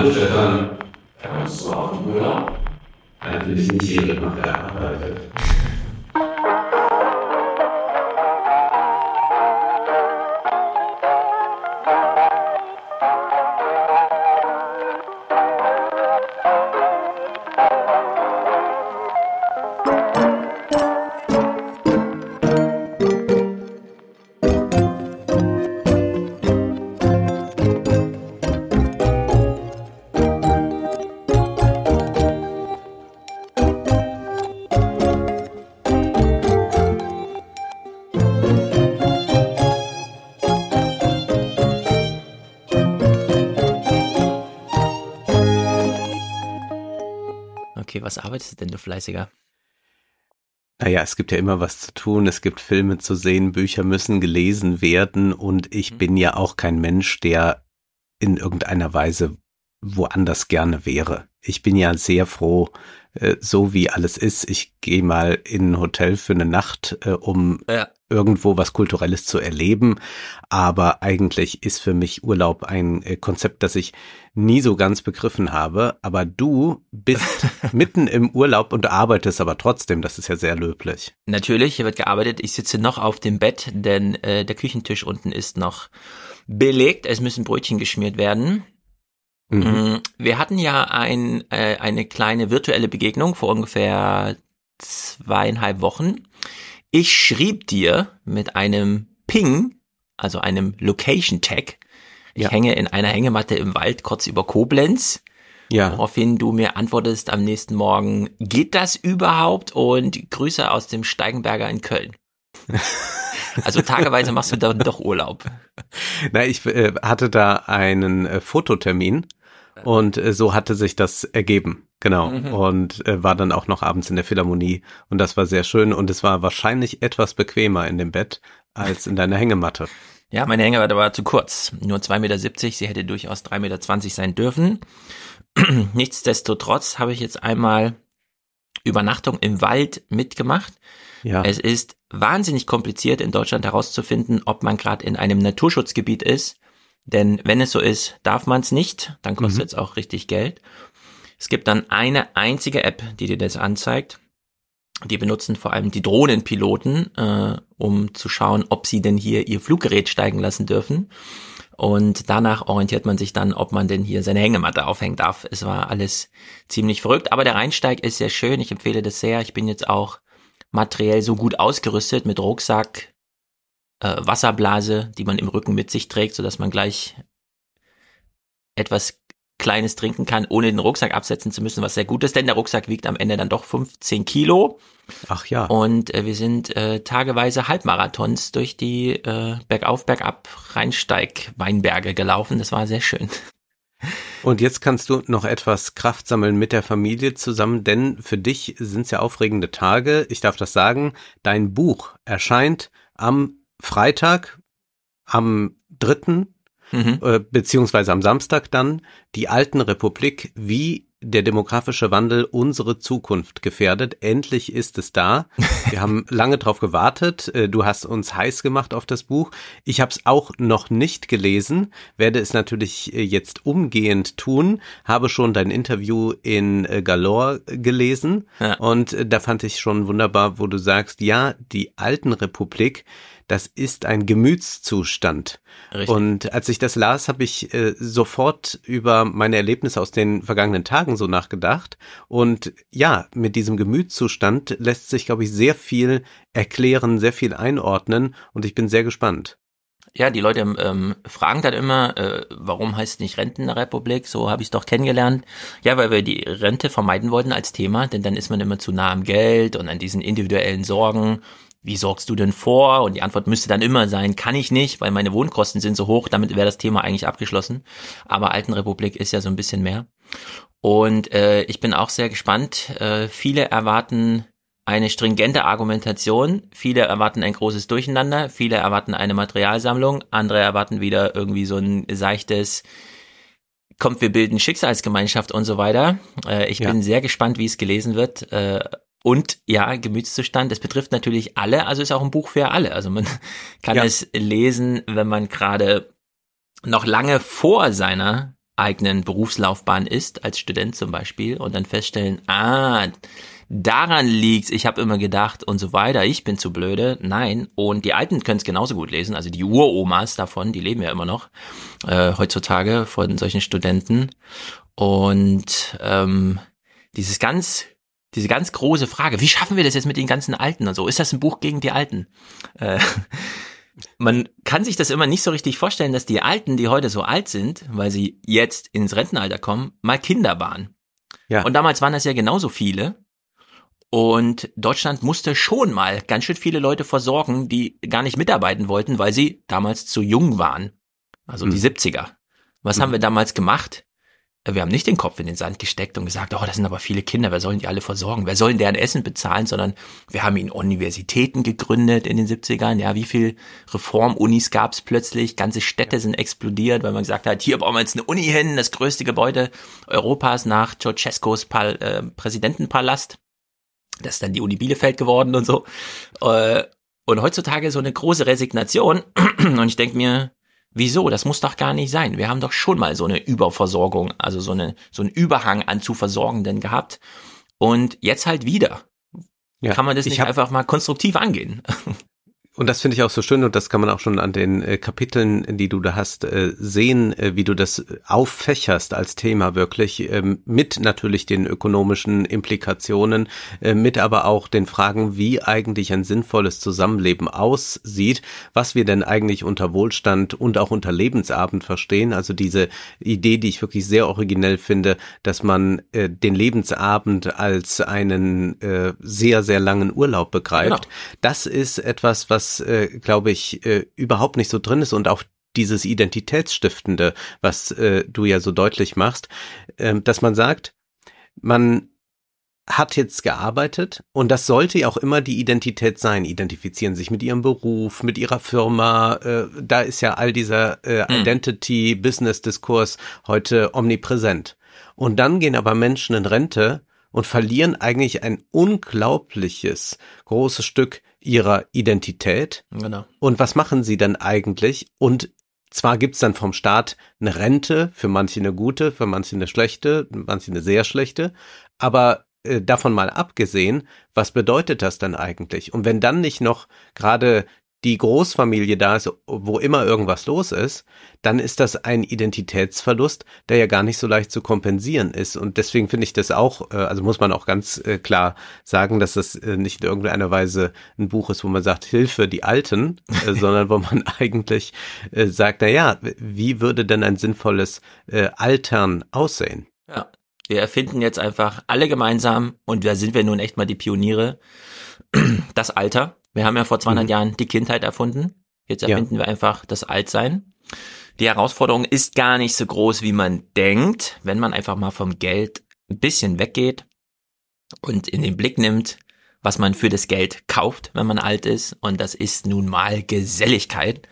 Hallo Stefan, kannst du auch im Urlaub? Eigentlich nicht jede nach der Arbeit. was arbeitest du denn, du Fleißiger? Naja, es gibt ja immer was zu tun, es gibt Filme zu sehen, Bücher müssen gelesen werden und ich mhm. bin ja auch kein Mensch, der in irgendeiner Weise woanders gerne wäre. Ich bin ja sehr froh, äh, so wie alles ist. Ich gehe mal in ein Hotel für eine Nacht, äh, um ja. Irgendwo was Kulturelles zu erleben. Aber eigentlich ist für mich Urlaub ein äh, Konzept, das ich nie so ganz begriffen habe. Aber du bist mitten im Urlaub und arbeitest aber trotzdem. Das ist ja sehr löblich. Natürlich, hier wird gearbeitet. Ich sitze noch auf dem Bett, denn äh, der Küchentisch unten ist noch belegt. Es müssen Brötchen geschmiert werden. Mhm. Mm, wir hatten ja ein, äh, eine kleine virtuelle Begegnung vor ungefähr zweieinhalb Wochen. Ich schrieb dir mit einem Ping, also einem Location Tag. Ich ja. hänge in einer Hängematte im Wald kurz über Koblenz. Ja. Woraufhin du mir antwortest am nächsten Morgen, geht das überhaupt? Und Grüße aus dem Steigenberger in Köln. Also tageweise machst du da doch Urlaub. Na, ich äh, hatte da einen äh, Fototermin und äh, so hatte sich das ergeben. Genau. Mhm. Und äh, war dann auch noch abends in der Philharmonie. Und das war sehr schön. Und es war wahrscheinlich etwas bequemer in dem Bett als in deiner Hängematte. Ja, meine Hängematte war zu kurz. Nur 2,70 Meter. Sie hätte durchaus 3,20 Meter sein dürfen. Nichtsdestotrotz habe ich jetzt einmal Übernachtung im Wald mitgemacht. Ja. Es ist wahnsinnig kompliziert in Deutschland herauszufinden, ob man gerade in einem Naturschutzgebiet ist denn wenn es so ist, darf man es nicht, dann kostet es mhm. auch richtig Geld. Es gibt dann eine einzige App, die dir das anzeigt. Die benutzen vor allem die Drohnenpiloten, äh, um zu schauen, ob sie denn hier ihr Fluggerät steigen lassen dürfen. Und danach orientiert man sich dann, ob man denn hier seine Hängematte aufhängen darf. Es war alles ziemlich verrückt, aber der Reinsteig ist sehr schön. Ich empfehle das sehr. Ich bin jetzt auch materiell so gut ausgerüstet mit Rucksack, äh, Wasserblase, die man im Rücken mit sich trägt, so dass man gleich etwas Kleines trinken kann, ohne den Rucksack absetzen zu müssen, was sehr gut ist, denn der Rucksack wiegt am Ende dann doch 15 Kilo. Ach ja. Und äh, wir sind äh, tageweise Halbmarathons durch die äh, bergauf, bergab Rheinsteig Weinberge gelaufen. Das war sehr schön. Und jetzt kannst du noch etwas Kraft sammeln mit der Familie zusammen, denn für dich sind es ja aufregende Tage. Ich darf das sagen. Dein Buch erscheint am Freitag am dritten mhm. äh, beziehungsweise am Samstag dann die alten Republik, wie der demografische Wandel unsere Zukunft gefährdet. Endlich ist es da. Wir haben lange drauf gewartet. Äh, du hast uns heiß gemacht auf das Buch. Ich habe es auch noch nicht gelesen, werde es natürlich äh, jetzt umgehend tun, habe schon dein Interview in äh, Galore gelesen ja. und da fand ich schon wunderbar, wo du sagst, ja, die alten Republik, das ist ein Gemütszustand. Richtig. Und als ich das las, habe ich äh, sofort über meine Erlebnisse aus den vergangenen Tagen so nachgedacht. Und ja, mit diesem Gemütszustand lässt sich, glaube ich, sehr viel erklären, sehr viel einordnen. Und ich bin sehr gespannt. Ja, die Leute ähm, fragen dann immer, äh, warum heißt nicht Rentenrepublik? So habe ich es doch kennengelernt. Ja, weil wir die Rente vermeiden wollten als Thema, denn dann ist man immer zu nah am Geld und an diesen individuellen Sorgen wie sorgst du denn vor? Und die Antwort müsste dann immer sein, kann ich nicht, weil meine Wohnkosten sind so hoch, damit wäre das Thema eigentlich abgeschlossen. Aber Altenrepublik ist ja so ein bisschen mehr. Und äh, ich bin auch sehr gespannt. Äh, viele erwarten eine stringente Argumentation, viele erwarten ein großes Durcheinander, viele erwarten eine Materialsammlung, andere erwarten wieder irgendwie so ein seichtes kommt, wir bilden Schicksalsgemeinschaft und so weiter. Äh, ich ja. bin sehr gespannt, wie es gelesen wird. Äh, und ja, Gemütszustand, das betrifft natürlich alle, also ist auch ein Buch für alle. Also man kann ja. es lesen, wenn man gerade noch lange vor seiner eigenen Berufslaufbahn ist, als Student zum Beispiel, und dann feststellen, ah, daran liegt's, ich habe immer gedacht und so weiter, ich bin zu blöde. Nein, und die Alten können es genauso gut lesen, also die Uromas davon, die leben ja immer noch äh, heutzutage von solchen Studenten. Und ähm, dieses ganz, diese ganz große Frage, wie schaffen wir das jetzt mit den ganzen Alten und so? Ist das ein Buch gegen die Alten? Äh, man kann sich das immer nicht so richtig vorstellen, dass die Alten, die heute so alt sind, weil sie jetzt ins Rentenalter kommen, mal Kinder waren. Ja. Und damals waren das ja genauso viele. Und Deutschland musste schon mal ganz schön viele Leute versorgen, die gar nicht mitarbeiten wollten, weil sie damals zu jung waren. Also hm. die 70er. Was hm. haben wir damals gemacht? Wir haben nicht den Kopf in den Sand gesteckt und gesagt, oh, das sind aber viele Kinder, wer sollen die alle versorgen? Wer sollen deren Essen bezahlen? Sondern wir haben ihnen Universitäten gegründet in den 70ern. Ja, wie viel Reformunis gab es plötzlich? Ganze Städte sind explodiert, weil man gesagt hat, hier bauen wir jetzt eine Uni hin, das größte Gebäude Europas nach Ceausescus Pal äh, Präsidentenpalast. Das ist dann die Uni Bielefeld geworden und so. Äh, und heutzutage so eine große Resignation. Und ich denke mir, Wieso? Das muss doch gar nicht sein. Wir haben doch schon mal so eine Überversorgung, also so eine, so einen Überhang an zu Versorgenden gehabt. Und jetzt halt wieder. Ja, Kann man das nicht einfach mal konstruktiv angehen? Und das finde ich auch so schön und das kann man auch schon an den äh, Kapiteln, die du da hast, äh, sehen, äh, wie du das auffächerst als Thema wirklich, ähm, mit natürlich den ökonomischen Implikationen, mit aber auch den Fragen, wie eigentlich ein sinnvolles Zusammenleben aussieht, was wir denn eigentlich unter Wohlstand und auch unter Lebensabend verstehen. Also diese Idee, die ich wirklich sehr originell finde, dass man den Lebensabend als einen sehr, sehr langen Urlaub begreift. Genau. Das ist etwas, was was, äh, glaube ich, äh, überhaupt nicht so drin ist und auch dieses Identitätsstiftende, was äh, du ja so deutlich machst, äh, dass man sagt, man hat jetzt gearbeitet und das sollte ja auch immer die Identität sein. Identifizieren sich mit ihrem Beruf, mit ihrer Firma. Äh, da ist ja all dieser äh, hm. Identity-Business-Diskurs heute omnipräsent. Und dann gehen aber Menschen in Rente und verlieren eigentlich ein unglaubliches großes Stück ihrer Identität. Genau. Und was machen sie dann eigentlich? Und zwar gibt's dann vom Staat eine Rente, für manche eine gute, für manche eine schlechte, manche eine sehr schlechte, aber äh, davon mal abgesehen, was bedeutet das dann eigentlich? Und wenn dann nicht noch gerade die Großfamilie da ist, wo immer irgendwas los ist, dann ist das ein Identitätsverlust, der ja gar nicht so leicht zu kompensieren ist. Und deswegen finde ich das auch, äh, also muss man auch ganz äh, klar sagen, dass das äh, nicht in irgendeiner Weise ein Buch ist, wo man sagt, Hilfe, die Alten, sondern wo man eigentlich sagt, na ja, wie würde denn ein sinnvolles Altern aussehen? Ja, wir erfinden jetzt einfach alle gemeinsam, und da sind wir nun echt mal die Pioniere, das Alter wir haben ja vor 200 mhm. Jahren die Kindheit erfunden. Jetzt erfinden ja. wir einfach das Altsein. Die Herausforderung ist gar nicht so groß, wie man denkt, wenn man einfach mal vom Geld ein bisschen weggeht und in den Blick nimmt, was man für das Geld kauft, wenn man alt ist. Und das ist nun mal Geselligkeit.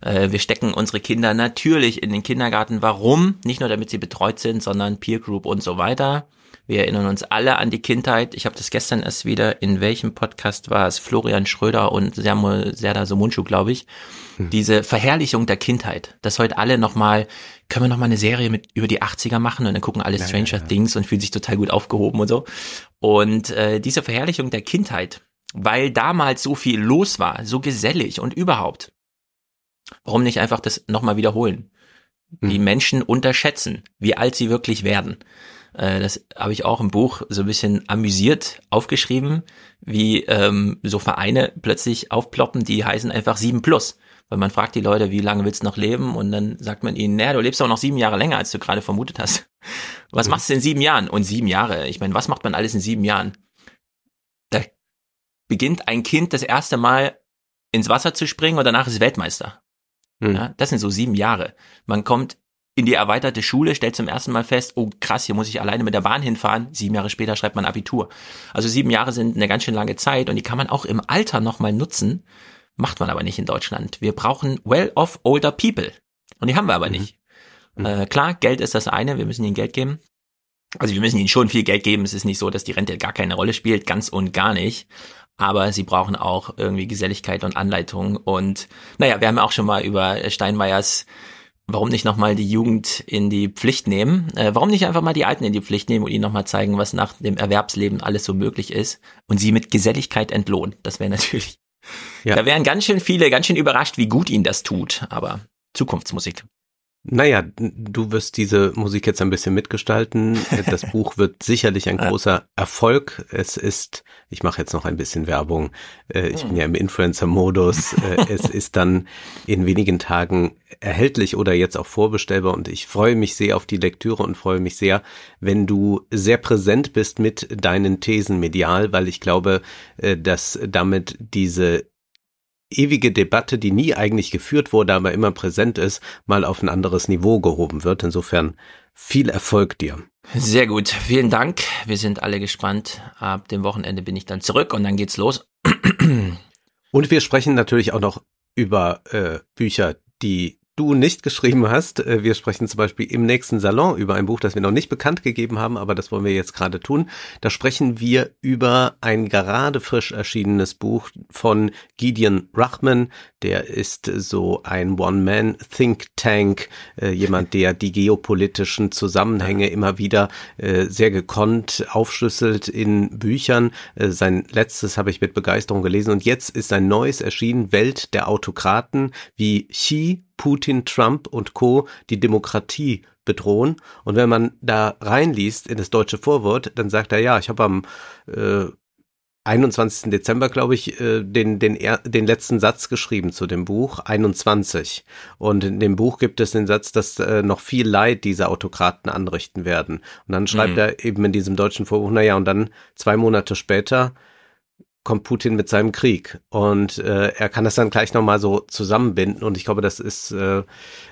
Äh, wir stecken unsere Kinder natürlich in den Kindergarten. Warum? Nicht nur damit sie betreut sind, sondern Peer Group und so weiter. Wir erinnern uns alle an die Kindheit. Ich habe das gestern erst wieder, in welchem Podcast war es? Florian Schröder und Sermo Serda Somunchu, glaube ich. Hm. Diese Verherrlichung der Kindheit, dass heute alle nochmal, können wir nochmal eine Serie mit über die 80er machen und dann gucken alle Stranger ja, ja, ja. Things und fühlen sich total gut aufgehoben und so. Und äh, diese Verherrlichung der Kindheit, weil damals so viel los war, so gesellig und überhaupt. Warum nicht einfach das nochmal wiederholen? Die hm. Menschen unterschätzen, wie alt sie wirklich werden. Äh, das habe ich auch im Buch so ein bisschen amüsiert aufgeschrieben, wie ähm, so Vereine plötzlich aufploppen, die heißen einfach 7 plus. Weil man fragt die Leute, wie lange willst du noch leben? Und dann sagt man ihnen, naja, du lebst auch noch sieben Jahre länger, als du gerade vermutet hast. Was mhm. machst du in sieben Jahren? Und sieben Jahre, ich meine, was macht man alles in sieben Jahren? Da beginnt ein Kind das erste Mal ins Wasser zu springen und danach ist Weltmeister. Mhm. Ja, das sind so sieben Jahre. Man kommt in die erweiterte Schule, stellt zum ersten Mal fest, oh krass, hier muss ich alleine mit der Bahn hinfahren. Sieben Jahre später schreibt man Abitur. Also sieben Jahre sind eine ganz schön lange Zeit und die kann man auch im Alter nochmal nutzen. Macht man aber nicht in Deutschland. Wir brauchen well-off older people. Und die haben wir aber mhm. nicht. Mhm. Äh, klar, Geld ist das eine, wir müssen ihnen Geld geben. Also wir müssen ihnen schon viel Geld geben. Es ist nicht so, dass die Rente gar keine Rolle spielt, ganz und gar nicht. Aber sie brauchen auch irgendwie Geselligkeit und Anleitung. Und naja, wir haben auch schon mal über Steinmeiers warum nicht nochmal die Jugend in die Pflicht nehmen? Äh, warum nicht einfach mal die Alten in die Pflicht nehmen und ihnen nochmal zeigen, was nach dem Erwerbsleben alles so möglich ist und sie mit Geselligkeit entlohnen? Das wäre natürlich. Ja. Da wären ganz schön viele, ganz schön überrascht, wie gut ihnen das tut. Aber Zukunftsmusik. Naja, du wirst diese Musik jetzt ein bisschen mitgestalten. Das Buch wird sicherlich ein großer Erfolg. Es ist, ich mache jetzt noch ein bisschen Werbung, äh, ich bin ja im Influencer-Modus. Äh, es ist dann in wenigen Tagen erhältlich oder jetzt auch vorbestellbar und ich freue mich sehr auf die Lektüre und freue mich sehr, wenn du sehr präsent bist mit deinen Thesen medial, weil ich glaube, äh, dass damit diese ewige Debatte, die nie eigentlich geführt wurde, aber immer präsent ist, mal auf ein anderes Niveau gehoben wird. Insofern viel Erfolg dir. Sehr gut, vielen Dank. Wir sind alle gespannt. Ab dem Wochenende bin ich dann zurück und dann geht's los. Und wir sprechen natürlich auch noch über äh, Bücher, die du nicht geschrieben hast. Äh, wir sprechen zum Beispiel im nächsten Salon über ein Buch, das wir noch nicht bekannt gegeben haben, aber das wollen wir jetzt gerade tun. Da sprechen wir über ein gerade frisch erschienenes Buch von Gideon Rachman. Der ist so ein One-Man-Think-Tank, äh, jemand, der die geopolitischen Zusammenhänge immer wieder äh, sehr gekonnt aufschlüsselt in Büchern. sein letztes habe ich mit Begeisterung gelesen und jetzt ist ein neues erschienen, Welt der Autokraten, wie Xi Putin, Trump und Co. die Demokratie bedrohen. Und wenn man da reinliest in das deutsche Vorwort, dann sagt er, ja, ich habe am äh, 21. Dezember, glaube ich, äh, den, den, den letzten Satz geschrieben zu dem Buch, 21. Und in dem Buch gibt es den Satz, dass äh, noch viel Leid diese Autokraten anrichten werden. Und dann schreibt mhm. er eben in diesem deutschen Vorbuch, naja, und dann zwei Monate später kommt Putin mit seinem Krieg. Und äh, er kann das dann gleich nochmal so zusammenbinden. Und ich glaube, das ist äh,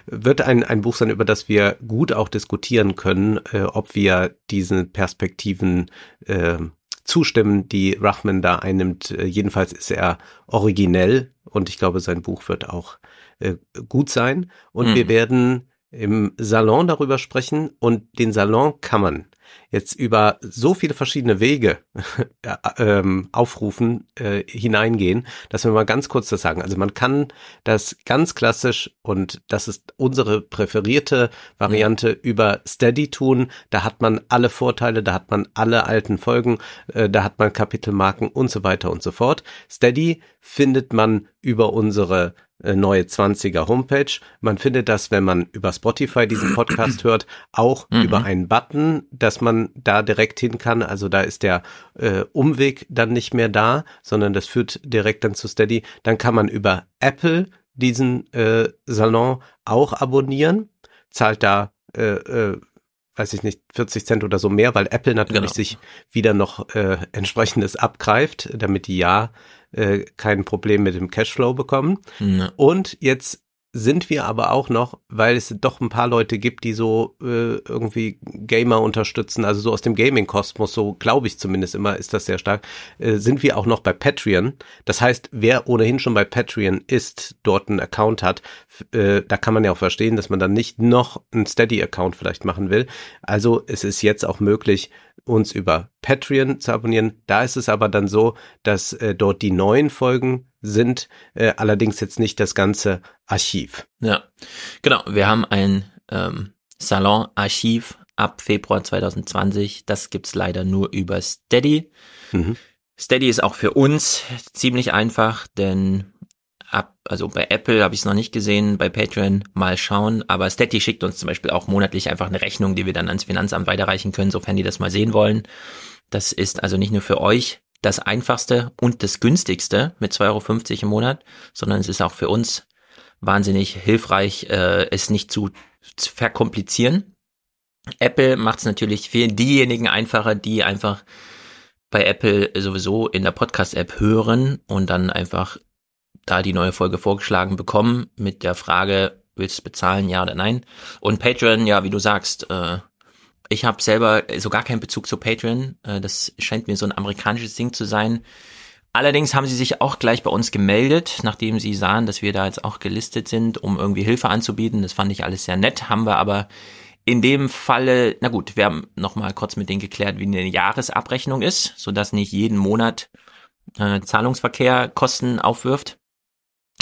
wird ein, ein Buch sein, über das wir gut auch diskutieren können, äh, ob wir diesen Perspektiven äh, zustimmen, die Rachman da einnimmt. Äh, jedenfalls ist er originell. Und ich glaube, sein Buch wird auch äh, gut sein. Und mhm. wir werden im Salon darüber sprechen. Und den Salon kann man jetzt über so viele verschiedene Wege äh, ähm, aufrufen, äh, hineingehen, dass wir mal ganz kurz das sagen. Also man kann das ganz klassisch und das ist unsere präferierte Variante mhm. über Steady tun. Da hat man alle Vorteile, da hat man alle alten Folgen, äh, da hat man Kapitelmarken und so weiter und so fort. Steady findet man über unsere neue 20er Homepage. Man findet das, wenn man über Spotify diesen Podcast hört, auch mhm. über einen Button, dass man da direkt hin kann. Also da ist der äh, Umweg dann nicht mehr da, sondern das führt direkt dann zu Steady. Dann kann man über Apple diesen äh, Salon auch abonnieren, zahlt da äh, äh, weiß ich nicht, 40 Cent oder so mehr, weil Apple natürlich genau. sich wieder noch äh, entsprechendes abgreift, damit die ja äh, kein Problem mit dem Cashflow bekommen. Ja. Und jetzt sind wir aber auch noch, weil es doch ein paar Leute gibt, die so äh, irgendwie Gamer unterstützen, also so aus dem Gaming-Kosmos, so glaube ich zumindest immer, ist das sehr stark, äh, sind wir auch noch bei Patreon. Das heißt, wer ohnehin schon bei Patreon ist, dort einen Account hat, äh, da kann man ja auch verstehen, dass man dann nicht noch einen Steady-Account vielleicht machen will. Also es ist jetzt auch möglich, uns über Patreon zu abonnieren. Da ist es aber dann so, dass äh, dort die neuen Folgen sind, äh, allerdings jetzt nicht das ganze Archiv. Ja, genau. Wir haben ein ähm, Salon-Archiv ab Februar 2020. Das gibt's leider nur über Steady. Mhm. Steady ist auch für uns ziemlich einfach, denn ab, also bei Apple habe ich es noch nicht gesehen, bei Patreon mal schauen, aber Steady schickt uns zum Beispiel auch monatlich einfach eine Rechnung, die wir dann ans Finanzamt weiterreichen können, sofern die das mal sehen wollen. Das ist also nicht nur für euch das einfachste und das günstigste mit 2,50 Euro im Monat, sondern es ist auch für uns wahnsinnig hilfreich, äh, es nicht zu, zu verkomplizieren. Apple macht es natürlich für diejenigen einfacher, die einfach bei Apple sowieso in der Podcast-App hören und dann einfach da die neue Folge vorgeschlagen bekommen mit der Frage, willst du bezahlen, ja oder nein? Und Patreon, ja, wie du sagst, äh, ich habe selber so gar keinen Bezug zu Patreon. Äh, das scheint mir so ein amerikanisches Ding zu sein. Allerdings haben sie sich auch gleich bei uns gemeldet, nachdem sie sahen, dass wir da jetzt auch gelistet sind, um irgendwie Hilfe anzubieten. Das fand ich alles sehr nett, haben wir aber in dem Falle, na gut, wir haben nochmal kurz mit denen geklärt, wie eine Jahresabrechnung ist, sodass nicht jeden Monat äh, Zahlungsverkehr Kosten aufwirft.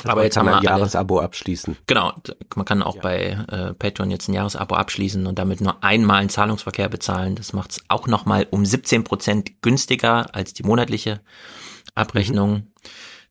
Aber jetzt haben wir ein Jahresabo abschließen. Genau, man kann auch bei äh, Patreon jetzt ein Jahresabo abschließen und damit nur einmal einen Zahlungsverkehr bezahlen. Das macht es auch nochmal um 17% günstiger als die monatliche Abrechnung.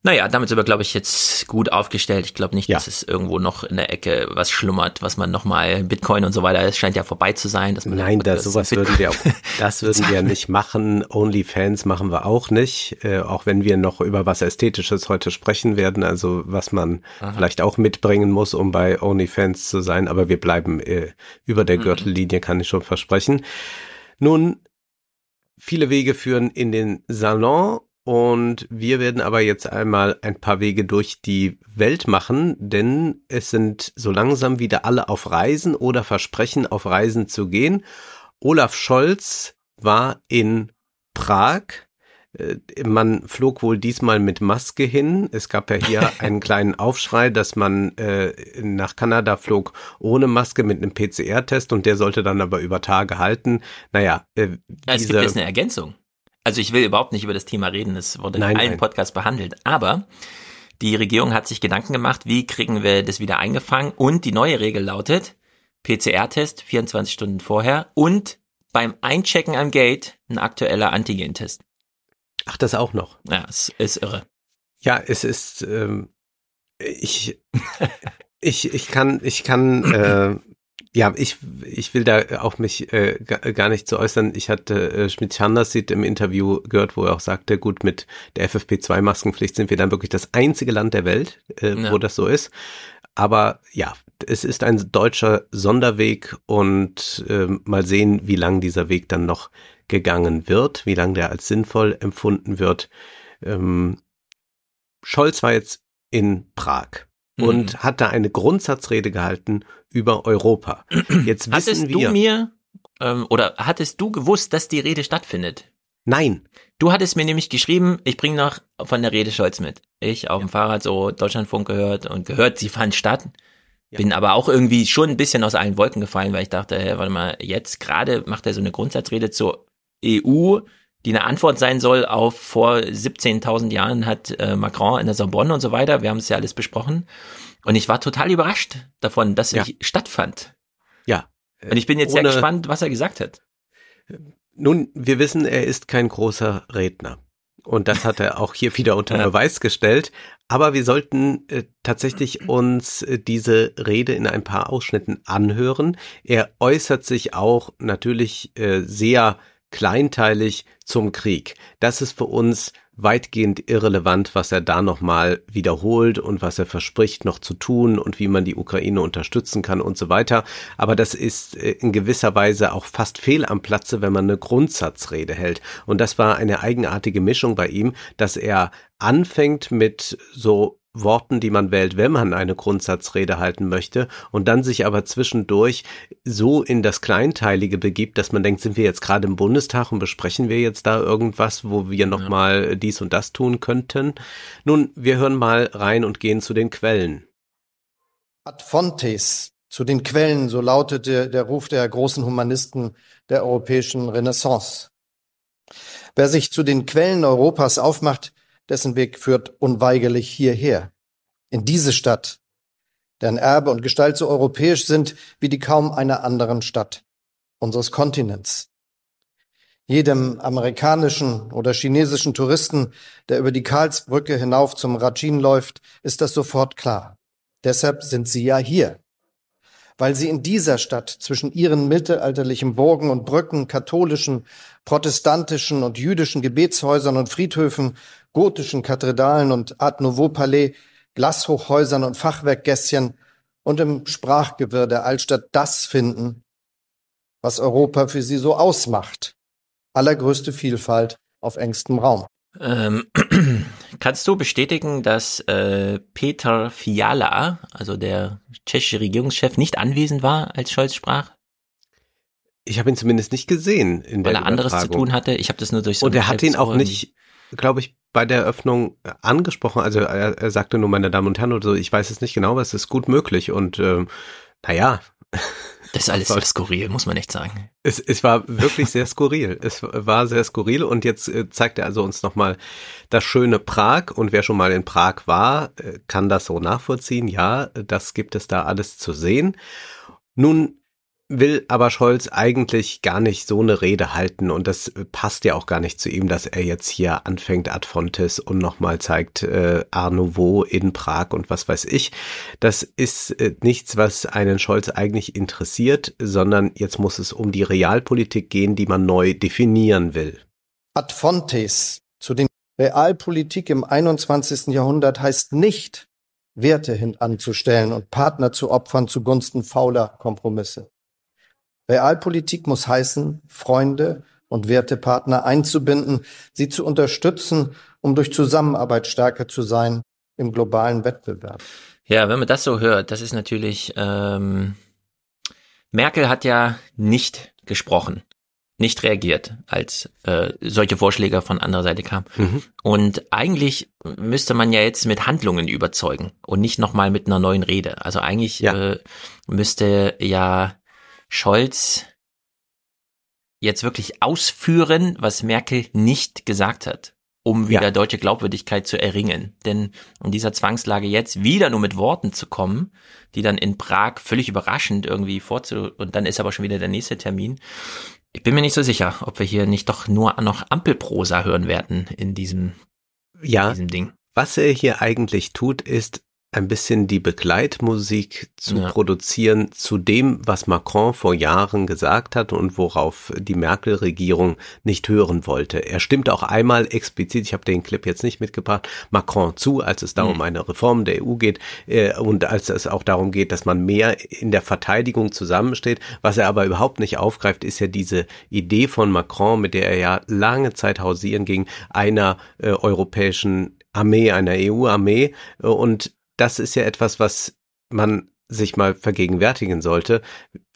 Naja, damit sind wir, glaube ich, jetzt gut aufgestellt. Ich glaube nicht, Ja. dass es irgendwo noch in der Ecke was schlummert, was man nochmal Bitcoin und so weiter, es scheint ja vorbei zu sein. Dass man Nein, das, sowas würden wir auch, das würden wir nicht machen. OnlyFans machen wir auch nicht, äh, auch wenn wir noch über was Ästhetisches heute sprechen werden, also was man vielleicht auch mitbringen muss, um bei OnlyFans zu sein, aber wir bleiben äh, über der Gürtellinie, kann ich schon versprechen. Nun, viele Wege führen in den Salon und wir werden aber jetzt einmal ein paar Wege durch die Welt machen, denn es sind so langsam wieder alle auf Reisen oder versprechen, auf Reisen zu gehen. Olaf Scholz war in Prag. Äh, Man flog wohl diesmal mit Maske hin. Es gab ja hier einen kleinen Aufschrei, dass man äh, nach Kanada flog ohne Maske mit einem PCR-Test und der sollte dann aber über Tage halten. Naja, äh, Ja, es gibt jetzt eine Ergänzung. Also ich will überhaupt nicht über das Thema reden, es wurde Nein, in allen nein. Podcasts behandelt. Aber die Regierung hat sich Gedanken gemacht, wie kriegen wir das wieder eingefangen. Und die neue Regel lautet, PCR-Test 24 Stunden vorher und beim Einchecken am Gate ein aktueller Antigen-Test. ach, das auch noch. Ja, es ist irre. Ja, es ist, ähm, ich, ich, ich kann, ich kann, äh, ja, ich, ich will da auch mich äh, ga- gar nicht zu äußern. Ich hatte äh, Schmidt-Chandasit im Interview gehört, wo er auch sagte, gut, mit der FFP2-Maskenpflicht sind wir dann wirklich das einzige Land der Welt, äh, Ja. wo das so ist. Aber ja, es ist ein deutscher Sonderweg und ähm, mal sehen, wie lang dieser Weg dann noch gegangen wird, wie lang der als sinnvoll empfunden wird. Ähm, Scholz war jetzt in Prag Mhm. und hat da eine Grundsatzrede gehalten über Europa. Jetzt wissen Hattest wir. du mir, ähm, oder hattest du gewusst, dass die Rede stattfindet? nein, Du hattest mir nämlich geschrieben, ich bringe noch von der Rede Scholz mit. Ich auf dem Fahrrad so Deutschlandfunk gehört und gehört, sie fand statt. Ja. Bin aber auch irgendwie schon ein bisschen aus allen Wolken gefallen, weil ich dachte, hey, warte mal, jetzt gerade macht er so eine Grundsatzrede zur EU, die eine Antwort sein soll auf vor 17.000 Jahren hat äh, Macron in der Sorbonne und so weiter. Wir haben es ja alles besprochen. Und ich war total überrascht davon, dass Ja. sie stattfand. ja. Und ich bin jetzt sehr Ohne- gespannt, was er gesagt hat. Nun, wir wissen, er ist kein großer Redner. Und das hat er auch hier wieder unter Ja. Beweis gestellt. Aber wir sollten äh, tatsächlich uns äh, diese Rede in ein paar Ausschnitten anhören. Er äußert sich auch natürlich äh, sehr kleinteilig zum Krieg. Das ist für uns weitgehend irrelevant, was er da nochmal wiederholt und was er verspricht noch zu tun und wie man die Ukraine unterstützen kann und so weiter. Aber das ist äh, in gewisser Weise auch fast fehl am Platze, wenn man eine Grundsatzrede hält. Und das war eine eigenartige Mischung bei ihm, dass er anfängt mit so Worten, die man wählt, wenn man eine Grundsatzrede halten möchte und dann sich aber zwischendurch so in das Kleinteilige begibt, dass man denkt, sind wir jetzt gerade im Bundestag und besprechen wir jetzt da irgendwas, wo wir nochmal dies und das tun könnten. Nun, wir hören mal rein und gehen zu den Quellen. Ad fontes, zu den Quellen, so lautete der Ruf der großen Humanisten der europäischen Renaissance. Wer sich zu den Quellen Europas aufmacht, dessen Weg führt unweigerlich hierher, in diese Stadt, deren Erbe und Gestalt so europäisch sind wie die kaum einer anderen Stadt unseres Kontinents. Jedem amerikanischen oder chinesischen Touristen, der über die Karlsbrücke hinauf zum Ratschin läuft, ist das sofort klar. Deshalb sind sie ja hier. Weil sie in dieser Stadt zwischen ihren mittelalterlichen Burgen und Brücken, katholischen, protestantischen und jüdischen Gebetshäusern und Friedhöfen, gotischen Kathedralen und Art Nouveau Palais, Glashochhäusern und Fachwerkgässchen und im Sprachgewirr der Altstadt das finden, was Europa für sie so ausmacht. Allergrößte Vielfalt auf engstem Raum. Ähm, kannst du bestätigen, dass äh, Peter Fiala, also der tschechische Regierungschef, nicht anwesend war, als Scholz sprach, Ich habe ihn zumindest nicht gesehen in weil der er anderes zu tun hatte? Ich habe das nur durch so Und er hat ihn auch nicht, glaube ich, bei der Eröffnung äh, angesprochen. Also er, er sagte nur, meine Damen und Herren, oder so, ich weiß es nicht genau, aber es ist gut möglich. Und ähm, naja, Das ist alles sehr skurril, muss man echt sagen. Es, es war wirklich sehr skurril. Es war sehr skurril und jetzt äh, zeigt er also uns nochmal das schöne Prag und wer schon mal in Prag war, äh, kann das so nachvollziehen. Ja, das gibt es da alles zu sehen. Nun will aber Scholz eigentlich gar nicht so eine Rede halten und das passt ja auch gar nicht zu ihm, dass er jetzt hier anfängt ad fontes und nochmal zeigt äh, Art in Prag und was weiß ich. Das ist äh, nichts, was einen Scholz eigentlich interessiert, sondern jetzt muss es um die Realpolitik gehen, die man neu definieren will. Ad fontes zu den Realpolitik im 21. Jahrhundert heißt nicht, Werte hintanzustellen und Partner zu opfern zugunsten fauler Kompromisse. Realpolitik muss heißen, Freunde und Wertepartner einzubinden, sie zu unterstützen, um durch Zusammenarbeit stärker zu sein im globalen Wettbewerb. Ja, wenn man das so hört, das ist natürlich, ähm, Merkel hat ja nicht gesprochen, nicht reagiert, als äh, solche Vorschläge von anderer Seite kamen. Mhm. Und eigentlich müsste man ja jetzt mit Handlungen überzeugen und nicht nochmal mit einer neuen Rede. Also eigentlich ja. äh, müsste ja Scholz jetzt wirklich ausführen, was Merkel nicht gesagt hat, um wieder ja. deutsche Glaubwürdigkeit zu erringen. Denn in dieser Zwangslage jetzt wieder nur mit Worten zu kommen, die dann in Prag völlig überraschend irgendwie vorzu, und dann ist aber schon wieder der nächste Termin. Ich bin mir nicht so sicher, ob wir hier nicht doch nur noch Ampelprosa hören werden in diesem, ja, in diesem Ding. Was er hier eigentlich tut, ist ein bisschen die Begleitmusik zu ja. produzieren zu dem, was Macron vor Jahren gesagt hat und worauf die Merkel-Regierung nicht hören wollte. Er stimmt auch einmal explizit, ich habe den Clip jetzt nicht mitgebracht, Macron zu, als es da um mhm. eine Reform der EU geht äh, und als es auch darum geht, dass man mehr in der Verteidigung zusammensteht. Was er aber überhaupt nicht aufgreift, ist ja diese Idee von Macron, mit der er ja lange Zeit hausieren ging, einer äh, europäischen Armee, einer EU-Armee äh, und das ist ja etwas, was man sich mal vergegenwärtigen sollte.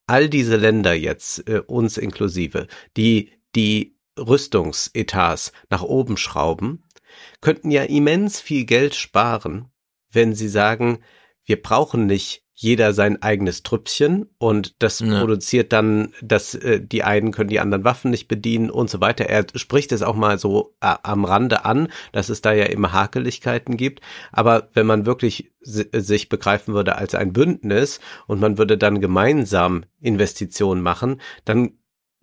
All diese Länder jetzt, äh, uns inklusive, die die Rüstungsetats nach oben schrauben, könnten ja immens viel Geld sparen, wenn sie sagen, wir brauchen nicht jeder sein eigenes Trüppchen und das ja. produziert dann, dass äh, die einen können die anderen Waffen nicht bedienen und so weiter. Er spricht es auch mal so äh, am Rande an, dass es da ja immer Hakeligkeiten gibt. Aber wenn man wirklich sich begreifen würde als ein Bündnis und man würde dann gemeinsam Investitionen machen, dann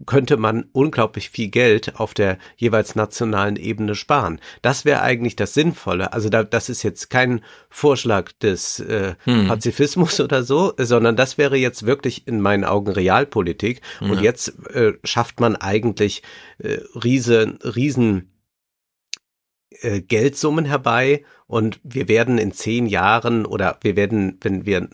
könnte man unglaublich viel Geld auf der jeweils nationalen Ebene sparen. Das wäre eigentlich das Sinnvolle. Also da, das ist jetzt kein Vorschlag des äh, hm. Pazifismus oder so, sondern das wäre jetzt wirklich in meinen Augen Realpolitik. Ja. Und jetzt äh, schafft man eigentlich äh, riesen, riesen äh, Geldsummen herbei und wir werden in zehn Jahren oder wir werden, wenn wir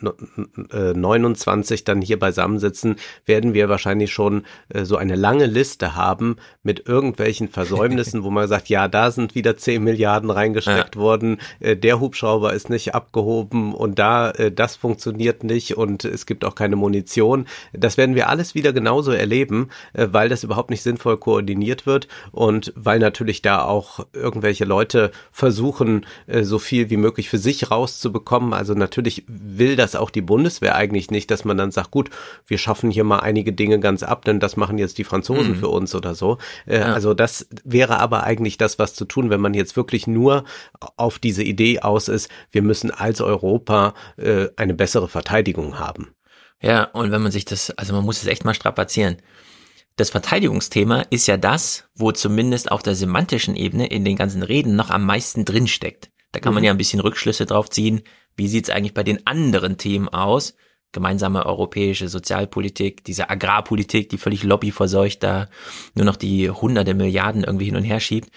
29 äh, dann hier beisammensitzen, werden wir wahrscheinlich schon äh, so eine lange Liste haben mit irgendwelchen Versäumnissen, wo man sagt, ja, da sind wieder 10 Milliarden reingesteckt ja. worden, äh, der Hubschrauber ist nicht abgehoben und da, das funktioniert nicht und es gibt auch keine Munition. Das werden wir alles wieder genauso erleben, weil das überhaupt nicht sinnvoll koordiniert wird und weil natürlich da auch irgendwelche Leute versuchen, so viel wie möglich für sich rauszubekommen. Also natürlich will das auch die Bundeswehr eigentlich nicht, dass man dann sagt, gut, wir schaffen hier mal einige Dinge ganz ab, denn das machen jetzt die Franzosen mhm. für uns oder so. Äh, ja. Also das wäre aber eigentlich das, was zu tun, wenn man jetzt wirklich nur auf diese Idee aus ist, wir müssen als Europa äh, eine bessere Verteidigung haben. Ja, und wenn man sich das, also man muss es echt mal strapazieren das Verteidigungsthema ist ja das, wo zumindest auf der semantischen Ebene in den ganzen Reden noch am meisten drinsteckt. Da kann mhm. man ja ein bisschen Rückschlüsse drauf ziehen. Wie sieht's eigentlich bei den anderen Themen aus? Gemeinsame europäische Sozialpolitik, diese Agrarpolitik, die völlig lobbyverseucht da nur noch die hunderte Milliarden irgendwie hin und her schiebt.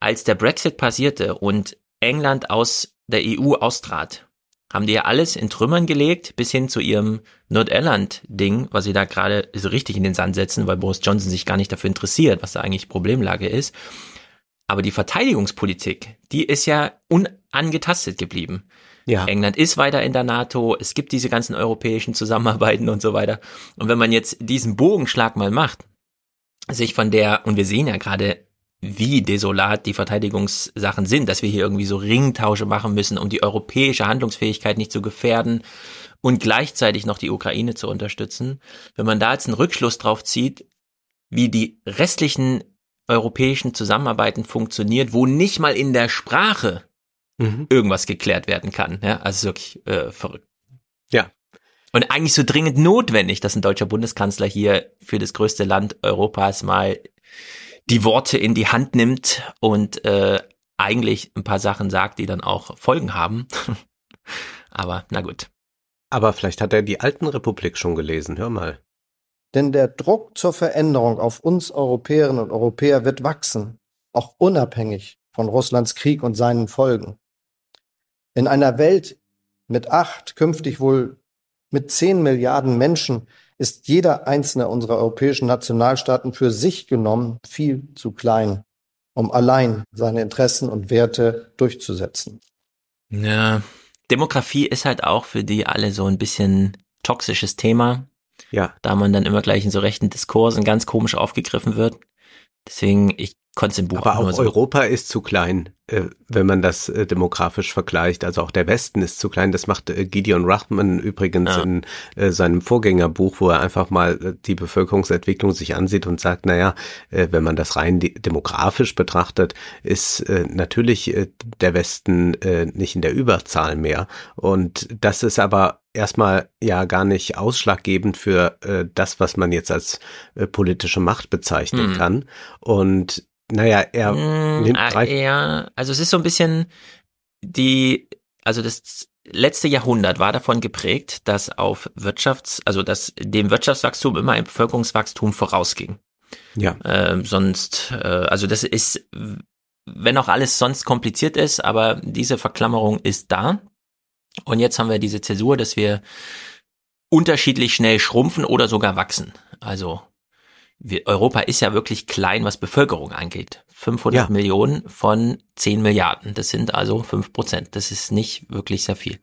Als der Brexit passierte und England aus der EU austrat, haben die ja alles in Trümmern gelegt, bis hin zu ihrem Nordirland-Ding, was sie da gerade so richtig in den Sand setzen, weil Boris Johnson sich gar nicht dafür interessiert, was da eigentlich Problemlage ist. Aber die Verteidigungspolitik, die ist ja unangetastet geblieben. Ja. England ist weiter in der NATO, es gibt diese ganzen europäischen Zusammenarbeiten und so weiter. Und wenn man jetzt diesen Bogenschlag mal macht, sich von der, und wir sehen ja gerade, wie desolat die Verteidigungssachen sind, dass wir hier irgendwie so Ringtausche machen müssen, um die europäische Handlungsfähigkeit nicht zu gefährden und gleichzeitig noch die Ukraine zu unterstützen. Wenn man da jetzt einen Rückschluss drauf zieht, wie die restlichen europäischen Zusammenarbeiten funktioniert, wo nicht mal in der Sprache mhm. irgendwas geklärt werden kann. Ja, also wirklich äh, verrückt. Ja. Und eigentlich so dringend notwendig, dass ein deutscher Bundeskanzler hier für das größte Land Europas mal die Worte in die Hand nimmt und äh, eigentlich ein paar Sachen sagt, die dann auch Folgen haben. Aber na gut. Aber vielleicht hat er die alten Republik schon gelesen, hör mal. Denn der Druck zur Veränderung auf uns Europäerinnen und Europäer wird wachsen, auch unabhängig von Russlands Krieg und seinen Folgen. In einer Welt mit acht, künftig wohl mit zehn Milliarden Menschen ist jeder einzelne unserer europäischen Nationalstaaten für sich genommen viel zu klein, um allein seine Interessen und Werte durchzusetzen. Ja, Demografie ist halt auch für die alle so ein bisschen toxisches Thema. Ja. Da man dann immer gleich in so rechten Diskursen ganz komisch aufgegriffen wird. Deswegen, ich konnte es im Buch Aber auch, auch so. Europa ist zu klein, äh, wenn man das äh, demografisch vergleicht. Also auch der Westen ist zu klein. Das macht äh, Gideon Rachman übrigens ja. in äh, seinem Vorgängerbuch, wo er einfach mal äh, die Bevölkerungsentwicklung sich ansieht und sagt, naja, äh, wenn man das rein demografisch betrachtet, ist natürlich der Westen nicht in der Überzahl mehr. Und das ist aber erstmal ja gar nicht ausschlaggebend für äh, das, was man jetzt als äh, politische Macht bezeichnen hm. kann. Und naja, er mm, nimmt drei. Er, also es ist so ein bisschen die, also das letzte Jahrhundert war davon geprägt, dass auf Wirtschafts, also dass dem Wirtschaftswachstum immer ein Bevölkerungswachstum vorausging. Ja. Ähm, sonst, äh, also das ist, wenn auch alles sonst kompliziert ist, aber diese Verklammerung ist da. Und jetzt haben wir diese Zäsur, dass wir unterschiedlich schnell schrumpfen oder sogar wachsen. Also wir, Europa ist ja wirklich klein, was Bevölkerung angeht. 500 ja. Millionen von 10 Milliarden. Das sind also 5 Prozent. Das ist nicht wirklich sehr viel.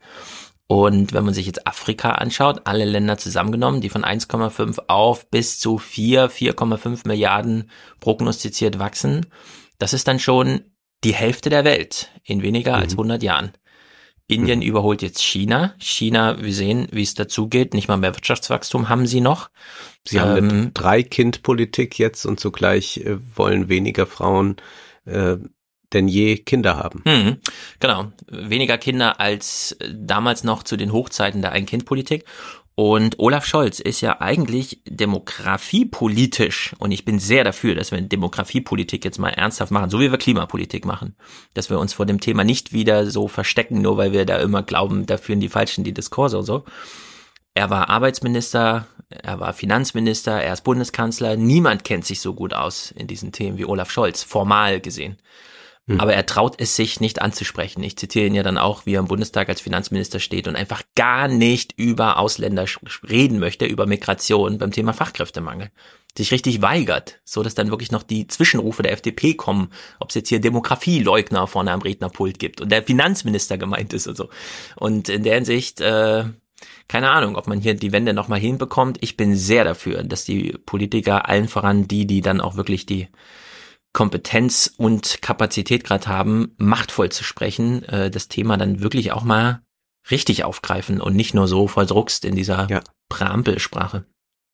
Und wenn man sich jetzt Afrika anschaut, alle Länder zusammengenommen, die von 1,5 auf bis zu 4, 4,5 Milliarden prognostiziert wachsen, das ist dann schon die Hälfte der Welt in weniger mhm. als 100 Jahren. Indien mhm. überholt jetzt China. China, wir sehen, wie es dazugeht. Nicht mal mehr Wirtschaftswachstum haben sie noch. Sie ähm, haben eine Drei-Kind-Politik jetzt und zugleich äh, wollen weniger Frauen äh, denn je Kinder haben. Mhm, genau. Weniger Kinder als äh, damals noch zu den Hochzeiten der Ein-Kind-Politik. Und Olaf Scholz ist ja eigentlich demografiepolitisch und ich bin sehr dafür, dass wir Demografiepolitik jetzt mal ernsthaft machen, so wie wir Klimapolitik machen. Dass wir uns vor dem Thema nicht wieder so verstecken, nur weil wir da immer glauben, da führen die Falschen die Diskurse und so. Er war Arbeitsminister, er war Finanzminister, er ist Bundeskanzler. Niemand kennt sich so gut aus in diesen Themen wie Olaf Scholz, formal gesehen. Hm. Aber er traut es sich nicht anzusprechen. Ich zitiere ihn ja dann auch, wie er im Bundestag als Finanzminister steht und einfach gar nicht über Ausländer reden möchte, über Migration beim Thema Fachkräftemangel. Sich richtig weigert, so dass dann wirklich noch die Zwischenrufe der FDP kommen, ob es jetzt hier Demografieleugner vorne am Rednerpult gibt und der Finanzminister gemeint ist und so. Und in der Hinsicht, äh, keine Ahnung, ob man hier die Wende nochmal hinbekommt. Ich bin sehr dafür, dass die Politiker allen voran die, die dann auch wirklich die Kompetenz und Kapazität gerade haben, machtvoll zu sprechen, äh, das Thema dann wirklich auch mal richtig aufgreifen und nicht nur so verdruckst in dieser ja. Präambelsprache.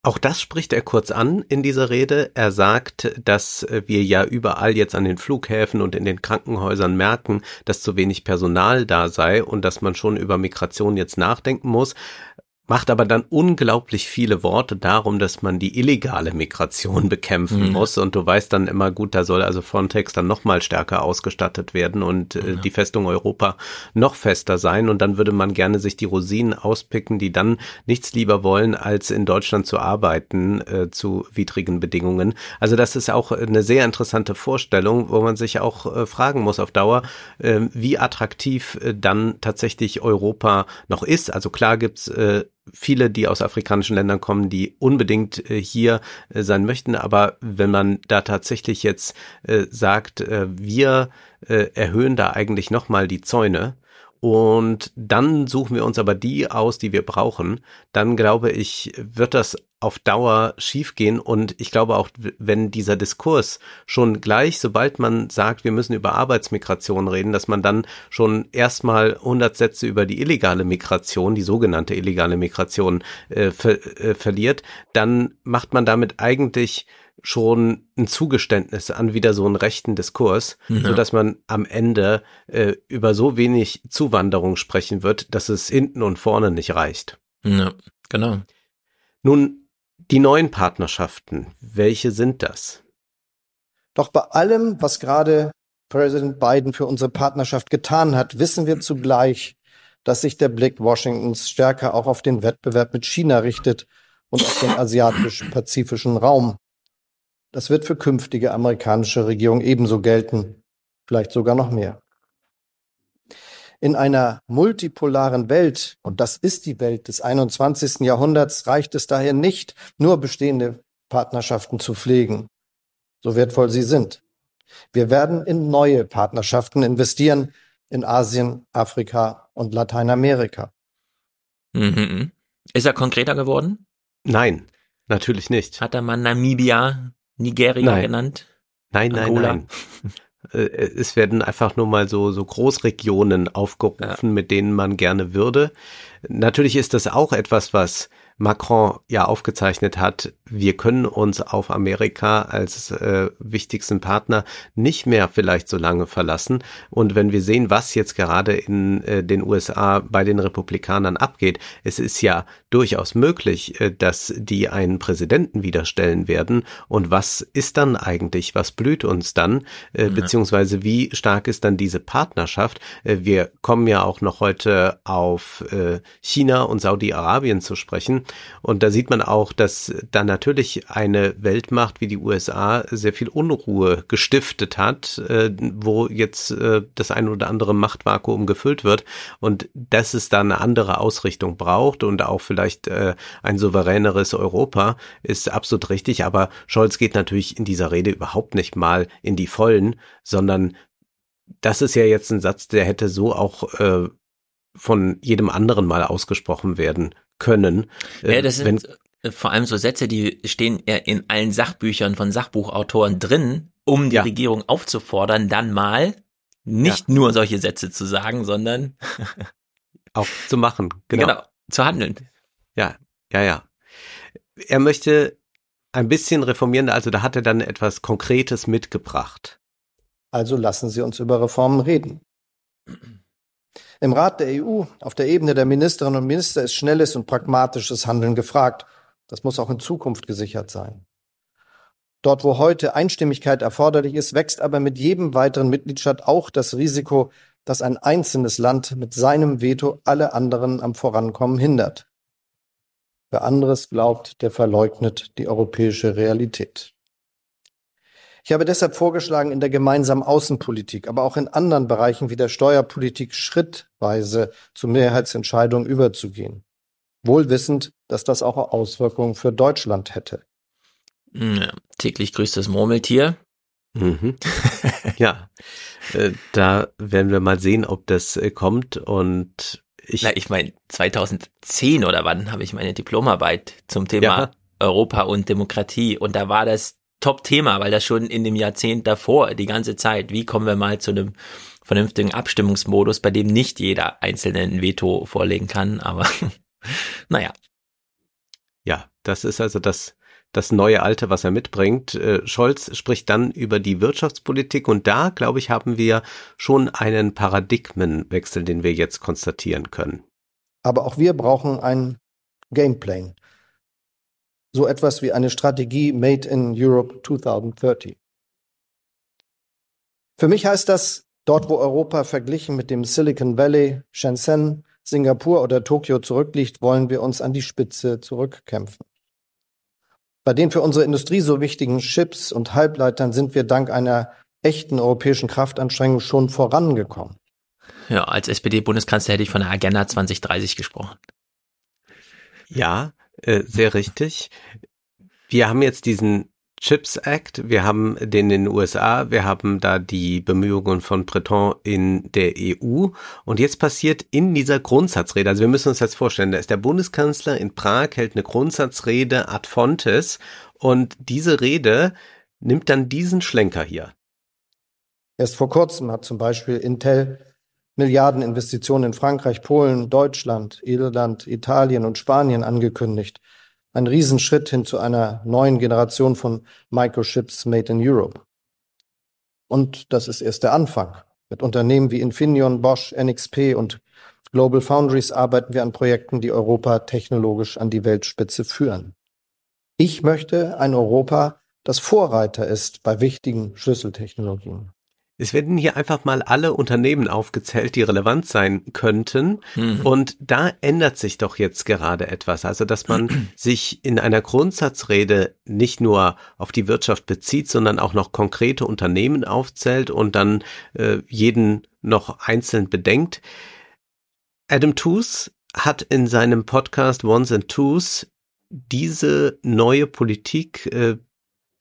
Auch das spricht er kurz an in dieser Rede. Er sagt, dass wir ja überall jetzt an den Flughäfen und in den Krankenhäusern merken, dass zu wenig Personal da sei und dass man schon über Migration jetzt nachdenken muss macht aber dann unglaublich viele Worte darum, dass man die illegale Migration bekämpfen mhm. muss. Und du weißt dann immer gut, da soll also Frontex dann noch mal stärker ausgestattet werden und äh, ja. die Festung Europa noch fester sein. Und dann würde man gerne sich die Rosinen auspicken, die dann nichts lieber wollen, als in Deutschland zu arbeiten äh, zu widrigen Bedingungen. Also das ist auch eine sehr interessante Vorstellung, wo man sich auch äh, fragen muss auf Dauer, äh, wie attraktiv äh, dann tatsächlich Europa noch ist. Also klar gibt's äh, viele, die aus afrikanischen Ländern kommen, die unbedingt äh, hier äh, sein möchten. Aber wenn man da tatsächlich jetzt äh, sagt, wir erhöhen da eigentlich nochmal die Zäune, und dann suchen wir uns aber die aus, die wir brauchen, dann glaube ich, wird das auf Dauer schiefgehen. Und ich glaube auch, wenn dieser Diskurs schon gleich, sobald man sagt, wir müssen über Arbeitsmigration reden, dass man dann schon erstmal 100 Sätze über die illegale Migration, die sogenannte illegale Migration, äh, ver äh, verliert, dann macht man damit eigentlich schon ein Zugeständnis an wieder so einen rechten Diskurs, ja. so dass man am Ende äh, über so wenig Zuwanderung sprechen wird, dass es hinten und vorne nicht reicht. Ja, genau. Nun, die neuen Partnerschaften, welche sind das? Doch bei allem, was gerade Präsident Biden für unsere Partnerschaft getan hat, wissen wir zugleich, dass sich der Blick Washingtons stärker auch auf den Wettbewerb mit China richtet und auf den asiatisch-pazifischen Raum. Das wird für künftige amerikanische Regierungen ebenso gelten, vielleicht sogar noch mehr. In einer multipolaren Welt, und das ist die Welt des 21. Jahrhunderts, reicht es daher nicht, nur bestehende Partnerschaften zu pflegen, so wertvoll sie sind. Wir werden in neue Partnerschaften investieren in Asien, Afrika und Lateinamerika. Mhm. Ist er konkreter geworden? Nein, natürlich nicht. Hat er mal Namibia Nigeria nein. genannt? Nein, Angola. nein, nein. Äh, es werden einfach nur mal so, so Großregionen aufgerufen, ja. mit denen man gerne würde. Natürlich ist das auch etwas, was Macron ja aufgezeichnet hat, wir können uns auf Amerika als äh, wichtigsten Partner nicht mehr vielleicht so lange verlassen. Und wenn wir sehen, was jetzt gerade in äh, den USA bei den Republikanern abgeht, es ist ja durchaus möglich, äh, dass die einen Präsidenten wieder stellen werden. Und was ist dann eigentlich? Was blüht uns dann? Äh, mhm. Beziehungsweise wie stark ist dann diese Partnerschaft? Äh, wir kommen ja auch noch heute auf äh, China und Saudi-Arabien zu sprechen. Und da sieht man auch, dass da natürlich eine Weltmacht wie die USA sehr viel Unruhe gestiftet hat, äh, wo jetzt äh, das ein oder andere Machtvakuum gefüllt wird und dass es da eine andere Ausrichtung braucht und auch vielleicht äh, ein souveräneres Europa ist absolut richtig. Aber Scholz geht natürlich in dieser Rede überhaupt nicht mal in die Vollen, sondern das ist ja jetzt ein Satz, der hätte so auch äh, von jedem anderen mal ausgesprochen werden können. Ja, das sind wenn, vor allem so Sätze, die stehen ja in allen Sachbüchern von Sachbuchautoren drin, um die ja. Regierung aufzufordern, dann mal nicht ja. nur solche Sätze zu sagen, sondern auch zu machen. Genau. genau, zu handeln. Ja, ja, ja. Er möchte ein bisschen reformieren, also da hat er dann etwas Konkretes mitgebracht. Also lassen Sie uns über Reformen reden. Im Rat der EU, auf der Ebene der Ministerinnen und Minister, ist schnelles und pragmatisches Handeln gefragt. Das muss auch in Zukunft gesichert sein. Dort, wo heute Einstimmigkeit erforderlich ist, wächst aber mit jedem weiteren Mitgliedstaat auch das Risiko, dass ein einzelnes Land mit seinem Veto alle anderen am Vorankommen hindert. Wer anderes glaubt, der verleugnet die europäische Realität. Ich habe deshalb vorgeschlagen, in der gemeinsamen Außenpolitik, aber auch in anderen Bereichen wie der Steuerpolitik schrittweise zu Mehrheitsentscheidungen überzugehen. Wohl wissend, dass das auch Auswirkungen für Deutschland hätte. Ja, täglich grüßt das Murmeltier. Mhm. ja, äh, da werden wir mal sehen, ob das äh, kommt und ich. Na, ich meine, 2010 oder wann habe ich meine Diplomarbeit zum Thema ja. Europa und Demokratie und da war das Top-Thema, weil das schon in dem Jahrzehnt davor die ganze Zeit, wie kommen wir mal zu einem vernünftigen Abstimmungsmodus, bei dem nicht jeder einzelne ein Veto vorlegen kann, aber naja. Ja, das ist also das, das neue Alte, was er mitbringt. Äh, Scholz spricht dann über die Wirtschaftspolitik und da, glaube ich, haben wir schon einen Paradigmenwechsel, den wir jetzt konstatieren können. Aber auch wir brauchen ein Gameplan so etwas wie eine Strategie Made in Europe 2030. Für mich heißt das, dort wo Europa verglichen mit dem Silicon Valley, Shenzhen, Singapur oder Tokio zurückliegt, wollen wir uns an die Spitze zurückkämpfen. Bei den für unsere Industrie so wichtigen Chips und Halbleitern sind wir dank einer echten europäischen Kraftanstrengung schon vorangekommen. Ja, als SPD-Bundeskanzler hätte ich von der Agenda 2030 gesprochen. Ja, äh, sehr richtig. Wir haben jetzt diesen Chips Act, wir haben den in den USA, wir haben da die Bemühungen von Breton in der EU und jetzt passiert in dieser Grundsatzrede, also wir müssen uns jetzt vorstellen, da ist der Bundeskanzler in Prag, hält eine Grundsatzrede ad fontes und diese Rede nimmt dann diesen Schlenker hier. Erst vor kurzem hat zum Beispiel Intel Milliardeninvestitionen in Frankreich, Polen, Deutschland, Irland, Italien und Spanien angekündigt. Ein Riesenschritt hin zu einer neuen Generation von Microchips made in Europe. Und das ist erst der Anfang. Mit Unternehmen wie Infineon, Bosch, NXP und Global Foundries arbeiten wir an Projekten, die Europa technologisch an die Weltspitze führen. Ich möchte ein Europa, das Vorreiter ist bei wichtigen Schlüsseltechnologien. Es werden hier einfach mal alle Unternehmen aufgezählt, die relevant sein könnten. Mhm. Und da ändert sich doch jetzt gerade etwas. Also, dass man sich in einer Grundsatzrede nicht nur auf die Wirtschaft bezieht, sondern auch noch konkrete Unternehmen aufzählt und dann äh, jeden noch einzeln bedenkt. Adam Tooze hat in seinem Podcast Ones and Twos diese neue Politik äh,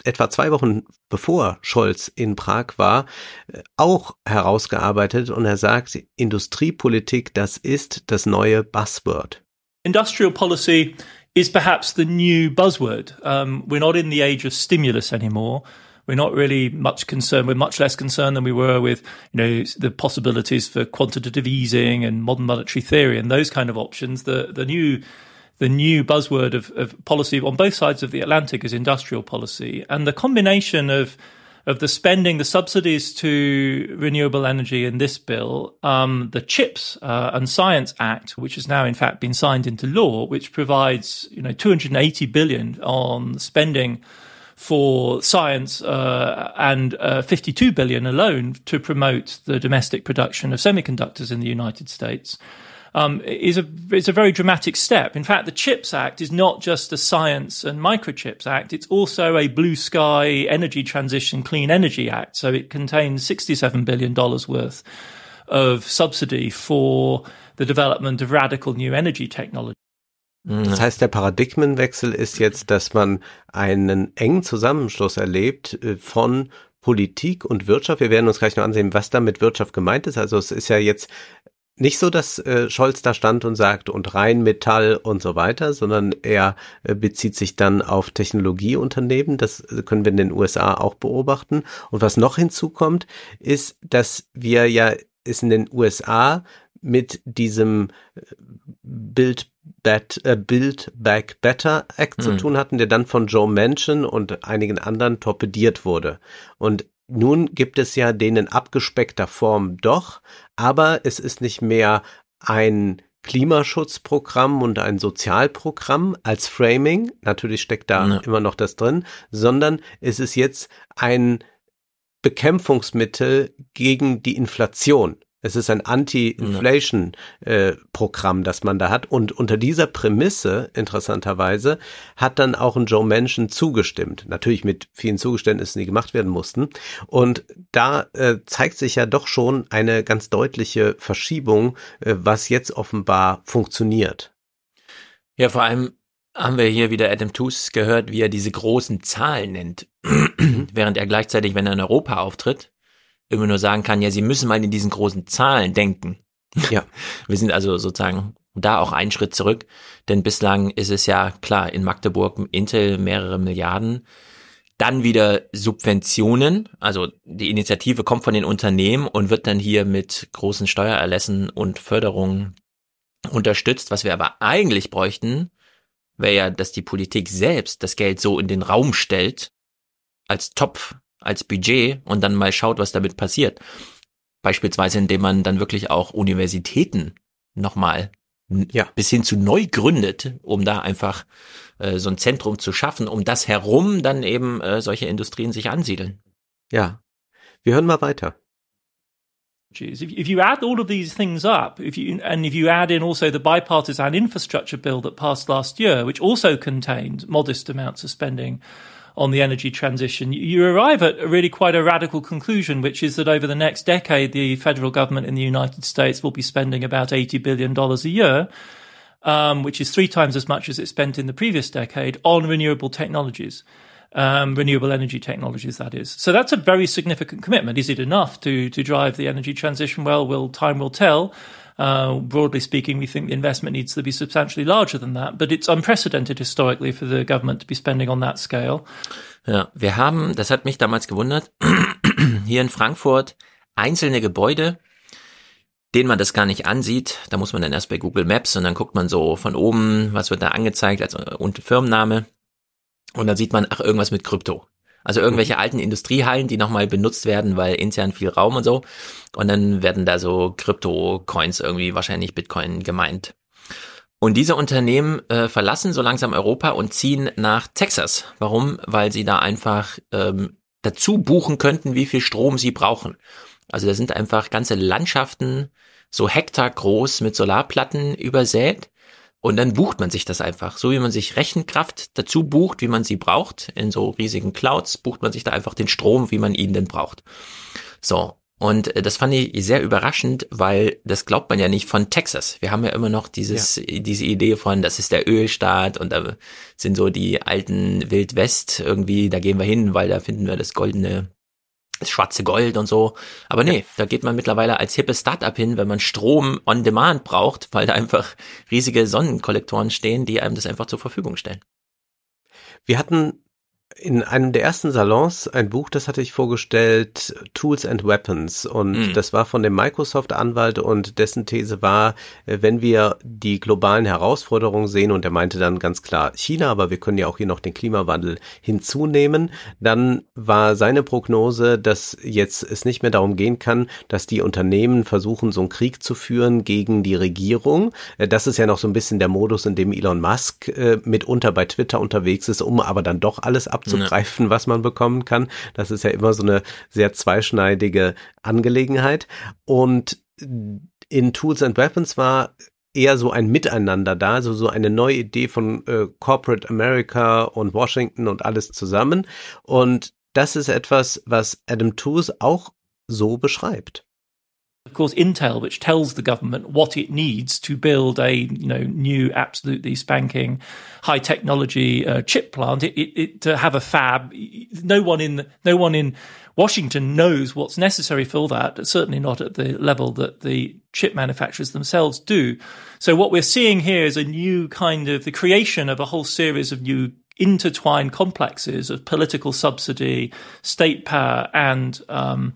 etwa zwei Wochen bevor Scholz in Prag war, äh, auch herausgearbeitet und er sagt, Industriepolitik, das ist das neue Buzzword. Industrial policy is perhaps the new buzzword. Um, we're not in the age of stimulus anymore. We're not really much concerned. We're much less concerned than we were with, you know, the possibilities for quantitative easing and modern monetary theory and those kind of options. The the new the new buzzword of, of policy on both sides of the Atlantic is industrial policy. And the combination of of the spending, the subsidies to renewable energy in this bill, um, the CHIPS uh, and Science Act, which has now in fact been signed into law, which provides you know 280 billion on spending for science uh, and uh, 52 billion alone to promote the domestic production of semiconductors in the United States um, is a is a very dramatic step. In fact, the Chips Act is not just a science and microchips act; it's also a blue sky energy transition clean energy act. So it contains sixty seven billion dollars worth of subsidy for the development of radical new energy technology. Mhm. Das heißt, der Paradigmenwechsel ist jetzt, dass man einen engen Zusammenschluss erlebt äh, von Politik und Wirtschaft. Wir werden uns gleich noch ansehen, was da mit Wirtschaft gemeint ist. Also es ist ja jetzt nicht so, dass äh, Scholz da stand und sagt und Rheinmetall und so weiter, sondern er äh, bezieht sich dann auf Technologieunternehmen. Das äh, können wir in den USA auch beobachten. Und was noch hinzukommt, ist, dass wir ja es in den USA mit diesem äh, Build, Bat, äh, Build Back Better Act mhm. zu tun hatten, der dann von Joe Manchin und einigen anderen torpediert wurde. Und nun gibt es ja den in abgespeckter Form doch, aber es ist nicht mehr ein Klimaschutzprogramm und ein Sozialprogramm als Framing, natürlich steckt da ja. immer noch das drin, sondern es ist jetzt ein Bekämpfungsmittel gegen die Inflation. Es ist ein Anti-Inflation-Programm, äh, das man da hat. Und unter dieser Prämisse, interessanterweise, hat dann auch ein Joe Manchin zugestimmt. Natürlich mit vielen Zugeständnissen, die gemacht werden mussten. Und da äh, zeigt sich ja doch schon eine ganz deutliche Verschiebung, äh, was jetzt offenbar funktioniert. Ja, vor allem haben wir hier wieder Adam Tooze gehört, wie er diese großen Zahlen nennt, während er gleichzeitig, wenn er in Europa auftritt, immer nur sagen kann, ja, Sie müssen mal in diesen großen Zahlen denken. Ja. Wir sind also sozusagen da auch einen Schritt zurück, denn bislang ist es ja klar, in Magdeburg Intel mehrere Milliarden, dann wieder Subventionen, also die Initiative kommt von den Unternehmen und wird dann hier mit großen Steuererlässen und Förderungen unterstützt. Was wir aber eigentlich bräuchten, wäre ja, dass die Politik selbst das Geld so in den Raum stellt, als Topf als Budget und dann mal schaut, was damit passiert. Beispielsweise, indem man dann wirklich auch Universitäten nochmal ja. bis hin zu neu gründet, um da einfach äh, so ein Zentrum zu schaffen, um das herum dann eben äh, solche Industrien sich ansiedeln. Ja, wir hören mal weiter. If, if you add all of these things up, if you, and if you add in also the bipartisan infrastructure bill that passed last year, which also contained modest amounts of spending on the energy transition, you arrive at really quite a radical conclusion, which is that over the next decade, the federal government in the United States will be spending about $80 billion a year, um, which is three times as much as it spent in the previous decade on renewable technologies. um, renewable energy technologies, that is. So that's a very significant commitment. Is it enough to, to drive the energy transition? Well, will time will tell. Uh, broadly speaking, we think the investment needs to be substantially larger than that, but it's unprecedented historically for the government to be spending on that scale. Ja, wir haben, das hat mich damals gewundert, hier in Frankfurt einzelne Gebäude, denen man das gar nicht ansieht. Da muss man dann erst bei Google Maps und dann guckt man so von oben, was wird da angezeigt als und Firmenname. Und dann sieht man, ach, irgendwas mit Krypto. Also irgendwelche alten Industriehallen, die nochmal benutzt werden, weil intern viel Raum und so. Und dann werden da so Krypto-Coins irgendwie, wahrscheinlich Bitcoin gemeint. Und diese Unternehmen äh, verlassen so langsam Europa und ziehen nach Texas. Warum? Weil sie da einfach ähm, dazu buchen könnten, wie viel Strom sie brauchen. Also da sind einfach ganze Landschaften so Hektar groß mit Solarplatten übersät und dann bucht man sich das einfach. So wie man sich Rechenkraft dazu bucht, wie man sie braucht, in so riesigen Clouds, bucht man sich da einfach den Strom, wie man ihn denn braucht. So. Und äh, das fand ich sehr überraschend, weil das glaubt man ja nicht von Texas. Wir haben ja immer noch dieses, ja. diese Idee von, das ist der Ölstaat und da sind so die alten Wildwest irgendwie, da gehen wir hin, weil da finden wir das goldene das schwarze Gold und so. Aber nee, da geht man mittlerweile als hippes Startup hin, wenn man Strom on demand braucht, weil da einfach riesige Sonnenkollektoren stehen, die einem das einfach zur Verfügung stellen. Wir hatten in einem der ersten Salons ein Buch, das hatte ich vorgestellt, Tools and Weapons. Und mm. das war von dem Microsoft-Anwalt und dessen These war, äh, wenn wir die globalen Herausforderungen sehen, und er meinte dann ganz klar China, aber wir können ja auch hier noch den Klimawandel hinzunehmen, dann war seine Prognose, dass jetzt es nicht mehr darum gehen kann, dass die Unternehmen versuchen, so einen Krieg zu führen gegen die Regierung. Äh, das ist ja noch so ein bisschen der Modus, in dem Elon Musk äh, mitunter bei Twitter unterwegs ist, um aber dann doch alles abzugreifen, ja. was man bekommen kann. Das ist ja immer so eine sehr zweischneidige Angelegenheit. Und in Tools and Weapons war eher so ein Miteinander da, also so eine neue Idee von äh, Corporate America und Washington und alles zusammen. Und das ist etwas, was Adam Tooze auch so beschreibt. Of course, Intel, which tells the government what it needs to build a you know new, absolutely spanking, high technology uh, chip plant, it, it, it, to have a fab. No one in no one in Washington knows what's necessary for that. Certainly not at the level that the chip manufacturers themselves do. So what we're seeing here is a new kind of the creation of a whole series of new intertwined complexes of political subsidy, state power, and um,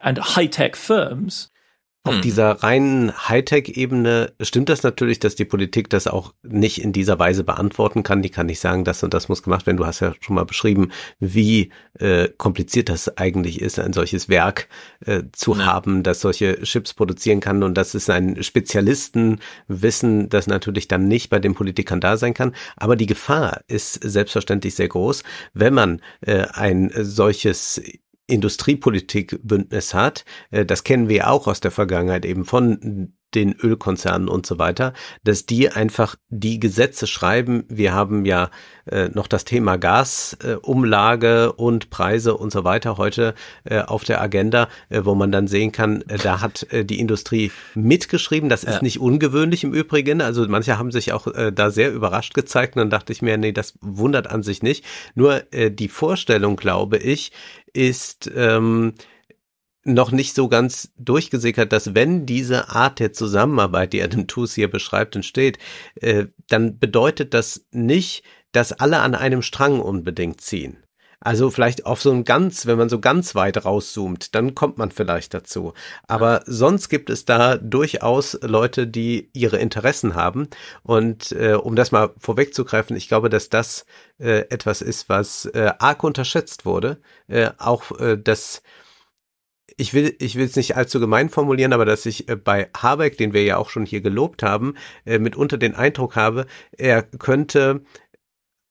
and high tech firms Auf hm. dieser reinen Hightech-Ebene stimmt das natürlich, dass die Politik das auch nicht in dieser Weise beantworten kann. Die kann nicht sagen, das und das muss gemacht werden. Du hast ja schon mal beschrieben, wie äh, kompliziert das eigentlich ist, ein solches Werk äh, zu ja. haben, das solche Chips produzieren kann. Und das ist ein Spezialistenwissen, das natürlich dann nicht bei den Politikern da sein kann. Aber die Gefahr ist selbstverständlich sehr groß, wenn man äh, ein solches Industriepolitikbündnis hat. Äh, das kennen wir auch aus der Vergangenheit eben von den Ölkonzernen und so weiter, dass die einfach die Gesetze schreiben. Wir haben ja äh, noch das Thema Gasumlage äh, und Preise und so weiter heute äh, auf der Agenda, äh, wo man dann sehen kann, äh, da hat äh, die Industrie mitgeschrieben. Das ist ja. nicht ungewöhnlich im Übrigen. Also manche haben sich auch äh, da sehr überrascht gezeigt und dann dachte ich mir, nee, das wundert an sich nicht. Nur äh, die Vorstellung, glaube ich, ist ähm, noch nicht so ganz durchgesickert, dass wenn diese Art der Zusammenarbeit, die Adam Tooze hier beschreibt, entsteht, äh, dann bedeutet das nicht, dass alle an einem Strang unbedingt ziehen. Also vielleicht auf so ein ganz, wenn man so ganz weit rauszoomt, dann kommt man vielleicht dazu. Aber sonst gibt es da durchaus Leute, die ihre Interessen haben. Und äh, um das mal vorwegzugreifen, ich glaube, dass das äh, etwas ist, was äh, arg unterschätzt wurde. Äh, auch äh, das ich will, ich will es nicht allzu gemein formulieren, aber dass ich äh, bei Habeck, den wir ja auch schon hier gelobt haben, äh, mitunter den Eindruck habe, er könnte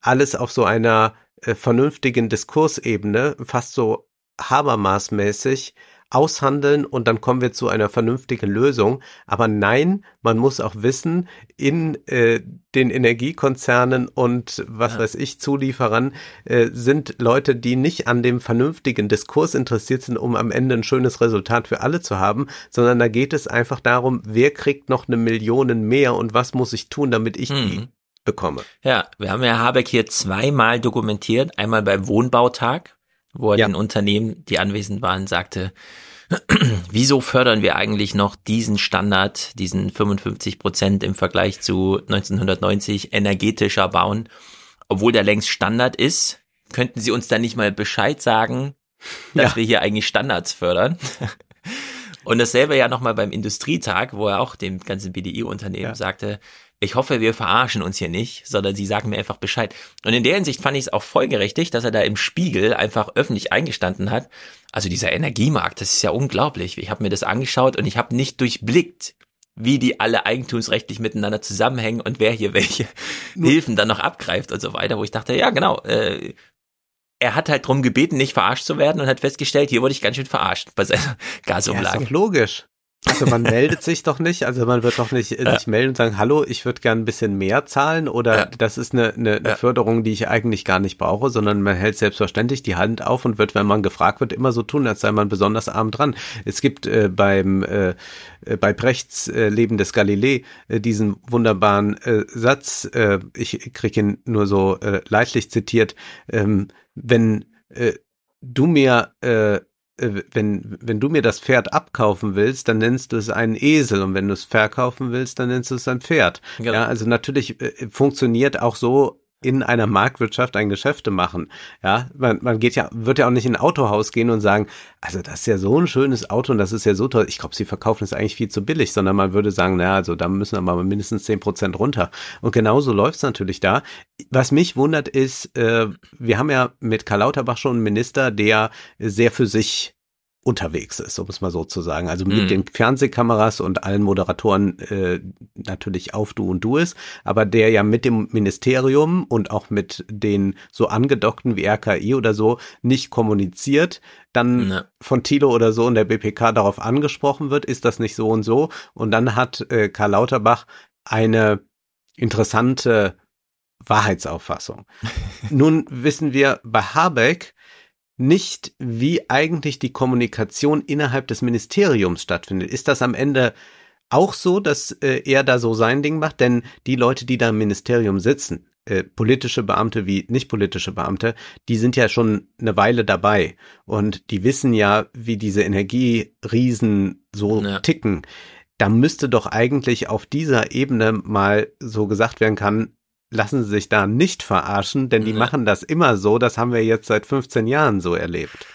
alles auf so einer äh, vernünftigen Diskursebene, fast so Habermas-mäßig, aushandeln und dann kommen wir zu einer vernünftigen Lösung. Aber nein, man muss auch wissen, in äh, den Energiekonzernen und was ja. weiß ich, Zulieferern äh, sind Leute, die nicht an dem vernünftigen Diskurs interessiert sind, um am Ende ein schönes Resultat für alle zu haben, sondern da geht es einfach darum, wer kriegt noch eine Million mehr und was muss ich tun, damit ich mhm. die bekomme. Ja, wir haben ja Habeck hier zweimal dokumentiert. Einmal beim Wohnbautag, wo er Ja. den Unternehmen, die anwesend waren, sagte, wieso fördern wir eigentlich noch diesen Standard, diesen 55 Prozent im Vergleich zu 1990 energetischer bauen, obwohl der längst Standard ist? Könnten Sie uns da nicht mal Bescheid sagen, dass Ja. wir hier eigentlich Standards fördern? Und dasselbe ja nochmal beim Industrietag, wo er auch dem ganzen BDI-Unternehmen Ja. sagte, ich hoffe, wir verarschen uns hier nicht, sondern sie sagen mir einfach Bescheid. Und in der Hinsicht fand ich es auch folgerichtig, dass er da im Spiegel einfach öffentlich eingestanden hat. Also dieser Energiemarkt, das ist ja unglaublich. Ich habe mir das angeschaut und ich habe nicht durchblickt, wie die alle eigentumsrechtlich miteinander zusammenhängen und wer hier welche Hilfen dann noch abgreift und so weiter, wo ich dachte, ja genau, äh, er hat halt drum gebeten, nicht verarscht zu werden und hat festgestellt, hier wurde ich ganz schön verarscht bei seiner Ja, ist Gasumlage. doch logisch. Also man meldet sich doch nicht, also man wird doch nicht äh, sich melden und sagen, hallo, ich würde gern ein bisschen mehr zahlen oder Ja. das ist eine, eine, eine Ja. Förderung, die ich eigentlich gar nicht brauche, sondern man hält selbstverständlich die Hand auf und wird, wenn man gefragt wird, immer so tun, als sei man besonders arm dran. Es gibt äh, beim äh, äh, bei Brechts äh, Leben des Galilei äh, diesen wunderbaren äh, Satz, äh, ich kriege ihn nur so äh, leidlich zitiert, ähm, wenn äh, du mir äh, wenn, wenn du mir das Pferd abkaufen willst, dann nennst du es einen Esel und wenn du es verkaufen willst, dann nennst du es ein Pferd. Genau. Ja, also natürlich äh, funktioniert auch so in einer Marktwirtschaft ein Geschäfte machen. Ja, man, man geht ja, wird ja auch nicht in ein Autohaus gehen und sagen, also das ist ja so ein schönes Auto und das ist ja so toll. Ich glaube, sie verkaufen es eigentlich viel zu billig, sondern man würde sagen, na, also da müssen wir mal mindestens zehn Prozent runter. Und genauso läuft es natürlich da. Was mich wundert ist, äh, wir haben ja mit Karl Lauterbach schon einen Minister, der sehr für sich unterwegs ist, um es mal so zu sagen. Also mit Mhm. den Fernsehkameras und allen Moderatoren äh, natürlich auf du und du ist, aber der ja mit dem Ministerium und auch mit den so angedockten wie RKI oder so nicht kommuniziert, dann Ne. von Thilo oder so in der BPK darauf angesprochen wird, ist das nicht so und so. Und dann hat äh, Karl Lauterbach eine interessante Wahrheitsauffassung. Nun wissen wir bei Habeck nicht, wie eigentlich die Kommunikation innerhalb des Ministeriums stattfindet. Ist das am Ende auch so, dass äh, er da so sein Ding macht? Denn die Leute, die da im Ministerium sitzen, äh, politische Beamte wie nicht politische Beamte, die sind ja schon eine Weile dabei und die wissen ja, wie diese Energieriesen so Ja. ticken. Da müsste doch eigentlich auf dieser Ebene mal so gesagt werden kann, lassen Sie sich da nicht verarschen, denn die Ja. machen das immer so, das haben wir jetzt seit 15 Jahren so erlebt.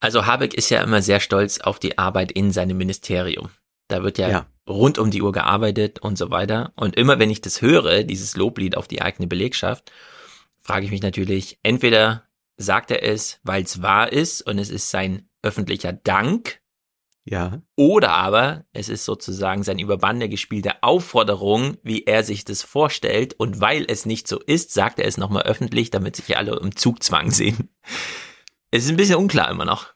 Also Habeck ist ja immer sehr stolz auf die Arbeit in seinem Ministerium. Da wird ja, Ja. rund um die Uhr gearbeitet und so weiter. Und immer wenn ich das höre, dieses Loblied auf die eigene Belegschaft, frage ich mich natürlich, entweder sagt er es, weil es wahr ist und es ist sein öffentlicher Dank, Ja, oder aber es ist sozusagen sein über Bande gespielte Aufforderung, wie er sich das vorstellt. Und weil es nicht so ist, sagt er es nochmal öffentlich, damit sich alle im Zugzwang sehen. Es ist ein bisschen unklar immer noch.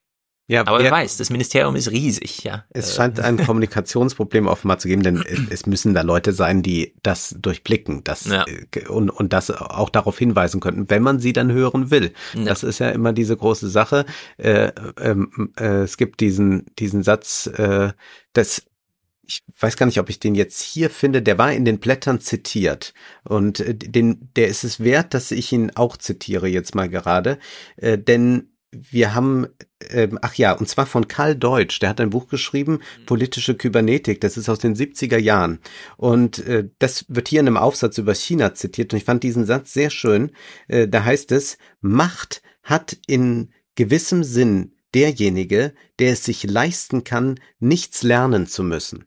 Ja, Aber wer weiß, das Ministerium ist riesig, ja. Es Äh, scheint ein Kommunikationsproblem offenbar zu geben, denn es, müssen da Leute sein, die das durchblicken das, Ja. äh, und, und das auch darauf hinweisen könnten, wenn man sie dann hören will. Ja. Das ist ja immer diese große Sache. Äh, ähm, äh, es gibt diesen, diesen Satz, äh, das ich weiß gar nicht, ob ich den jetzt hier finde, der war in den Blättern zitiert. Und äh, den, der ist es wert, dass ich ihn auch zitiere jetzt mal gerade. Denn wir haben, ähm, ach ja, und zwar von Karl Deutsch, der hat ein Buch geschrieben, Politische Kybernetik, das ist aus den 70er Jahren. Und äh, das wird hier in einem Aufsatz über China zitiert und ich fand diesen Satz sehr schön. Äh, da heißt es, Macht hat in gewissem Sinn derjenige, der es sich leisten kann, nichts lernen zu müssen.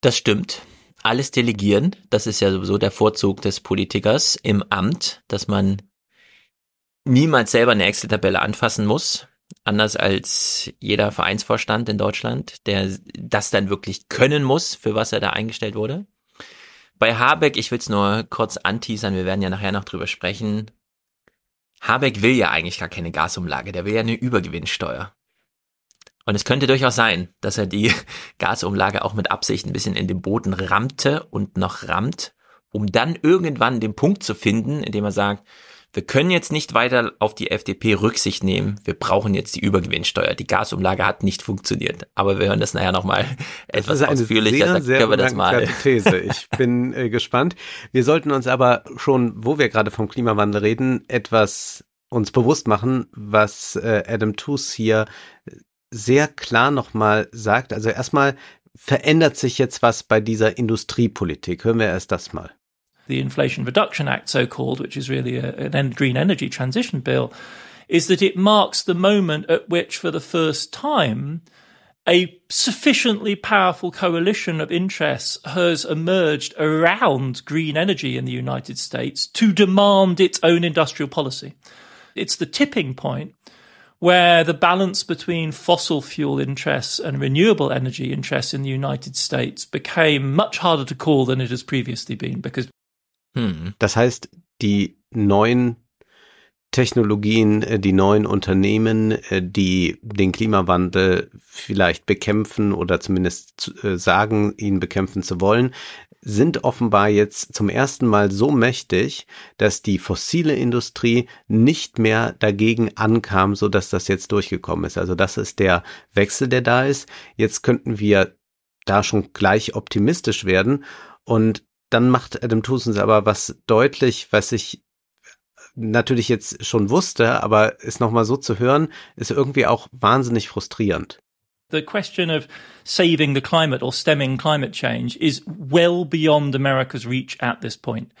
Das stimmt. Alles delegieren, das ist ja sowieso der Vorzug des Politikers im Amt, dass man niemals selber eine Excel-Tabelle anfassen muss. Anders als jeder Vereinsvorstand in Deutschland, der das dann wirklich können muss, für was er da eingestellt wurde. Bei Habeck, ich will es nur kurz anteasern, wir werden ja nachher noch drüber sprechen. Habeck will ja eigentlich gar keine Gasumlage, der will ja eine Übergewinnsteuer. Und es könnte durchaus sein, dass er die Gasumlage auch mit Absicht ein bisschen in den Boden rammte und noch rammt, um dann irgendwann den Punkt zu finden, in dem er sagt, wir können jetzt nicht weiter auf die FDP Rücksicht nehmen. Wir brauchen jetzt die Übergewinnsteuer. Die Gasumlage hat nicht funktioniert. Aber wir hören das nachher nochmal etwas ausführlicher. Sehr, sehr können wir das mal. These. Ich bin äh, gespannt. Wir sollten uns aber schon, wo wir gerade vom Klimawandel reden, etwas uns bewusst machen, was äh, Adam Tooze hier sehr klar nochmal sagt. Also erstmal verändert sich jetzt was bei dieser Industriepolitik. Hören wir erst das mal. The Inflation Reduction Act, so called, which is really a, an green energy transition bill, is that it marks the moment at which, for the first time, a sufficiently powerful coalition of interests has emerged around green energy in the United States to demand its own industrial policy. It's the tipping point where the balance between fossil fuel interests and renewable energy interests in the United States became much harder to call than it has previously been because Hm. Das heißt, die neuen Technologien, äh, die neuen Unternehmen, äh, die den Klimawandel vielleicht bekämpfen oder zumindest äh, sagen, ihn bekämpfen zu wollen, sind offenbar jetzt zum ersten Mal so mächtig, dass die fossile Industrie nicht mehr dagegen ankam, so dass das jetzt durchgekommen ist. Also das ist der Wechsel, der da ist. Jetzt könnten wir da schon gleich optimistisch werden und dann macht Adam Tusens aber was deutlich, was ich natürlich jetzt schon wusste, aber es nochmal so zu hören, ist irgendwie auch wahnsinnig frustrierend. The question of saving the climate or stemming climate change is well beyond America's reach at this point.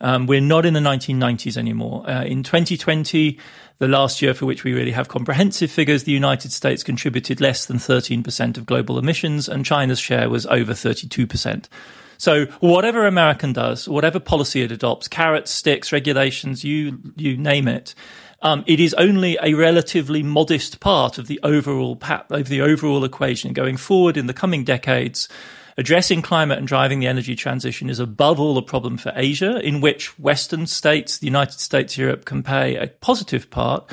Um, we're not in the 1990s anymore. Uh, in 2020, the last year for which we really have comprehensive figures, the United States contributed less than 13% of global emissions and China's share was over 32%. So whatever American does, whatever policy it adopts, carrots, sticks, regulations, you, you name it, um, it is only a relatively modest part of the overall of the overall equation going forward in the coming decades. Addressing climate and driving the energy transition is above all a problem for Asia, in which Western states, the United States, Europe can play a positive part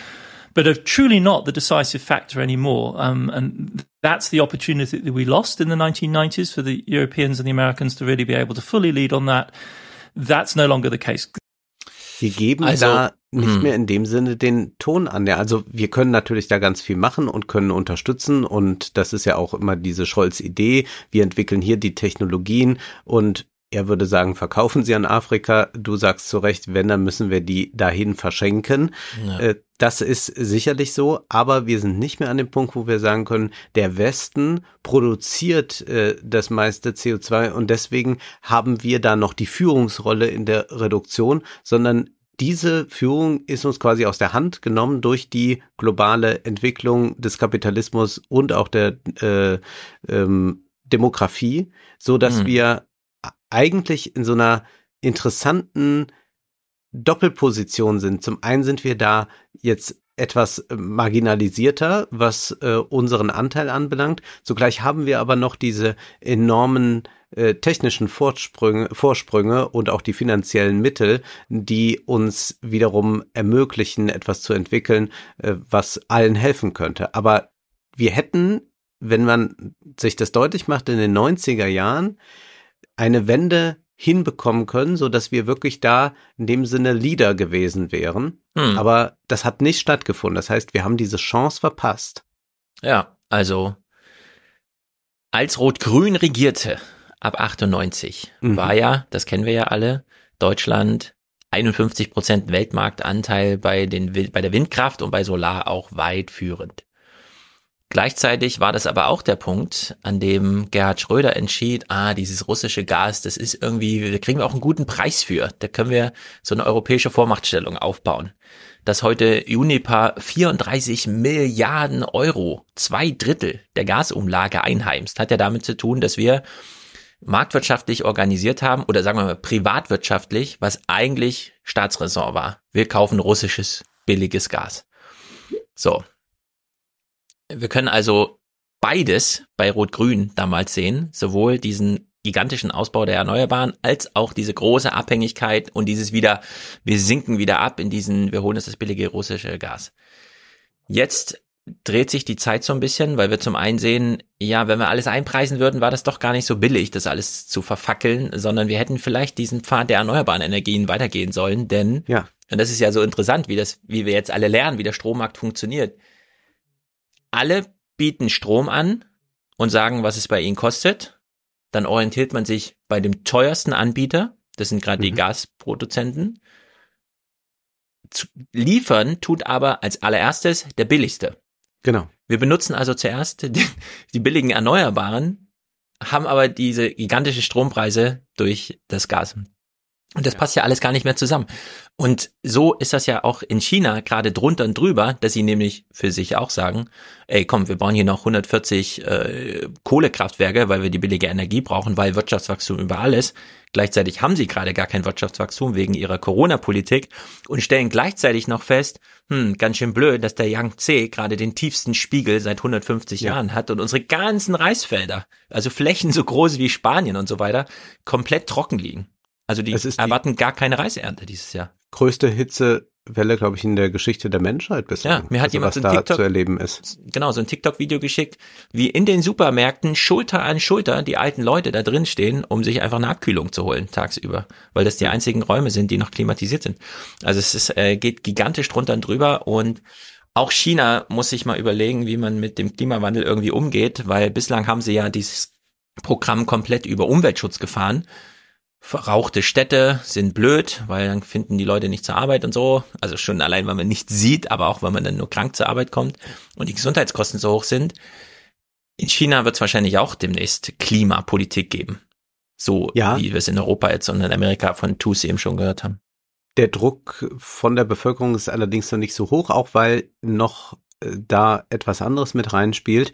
but are truly not the decisive factor anymore. Um, and that's the opportunity that we lost in the 1990s for the Europeans and the Americans to really be able to fully lead on that. That's no longer the case. Wir geben also, da nicht hm. mehr in dem Sinne den Ton an. Ja, also wir können natürlich da ganz viel machen und können unterstützen und das ist ja auch immer diese Scholz-Idee. Wir entwickeln hier die Technologien und er würde sagen, verkaufen sie an Afrika. Du sagst zu Recht, wenn, dann müssen wir die dahin verschenken. Ja. Äh, das ist sicherlich so, aber wir sind nicht mehr an dem Punkt, wo wir sagen können, der Westen produziert äh, das meiste CO2 und deswegen haben wir da noch die Führungsrolle in der Reduktion, sondern diese Führung ist uns quasi aus der Hand genommen durch die globale Entwicklung des Kapitalismus und auch der äh, ähm, Demografie, so dass mhm. wir eigentlich in so einer interessanten Doppelposition sind. Zum einen sind wir da jetzt etwas äh, marginalisierter, was äh, unseren Anteil anbelangt. Zugleich haben wir aber noch diese enormen äh, technischen Vorsprünge, Vorsprünge und auch die finanziellen Mittel, die uns wiederum ermöglichen, etwas zu entwickeln, äh, was allen helfen könnte. Aber wir hätten, wenn man sich das deutlich macht, in den 90er Jahren eine Wende hinbekommen können, so dass wir wirklich da in dem Sinne Leader gewesen wären. Hm. Aber das hat nicht stattgefunden. Das heißt, wir haben diese Chance verpasst. Ja, also als Rot-Grün regierte ab 98 mhm. war ja, das kennen wir ja alle, Deutschland 51 Prozent Weltmarktanteil bei den bei der Windkraft und bei Solar auch weit führend. Gleichzeitig war das aber auch der Punkt, an dem Gerhard Schröder entschied, ah, dieses russische Gas, das ist irgendwie, da kriegen wir auch einen guten Preis für. Da können wir so eine europäische Vormachtstellung aufbauen. Dass heute Unipa 34 Milliarden Euro, zwei Drittel der Gasumlage einheimst, hat ja damit zu tun, dass wir marktwirtschaftlich organisiert haben oder sagen wir mal privatwirtschaftlich, was eigentlich Staatsräson war. Wir kaufen russisches billiges Gas. So, wir können also beides bei Rot-Grün damals sehen, sowohl diesen gigantischen Ausbau der Erneuerbaren als auch diese große Abhängigkeit und dieses wieder, wir sinken wieder ab in diesen, wir holen uns das billige russische Gas. Jetzt dreht sich die Zeit so ein bisschen, weil wir zum einen sehen, ja, wenn wir alles einpreisen würden, war das doch gar nicht so billig, das alles zu verfackeln, sondern wir hätten vielleicht diesen Pfad der erneuerbaren Energien weitergehen sollen, denn ja. Und das ist ja so interessant, wie das, wie wir jetzt alle lernen, wie der Strommarkt funktioniert. Alle bieten Strom an und sagen, was es bei ihnen kostet. Dann orientiert man sich bei dem teuersten Anbieter. Das sind gerade mhm. die Gasproduzenten. Zu liefern tut aber als allererstes der billigste. Genau. Wir benutzen also zuerst die, die billigen Erneuerbaren, haben aber diese gigantischen Strompreise durch das Gas. Und das ja. passt ja alles gar nicht mehr zusammen. Und so ist das ja auch in China gerade drunter und drüber, dass sie nämlich für sich auch sagen, ey komm, wir bauen hier noch 140 äh, Kohlekraftwerke, weil wir die billige Energie brauchen, weil Wirtschaftswachstum überall ist. Gleichzeitig haben sie gerade gar kein Wirtschaftswachstum wegen ihrer Corona-Politik und stellen gleichzeitig noch fest, hm, ganz schön blöd, dass der Yangtze gerade den tiefsten Spiegel seit 150 ja. Jahren hat und unsere ganzen Reisfelder, also Flächen so groß wie Spanien und so weiter, komplett trocken liegen. Also die erwarten gar keine Reiseernte dieses Jahr. Größte Hitzewelle, glaube ich, in der Geschichte der Menschheit bislang. Ja, mir hat also, jemand was so da TikTok, zu erleben ist. Genau, so ein TikTok-Video geschickt, wie in den Supermärkten Schulter an Schulter die alten Leute da drin stehen, um sich einfach eine Abkühlung zu holen tagsüber, weil das die einzigen Räume sind, die noch klimatisiert sind. Also es ist, äh, geht gigantisch drunter und drüber und auch China muss sich mal überlegen, wie man mit dem Klimawandel irgendwie umgeht, weil bislang haben sie ja dieses Programm komplett über Umweltschutz gefahren verrauchte Städte sind blöd, weil dann finden die Leute nicht zur Arbeit und so. Also schon allein, weil man nichts sieht, aber auch, weil man dann nur krank zur Arbeit kommt und die Gesundheitskosten so hoch sind. In China wird es wahrscheinlich auch demnächst Klimapolitik geben. So ja. wie wir es in Europa jetzt und in Amerika von TUSI eben schon gehört haben. Der Druck von der Bevölkerung ist allerdings noch nicht so hoch, auch weil noch äh, da etwas anderes mit reinspielt.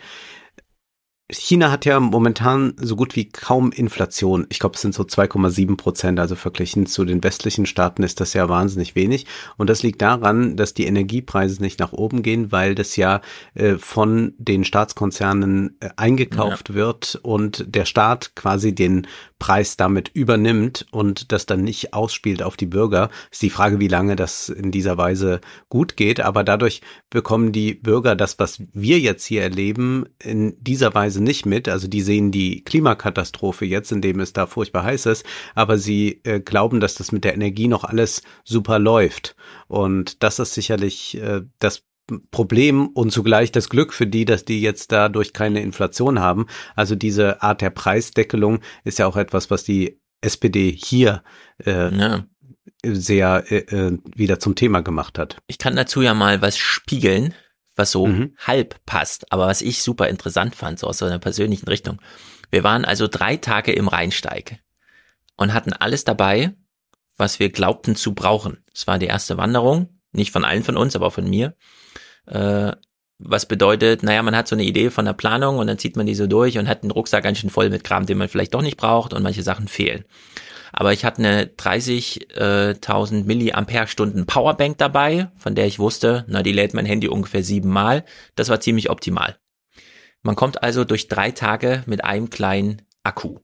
China hat ja momentan so gut wie kaum Inflation. Ich glaube, es sind so 2,7 Prozent. Also verglichen zu den westlichen Staaten ist das ja wahnsinnig wenig. Und das liegt daran, dass die Energiepreise nicht nach oben gehen, weil das ja äh, von den Staatskonzernen äh, eingekauft ja. wird und der Staat quasi den Preis damit übernimmt und das dann nicht ausspielt auf die Bürger. Ist die Frage, wie lange das in dieser Weise gut geht. Aber dadurch bekommen die Bürger das, was wir jetzt hier erleben, in dieser Weise nicht mit. Also die sehen die Klimakatastrophe jetzt, indem es da furchtbar heiß ist, aber sie äh, glauben, dass das mit der Energie noch alles super läuft. Und das ist sicherlich äh, das Problem und zugleich das Glück für die, dass die jetzt dadurch keine Inflation haben. Also diese Art der Preisdeckelung ist ja auch etwas, was die SPD hier äh, ja. sehr äh, äh, wieder zum Thema gemacht hat. Ich kann dazu ja mal was spiegeln, was so mhm. halb passt, aber was ich super interessant fand, so aus so einer persönlichen Richtung. Wir waren also drei Tage im Rheinsteig und hatten alles dabei, was wir glaubten zu brauchen. Es war die erste Wanderung, nicht von allen von uns, aber von mir. Äh, was bedeutet, naja, man hat so eine Idee von der Planung und dann zieht man die so durch und hat einen Rucksack ganz schön voll mit Kram, den man vielleicht doch nicht braucht und manche Sachen fehlen. Aber ich hatte eine 30.000 äh, Milliampere-Stunden Powerbank dabei, von der ich wusste, na, die lädt mein Handy ungefähr siebenmal. Das war ziemlich optimal. Man kommt also durch drei Tage mit einem kleinen Akku.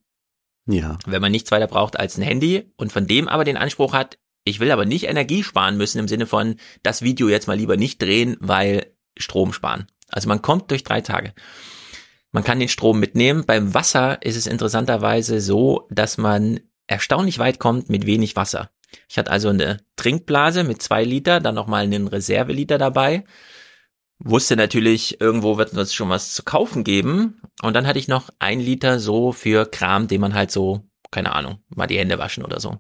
Ja. Wenn man nichts weiter braucht als ein Handy und von dem aber den Anspruch hat, ich will aber nicht Energie sparen müssen im Sinne von, das Video jetzt mal lieber nicht drehen, weil Strom sparen. Also man kommt durch drei Tage. Man kann den Strom mitnehmen. Beim Wasser ist es interessanterweise so, dass man erstaunlich weit kommt mit wenig Wasser. Ich hatte also eine Trinkblase mit zwei Liter, dann nochmal einen Reserveliter dabei. Wusste natürlich, irgendwo wird uns schon was zu kaufen geben. Und dann hatte ich noch ein Liter so für Kram, den man halt so, keine Ahnung, mal die Hände waschen oder so.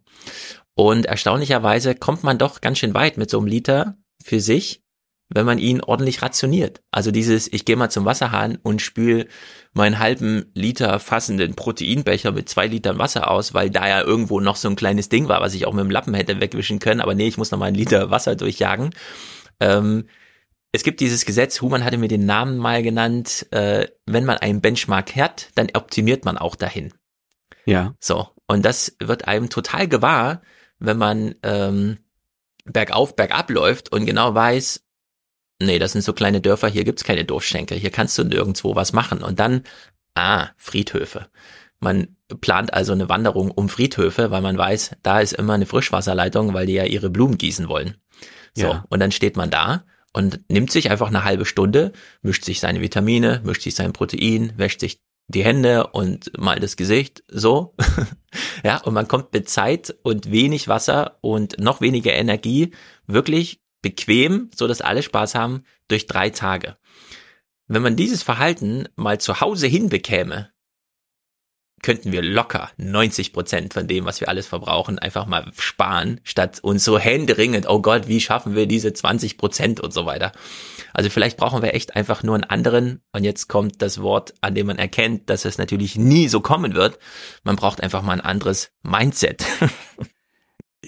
Und erstaunlicherweise kommt man doch ganz schön weit mit so einem Liter für sich, wenn man ihn ordentlich rationiert. Also dieses, ich gehe mal zum Wasserhahn und spül meinen halben Liter fassenden Proteinbecher mit zwei Litern Wasser aus, weil da ja irgendwo noch so ein kleines Ding war, was ich auch mit dem Lappen hätte wegwischen können. Aber nee, ich muss noch mal einen Liter Wasser durchjagen. Ähm, es gibt dieses Gesetz, Human hatte mir den Namen mal genannt, äh, wenn man einen Benchmark hat, dann optimiert man auch dahin. Ja. So. Und das wird einem total gewahr, wenn man ähm, bergauf, bergab läuft und genau weiß, nee, das sind so kleine Dörfer, hier gibt's keine Dorfschenke, hier kannst du nirgendwo was machen. Und dann, ah, Friedhöfe. Man plant also eine Wanderung um Friedhöfe, weil man weiß, da ist immer eine Frischwasserleitung, weil die ja ihre Blumen gießen wollen. So, ja. und dann steht man da und nimmt sich einfach eine halbe Stunde, mischt sich seine Vitamine, mischt sich sein Protein, wäscht sich die Hände und mal das Gesicht, so. Ja, und man kommt mit Zeit und wenig Wasser und noch weniger Energie wirklich bequem, so dass alle Spaß haben, durch drei Tage. Wenn man dieses Verhalten mal zu Hause hinbekäme, könnten wir locker 90 Prozent von dem, was wir alles verbrauchen, einfach mal sparen, statt uns so händeringend, oh Gott, wie schaffen wir diese 20 Prozent und so weiter. Also vielleicht brauchen wir echt einfach nur einen anderen, und jetzt kommt das Wort, an dem man erkennt, dass es natürlich nie so kommen wird. Man braucht einfach mal ein anderes Mindset.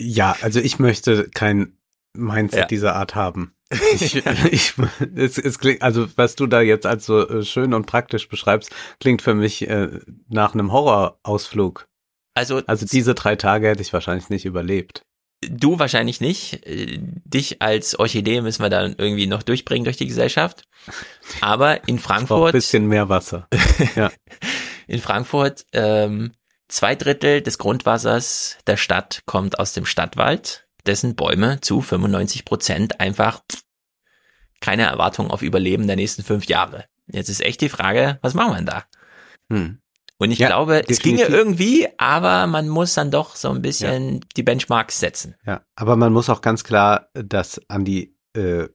Ja, also ich möchte kein Mindset ja. dieser Art haben. Ich, ich, es, es klingt, also was du da jetzt als so äh, schön und praktisch beschreibst, klingt für mich äh, nach einem Horrorausflug. Also, also diese drei Tage hätte ich wahrscheinlich nicht überlebt. Du wahrscheinlich nicht. Äh, dich als Orchidee müssen wir dann irgendwie noch durchbringen durch die Gesellschaft. Aber in Frankfurt. Ein bisschen mehr Wasser. ja. In Frankfurt, ähm, zwei Drittel des Grundwassers der Stadt kommt aus dem Stadtwald dessen Bäume zu 95 Prozent einfach keine Erwartung auf Überleben der nächsten fünf Jahre. Jetzt ist echt die Frage, was machen wir denn da? Hm. Und ich ja, glaube, definitiv. es ginge irgendwie, aber man muss dann doch so ein bisschen ja. die Benchmarks setzen. Ja, aber man muss auch ganz klar das an die, äh,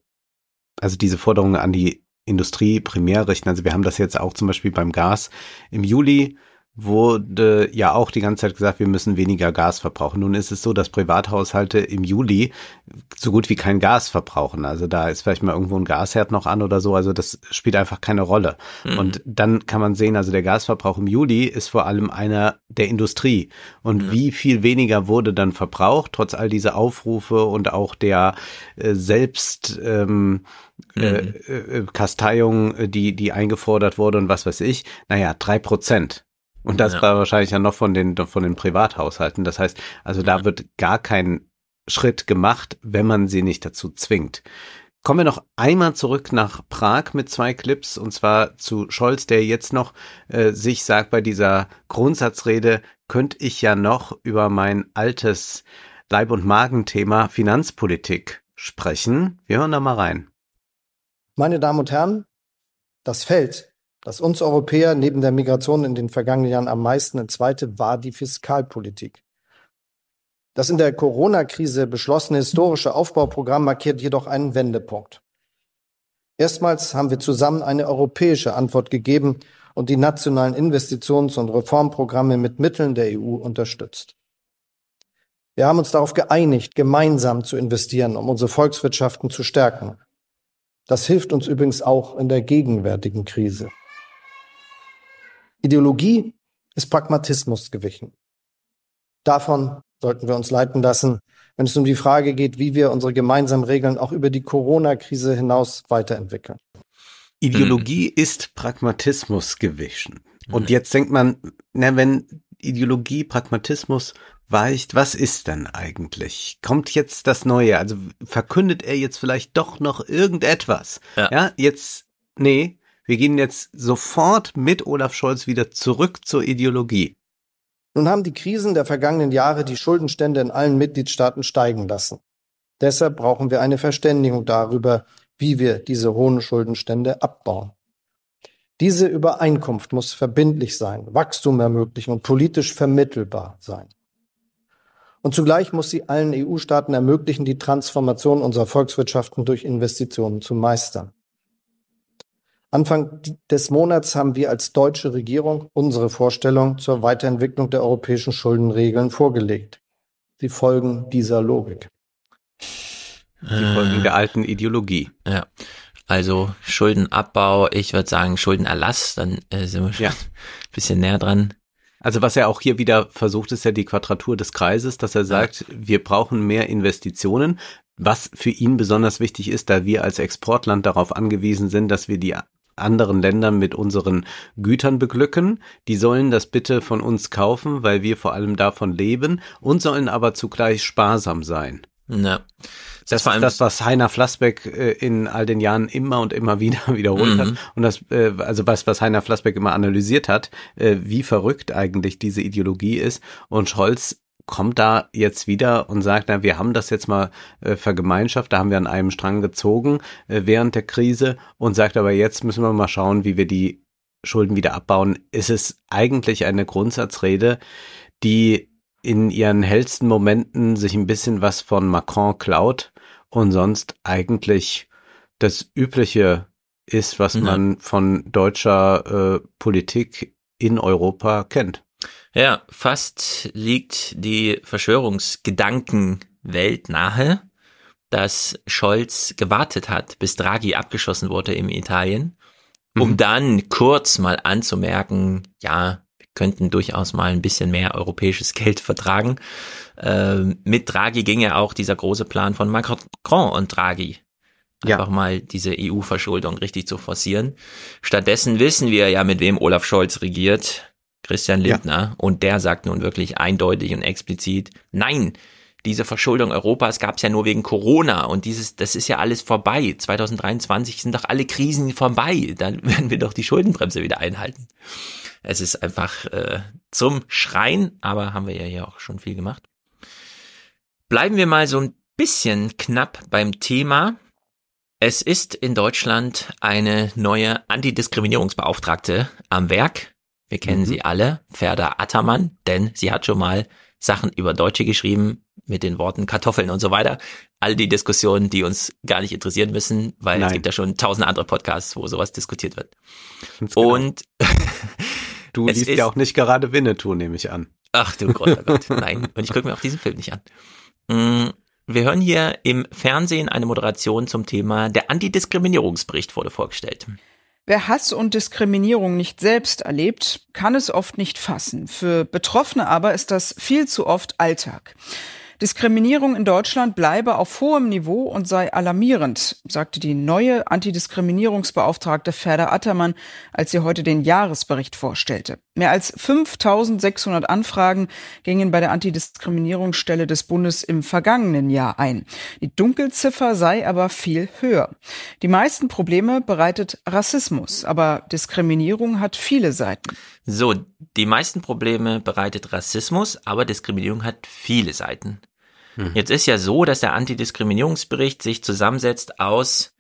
also diese Forderungen an die Industrie primär richten. Also wir haben das jetzt auch zum Beispiel beim Gas im Juli wurde ja auch die ganze Zeit gesagt, wir müssen weniger Gas verbrauchen. Nun ist es so, dass Privathaushalte im Juli so gut wie kein Gas verbrauchen. Also da ist vielleicht mal irgendwo ein Gasherd noch an oder so. Also das spielt einfach keine Rolle. Mhm. Und dann kann man sehen, also der Gasverbrauch im Juli ist vor allem einer der Industrie. Und mhm. wie viel weniger wurde dann verbraucht, trotz all dieser Aufrufe und auch der äh, selbst ähm, äh, mhm. äh, Kasteiung, die, die eingefordert wurde und was weiß ich. Naja, drei Prozent. Und das ja. war wahrscheinlich ja noch von den, von den Privathaushalten. Das heißt, also da wird gar kein Schritt gemacht, wenn man sie nicht dazu zwingt. Kommen wir noch einmal zurück nach Prag mit zwei Clips und zwar zu Scholz, der jetzt noch äh, sich sagt bei dieser Grundsatzrede, könnte ich ja noch über mein altes Leib- und Magenthema Finanzpolitik sprechen. Wir hören da mal rein. Meine Damen und Herren, das Feld, das uns Europäer neben der Migration in den vergangenen Jahren am meisten entzweite, war die Fiskalpolitik. Das in der Corona-Krise beschlossene historische Aufbauprogramm markiert jedoch einen Wendepunkt. Erstmals haben wir zusammen eine europäische Antwort gegeben und die nationalen Investitions- und Reformprogramme mit Mitteln der EU unterstützt. Wir haben uns darauf geeinigt, gemeinsam zu investieren, um unsere Volkswirtschaften zu stärken. Das hilft uns übrigens auch in der gegenwärtigen Krise. Ideologie ist Pragmatismus gewichen. Davon sollten wir uns leiten lassen, wenn es um die Frage geht, wie wir unsere gemeinsamen Regeln auch über die Corona-Krise hinaus weiterentwickeln. Ideologie mhm. ist Pragmatismus gewichen. Und jetzt denkt man, na, wenn Ideologie Pragmatismus weicht, was ist denn eigentlich? Kommt jetzt das Neue? Also verkündet er jetzt vielleicht doch noch irgendetwas? Ja, ja jetzt, nee, wir gehen jetzt sofort mit Olaf Scholz wieder zurück zur Ideologie. Nun haben die Krisen der vergangenen Jahre die Schuldenstände in allen Mitgliedstaaten steigen lassen. Deshalb brauchen wir eine Verständigung darüber, wie wir diese hohen Schuldenstände abbauen. Diese Übereinkunft muss verbindlich sein, Wachstum ermöglichen und politisch vermittelbar sein. Und zugleich muss sie allen EU-Staaten ermöglichen, die Transformation unserer Volkswirtschaften durch Investitionen zu meistern. Anfang des Monats haben wir als deutsche Regierung unsere Vorstellung zur Weiterentwicklung der europäischen Schuldenregeln vorgelegt. Sie folgen dieser Logik. Sie folgen der alten Ideologie. Ja. Also Schuldenabbau, ich würde sagen Schuldenerlass, dann äh, sind wir schon ja. ein bisschen näher dran. Also was er auch hier wieder versucht, ist ja die Quadratur des Kreises, dass er sagt, ja. wir brauchen mehr Investitionen, was für ihn besonders wichtig ist, da wir als Exportland darauf angewiesen sind, dass wir die anderen Ländern mit unseren Gütern beglücken. Die sollen das bitte von uns kaufen, weil wir vor allem davon leben und sollen aber zugleich sparsam sein. Ja. Das, das ist das, was Heiner Flassbeck äh, in all den Jahren immer und immer wieder wiederholt mhm. hat. Und das, äh, also was, was Heiner Flassbeck immer analysiert hat, äh, wie verrückt eigentlich diese Ideologie ist. Und Scholz kommt da jetzt wieder und sagt, na, wir haben das jetzt mal äh, vergemeinschaft, da haben wir an einem Strang gezogen äh, während der Krise und sagt aber jetzt müssen wir mal schauen, wie wir die Schulden wieder abbauen. Ist es eigentlich eine Grundsatzrede, die in ihren hellsten Momenten sich ein bisschen was von Macron klaut und sonst eigentlich das Übliche ist, was Ja. man von deutscher äh, Politik in Europa kennt. Ja, fast liegt die Verschwörungsgedankenwelt nahe, dass Scholz gewartet hat, bis Draghi abgeschossen wurde in Italien, um Mhm. dann kurz mal anzumerken, ja, wir könnten durchaus mal ein bisschen mehr europäisches Geld vertragen. Ähm, mit Draghi ging ja auch dieser große Plan von Macron und Draghi. Ja. Einfach mal diese EU-Verschuldung richtig zu forcieren. Stattdessen wissen wir ja, mit wem Olaf Scholz regiert. Christian Ja. Lindner. Und der sagt nun wirklich eindeutig und explizit, nein, diese Verschuldung Europas gab es ja nur wegen Corona und dieses, das ist ja alles vorbei. 2023 sind doch alle Krisen vorbei. Dann werden wir doch die Schuldenbremse wieder einhalten. Es ist einfach äh, zum Schreien, aber haben wir ja hier auch schon viel gemacht. Bleiben wir mal so ein bisschen knapp beim Thema. Es ist in Deutschland eine neue Antidiskriminierungsbeauftragte am Werk. Wir kennen Mhm. sie alle, Ferda Attermann, denn sie hat schon mal Sachen über Deutsche geschrieben mit den Worten Kartoffeln und so weiter. All die Diskussionen, die uns gar nicht interessieren müssen, weil es Nein. gibt ja schon tausend andere Podcasts, wo sowas diskutiert wird. Ganz genau. Und du es liest ja auch nicht gerade Winnetou, nehme ich an. Ach du großer Gott, nein. Und ich gucke mir auch diesen Film nicht an. Mm, Wir hören hier im Fernsehen eine Moderation zum Thema der Antidiskriminierungsbericht wurde vorgestellt. Wer Hass und Diskriminierung nicht selbst erlebt, kann es oft nicht fassen. Für Betroffene aber ist das viel zu oft Alltag. Diskriminierung in Deutschland bleibe auf hohem Niveau und sei alarmierend, sagte die neue Antidiskriminierungsbeauftragte Ferda Attermann, als sie heute den Jahresbericht vorstellte. Mehr als 5600 Anfragen gingen bei der Antidiskriminierungsstelle des Bundes im vergangenen Jahr ein. Die Dunkelziffer sei aber viel höher. Die meisten Probleme bereitet Rassismus, aber Diskriminierung hat viele Seiten. So, die meisten Probleme bereitet Rassismus, aber Diskriminierung hat viele Seiten. Jetzt ist ja so, dass der Antidiskriminierungsbericht sich zusammensetzt aus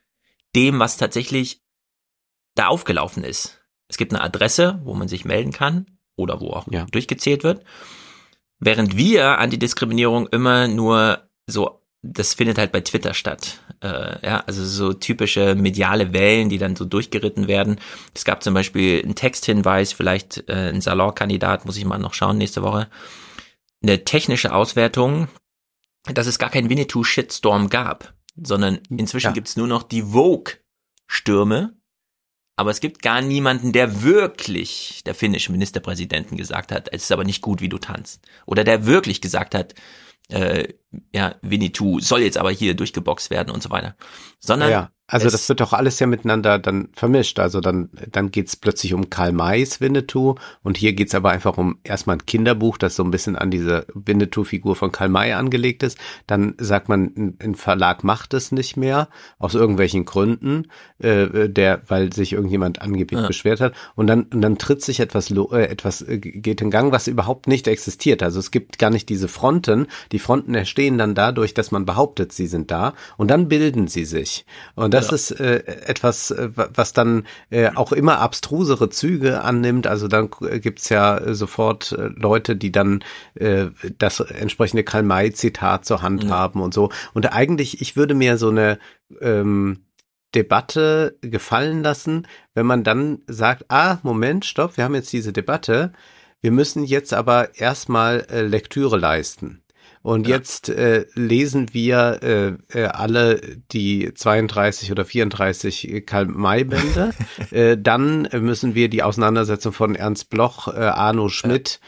dem, was tatsächlich da aufgelaufen ist. Es gibt eine Adresse, wo man sich melden kann oder wo auch Ja. durchgezählt wird. Während wir Antidiskriminierung immer nur so, das findet halt bei Twitter statt. Äh, ja, also so typische mediale Wellen, die dann so durchgeritten werden. Es gab zum Beispiel einen Texthinweis, vielleicht äh, ein Salonkandidat, muss ich mal noch schauen nächste Woche. Eine technische Auswertung, dass es gar keinen Winnetou-Shitstorm gab, sondern inzwischen Ja. gibt's nur noch die Vogue-Stürme. Aber es gibt gar niemanden, der wirklich der finnische Ministerpräsidenten gesagt hat, es ist aber nicht gut, wie du tanzt. Oder der wirklich gesagt hat, äh, ja, Winnetou soll jetzt aber hier durchgeboxt werden und so weiter. Sondern Ja, also das wird doch alles ja miteinander dann vermischt. Also dann, dann geht's plötzlich um Karl Mays Winnetou und hier geht's aber einfach um erstmal ein Kinderbuch, das so ein bisschen an diese Winnetou-Figur von Karl May angelegt ist. Dann sagt man, ein, Verlag macht es nicht mehr, aus irgendwelchen Gründen, äh, der, weil sich irgendjemand angeblich Ja. beschwert hat. Und dann, und dann tritt sich etwas, lo- äh, etwas äh, geht in Gang, was überhaupt nicht existiert. Also es gibt gar nicht diese Fronten. Die Fronten entstehen dann dadurch, dass man behauptet, sie sind da und dann bilden sie sich. Und das Ja. ist äh, etwas, äh, wa- was dann äh, auch immer abstrusere Züge annimmt. Also dann äh, gibt's ja äh, sofort Leute, die dann äh, das entsprechende Karl-May-Zitat zur Hand Ja. haben und so. Und eigentlich, ich würde mir so eine ähm, Debatte gefallen lassen, wenn man dann sagt, ah, Moment, stopp, wir haben jetzt diese Debatte, wir müssen jetzt aber erstmal äh, Lektüre leisten. Und Ja. jetzt äh, lesen wir äh, äh, alle die 32 oder 34 Karl-May-Bände. äh, dann müssen wir die Auseinandersetzung von Ernst Bloch, äh, Arno Schmidt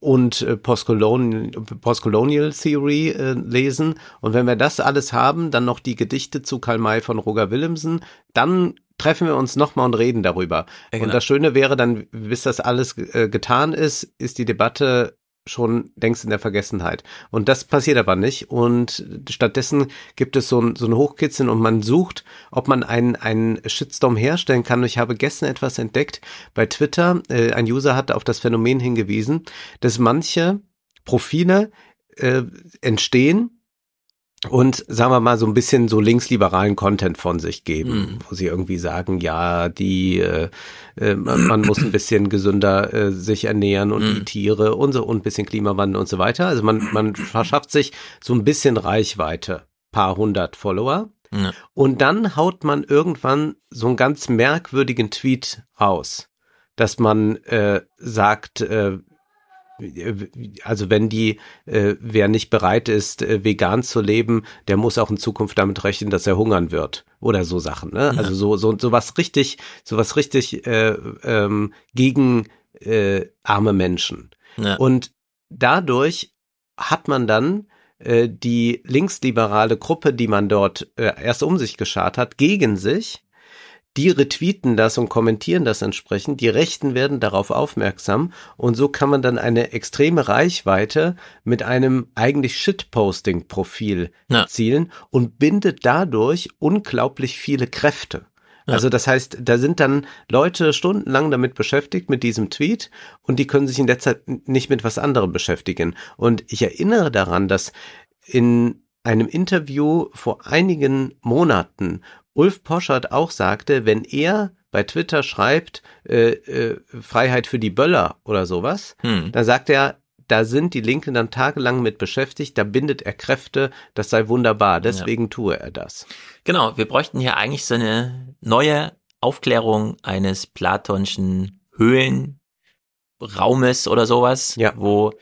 und äh, Postcolonial, Postcolonial Theory äh, lesen. Und wenn wir das alles haben, dann noch die Gedichte zu Karl May von Roger Willemsen, dann treffen wir uns nochmal und reden darüber. Ja, genau. Und das Schöne wäre dann, bis das alles äh, getan ist, ist die Debatte schon längst in der Vergessenheit. Und das passiert aber nicht. Und stattdessen gibt es so ein, so ein Hochkitzeln und man sucht, ob man einen, einen Shitstorm herstellen kann. Und ich habe gestern etwas entdeckt bei Twitter. Äh, ein User hat auf das Phänomen hingewiesen, dass manche Profile äh, entstehen und sagen wir mal so ein bisschen so linksliberalen Content von sich geben, mhm. wo sie irgendwie sagen, ja, die äh, äh, man muss ein bisschen gesünder äh, sich ernähren und mhm. die Tiere und so und ein bisschen Klimawandel und so weiter. Also man man verschafft sich so ein bisschen Reichweite, paar hundert Follower. Ja. Und dann haut man irgendwann so einen ganz merkwürdigen Tweet raus, dass man äh, sagt, äh, also wenn die, äh, wer nicht bereit ist, äh, vegan zu leben, der muss auch in Zukunft damit rechnen, dass er hungern wird oder so Sachen. Ne? Ja. Also so so was richtig, so was richtig äh, ähm, gegen äh, arme Menschen. Ja. Und dadurch hat man dann äh, die linksliberale Gruppe, die man dort äh, erst um sich geschart hat, gegen sich die retweeten das und kommentieren das entsprechend, die Rechten werden darauf aufmerksam und so kann man dann eine extreme Reichweite mit einem eigentlich Shitposting-Profil ja. erzielen und bindet dadurch unglaublich viele Kräfte. Ja. Also das heißt, da sind dann Leute stundenlang damit beschäftigt mit diesem Tweet und die können sich in der Zeit nicht mit was anderem beschäftigen. Und ich erinnere daran, dass in einem Interview vor einigen Monaten Ulf Poschert auch sagte, wenn er bei Twitter schreibt äh, äh, Freiheit für die Böller oder sowas, hm. dann sagt er, da sind die Linken dann tagelang mit beschäftigt, da bindet er Kräfte, das sei wunderbar, deswegen ja. tue er das. Genau, wir bräuchten hier eigentlich so eine neue Aufklärung eines platonischen Höhlenraumes oder sowas, ja. wo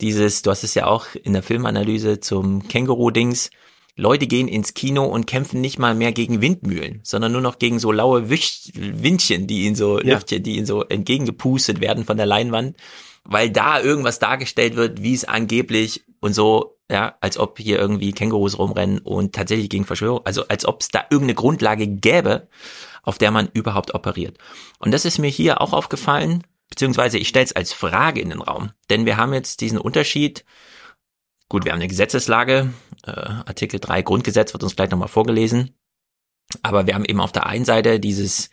dieses, du hast es ja auch in der Filmanalyse zum Känguru-Dings, Leute gehen ins Kino und kämpfen nicht mal mehr gegen Windmühlen, sondern nur noch gegen so laue Wisch Windchen, die ihnen so, ja. Lüftchen, die ihnen so entgegengepustet werden von der Leinwand, weil da irgendwas dargestellt wird, wie es angeblich und so, ja, als ob hier irgendwie Kängurus rumrennen und tatsächlich gegen Verschwörung, also als ob es da irgendeine Grundlage gäbe, auf der man überhaupt operiert. Und das ist mir hier auch aufgefallen, beziehungsweise ich stelle es als Frage in den Raum, denn wir haben jetzt diesen Unterschied, Gut, wir haben eine Gesetzeslage, äh, Artikel 3 Grundgesetz wird uns gleich nochmal vorgelesen. Aber wir haben eben auf der einen Seite dieses,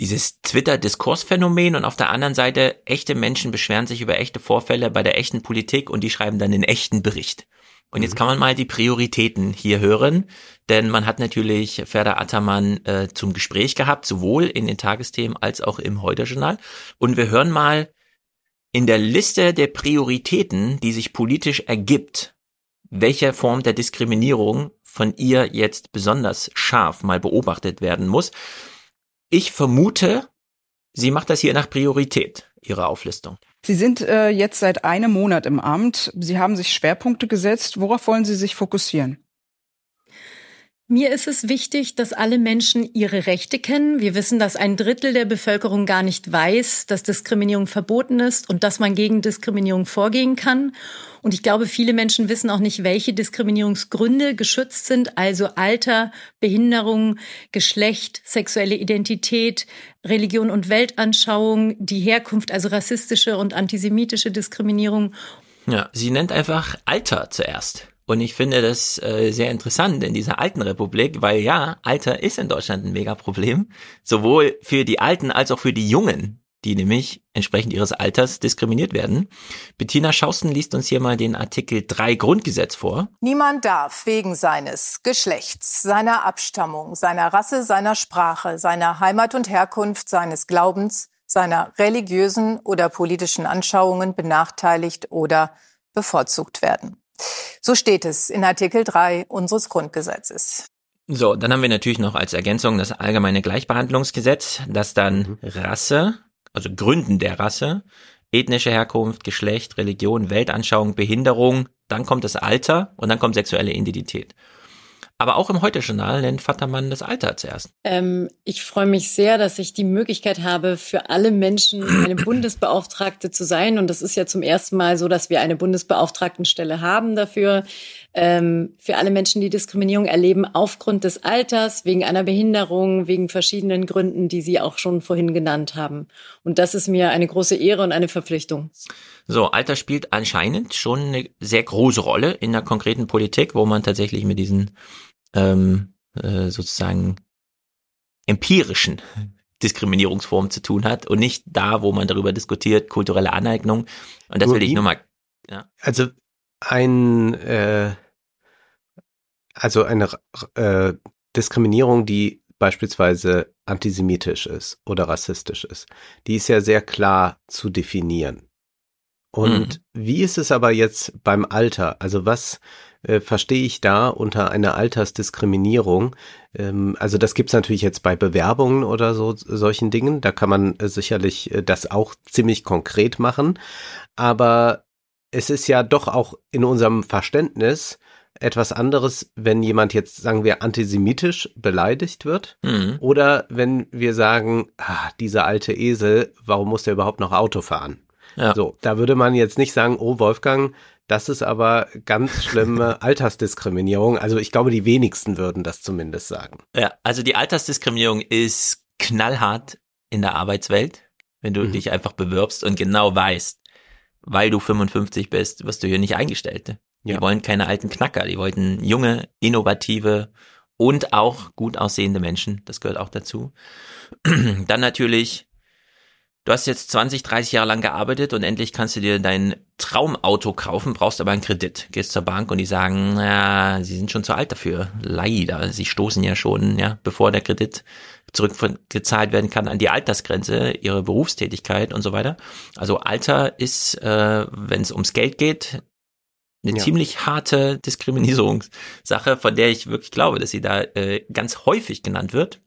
dieses Twitter-Diskursphänomen und auf der anderen Seite echte Menschen beschweren sich über echte Vorfälle bei der echten Politik und die schreiben dann einen echten Bericht. Und jetzt mhm. kann man mal die Prioritäten hier hören, denn man hat natürlich Ferda Attermann äh, zum Gespräch gehabt, sowohl in den Tagesthemen als auch im Heute-Journal. Und wir hören mal, in der Liste der Prioritäten, die sich politisch ergibt, welche Form der Diskriminierung von ihr jetzt besonders scharf mal beobachtet werden muss. Ich vermute, sie macht das hier nach Priorität, ihre Auflistung. Sie sind äh, jetzt seit einem Monat im Amt. Sie haben sich Schwerpunkte gesetzt. Worauf wollen Sie sich fokussieren? Mir ist es wichtig, dass alle Menschen ihre Rechte kennen. Wir wissen, dass ein Drittel der Bevölkerung gar nicht weiß, dass Diskriminierung verboten ist und dass man gegen Diskriminierung vorgehen kann. Und ich glaube, viele Menschen wissen auch nicht, welche Diskriminierungsgründe geschützt sind, also Alter, Behinderung, Geschlecht, sexuelle Identität, Religion und Weltanschauung, die Herkunft, also rassistische und antisemitische Diskriminierung. Ja, sie nennt einfach Alter zuerst. Und ich finde das äh, sehr interessant in dieser alten Republik, weil ja, Alter ist in Deutschland ein Megaproblem, sowohl für die Alten als auch für die Jungen, die nämlich entsprechend ihres Alters diskriminiert werden. Bettina Schausten liest uns hier mal den Artikel 3 Grundgesetz vor. Niemand darf wegen seines Geschlechts, seiner Abstammung, seiner Rasse, seiner Sprache, seiner Heimat und Herkunft, seines Glaubens, seiner religiösen oder politischen Anschauungen benachteiligt oder bevorzugt werden. So steht es in Artikel 3 unseres Grundgesetzes. So, dann haben wir natürlich noch als Ergänzung das allgemeine Gleichbehandlungsgesetz, das dann mhm. Rasse, also Gründen der Rasse, ethnische Herkunft, Geschlecht, Religion, Weltanschauung, Behinderung, dann kommt das Alter und dann kommt sexuelle Identität. Aber auch im Heute-Journal nennt Vatermann das Alter zuerst. Ähm, ich freue mich sehr, dass ich die Möglichkeit habe, für alle Menschen eine Bundesbeauftragte zu sein. Und das ist ja zum ersten Mal so, dass wir eine Bundesbeauftragtenstelle haben dafür. Ähm, für alle Menschen, die Diskriminierung erleben, aufgrund des Alters, wegen einer Behinderung, wegen verschiedenen Gründen, die Sie auch schon vorhin genannt haben. Und das ist mir eine große Ehre und eine Verpflichtung. So, Alter spielt anscheinend schon eine sehr große Rolle in der konkreten Politik, wo man tatsächlich mit diesen ähm, äh, sozusagen empirischen Diskriminierungsformen zu tun hat und nicht da, wo man darüber diskutiert, kulturelle Aneignung. Und das will ich nur mal. Ja. Also ein äh, Also eine äh, Diskriminierung, die beispielsweise antisemitisch ist oder rassistisch ist, die ist ja sehr klar zu definieren. Und mhm. wie ist es aber jetzt beim Alter? Also was äh, verstehe ich da unter einer Altersdiskriminierung? Ähm, also das gibt's natürlich jetzt bei Bewerbungen oder so solchen Dingen. Da kann man äh, sicherlich äh, das auch ziemlich konkret machen. Aber es ist ja doch auch in unserem Verständnis etwas anderes, wenn jemand jetzt, sagen wir, antisemitisch beleidigt wird mhm. oder wenn wir sagen, ah, dieser alte Esel, warum muss der überhaupt noch Auto fahren? Ja. So, da würde man jetzt nicht sagen, oh Wolfgang, das ist aber ganz schlimme Altersdiskriminierung. Also ich glaube, die wenigsten würden das zumindest sagen. Ja, also die Altersdiskriminierung ist knallhart in der Arbeitswelt, wenn du mhm. dich einfach bewirbst und genau weißt, weil du 55 bist, wirst du hier nicht eingestellt. Die ja. wollen keine alten Knacker, die wollten junge, innovative und auch gut aussehende Menschen. Das gehört auch dazu. Dann natürlich, du hast jetzt 20, 30 Jahre lang gearbeitet und endlich kannst du dir dein Traumauto kaufen, brauchst aber einen Kredit. Gehst zur Bank und die sagen, ja, sie sind schon zu alt dafür. Leider. Sie stoßen ja schon, ja, bevor der Kredit zurückgezahlt werden kann an die Altersgrenze, ihre Berufstätigkeit und so weiter. Also Alter ist, äh, wenn es ums Geld geht, eine ja. ziemlich harte Diskriminierungssache, von der ich wirklich glaube, dass sie da äh, ganz häufig genannt wird.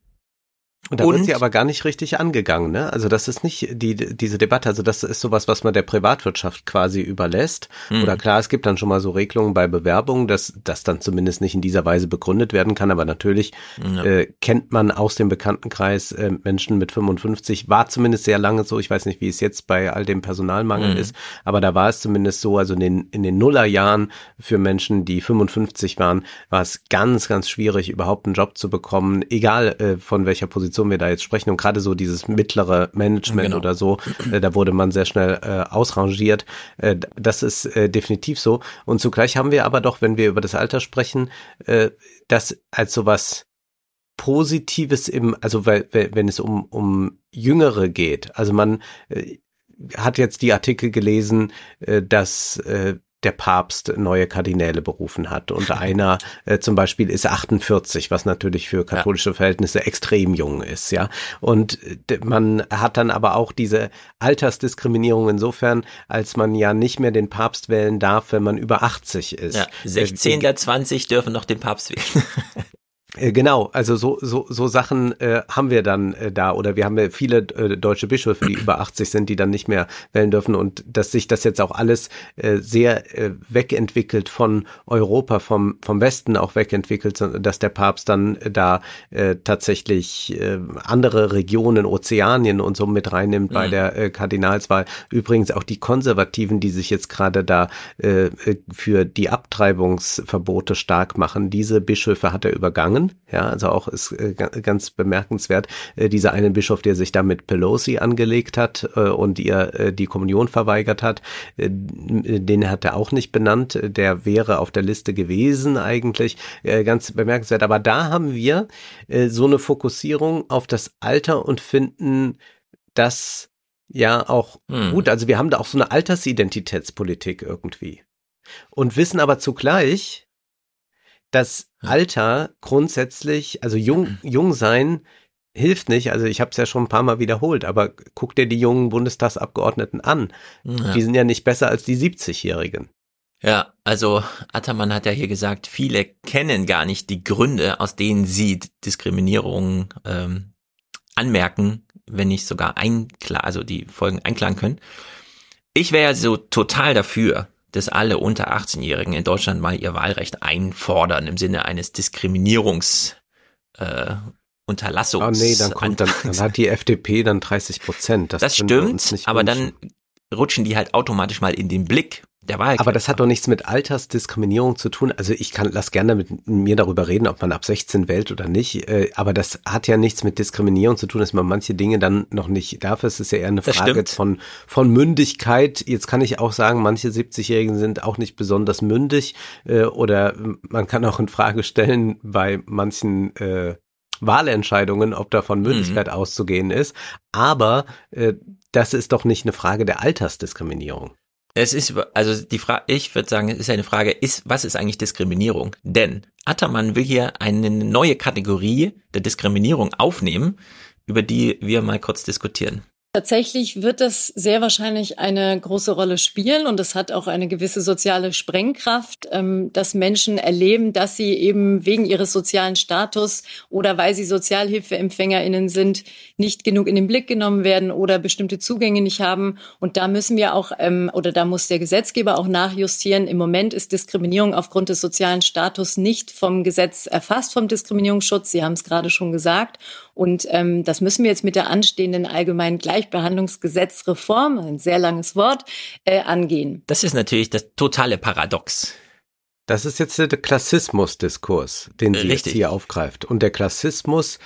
Und da und, wird sie aber gar nicht richtig angegangen, ne? Also das ist nicht die diese Debatte, also das ist sowas, was man der Privatwirtschaft quasi überlässt. Mhm. Oder klar, es gibt dann schon mal so Regelungen bei Bewerbungen, dass das dann zumindest nicht in dieser Weise begründet werden kann, aber natürlich ja. äh, kennt man aus dem Bekanntenkreis äh, Menschen mit 55, war zumindest sehr lange so, ich weiß nicht, wie es jetzt bei all dem Personalmangel mhm. ist, aber da war es zumindest so, also in den, in den Nullerjahren für Menschen, die 55 waren, war es ganz, ganz schwierig, überhaupt einen Job zu bekommen, egal äh, von welcher Position Position wir da jetzt sprechen und gerade so dieses mittlere Management genau. oder so, äh, da wurde man sehr schnell äh, ausrangiert. Äh, das ist äh, definitiv so. Und zugleich haben wir aber doch, wenn wir über das Alter sprechen, äh, das als sowas Positives im, also weil, wenn es um, um Jüngere geht. Also man äh, hat jetzt die Artikel gelesen, äh, dass äh, der Papst neue Kardinäle berufen hat. Und einer äh, zum Beispiel ist 48, was natürlich für katholische Verhältnisse extrem jung ist, ja. Und man hat dann aber auch diese Altersdiskriminierung insofern, als man ja nicht mehr den Papst wählen darf, wenn man über 80 ist. Ja, 16 äh, der 20 dürfen noch den Papst wählen. Äh, genau, also so, so, so Sachen äh, haben wir dann äh, da oder wir haben ja viele äh, deutsche Bischöfe, die über 80 sind, die dann nicht mehr wählen dürfen und dass sich das jetzt auch alles äh, sehr äh, wegentwickelt von Europa, vom, vom Westen auch wegentwickelt, dass der Papst dann da äh, tatsächlich äh, andere Regionen, Ozeanien und so mit reinnimmt mhm. bei der äh, Kardinalswahl. Übrigens auch die Konservativen, die sich jetzt gerade da äh, für die Abtreibungsverbote stark machen, diese Bischöfe hat er übergangen ja, also auch ist äh, ganz bemerkenswert, äh, dieser eine Bischof, der sich da mit Pelosi angelegt hat äh, und ihr äh, die Kommunion verweigert hat, äh, den hat er auch nicht benannt. Der wäre auf der Liste gewesen eigentlich, äh, ganz bemerkenswert. Aber da haben wir so eine Fokussierung auf das Alter und finden, dass ja auch hm. gut, also wir haben da auch so eine Altersidentitätspolitik irgendwie und wissen aber zugleich, dass Alter grundsätzlich, also jung, jung sein hilft nicht. Also ich habe es ja schon ein paar Mal wiederholt, aber guck dir die jungen Bundestagsabgeordneten an. Ja. Die sind ja nicht besser als die 70-Jährigen. Ja, also Attermann hat ja hier gesagt, viele kennen gar nicht die Gründe, aus denen sie Diskriminierung ähm, anmerken, wenn nicht sogar einklar, also die Folgen einklagen können. Ich wäre ja so total dafür, dass alle unter 18-Jährigen in Deutschland mal ihr Wahlrecht einfordern im Sinne eines Diskriminierungs äh, Unterlassungs. Oh nee, dann kommt dann, dann hat die FDP dann 30 Prozent. Das, das stimmt, aber dann rutschen die halt automatisch mal in den Blick der Wahlkämpfer. Aber das hat doch nichts mit Altersdiskriminierung zu tun. Also ich kann, lass gerne mit mir darüber reden, ob man ab 16 wählt oder nicht. Äh, aber das hat ja nichts mit Diskriminierung zu tun, dass man manche Dinge dann noch nicht darf. Es ist ja eher eine Frage von, von Mündigkeit. Jetzt kann ich auch sagen, manche 70-Jährigen sind auch nicht besonders mündig. Äh, oder man kann auch in Frage stellen bei manchen, äh, Wahlentscheidungen, ob da von Mündigkeit mhm. auszugehen ist. Aber äh, das ist doch nicht eine Frage der Altersdiskriminierung. Es ist, also die Frage, ich würde sagen, es ist eine Frage, ist, was ist eigentlich Diskriminierung? Denn Attermann will hier eine neue Kategorie der Diskriminierung aufnehmen, über die wir mal kurz diskutieren. Tatsächlich wird das sehr wahrscheinlich eine große Rolle spielen und es hat auch eine gewisse soziale Sprengkraft, ähm, dass Menschen erleben, dass sie eben wegen ihres sozialen Status oder weil sie Sozialhilfeempfängerinnen sind, nicht genug in den Blick genommen werden oder bestimmte Zugänge nicht haben. Und da müssen wir auch ähm, oder da muss der Gesetzgeber auch nachjustieren. Im Moment ist Diskriminierung aufgrund des sozialen Status nicht vom Gesetz erfasst, vom Diskriminierungsschutz. Sie haben es gerade schon gesagt. Und ähm, das müssen wir jetzt mit der anstehenden allgemeinen Gleichbehandlungsgesetzreform, ein sehr langes Wort, äh, angehen. Das ist natürlich das totale Paradox. Das ist jetzt der Klassismusdiskurs, den sie Richtig. jetzt hier aufgreift. Und der Klassismus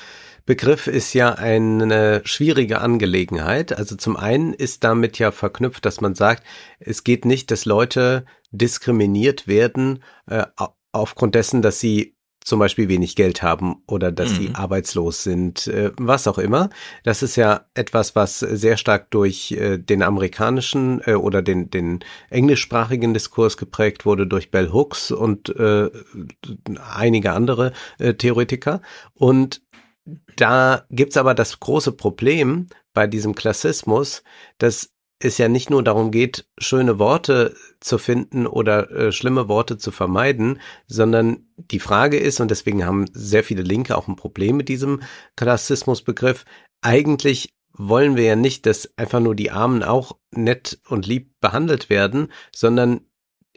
Begriff ist ja eine schwierige Angelegenheit. Also zum einen ist damit ja verknüpft, dass man sagt, es geht nicht, dass Leute diskriminiert werden äh, aufgrund dessen, dass sie zum Beispiel wenig Geld haben oder dass Mhm. sie arbeitslos sind, äh, was auch immer. Das ist ja etwas, was sehr stark durch äh, den amerikanischen äh, oder den, den englischsprachigen Diskurs geprägt wurde durch Bell Hooks und äh, einige andere äh, Theoretiker. Und da gibt's aber das große Problem bei diesem Klassismus, dass es ja nicht nur darum geht, schöne Worte zu finden oder äh, schlimme Worte zu vermeiden, sondern die Frage ist, und deswegen haben sehr viele Linke auch ein Problem mit diesem Klassismusbegriff, eigentlich wollen wir ja nicht, dass einfach nur die Armen auch nett und lieb behandelt werden, sondern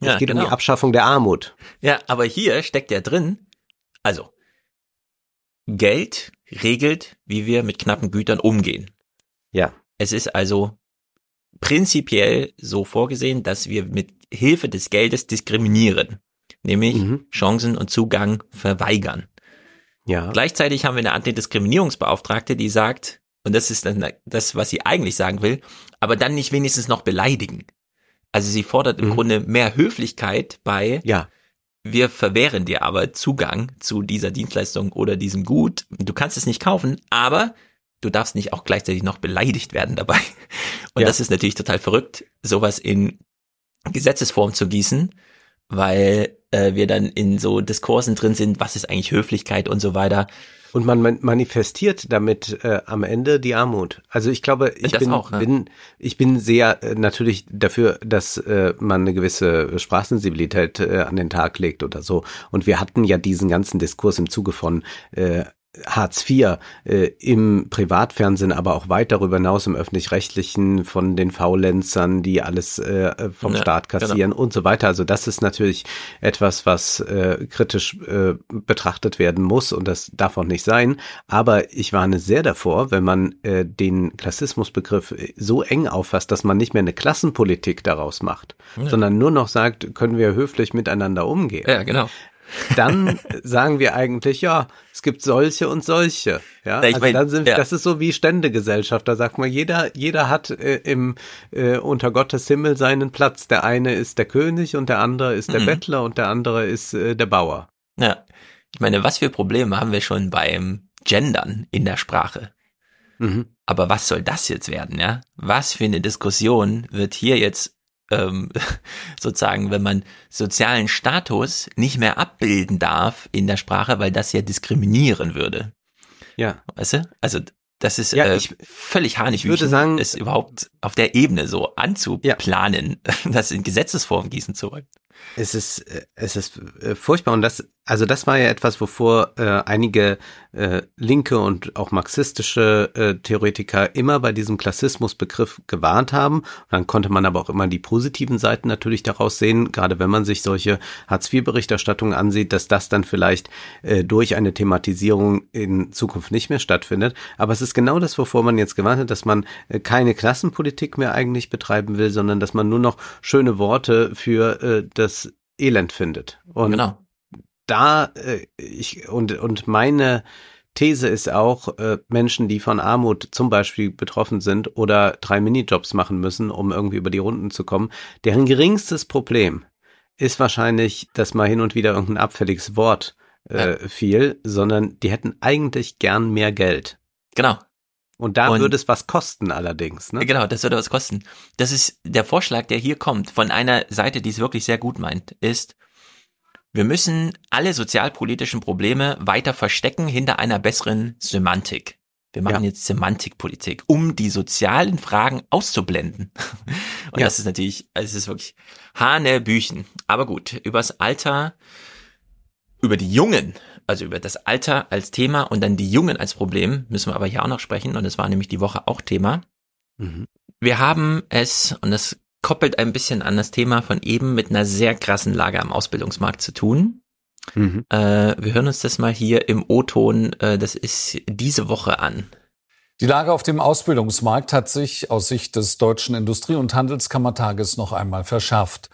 Ja, es geht um genau. die Abschaffung der Armut. Ja, aber hier steckt ja drin, also Geld regelt, wie wir mit knappen Gütern umgehen. Ja. Es ist also prinzipiell so vorgesehen, dass wir mit Hilfe des Geldes diskriminieren, nämlich Mhm. Chancen und Zugang verweigern. Ja. Gleichzeitig haben wir eine Antidiskriminierungsbeauftragte, die sagt, und das ist dann das, was sie eigentlich sagen will, aber dann nicht wenigstens noch beleidigen. Also sie fordert im Mhm. Grunde mehr Höflichkeit bei, Ja. wir verwehren dir aber Zugang zu dieser Dienstleistung oder diesem Gut. Du kannst es nicht kaufen, aber du darfst nicht auch gleichzeitig noch beleidigt werden dabei. Und Ja. das ist natürlich total verrückt, sowas in Gesetzesform zu gießen, weil äh, wir dann in so Diskursen drin sind, was ist eigentlich Höflichkeit und so weiter. Und man man- manifestiert damit äh, am Ende die Armut. Also ich glaube, ich bin, auch, ja. bin ich bin sehr äh, natürlich dafür, dass äh, man eine gewisse Sprachsensibilität äh, an den Tag legt oder so. Und wir hatten ja diesen ganzen Diskurs im Zuge von äh, Hartz IV äh, im Privatfernsehen, aber auch weit darüber hinaus im öffentlich-rechtlichen von den Faulenzern, die alles äh, vom Ja, Staat kassieren und so weiter. Also das ist natürlich etwas, was äh, kritisch äh, betrachtet werden muss und das darf auch nicht sein. Aber ich warne sehr davor, wenn man äh, den Klassismusbegriff äh, so eng auffasst, dass man nicht mehr eine Klassenpolitik daraus macht, sondern nur noch sagt, können wir höflich miteinander umgehen Ja, genau. Dann sagen wir eigentlich, ja, es gibt solche und solche. Ja, also mein, dann sind, ja. das ist so wie Ständegesellschaft. Da sagt man, jeder, jeder hat äh, im äh, unter Gottes Himmel seinen Platz. Der eine ist der König und der andere ist der Mhm. Bettler und der andere ist äh, der Bauer. Ja. Ich meine, was für Probleme haben wir schon beim Gendern in der Sprache? Mhm. Aber was soll das jetzt werden, ja? Was für eine Diskussion wird hier jetzt ähm, sozusagen, wenn man sozialen Status nicht mehr abbilden darf in der Sprache, weil das ja diskriminieren würde. Ja. Weißt du? Also das ist Ja, äh, ich- völlig hanebüchen, würde sagen- es überhaupt auf der Ebene so anzuplanen, das in Gesetzesform gießen zu wollen. Es ist, äh, es ist äh, furchtbar und das, also das war ja etwas, wovor äh, einige äh, linke und auch marxistische äh, Theoretiker immer bei diesem Klassismusbegriff gewarnt haben. Und dann konnte man aber auch immer die positiven Seiten natürlich daraus sehen, gerade wenn man sich solche Hartz-IV-Berichterstattungen ansieht, dass das dann vielleicht äh, durch eine Thematisierung in Zukunft nicht mehr stattfindet. Aber es ist genau das, wovor man jetzt gewarnt hat, dass man äh, keine Klassenpolitik mehr eigentlich betreiben will, sondern dass man nur noch schöne Worte für äh, das Elend findet. Und genau. Da äh, ich und und meine These ist auch, äh, Menschen, die von Armut zum Beispiel betroffen sind oder drei Minijobs machen müssen, um irgendwie über die Runden zu kommen, deren geringstes Problem ist wahrscheinlich, dass mal hin und wieder irgendein abfälliges Wort äh, fiel, sondern die hätten eigentlich gern mehr Geld. Genau. Und da Und- würde es was kosten allerdings, ne? Genau, das würde was kosten. Das ist der Vorschlag, der hier kommt von einer Seite, die es wirklich sehr gut meint, ist, wir müssen alle sozialpolitischen Probleme weiter verstecken hinter einer besseren Semantik. Wir machen Ja. jetzt Semantikpolitik, um die sozialen Fragen auszublenden. Und Ja. das ist natürlich, also es ist wirklich Hanebüchen. Aber gut, übers Alter, über die Jungen, also über das Alter als Thema und dann die Jungen als Problem, müssen wir aber hier auch noch sprechen. Und das war nämlich die Woche auch Thema. Mhm. Wir haben es, und das koppelt ein bisschen an das Thema von eben, mit einer sehr krassen Lage am Ausbildungsmarkt zu tun. Mhm. Äh, wir hören uns das mal hier im O-Ton, äh, das ist diese Woche an. Die Lage auf dem Ausbildungsmarkt hat sich aus Sicht des Deutschen Industrie- und Handelskammertages noch einmal verschärft.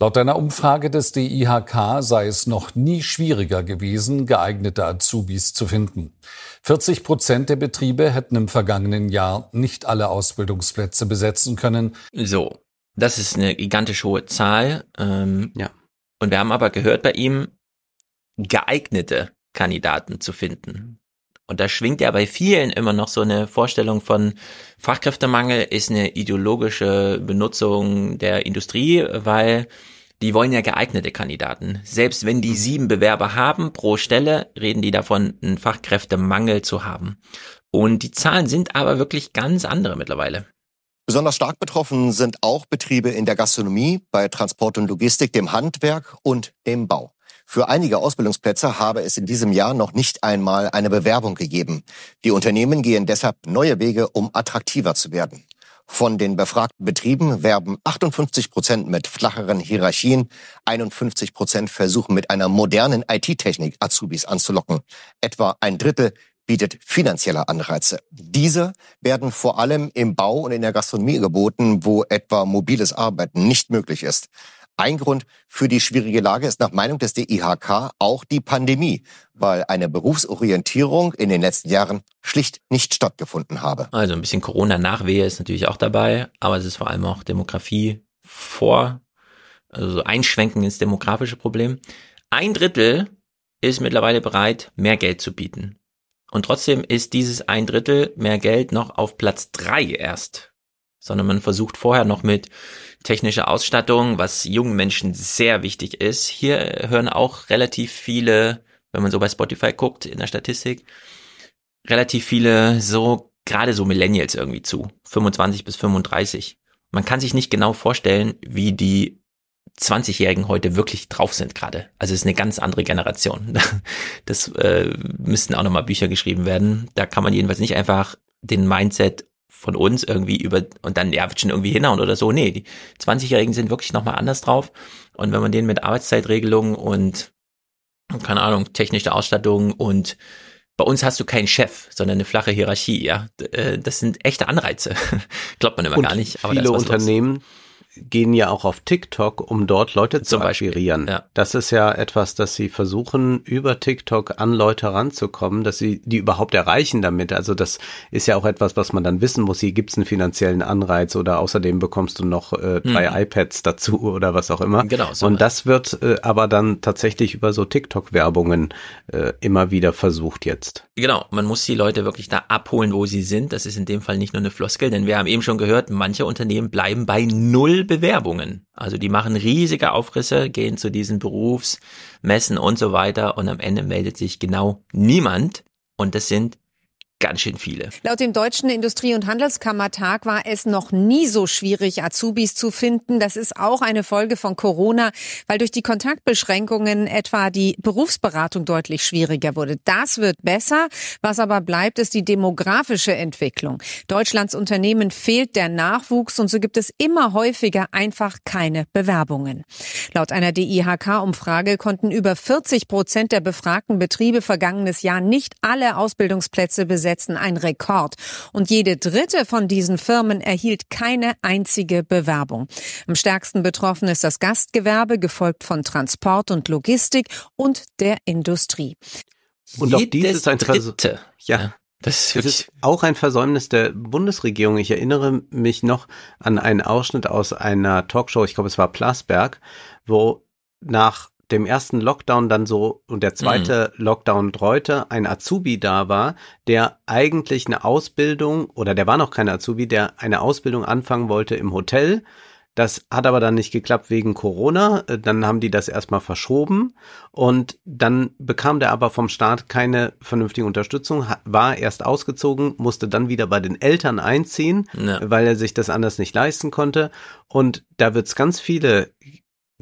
Laut einer Umfrage des DIHK sei es noch nie schwieriger gewesen, geeignete Azubis zu finden. 40 Prozent der Betriebe hätten im vergangenen Jahr nicht alle Ausbildungsplätze besetzen können. So, das ist eine gigantisch hohe Zahl. Ähm, Ja. Und wir haben aber gehört bei ihm, geeignete Kandidaten zu finden. Und da schwingt ja bei vielen immer noch so eine Vorstellung von Fachkräftemangel ist eine ideologische Benutzung der Industrie, weil die wollen ja geeignete Kandidaten. Selbst wenn die sieben Bewerber haben pro Stelle, reden die davon, einen Fachkräftemangel zu haben. Und die Zahlen sind aber wirklich ganz andere mittlerweile. Besonders stark betroffen sind auch Betriebe in der Gastronomie, bei Transport und Logistik, dem Handwerk und dem Bau. Für einige Ausbildungsplätze habe es in diesem Jahr noch nicht einmal eine Bewerbung gegeben. Die Unternehmen gehen deshalb neue Wege, um attraktiver zu werden. Von den befragten Betrieben werben 58 Prozent mit flacheren Hierarchien, 51 Prozent versuchen mit einer modernen IT-Technik Azubis anzulocken. Etwa ein Drittel bietet finanzielle Anreize. Diese werden vor allem im Bau und in der Gastronomie geboten, wo etwa mobiles Arbeiten nicht möglich ist. Ein Grund für die schwierige Lage ist nach Meinung des DIHK auch die Pandemie, weil eine Berufsorientierung in den letzten Jahren schlicht nicht stattgefunden habe. Also ein bisschen Corona-Nachwehe ist natürlich auch dabei, aber es ist vor allem auch Demografie vor, also so Einschwenken ins demografische Problem. Ein Drittel ist mittlerweile bereit, mehr Geld zu bieten. Und trotzdem ist dieses ein Drittel mehr Geld noch auf Platz drei erst. Sondern man versucht vorher noch mit technischer Ausstattung, was jungen Menschen sehr wichtig ist. Hier hören auch relativ viele, wenn man so bei Spotify guckt in der Statistik, relativ viele so, gerade so Millennials irgendwie zu. 25 bis 35. Man kann sich nicht genau vorstellen, wie die 20-Jährigen heute wirklich drauf sind gerade. Also es ist eine ganz andere Generation. Das äh, müssten auch nochmal Bücher geschrieben werden. Da kann man jedenfalls nicht einfach den Mindset von uns irgendwie über und dann ja wird schon irgendwie hinhauen oder so. Nee, die 20-Jährigen sind wirklich nochmal anders drauf. Und wenn man denen mit Arbeitszeitregelungen und keine Ahnung, technische Ausstattung und bei uns hast du keinen Chef, sondern eine flache Hierarchie, ja. Äh, Das sind echte Anreize. Glaubt man immer Und gar nicht. Aber viele was los. Gehen ja auch auf TikTok, um dort Leute zu Zum Beispiel, akquirieren. ja. Das ist ja etwas, dass sie versuchen, über TikTok an Leute ranzukommen, dass sie die überhaupt erreichen damit. Also das ist ja auch etwas, was man dann wissen muss. Hier gibt's einen finanziellen Anreiz oder außerdem bekommst du noch äh, drei iPads dazu oder was auch immer. Mhm. Genau, so Und das wird äh, aber dann tatsächlich über so TikTok-Werbungen äh, immer wieder versucht jetzt. Genau, man muss die Leute wirklich da abholen, wo sie sind. Das ist in dem Fall nicht nur eine Floskel, denn wir haben eben schon gehört, manche Unternehmen bleiben bei null Bewerbungen. Also die machen riesige Aufrisse, gehen zu diesen Berufsmessen und so weiter und am Ende meldet sich genau niemand und das sind ganz schön viele. Laut dem Deutschen Industrie- und Handelskammertag war es noch nie so schwierig, Azubis zu finden. Das ist auch eine Folge von Corona, weil durch die Kontaktbeschränkungen etwa die Berufsberatung deutlich schwieriger wurde. Das wird besser. Was aber bleibt, ist die demografische Entwicklung. Deutschlands Unternehmen fehlt der Nachwuchs und so gibt es immer häufiger einfach keine Bewerbungen. Laut einer DIHK-Umfrage konnten über 40 Prozent der befragten Betriebe vergangenes Jahr nicht alle Ausbildungsplätze besetzen, ein Rekord. Und jede dritte von diesen Firmen erhielt keine einzige Bewerbung. Am stärksten betroffen ist das Gastgewerbe, gefolgt von Transport und Logistik und der Industrie. Und auch Jedes dies ist ein Vers Dritte. Ja. Das ist ist auch ein Versäumnis der Bundesregierung. Ich erinnere mich noch an einen Ausschnitt aus einer Talkshow, ich glaube es war Plasberg, wo nach dem ersten Lockdown dann so und der zweite mhm. Lockdown dreute, ein Azubi da war, der eigentlich eine Ausbildung oder der war noch kein Azubi, der eine Ausbildung anfangen wollte im Hotel. Das hat aber dann nicht geklappt wegen Corona. Dann haben die das erstmal verschoben und dann bekam der aber vom Staat keine vernünftige Unterstützung, war erst ausgezogen, musste dann wieder bei den Eltern einziehen, ja. weil er sich das anders nicht leisten konnte. Und da wird es ganz viele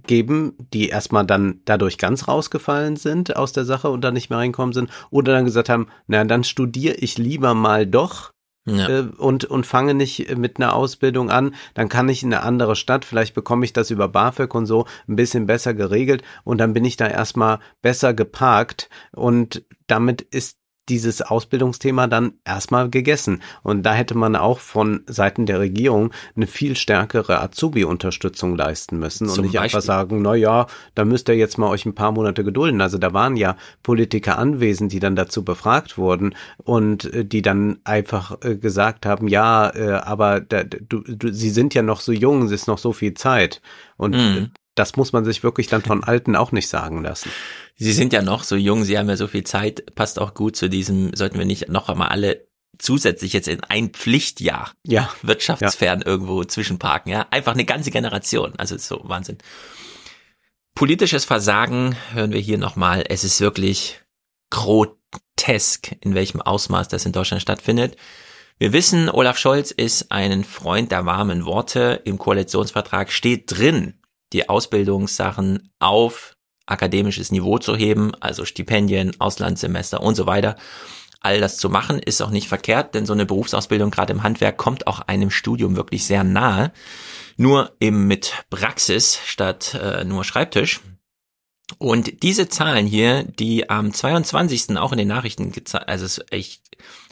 geben, die erstmal dann dadurch ganz rausgefallen sind aus der Sache und dann nicht mehr reinkommen sind oder dann gesagt haben, na dann studiere ich lieber mal doch ja. äh, und und fange nicht mit einer Ausbildung an, dann kann ich in eine andere Stadt, vielleicht bekomme ich das über BAföG und so ein bisschen besser geregelt und dann bin ich da erstmal besser geparkt und damit ist dieses Ausbildungsthema dann erstmal gegessen. Und da hätte man auch von Seiten der Regierung eine viel stärkere Azubi-Unterstützung leisten müssen Zum und nicht Beispiel. einfach sagen, na ja, da müsst ihr jetzt mal euch ein paar Monate gedulden. Also da waren ja Politiker anwesend, die dann dazu befragt wurden und äh, die dann einfach äh, gesagt haben, ja, äh, aber da, du, du, sie sind ja noch so jung, es ist noch so viel Zeit. Und mhm. das muss man sich wirklich dann von Alten auch nicht sagen lassen. Sie sind ja noch so jung, Sie haben ja so viel Zeit, passt auch gut zu diesem, sollten wir nicht noch einmal alle zusätzlich jetzt in ein Pflichtjahr ja. wirtschaftsfern ja. irgendwo zwischenparken, ja. Einfach eine ganze Generation. Also so Wahnsinn. Politisches Versagen hören wir hier nochmal. Es ist wirklich grotesk, in welchem Ausmaß das in Deutschland stattfindet. Wir wissen, Olaf Scholz ist ein Freund der warmen Worte. Im Koalitionsvertrag steht drin, die Ausbildungssachen auf akademisches Niveau zu heben, also Stipendien, Auslandssemester und so weiter. All das zu machen ist auch nicht verkehrt, denn so eine Berufsausbildung gerade im Handwerk kommt auch einem Studium wirklich sehr nahe. Nur eben mit Praxis statt äh, nur Schreibtisch. Und diese Zahlen hier, die am 22. auch in den Nachrichten gezeigt, also echt,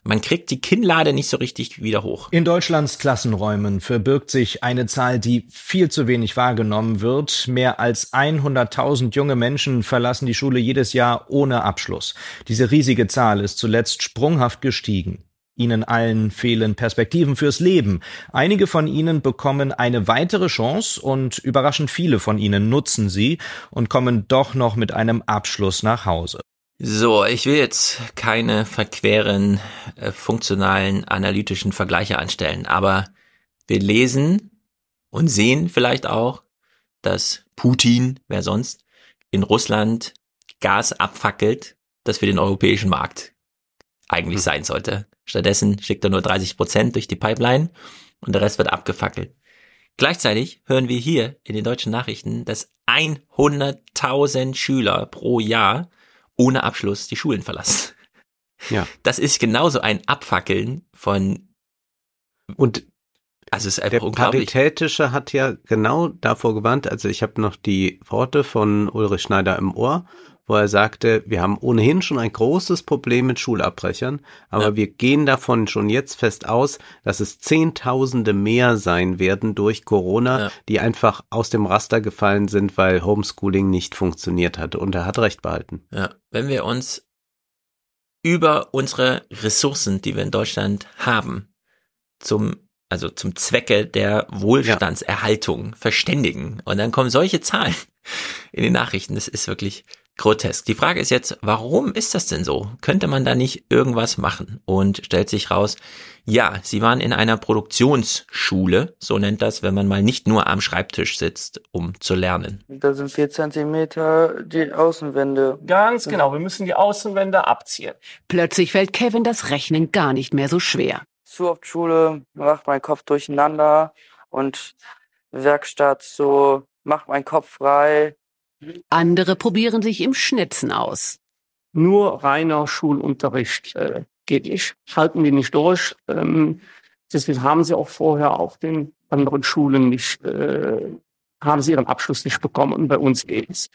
man kriegt die Kinnlade nicht so richtig wieder hoch. In Deutschlands Klassenräumen verbirgt sich eine Zahl, die viel zu wenig wahrgenommen wird. Mehr als 100.000 junge Menschen verlassen die Schule jedes Jahr ohne Abschluss. Diese riesige Zahl ist zuletzt sprunghaft gestiegen. Ihnen allen fehlen Perspektiven fürs Leben. Einige von Ihnen bekommen eine weitere Chance und überraschend viele von Ihnen nutzen sie und kommen doch noch mit einem Abschluss nach Hause. So, ich will jetzt keine verqueren, äh, funktionalen, analytischen Vergleiche anstellen, aber wir lesen und sehen vielleicht auch, dass Putin, wer sonst, in Russland Gas abfackelt, das für den europäischen Markt eigentlich hm. sein sollte. Stattdessen schickt er nur 30 Prozent durch die Pipeline und der Rest wird abgefackelt. Gleichzeitig hören wir hier in den deutschen Nachrichten, dass 100.000 Schüler pro Jahr ohne Abschluss die Schulen verlassen. Ja. Das ist genauso ein Abfackeln von und also es ist einfach der unglaublich. Paritätische hat ja genau davor gewarnt, also ich habe noch die Worte von Ulrich Schneider im Ohr wo er sagte, wir haben ohnehin schon ein großes Problem mit Schulabbrechern, aber ja. wir gehen davon schon jetzt fest aus, dass es Zehntausende mehr sein werden durch Corona, ja. die einfach aus dem Raster gefallen sind, weil Homeschooling nicht funktioniert hat. Und er hat recht behalten. Ja, wenn wir uns über unsere Ressourcen, die wir in Deutschland haben, zum also zum Zwecke der Wohlstandserhaltung ja. verständigen. Und dann kommen solche Zahlen in den Nachrichten. Das ist wirklich grotesk. Die Frage ist jetzt, warum ist das denn so? Könnte man da nicht irgendwas machen? Und stellt sich raus, ja, sie waren in einer Produktionsschule, so nennt das, wenn man mal nicht nur am Schreibtisch sitzt, um zu lernen. Da sind vier Zentimeter die Außenwände. Ganz genau, wir müssen die Außenwände abziehen. Plötzlich fällt Kevin das Rechnen gar nicht mehr so schwer. Zu oft Schule macht mein Kopf durcheinander und Werkstatt so macht mein Kopf frei andere probieren sich im Schnitzen aus. Nur reiner Schulunterricht äh, geht nicht. Halten wir nicht durch. Ähm, deswegen haben sie auch vorher auf den anderen Schulen nicht, äh, haben sie ihren Abschluss nicht bekommen und bei uns geht's.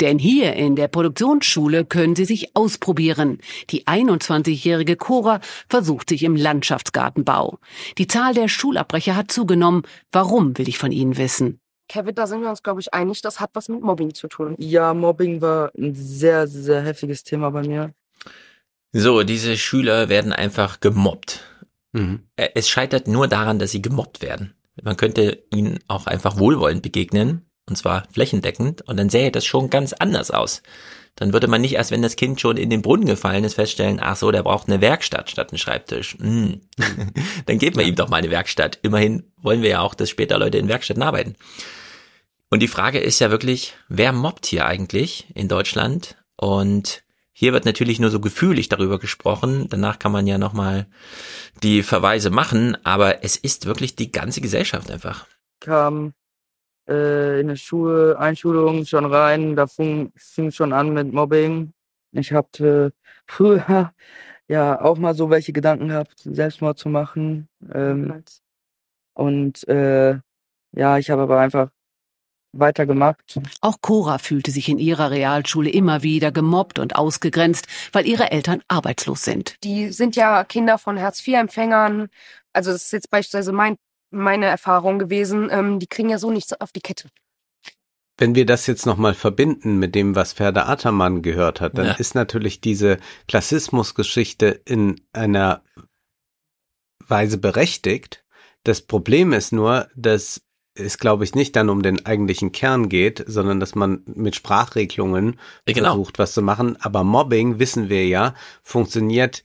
Denn hier in der Produktionsschule können sie sich ausprobieren. Die 21-jährige Cora versucht sich im Landschaftsgartenbau. Die Zahl der Schulabbrecher hat zugenommen. Warum will ich von Ihnen wissen? Kevin, da sind wir uns, glaube ich, einig, das hat was mit Mobbing zu tun. Ja, Mobbing war ein sehr, sehr heftiges Thema bei mir. So, diese Schüler werden einfach gemobbt. Mhm. Es scheitert nur daran, dass sie gemobbt werden. Man könnte ihnen auch einfach wohlwollend begegnen. und zwar flächendeckend, und dann sähe das schon ganz anders aus. Dann würde man nicht erst, wenn das Kind schon in den Brunnen gefallen ist, feststellen, ach so, der braucht eine Werkstatt statt einen Schreibtisch. Hm. dann geben wir ihm doch mal eine Werkstatt. Immerhin wollen wir ja auch, dass später Leute in Werkstätten arbeiten. Und die Frage ist ja wirklich, wer mobbt hier eigentlich in Deutschland? Und hier wird natürlich nur so gefühlig darüber gesprochen. Danach kann man ja nochmal die Verweise machen, aber es ist wirklich die ganze Gesellschaft einfach. Kam äh, in der Schule, Einschulung schon rein, da fing, fing schon an mit Mobbing. Ich hatte früher ja auch mal so welche Gedanken gehabt, Selbstmord zu machen. Ähm, und äh, ja, ich habe aber einfach weitergemacht. Auch Cora fühlte sich in ihrer Realschule immer wieder gemobbt und ausgegrenzt, weil ihre Eltern arbeitslos sind. Die sind ja Kinder von Hartz-IV-Empfängern. Also das ist jetzt beispielsweise mein, meine Erfahrung gewesen. Ähm, die kriegen ja so nichts auf die Kette. Wenn wir das jetzt nochmal verbinden mit dem, was Ferda Attermann gehört hat, dann ja. ist natürlich diese Klassismusgeschichte in einer Weise berechtigt. Das Problem ist nur, dass es, glaube ich, nicht dann um den eigentlichen Kern geht, sondern dass man mit Sprachregelungen genau. versucht, was zu machen. Aber Mobbing, wissen wir ja, funktioniert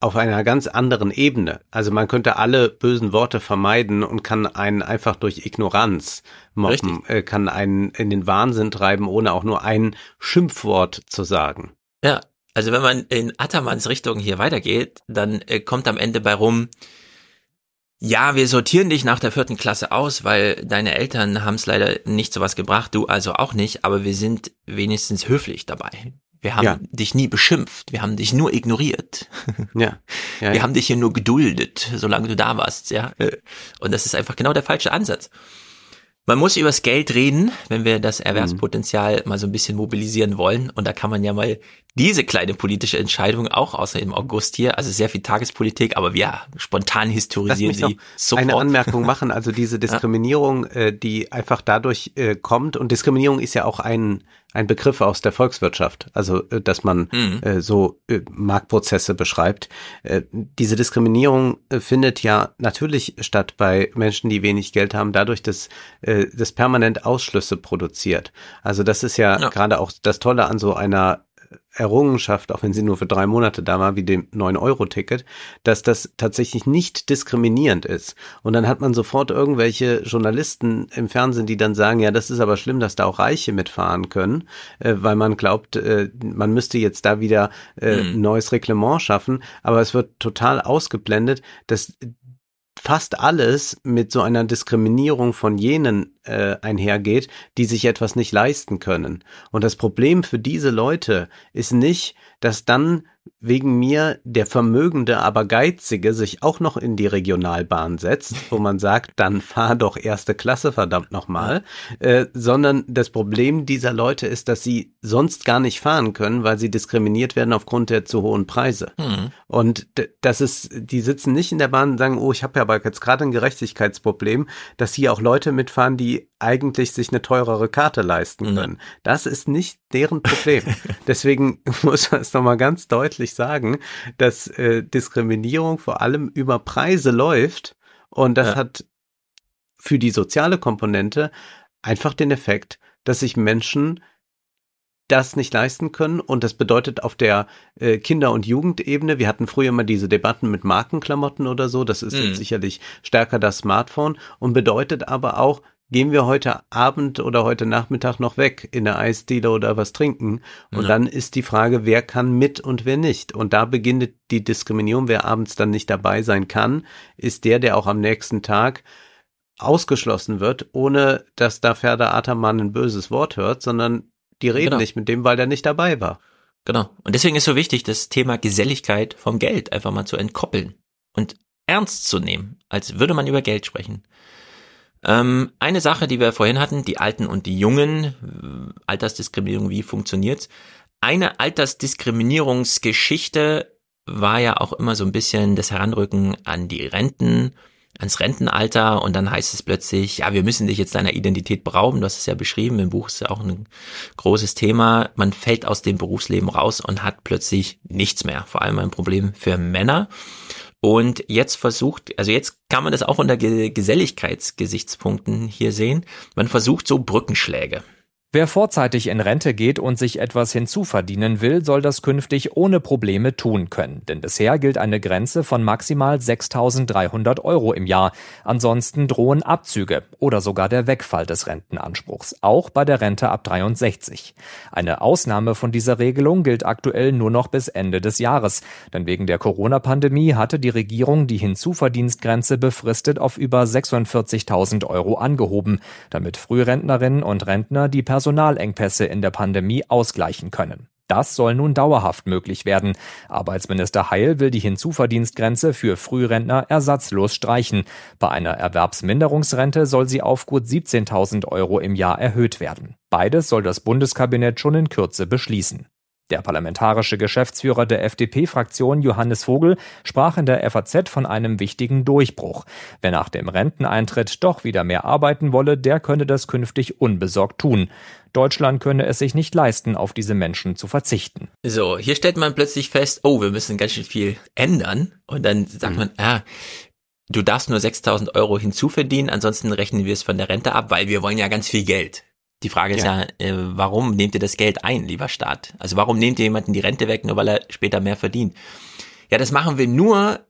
auf einer ganz anderen Ebene. Also man könnte alle bösen Worte vermeiden und kann einen einfach durch Ignoranz mobben, äh, kann einen in den Wahnsinn treiben, ohne auch nur ein Schimpfwort zu sagen. Ja, also wenn man in Attermanns Richtung hier weitergeht, dann äh, kommt am Ende bei rum, ja, wir sortieren dich nach der vierten Klasse aus, weil deine Eltern haben es leider nicht so was gebracht, du also auch nicht, aber wir sind wenigstens höflich dabei. Wir haben ja. dich nie beschimpft, wir haben dich nur ignoriert. Ja. ja wir ja. haben dich hier nur geduldet, solange du da warst, ja. Und das ist einfach genau der falsche Ansatz. Man muss übers Geld reden, wenn wir das Erwerbspotenzial mhm. mal so ein bisschen mobilisieren wollen. Und da kann man ja mal diese kleine politische Entscheidung auch außer im August hier, also sehr viel Tagespolitik, aber wir spontan historisieren sie sofort. Eine Anmerkung machen, also diese Diskriminierung, ja. äh, die einfach dadurch äh, kommt und Diskriminierung ist ja auch ein ein Begriff aus der Volkswirtschaft, also äh, dass man mhm. äh, so äh, Marktprozesse beschreibt. Äh, diese Diskriminierung äh, findet ja natürlich statt bei Menschen, die wenig Geld haben, dadurch, dass äh, das permanent Ausschlüsse produziert. Also das ist ja, ja. gerade auch das Tolle an so einer Errungenschaft, auch wenn sie nur für drei Monate da war, wie dem 9-Euro-Ticket, dass das tatsächlich nicht diskriminierend ist. Und dann hat man sofort irgendwelche Journalisten im Fernsehen, die dann sagen, ja, das ist aber schlimm, dass da auch Reiche mitfahren können, äh, weil man glaubt, äh, man müsste jetzt da wieder äh, mhm. neues Reglement schaffen. Aber es wird total ausgeblendet, dass fast alles mit so einer Diskriminierung von jenen äh, einhergeht, die sich etwas nicht leisten können. Und das Problem für diese Leute ist nicht, dass dann wegen mir der Vermögende, aber Geizige sich auch noch in die Regionalbahn setzt, wo man sagt, dann fahr doch erste Klasse, verdammt nochmal, äh, sondern das Problem dieser Leute ist, dass sie sonst gar nicht fahren können, weil sie diskriminiert werden aufgrund der zu hohen Preise. Mhm. Und das ist, die sitzen nicht in der Bahn und sagen, oh, ich habe ja aber jetzt gerade ein Gerechtigkeitsproblem, dass hier auch Leute mitfahren, die eigentlich sich eine teurere Karte leisten können. Mhm. Das ist nicht deren Problem. Deswegen muss man es nochmal ganz deutlich sagen, dass äh, Diskriminierung vor allem über Preise läuft und das ja. hat für die soziale Komponente einfach den Effekt, dass sich Menschen das nicht leisten können und das bedeutet auf der äh, Kinder- und Jugendebene, wir hatten früher immer diese Debatten mit Markenklamotten oder so, das ist mhm. jetzt sicherlich stärker das Smartphone und bedeutet aber auch, gehen wir heute Abend oder heute Nachmittag noch weg in der Eisdiele oder was trinken. Und ja. dann ist die Frage, wer kann mit und wer nicht. Und da beginnt die Diskriminierung. Wer abends dann nicht dabei sein kann, ist der, der auch am nächsten Tag ausgeschlossen wird, ohne dass da Ferda Atermann ein böses Wort hört, sondern die reden genau. nicht mit dem, weil der nicht dabei war. Genau. Und deswegen ist so wichtig, das Thema Geselligkeit vom Geld einfach mal zu entkoppeln und ernst zu nehmen, als würde man über Geld sprechen. Ähm, eine Sache, die wir vorhin hatten, die Alten und die Jungen, Altersdiskriminierung, wie funktioniert's? Eine Altersdiskriminierungsgeschichte war ja auch immer so ein bisschen das Heranrücken an die Renten, ans Rentenalter und dann heißt es plötzlich, ja, wir müssen dich jetzt deiner Identität berauben. Du hast es ja beschrieben, im Buch ist ja auch ein großes Thema. Man fällt aus dem Berufsleben raus und hat plötzlich nichts mehr. Vor allem ein Problem für Männer. Und jetzt versucht, also jetzt kann man das auch unter Geselligkeitsgesichtspunkten hier sehen. Man versucht so Brückenschläge. Wer vorzeitig in Rente geht und sich etwas hinzuverdienen will, soll das künftig ohne Probleme tun können. Denn bisher gilt eine Grenze von maximal 6.300 Euro im Jahr. Ansonsten drohen Abzüge oder sogar der Wegfall des Rentenanspruchs, auch bei der Rente ab 63. Eine Ausnahme von dieser Regelung gilt aktuell nur noch bis Ende des Jahres. Denn wegen der Corona-Pandemie hatte die Regierung die Hinzuverdienstgrenze befristet auf über 46.000 Euro angehoben, damit Frührentnerinnen und Rentner die Personalengpässe in der Pandemie ausgleichen können. Das soll nun dauerhaft möglich werden. Arbeitsminister Heil will die Hinzuverdienstgrenze für Frührentner ersatzlos streichen. Bei einer Erwerbsminderungsrente soll sie auf gut 17.000 Euro im Jahr erhöht werden. Beides soll das Bundeskabinett schon in Kürze beschließen. Der parlamentarische Geschäftsführer der FDP-Fraktion Johannes Vogel sprach in der FAZ von einem wichtigen Durchbruch. Wer nach dem Renteneintritt doch wieder mehr arbeiten wolle, der könne das künftig unbesorgt tun. Deutschland könne es sich nicht leisten, auf diese Menschen zu verzichten. So, hier stellt man plötzlich fest, oh, wir müssen ganz schön viel ändern. Und dann sagt mhm. man, ah, du darfst nur 6000 Euro hinzuverdienen, ansonsten rechnen wir es von der Rente ab, weil wir wollen ja ganz viel Geld. Die Frage ist ja, ja äh, warum nehmt ihr das Geld ein, lieber Staat? Also warum nehmt ihr jemanden die Rente weg, nur weil er später mehr verdient? Ja, das machen wir nur,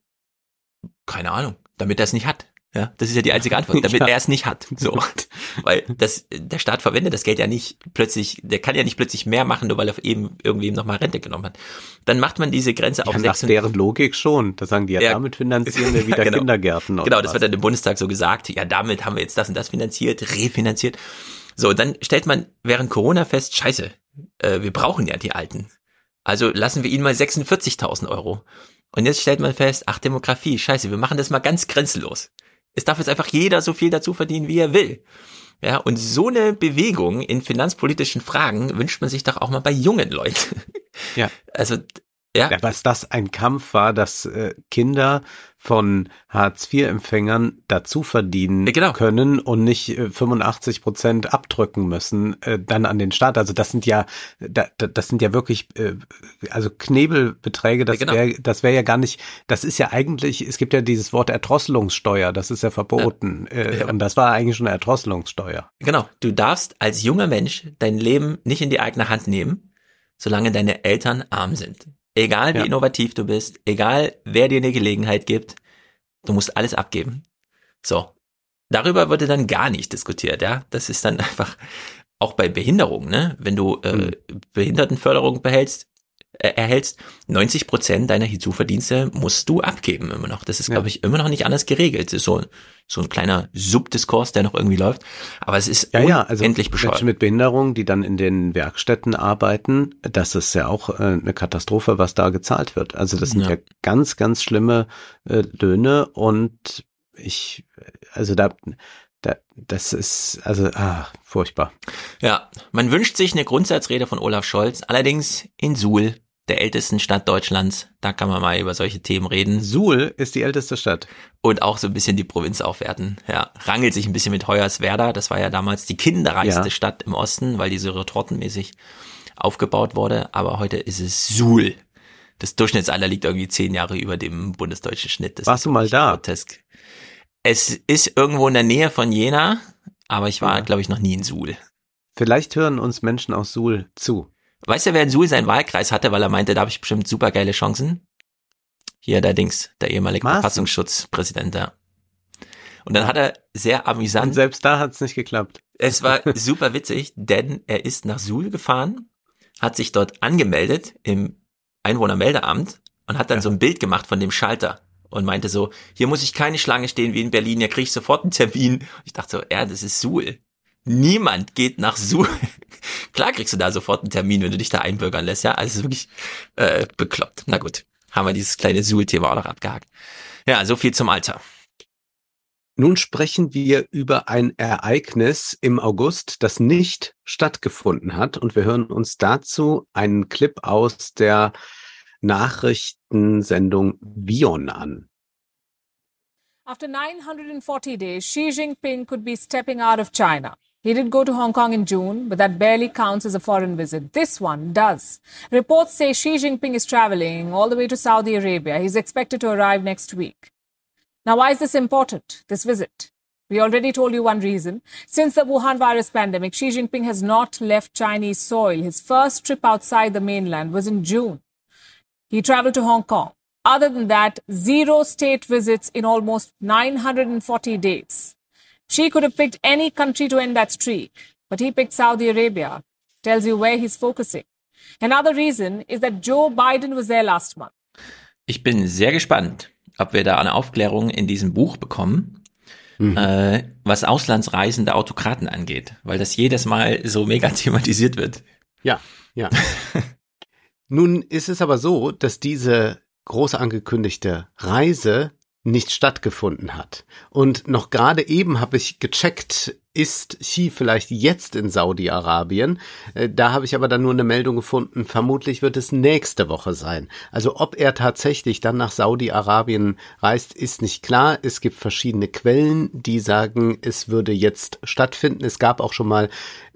keine Ahnung, damit er es nicht hat. Ja, das ist ja die einzige Antwort, damit ja. er es nicht hat. So, weil das der Staat verwendet das Geld ja nicht plötzlich, der kann ja nicht plötzlich mehr machen, nur weil er eben irgendwem nochmal Rente genommen hat. Dann macht man diese Grenze auf ja, nach deren Logik schon. Da sagen die ja, ja damit finanzieren wir wieder genau. Kindergärten. Genau, das was. wird dann im Bundestag so gesagt. Ja, damit haben wir jetzt das und das finanziert, refinanziert. So, dann stellt man während Corona fest, scheiße, äh, wir brauchen ja die Alten. Also lassen wir ihnen mal 46.000 Euro. Und jetzt stellt man fest, ach, Demografie, scheiße, wir machen das mal ganz grenzenlos. Es darf jetzt einfach jeder so viel dazu verdienen, wie er will. Ja, und so eine Bewegung in finanzpolitischen Fragen wünscht man sich doch auch mal bei jungen Leuten. Ja. Also ja. ja. Was das ein Kampf war, dass äh, Kinder von Hartz-IV-Empfängern dazu verdienen genau. können und nicht äh, 85 Prozent abdrücken müssen, äh, dann an den Staat. Also das sind ja, da, das sind ja wirklich, äh, also Knebelbeträge, das genau. wäre das wäre ja gar nicht, das ist ja eigentlich, es gibt ja dieses Wort Erdrosselungssteuer, das ist ja verboten. Ja. Äh, ja. Und das war eigentlich schon eine Erdrosselungssteuer. Genau, du darfst als junger Mensch dein Leben nicht in die eigene Hand nehmen, solange deine Eltern arm sind. Egal wie ja. innovativ du bist, egal wer dir eine Gelegenheit gibt, du musst alles abgeben. So. Darüber wurde dann gar nicht diskutiert, ja. Das ist dann einfach auch bei Behinderung, ne? Wenn du äh, mhm. Behindertenförderung behältst, äh, erhältst, 90 Prozent deiner Hinzuverdienste musst du abgeben immer noch. Das ist, ja. glaube ich, immer noch nicht anders geregelt. Das ist so, so ein kleiner Subdiskurs, der noch irgendwie läuft. Aber es ist ja, ja, also endlich bescheuert. Menschen mit Behinderung, die dann in den Werkstätten arbeiten, das ist ja auch äh, eine Katastrophe, was da gezahlt wird. Also das sind ja, ja ganz, ganz schlimme äh, Löhne und ich, also da, da, das ist, also, ah, furchtbar. Ja, man wünscht sich eine Grundsatzrede von Olaf Scholz, allerdings in Suhl, der ältesten Stadt Deutschlands. Da kann man mal über solche Themen reden. Suhl ist die älteste Stadt. Und auch so ein bisschen die Provinz aufwerten. Ja, rangelt sich ein bisschen mit Hoyerswerda. Das war ja damals die kinderreichste ja. Stadt im Osten, weil diese retortenmäßig aufgebaut wurde. Aber heute ist es Suhl. Das Durchschnittsalter liegt irgendwie zehn Jahre über dem bundesdeutschen Schnitt. Das Warst du mal da? Grotesk. Es ist irgendwo in der Nähe von Jena, aber ich war, ja. glaube ich, noch nie in Suhl. Vielleicht hören uns Menschen aus Suhl zu. Weißt du, wer in Suhl seinen Wahlkreis hatte, weil er meinte, da habe ich bestimmt super geile Chancen? Hier der Dings, der ehemalige Maaßen. Verfassungsschutzpräsident da. Und dann hat er sehr amüsant. Und selbst da hat es nicht geklappt. Es war super witzig, denn er ist nach Suhl gefahren, hat sich dort angemeldet im Einwohnermeldeamt und hat dann ja. so ein Bild gemacht von dem Schalter und meinte so, hier muss ich keine Schlange stehen wie in Berlin, hier kriege ich sofort einen Termin. Ich dachte so, ja, das ist Suhl. Niemand geht nach Suhl. Klar kriegst du da sofort einen Termin, wenn du dich da einbürgern lässt, ja. Also ist wirklich äh, bekloppt. Na gut, haben wir dieses kleine Suhl-Thema auch noch abgehakt. Ja, so viel zum Alter. Nun sprechen wir über ein Ereignis im August, das nicht stattgefunden hat. Und wir hören uns dazu einen Clip aus der Nachrichtensendung Vion an. After 940 days, Xi Jinping could be stepping out of China. He did go to Hong Kong in June, but that barely counts as a foreign visit. This one does. Reports say Xi Jinping is traveling all the way to Saudi Arabia. He's expected to arrive next week. Now, why is this important, this visit? We already told you one reason. Since the Wuhan virus pandemic, Xi Jinping has not left Chinese soil. His first trip outside the mainland was in June. He traveled to Hong Kong. Other than that, zero state visits in almost 940 days. Xi could have picked any country to end that streak, but he picked Saudi Arabia. Tells you where he's focusing. Another reason is that Joe Biden was there last month. Ich bin sehr gespannt, ob wir da eine Aufklärung in diesem Buch bekommen, mhm. äh, was auslandsreisende Autokraten angeht, weil das jedes Mal so mega thematisiert wird. Ja, ja. Nun ist es aber so, dass diese groß angekündigte Reise nicht stattgefunden hat. Und noch gerade eben habe ich gecheckt, ist Xi vielleicht jetzt in Saudi-Arabien? Äh, da habe ich aber dann nur eine Meldung gefunden, vermutlich wird es nächste Woche sein. Also ob er tatsächlich dann nach Saudi-Arabien reist, ist nicht klar. Es gibt verschiedene Quellen, die sagen, es würde jetzt stattfinden. Es gab auch schon mal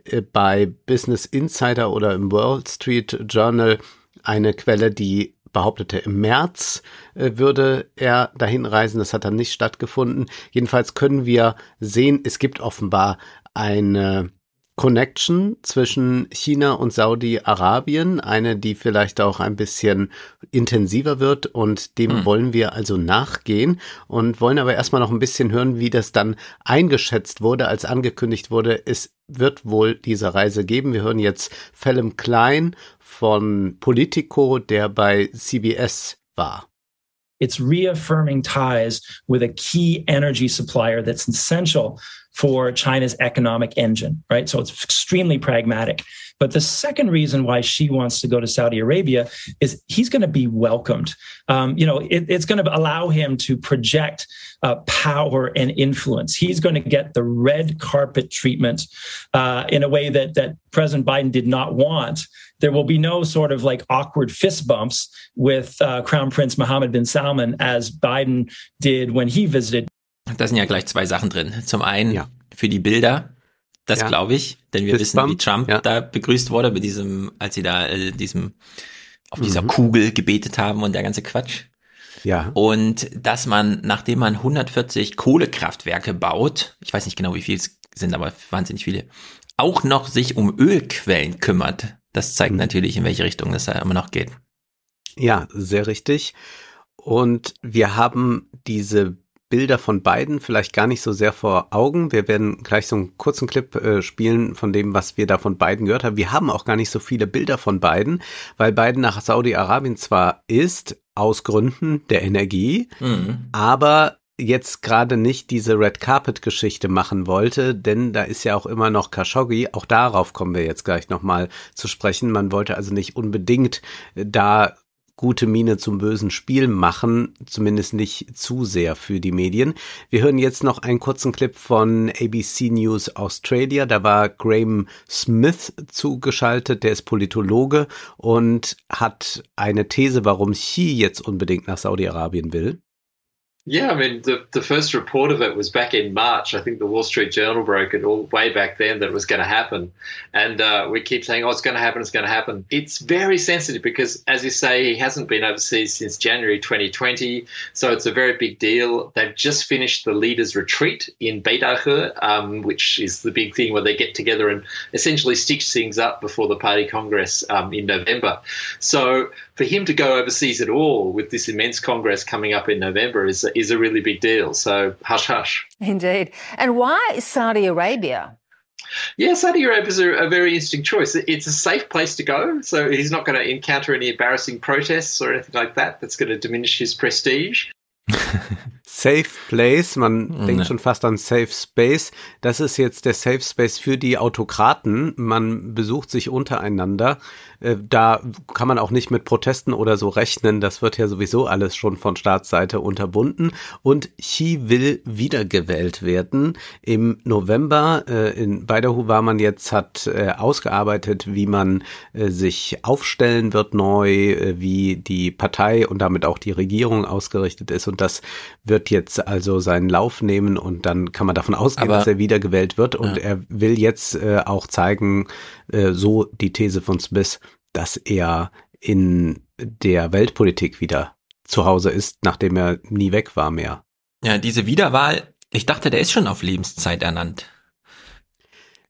äh, bei Business Insider oder im Wall Street Journal eine Quelle, die behauptete, im März äh, würde er dahin reisen. Das hat dann nicht stattgefunden. Jedenfalls können wir sehen, es gibt offenbar eine Connection zwischen China und Saudi-Arabien, eine, die vielleicht auch ein bisschen intensiver wird und dem hm. wollen wir also nachgehen und wollen aber erstmal noch ein bisschen hören, wie das dann eingeschätzt wurde, als angekündigt wurde, es wird wohl diese Reise geben. Wir hören jetzt Phelim Klein von Politico, der bei CBS war. It's reaffirming ties with a key energy supplier that's essential for China's economic engine, right? So it's extremely pragmatic. But the second reason why she wants to go to Saudi Arabia is he's going to be welcomed. Um, you know, it, it's going to allow him to project uh, power and influence. He's going to get the red carpet treatment uh, in a way that that President Biden did not want. There will be no sort of like awkward fist bumps with uh, Crown Prince Mohammed bin Salman as Biden did when he visited. Da sind ja gleich zwei Sachen drin. Zum einen ja. für die Bilder Das ja. glaube ich, denn wir wissen, wie Trump ja. da begrüßt wurde bei diesem, als sie da äh, diesem auf dieser mhm. Kugel gebetet haben und der ganze Quatsch. Ja. Und dass man, nachdem man 140 Kohlekraftwerke baut, ich weiß nicht genau, wie viel es sind, aber wahnsinnig viele, auch noch sich um Ölquellen kümmert. Das zeigt mhm. natürlich, in welche Richtung das da immer noch geht. Ja, sehr richtig. Und wir haben diese Bilder von beiden vielleicht gar nicht so sehr vor Augen. Wir werden gleich so einen kurzen Clip äh, spielen von dem, was wir da von beiden gehört haben. Wir haben auch gar nicht so viele Bilder von beiden, weil beiden nach Saudi-Arabien zwar ist, aus Gründen der Energie, mhm. aber jetzt gerade nicht diese Red Carpet Geschichte machen wollte, denn da ist ja auch immer noch Khashoggi, auch darauf kommen wir jetzt gleich nochmal zu sprechen. Man wollte also nicht unbedingt da gute Miene zum bösen Spiel machen, zumindest nicht zu sehr für die Medien. Wir hören jetzt noch einen kurzen Clip von ABC News Australia. Da war Graham Smith zugeschaltet, der ist Politologe und hat eine These, warum Xi jetzt unbedingt nach Saudi-Arabien will. Yeah, I mean, the, the first report of it was back in March. I think the Wall Street Journal broke it all way back then that it was going to happen. And uh, we keep saying, oh, it's going to happen, it's going to happen. It's very sensitive because, as you say, he hasn't been overseas since January 2020. So it's a very big deal. They've just finished the leaders' retreat in Beit um, which is the big thing where they get together and essentially stitch things up before the party congress um, in November. So for him to go overseas at all with this immense congress coming up in November is is a really big deal. So hush hush. Indeed. And why Saudi Arabia? Yeah, Saudi Arabia is a, a, very interesting choice. It's a safe place to go, so he's not going to encounter any embarrassing protests or anything like that that's going to diminish his prestige. Safe Place, man mhm. denkt schon fast an Safe Space. Das ist jetzt der Safe Space für die Autokraten. Man besucht sich untereinander. Äh, da kann man auch nicht mit Protesten oder so rechnen. Das wird ja sowieso alles schon von Staatsseite unterbunden. Und Xi will wiedergewählt werden. Im November äh, in Beidahu war man jetzt, hat äh, ausgearbeitet, wie man sich aufstellen wird neu, wie die Partei und damit auch die Regierung ausgerichtet ist. Und das wird jetzt also seinen Lauf nehmen und dann kann man davon ausgehen, Aber- dass er wiedergewählt wird. Und Ja. er will jetzt äh, auch zeigen, äh, so die These von Smith, dass er in der Weltpolitik wieder zu Hause ist, nachdem er nie weg war mehr. Ja, diese Wiederwahl, ich dachte, der ist schon auf Lebenszeit ernannt.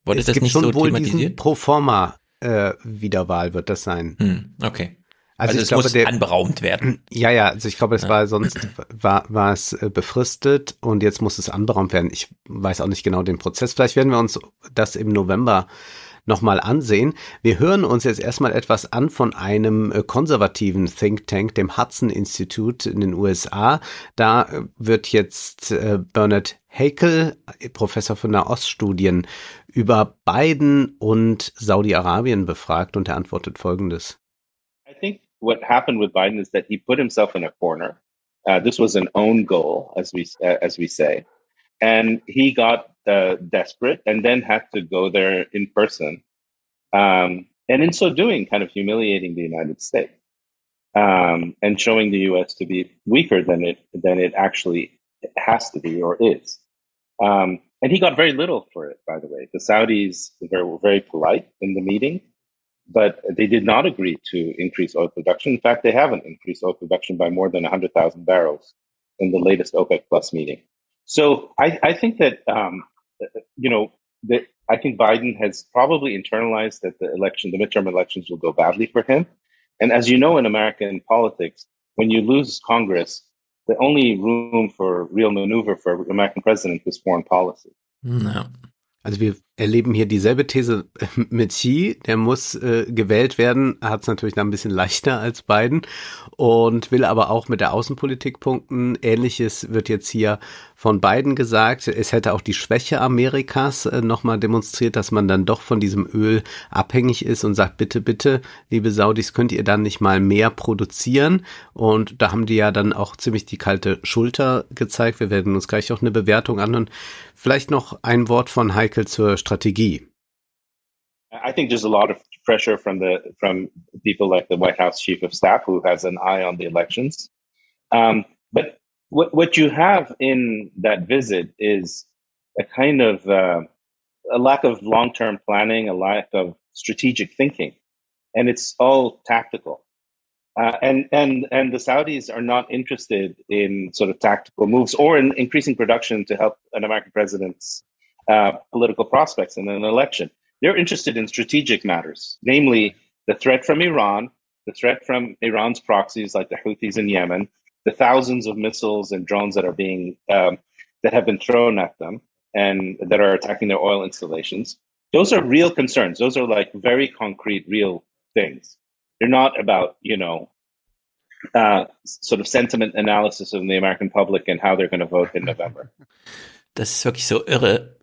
Wurde es das gibt nicht schon so wohl diesen? Proforma äh, Wiederwahl wird das sein. Hm, okay. Also, Also ich es glaube, muss der, anberaumt werden. Ja, ja, also ich glaube, es Ja. war sonst war, war es äh, befristet und jetzt muss es anberaumt werden. Ich weiß auch nicht genau den Prozess. Vielleicht werden wir uns das im November nochmal ansehen. Wir hören uns jetzt erstmal etwas an von einem äh, konservativen Think Tank, dem Hudson Institute in den USA. Da äh, wird jetzt Bernard Haeckel, Professor für Nahoststudien, über Biden und Saudi-Arabien befragt und er antwortet Folgendes. I think what happened with Biden is that he put himself in a corner. Uh, this was an own goal, as we uh, as we say, and he got uh, desperate and then had to go there in person, um, and in so doing, kind of humiliating the United States um, and showing the U.S. to be weaker than it than it actually has to be or is. Um, and he got very little for it, by the way. The Saudis were were very polite in the meeting but they did not agree to increase oil production. In fact, they haven't increased oil production by more than 100,000 barrels in the latest OPEC Plus meeting. So I, I think that, um, you know, that I think Biden has probably internalized that the election, the midterm elections will go badly for him. And as you know, in American politics, when you lose Congress, the only room for real maneuver for an American president is foreign policy. Ja. Also wir erleben hier dieselbe These mit Xi, der muss äh, gewählt werden, hat es natürlich dann ein bisschen leichter als Biden und will aber auch mit der Außenpolitik punkten. Ähnliches wird jetzt hier von Biden gesagt. Es hätte auch die Schwäche Amerikas äh, nochmal demonstriert, dass man dann doch von diesem Öl abhängig ist und sagt, bitte, bitte, liebe Saudis, könnt ihr dann nicht mal mehr produzieren? Und da haben die ja dann auch ziemlich die kalte Schulter gezeigt. Wir werden uns gleich auch eine Bewertung anhören. Vielleicht noch ein Wort von Heikel zur Strategie. I think there's a lot of pressure from the from people like the White House chief of staff who has an eye on the elections. Um, but what what you have in that visit is a kind of uh, a lack of long term planning, a lack of strategic thinking, and it's all tactical. Uh, and and and the Saudis are not interested in sort of tactical moves or in increasing production to help an American president's uh, political prospects in an election. They're interested in strategic matters, namely the threat from Iran, the threat from Iran's proxies like the Houthis in Yemen, the thousands of missiles and drones that are being um, that have been thrown at them and that are attacking their oil installations. Those are real concerns. Those are like very concrete, real things. They're not about you know uh, sort of sentiment analysis of the American public and how they're going to vote in November. Ist wirklich so irre,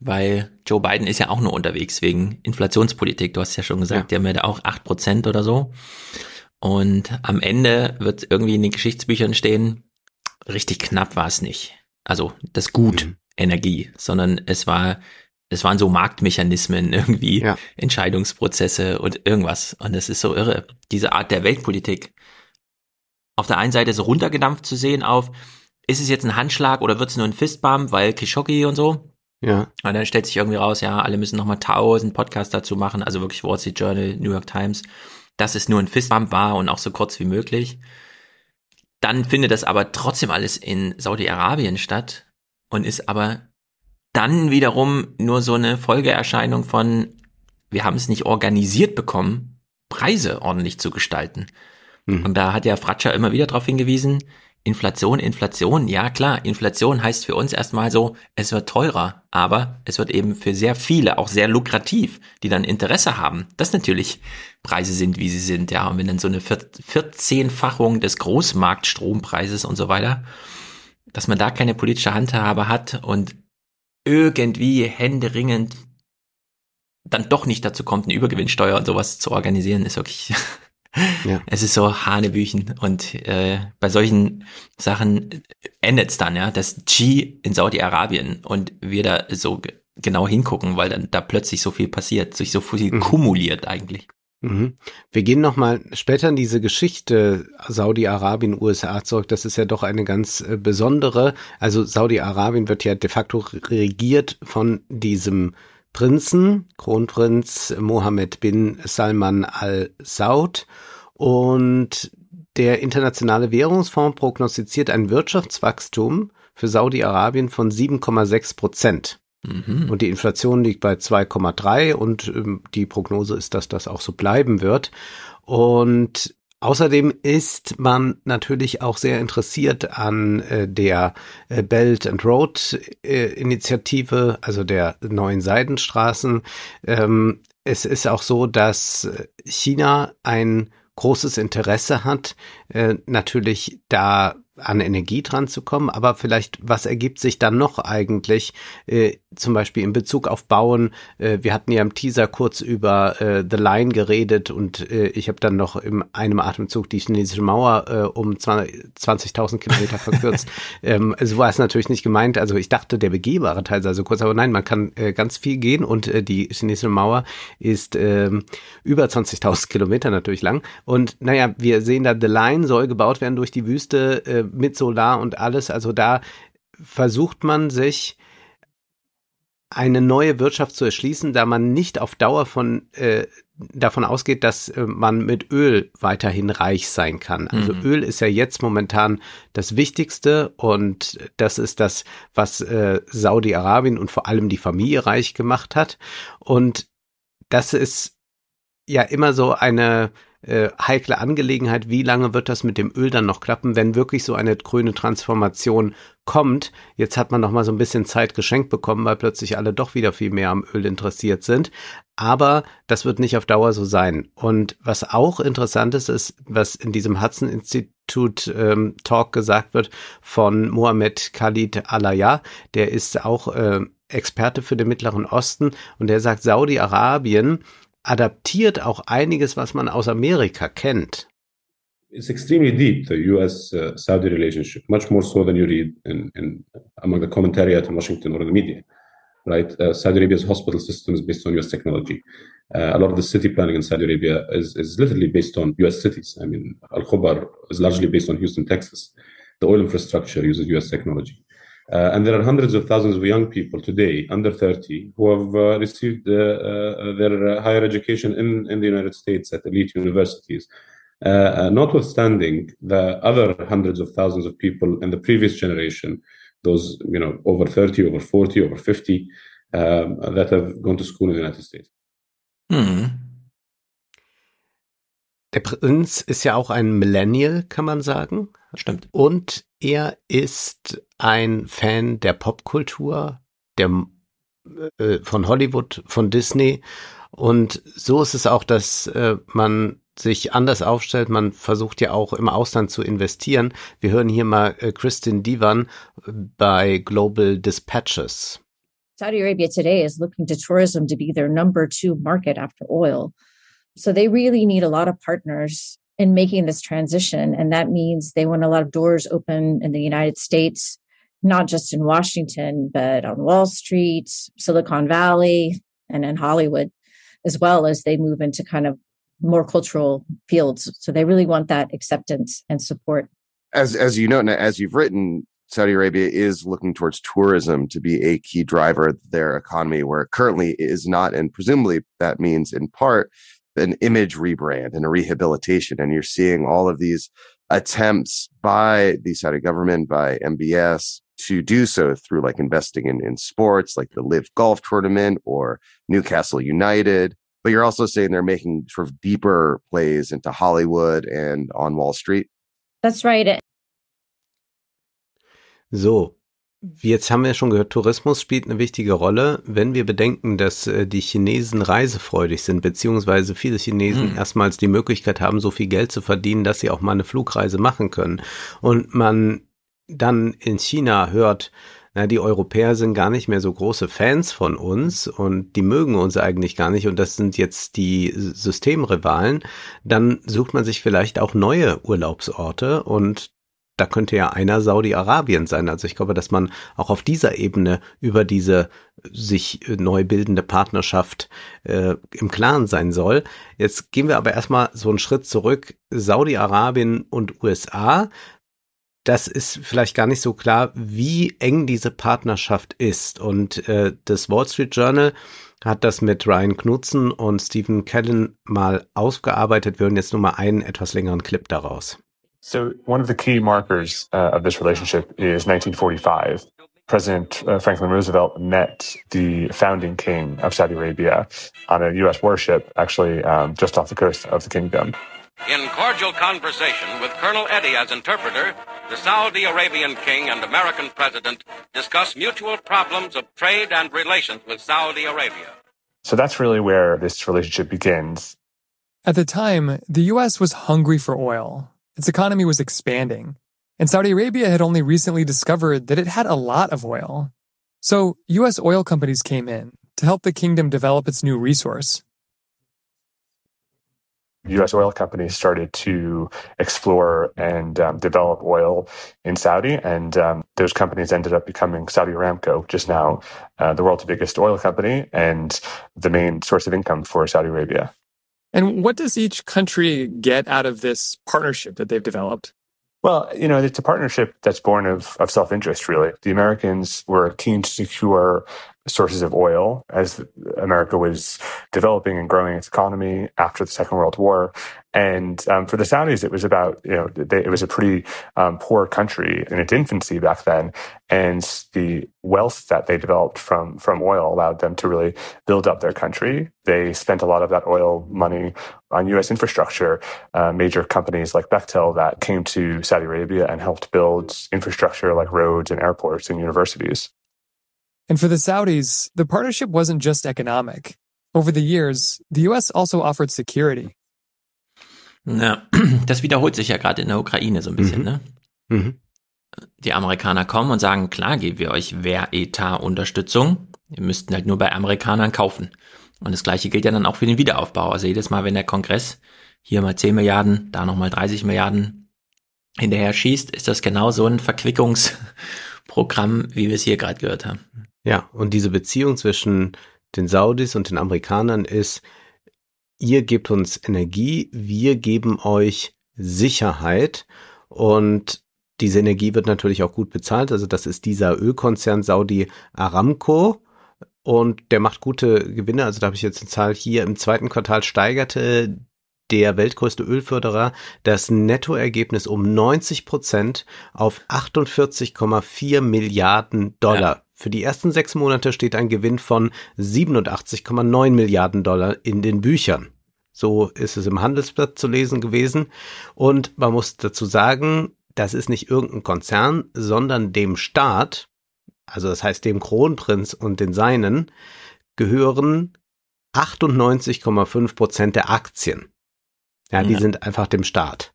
weil Joe Biden ist ja auch nur unterwegs wegen Inflationspolitik. Du hast ja schon gesagt, Ja. die haben ja da auch 8% oder so. Und am Ende wird irgendwie in den Geschichtsbüchern stehen, richtig knapp war es nicht. Also das Gut Energie, sondern es war, es waren so Marktmechanismen irgendwie, Entscheidungsprozesse und irgendwas. Und das ist so irre. Diese Art der Weltpolitik. Auf der einen Seite so runtergedampft zu sehen auf, ist es jetzt ein Handschlag oder wird es nur ein Fistbump, weil Khashoggi und so? Ja. Und dann stellt sich irgendwie raus, ja, alle müssen nochmal tausend Podcasts dazu machen, also wirklich Wall Street Journal, New York Times, dass es nur ein Fistbump war und auch so kurz wie möglich. Dann findet das aber trotzdem alles in Saudi-Arabien statt und ist aber dann wiederum nur so eine Folgeerscheinung von, wir haben es nicht organisiert bekommen, Preise ordentlich zu gestalten. Und da hat ja Fratscher immer wieder darauf hingewiesen, Inflation, Inflation, ja klar, Inflation heißt für uns erstmal so, es wird teurer, aber es wird eben für sehr viele auch sehr lukrativ, die dann Interesse haben, dass natürlich Preise sind, wie sie sind, ja, und wenn dann so eine Vier- 14-fachung des Großmarktstrompreises und so weiter, dass man da keine politische Handhabe hat und irgendwie händeringend dann doch nicht dazu kommt, eine Übergewinnsteuer und sowas zu organisieren, ist wirklich, Ja. es ist so Hanebüchen. Und äh, bei solchen Sachen endet es dann, ja, das G in Saudi-Arabien und wir da so ge- genau hingucken, weil dann da plötzlich so viel passiert, sich so viel kumuliert eigentlich. Mhm. Wir gehen nochmal später in diese Geschichte Saudi-Arabien, USA zurück. Das ist ja doch eine ganz äh, besondere. Also Saudi-Arabien wird ja de facto regiert von diesem Prinzen, Kronprinz Mohammed bin Salman al-Saud. Und der Internationale Währungsfonds prognostiziert ein Wirtschaftswachstum für Saudi-Arabien von 7,6 Prozent. Mhm. Und die Inflation liegt bei 2,3 und ähm, die Prognose ist, dass das auch so bleiben wird. Und Außerdem ist man natürlich auch sehr interessiert an äh, der äh, Belt and Road äh, Initiative, also der neuen Seidenstraßen. Ähm, es ist auch so, dass China ein großes Interesse hat, äh, natürlich da an Energie dran zu kommen, aber vielleicht, was ergibt sich dann noch eigentlich, äh, zum Beispiel in Bezug auf Bauen? Äh, wir hatten ja im Teaser kurz über äh, The Line geredet und äh, ich habe dann noch in einem Atemzug die chinesische Mauer äh, um 20.000 Kilometer verkürzt. ähm, so war es natürlich nicht gemeint. Also ich dachte, der begehbare Teil sei so kurz, aber nein, man kann äh, ganz viel gehen und äh, die chinesische Mauer ist äh, über 20.000 Kilometer natürlich lang. Und naja, wir sehen da, The Line soll gebaut werden durch die Wüste. Äh, mit Solar und alles. Also da versucht man sich eine neue Wirtschaft zu erschließen, da man nicht auf Dauer von äh, davon ausgeht, dass äh, man mit Öl weiterhin reich sein kann. Also mhm. Öl ist ja jetzt momentan das Wichtigste und das ist das, was äh, Saudi-Arabien und vor allem die Familie reich gemacht hat. Und das ist ja immer so eine äh, heikle Angelegenheit. Wie lange wird das mit dem Öl dann noch klappen, wenn wirklich so eine grüne Transformation kommt? Jetzt hat man noch mal so ein bisschen Zeit geschenkt bekommen, weil plötzlich alle doch wieder viel mehr am Öl interessiert sind. Aber das wird nicht auf Dauer so sein. Und was auch interessant ist, ist, was in diesem Hudson Institut ähm, Talk gesagt wird von Mohammed Khalid Alaya. Der ist auch äh, Experte für den Mittleren Osten und der sagt, Saudi-Arabien adaptiert auch einiges, was man aus Amerika kennt. It's extremely deep, the US-Saudi uh, relationship, much more so than you read in, in, among the commentariat in Washington or in the media. Right, uh, Saudi Arabia's hospital system is based on U.S. technology. Uh, a lot of the city planning in Saudi Arabia is, is literally based on U.S. cities. I mean, Al Khobar is largely based on Houston, Texas. The oil infrastructure uses U.S. technology. Uh, and there are hundreds of thousands of young people today, under 30, who have uh, received uh, uh their uh, higher education in, in the United States at elite universities. Uh, notwithstanding the other hundreds of thousands of people in the previous generation, those you know over 30, over 40, over 50, um, that have gone to school in the United States. Hmm. Der Prinz ist ja auch ein Millennial, kann man sagen. Stimmt. Und er ist ein Fan der Popkultur, der äh, von Hollywood, von Disney. Und so ist es auch, dass äh, man sich anders aufstellt. Man versucht ja auch im Ausland zu investieren. Wir hören hier mal äh, Kristin Divan bei Global Dispatches. Saudi Arabia today is looking to tourism to be their number two market after oil. So they really need a lot of partners in making this transition. And that means they want a lot of doors open in the United States, not just in Washington, but on Wall Street, Silicon Valley, and in Hollywood, as well as they move into kind of more cultural fields. So they really want that acceptance and support. As as you know, as you've written, Saudi Arabia is looking towards tourism to be a key driver of their economy, where it currently is not, and presumably that means in part an image rebrand and a rehabilitation. And you're seeing all of these attempts by the Saudi government, by MBS to do so through like investing in, in sports like the Live Golf Tournament or Newcastle United. But you're also saying they're making sort of deeper plays into Hollywood and on Wall Street. That's right. So, Jetzt haben wir schon gehört, Tourismus spielt eine wichtige Rolle. Wenn wir bedenken, dass äh, die Chinesen reisefreudig sind, beziehungsweise viele Chinesen mhm. erstmals die Möglichkeit haben, so viel Geld zu verdienen, dass sie auch mal eine Flugreise machen können. Und man dann in China hört, na, die Europäer sind gar nicht mehr so große Fans von uns und die mögen uns eigentlich gar nicht und das sind jetzt die Systemrivalen, dann sucht man sich vielleicht auch neue Urlaubsorte und da könnte ja einer Saudi-Arabien sein. Also ich glaube, dass man auch auf dieser Ebene über diese sich neu bildende Partnerschaft äh, im Klaren sein soll. Jetzt gehen wir aber erstmal so einen Schritt zurück. Saudi-Arabien und USA. Das ist vielleicht gar nicht so klar, wie eng diese Partnerschaft ist. Und äh, das Wall Street Journal hat das mit Ryan Knudsen und Stephen Kellen mal ausgearbeitet. Wir hören jetzt nur mal einen etwas längeren Clip daraus. So one of the key markers uh, of this relationship is 1945. President uh, Franklin Roosevelt met the founding king of Saudi Arabia on a U.S. warship, actually um, just off the coast of the kingdom. In cordial conversation with Colonel Eddy as interpreter, the Saudi Arabian king and American president discuss mutual problems of trade and relations with Saudi Arabia. So that's really where this relationship begins. At the time, the U.S. was hungry for oil. Its economy was expanding, and Saudi Arabia had only recently discovered that it had a lot of oil. So, U.S. oil companies came in to help the kingdom develop its new resource. U.S. oil companies started to explore and um, develop oil in Saudi, and um, those companies ended up becoming Saudi Aramco, just now uh, the world's biggest oil company and the main source of income for Saudi Arabia. And what does each country get out of this partnership that they've developed? Well, you know, it's a partnership that's born of, of self interest, really. The Americans were keen to secure sources of oil as America was developing and growing its economy after the Second World War. And um, for the Saudis, it was about, you know, they, it was a pretty um, poor country in its infancy back then. And the wealth that they developed from, from oil allowed them to really build up their country. They spent a lot of that oil money on U.S. infrastructure. Uh, major companies like Bechtel that came to Saudi Arabia and helped build infrastructure like roads and airports and universities. And for the Saudis, the partnership wasn't just economic. Over the years, the US also offered security. Na, das wiederholt sich ja gerade in der Ukraine so ein bisschen, Mhm. ne? Mhm. Die Amerikaner kommen und sagen, klar geben wir euch Wehretat-Unterstützung. Ihr müssten halt nur bei Amerikanern kaufen. Und das gleiche gilt ja dann auch für den Wiederaufbau. Also jedes Mal, wenn der Kongress hier mal 10 Milliarden, da nochmal 30 Milliarden hinterher schießt, ist das genau so ein Verquickungsprogramm, wie wir es hier gerade gehört haben. Ja, und diese Beziehung zwischen den Saudis und den Amerikanern ist, ihr gebt uns Energie, wir geben euch Sicherheit und diese Energie wird natürlich auch gut bezahlt. Also das ist dieser Ölkonzern Saudi Aramco und der macht gute Gewinne. Also da habe ich jetzt eine Zahl hier. Im zweiten Quartal steigerte der weltgrößte Ölförderer das Nettoergebnis um 90 Prozent auf 48,4 Milliarden Dollar. Für die ersten sechs Monate steht ein Gewinn von 87,9 Milliarden Dollar in den Büchern. So ist es im Handelsblatt zu lesen gewesen. Und man muss dazu sagen, das ist nicht irgendein Konzern, sondern dem Staat, also das heißt dem Kronprinz und den Seinen, gehören 98,5 Prozent der Aktien. Ja, die Ja. sind einfach dem Staat.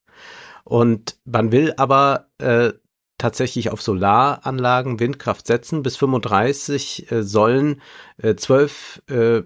Und man will aber äh, tatsächlich auf Solaranlagen, Windkraft setzen. Bis 35 äh, sollen äh, 12 äh,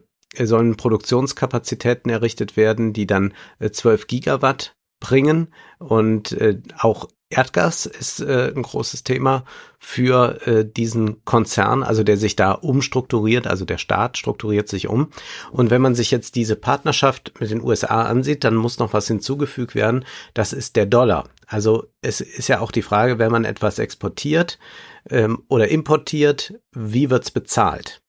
sollen Produktionskapazitäten errichtet werden, die dann äh, 12 Gigawatt bringen. Und äh, auch Erdgas ist äh, ein großes Thema für äh, diesen Konzern, also der sich da umstrukturiert, also der Staat strukturiert sich um. Und wenn man sich jetzt diese Partnerschaft mit den USA ansieht, dann muss noch was hinzugefügt werden. Das ist der Dollar. Also es ist ja auch die Frage, wenn man etwas exportiert ähm, oder importiert, wie wird's bezahlt?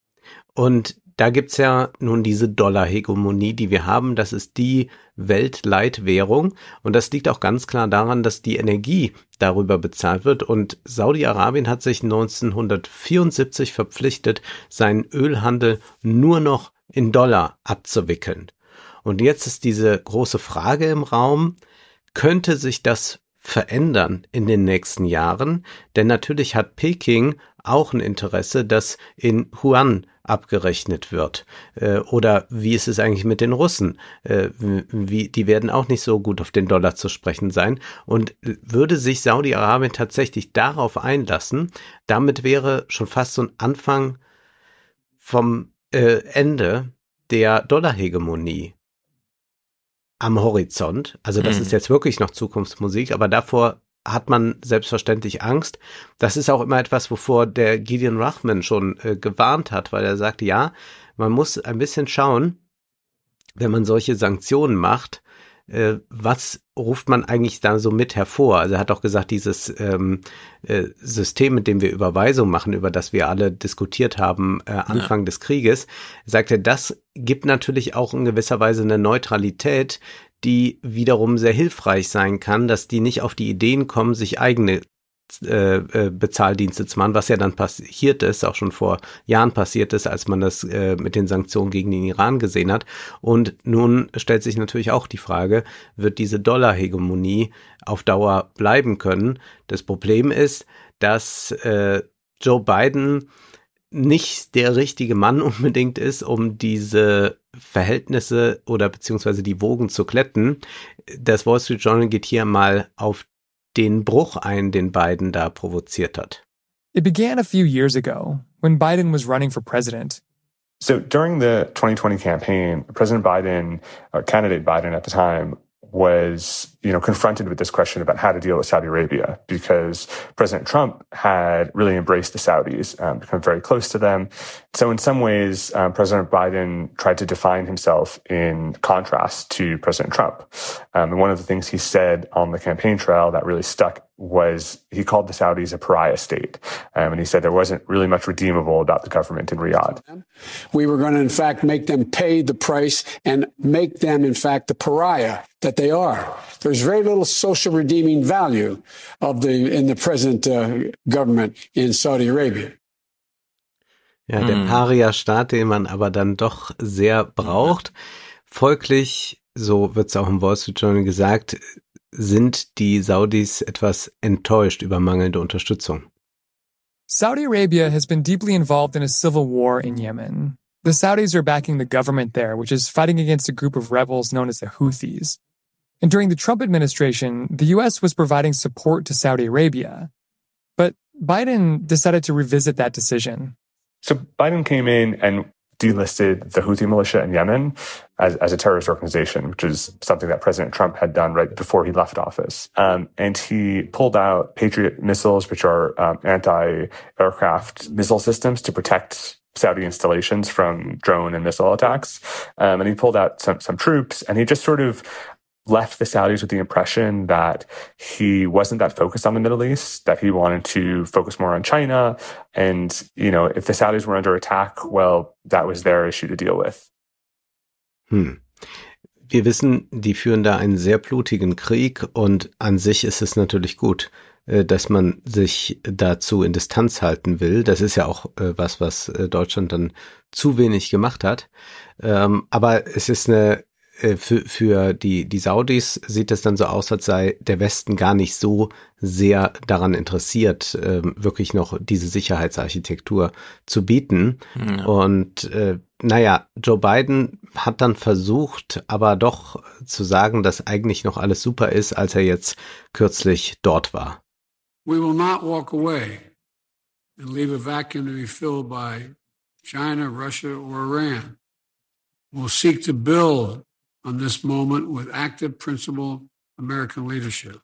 Und da gibt's ja nun diese Dollar-Hegemonie, die wir haben. Das ist die Weltleitwährung. Und das liegt auch ganz klar daran, dass die Energie darüber bezahlt wird. Und Saudi-Arabien hat sich 1974 verpflichtet, seinen Ölhandel nur noch in Dollar abzuwickeln. Und jetzt ist diese große Frage im Raum, könnte sich das verändern in den nächsten Jahren? Denn natürlich hat Peking auch ein Interesse, dass in Yuan abgerechnet wird. Äh, oder wie ist es eigentlich mit den Russen? Äh, wie, die werden auch nicht so gut auf den Dollar zu sprechen sein. Und würde sich Saudi-Arabien tatsächlich darauf einlassen, damit wäre schon fast so ein Anfang vom äh, Ende der Dollarhegemonie am Horizont. Also das Mhm. ist jetzt wirklich noch Zukunftsmusik, aber davor hat man selbstverständlich Angst. Das ist auch immer etwas, wovor der Gideon Rachman schon äh, gewarnt hat, weil er sagt, ja, man muss ein bisschen schauen, wenn man solche Sanktionen macht, äh, was ruft man eigentlich da so mit hervor? Also er hat auch gesagt, dieses ähm, äh, System, mit dem wir Überweisung machen, über das wir alle diskutiert haben äh, Anfang ja. des Krieges, sagt er, das gibt natürlich auch in gewisser Weise eine Neutralität, die wiederum sehr hilfreich sein kann, dass die nicht auf die Ideen kommen, sich eigene äh, äh, Bezahldienste zu machen, was ja dann passiert ist, auch schon vor Jahren passiert ist, als man das äh, mit den Sanktionen gegen den Iran gesehen hat. Und nun stellt sich natürlich auch die Frage, wird diese Dollar-Hegemonie auf Dauer bleiben können? Das Problem ist, dass äh, Joe Biden nicht der richtige Mann unbedingt ist, um diese Verhältnisse oder beziehungsweise die Wogen zu kletten. Das Wall Street Journal geht hier mal auf den Bruch ein, den Biden da provoziert hat. It began a few years ago when Biden was running for president. So during the 2020 campaign, President Biden, or candidate Biden at the time, was, you know, confronted with this question about how to deal with Saudi Arabia because President Trump had really embraced the Saudis, um, become very close to them. So in some ways, um, President Biden tried to define himself in contrast to President Trump. Um, and one of the things he said on the campaign trail that really stuck was he called the Saudis a pariah state. Um, and he said there wasn't really much redeemable about the government in Riyadh. We were going to, in fact, make them pay the price and make them, in fact, the pariah that they are. There's very little social redeeming value of the in the present uh, government in Saudi Arabia. Ja, der mm. Paria-Staat, den man aber dann doch sehr braucht. Folglich, so wird es auch im Wall Street Journal gesagt, sind die Saudis etwas enttäuscht über mangelnde Unterstützung. Saudi Arabia has been deeply involved in a civil war in Yemen. The Saudis are backing the government there, which is fighting against a group of rebels known as the Houthis. And during the Trump administration, the US was providing support to Saudi Arabia. But Biden decided to revisit that decision. So Biden came in and delisted the Houthi militia in Yemen as, as a terrorist organization, which is something that President Trump had done right before he left office. Um, and he pulled out Patriot missiles, which are um, anti-aircraft missile systems to protect Saudi installations from drone and missile attacks. Um, and he pulled out some, some troops and he just sort of left the Saudis with the impression that he wasn't that focused on the Middle East, that he wanted to focus more on China. And, you know, if the Saudis were under attack, well, that was their issue to deal with. Hm. Wir wissen, die führen da einen sehr blutigen Krieg und an sich ist es natürlich gut, äh, dass man sich dazu in Distanz halten will. Das ist ja auch äh, was, was äh, Deutschland dann zu wenig gemacht hat. Ähm, aber es ist eine für, für die, die Saudis sieht es dann so aus, als sei der Westen gar nicht so sehr daran interessiert, äh, wirklich noch diese Sicherheitsarchitektur zu bieten. Ja. Und äh, naja, Joe Biden hat dann versucht, aber doch zu sagen, dass eigentlich noch alles super ist, als er jetzt kürzlich dort war. We will not walk away and leave a vacuum to be filled by China, Russia or Iran. We'll seek to build on this moment with active principle American leadership.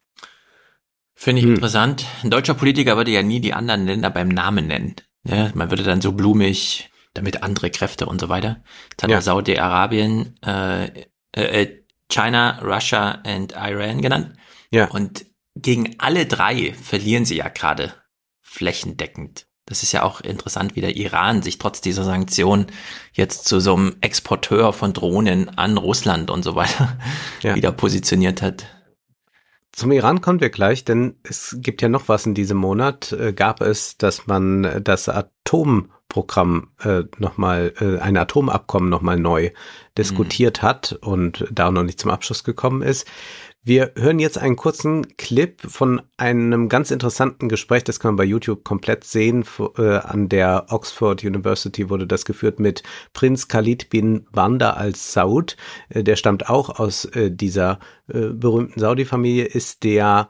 Finde ich hm. interessant. Ein deutscher Politiker würde ja nie die anderen Länder beim Namen nennen. Ja, man würde dann so blumig, damit andere Kräfte und so weiter. Jetzt hat ja. er Saudi-Arabien, äh, äh, China, Russia und Iran genannt. Ja. Und gegen alle drei verlieren sie ja gerade flächendeckend. Das ist ja auch interessant, wie der Iran sich trotz dieser Sanktionen jetzt zu so einem Exporteur von Drohnen an Russland und so weiter ja. wieder positioniert hat. Zum Iran kommen wir gleich, denn es gibt ja noch was in diesem Monat. Äh, gab es, dass man das Atomprogramm äh, nochmal, äh, ein Atomabkommen nochmal neu diskutiert mhm. hat und da noch nicht zum Abschluss gekommen ist. Wir hören jetzt einen kurzen Clip von einem ganz interessanten Gespräch, das kann man bei YouTube komplett sehen. Äh, an der Oxford University wurde das geführt mit Prinz Khalid bin Bandar al-Saud. Äh, der stammt auch aus äh, dieser berühmten Saudi-Familie, ist der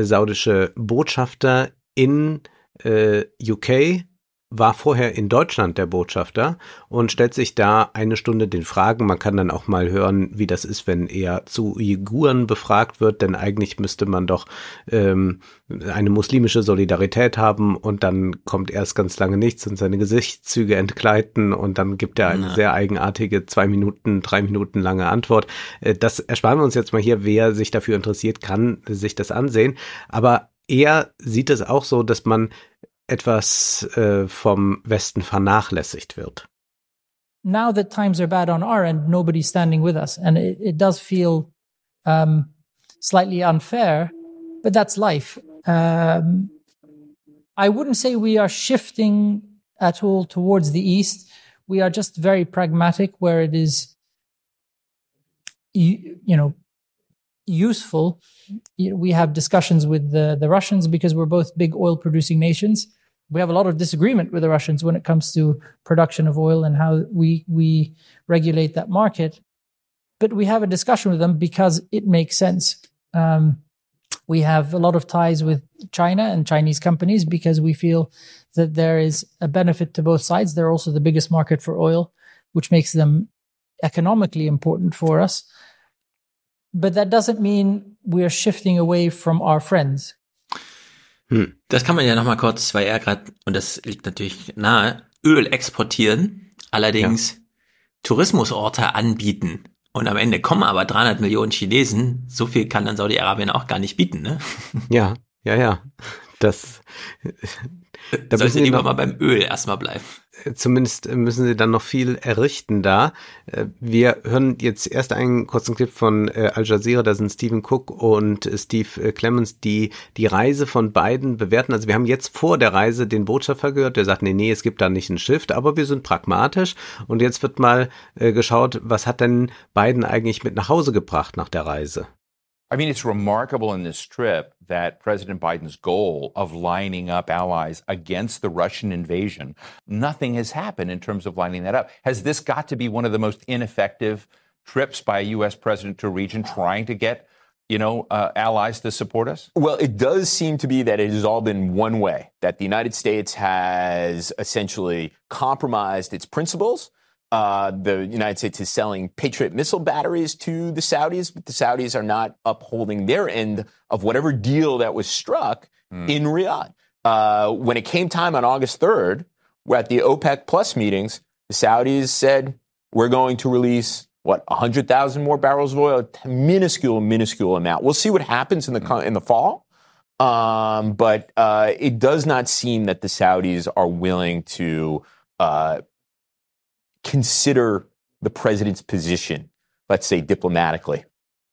saudische Botschafter in UK war vorher in Deutschland der Botschafter und stellt sich da eine Stunde den Fragen. Man kann dann auch mal hören, wie das ist, wenn er zu Uiguren befragt wird, denn eigentlich müsste man doch ähm, eine muslimische Solidarität haben und dann kommt erst ganz lange nichts und seine Gesichtszüge entgleiten und dann gibt er eine ja. sehr eigenartige zwei Minuten, drei Minuten lange Antwort. Äh, das ersparen wir uns jetzt mal hier. Wer sich dafür interessiert, kann sich das ansehen. Aber er sieht es auch so, dass man etwas äh, vom Westen vernachlässigt wird. Now that times are bad on our end, nobody's standing with us, and it, it does feel um, slightly unfair, but that's life. Um, I wouldn't say we are shifting at all towards the east. We are just very pragmatic where it is, you, you know, useful. We have discussions with the, the Russians because we're both big oil producing nations we have a lot of disagreement with the Russians when it comes to production of oil and how we we regulate that market. But we have a discussion with them because it makes sense. Um, we have a lot of ties with China and Chinese companies because we feel that there is a benefit to both sides. They're also the biggest market for oil, which makes them economically important for us. But that doesn't mean we're shifting away from our friends. Hm. Das kann man ja nochmal kurz, weil er gerade, und das liegt natürlich nahe, Öl exportieren, allerdings ja. Tourismusorte anbieten. Und am Ende kommen aber 300 Millionen Chinesen. So viel kann dann Saudi-Arabien auch gar nicht bieten, ne? Ja, ja, ja. Das, da Sollte lieber noch, mal beim Öl erstmal bleiben. Äh, zumindest müssen sie dann noch viel errichten da. Äh, wir hören jetzt erst einen kurzen Clip von äh, Al Jazeera, da sind Stephen Cook und Steve Clemens, die die Reise von beiden bewerten. Also wir haben jetzt vor der Reise den Botschafter gehört, der sagt, nee, nee, es gibt da nicht ein Shift, aber wir sind pragmatisch. Und jetzt wird mal geschaut, was hat denn Biden eigentlich mit nach Hause gebracht nach der Reise? I mean, it's remarkable in this trip that President Biden's goal of lining up allies against the Russian invasion, nothing has happened in terms of lining that up. Has this got to be one of the most ineffective trips by a U.S. president to a region trying to get, you know, uh, allies to support us? Well, it does seem to be that it has all been one way, that the United States has essentially compromised its principles uh, the United States is selling Patriot missile batteries to the Saudis, but the Saudis are not upholding their end of whatever deal that was struck mm. in Riyadh. Uh, when it came time on August 3rd, we're at the OPEC Plus meetings, the Saudis said, we're going to release, what, 100,000 more barrels of oil? A minuscule, minuscule amount. We'll see what happens in the, mm. in the fall. Um, but uh, it does not seem that the Saudis are willing to uh, consider the president's position, let's say diplomatically.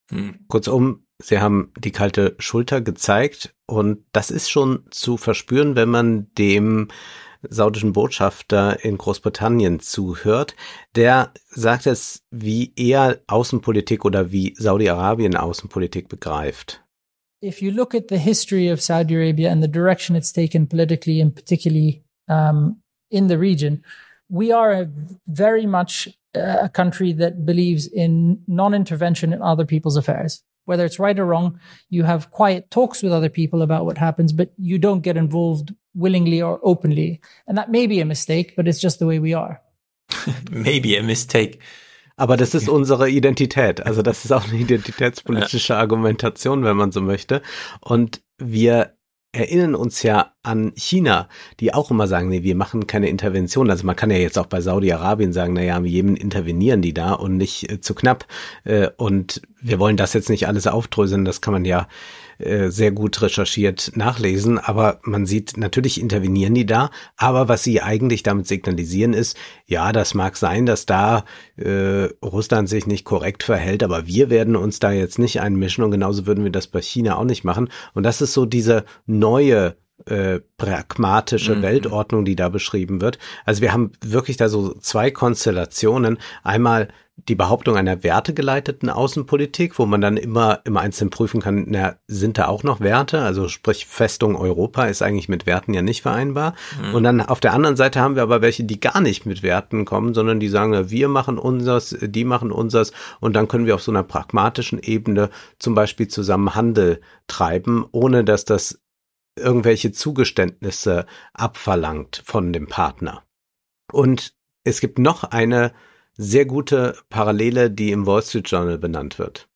Hm. Kurzum, Sie haben die kalte Schulter gezeigt und das ist schon zu verspüren, wenn man dem saudischen Botschafter in Großbritannien zuhört. Der sagt es, wie er Außenpolitik oder wie Saudi-Arabien Außenpolitik begreift. If you look at the history of Saudi Arabia and the direction it's taken politically and particularly um, in the region, we are very much uh, a country that believes in non-intervention in other people's affairs. Whether it's right or wrong, you have quiet talks with other people about what happens, but you don't get involved willingly or openly. And that may be a mistake, but it's just the way we are. Maybe a mistake. Aber das ist unsere Identität. Also das ist auch eine identitätspolitische Argumentation, wenn man so möchte. Und wir erinnern uns ja an China, die auch immer sagen, nee, wir machen keine Intervention. Also man kann ja jetzt auch bei Saudi-Arabien sagen, naja, im Jemen intervenieren die da und nicht äh, zu knapp. Äh, und wir wollen das jetzt nicht alles aufdröseln, das kann man ja äh, sehr gut recherchiert nachlesen, aber man sieht, natürlich intervenieren die da, aber was sie eigentlich damit signalisieren ist, ja, das mag sein, dass da äh, Russland sich nicht korrekt verhält, aber wir werden uns da jetzt nicht einmischen und genauso würden wir das bei China auch nicht machen. Und das ist so diese neue äh, pragmatische mhm. Weltordnung, die da beschrieben wird. Also wir haben wirklich da so zwei Konstellationen. Einmal die Behauptung einer wertegeleiteten Außenpolitik, wo man dann immer im Einzelnen prüfen kann, na, sind da auch noch Werte? Also sprich, Festung Europa ist eigentlich mit Werten ja nicht vereinbar. Mhm. Und dann auf der anderen Seite haben wir aber welche, die gar nicht mit Werten kommen, sondern die sagen, wir machen unseres, die machen unseres und dann können wir auf so einer pragmatischen Ebene zum Beispiel zusammen Handel treiben, ohne dass das irgendwelche Zugeständnisse abverlangt von dem Partner. Und es gibt noch eine sehr gute Parallele, die im Wall Street Journal benannt wird.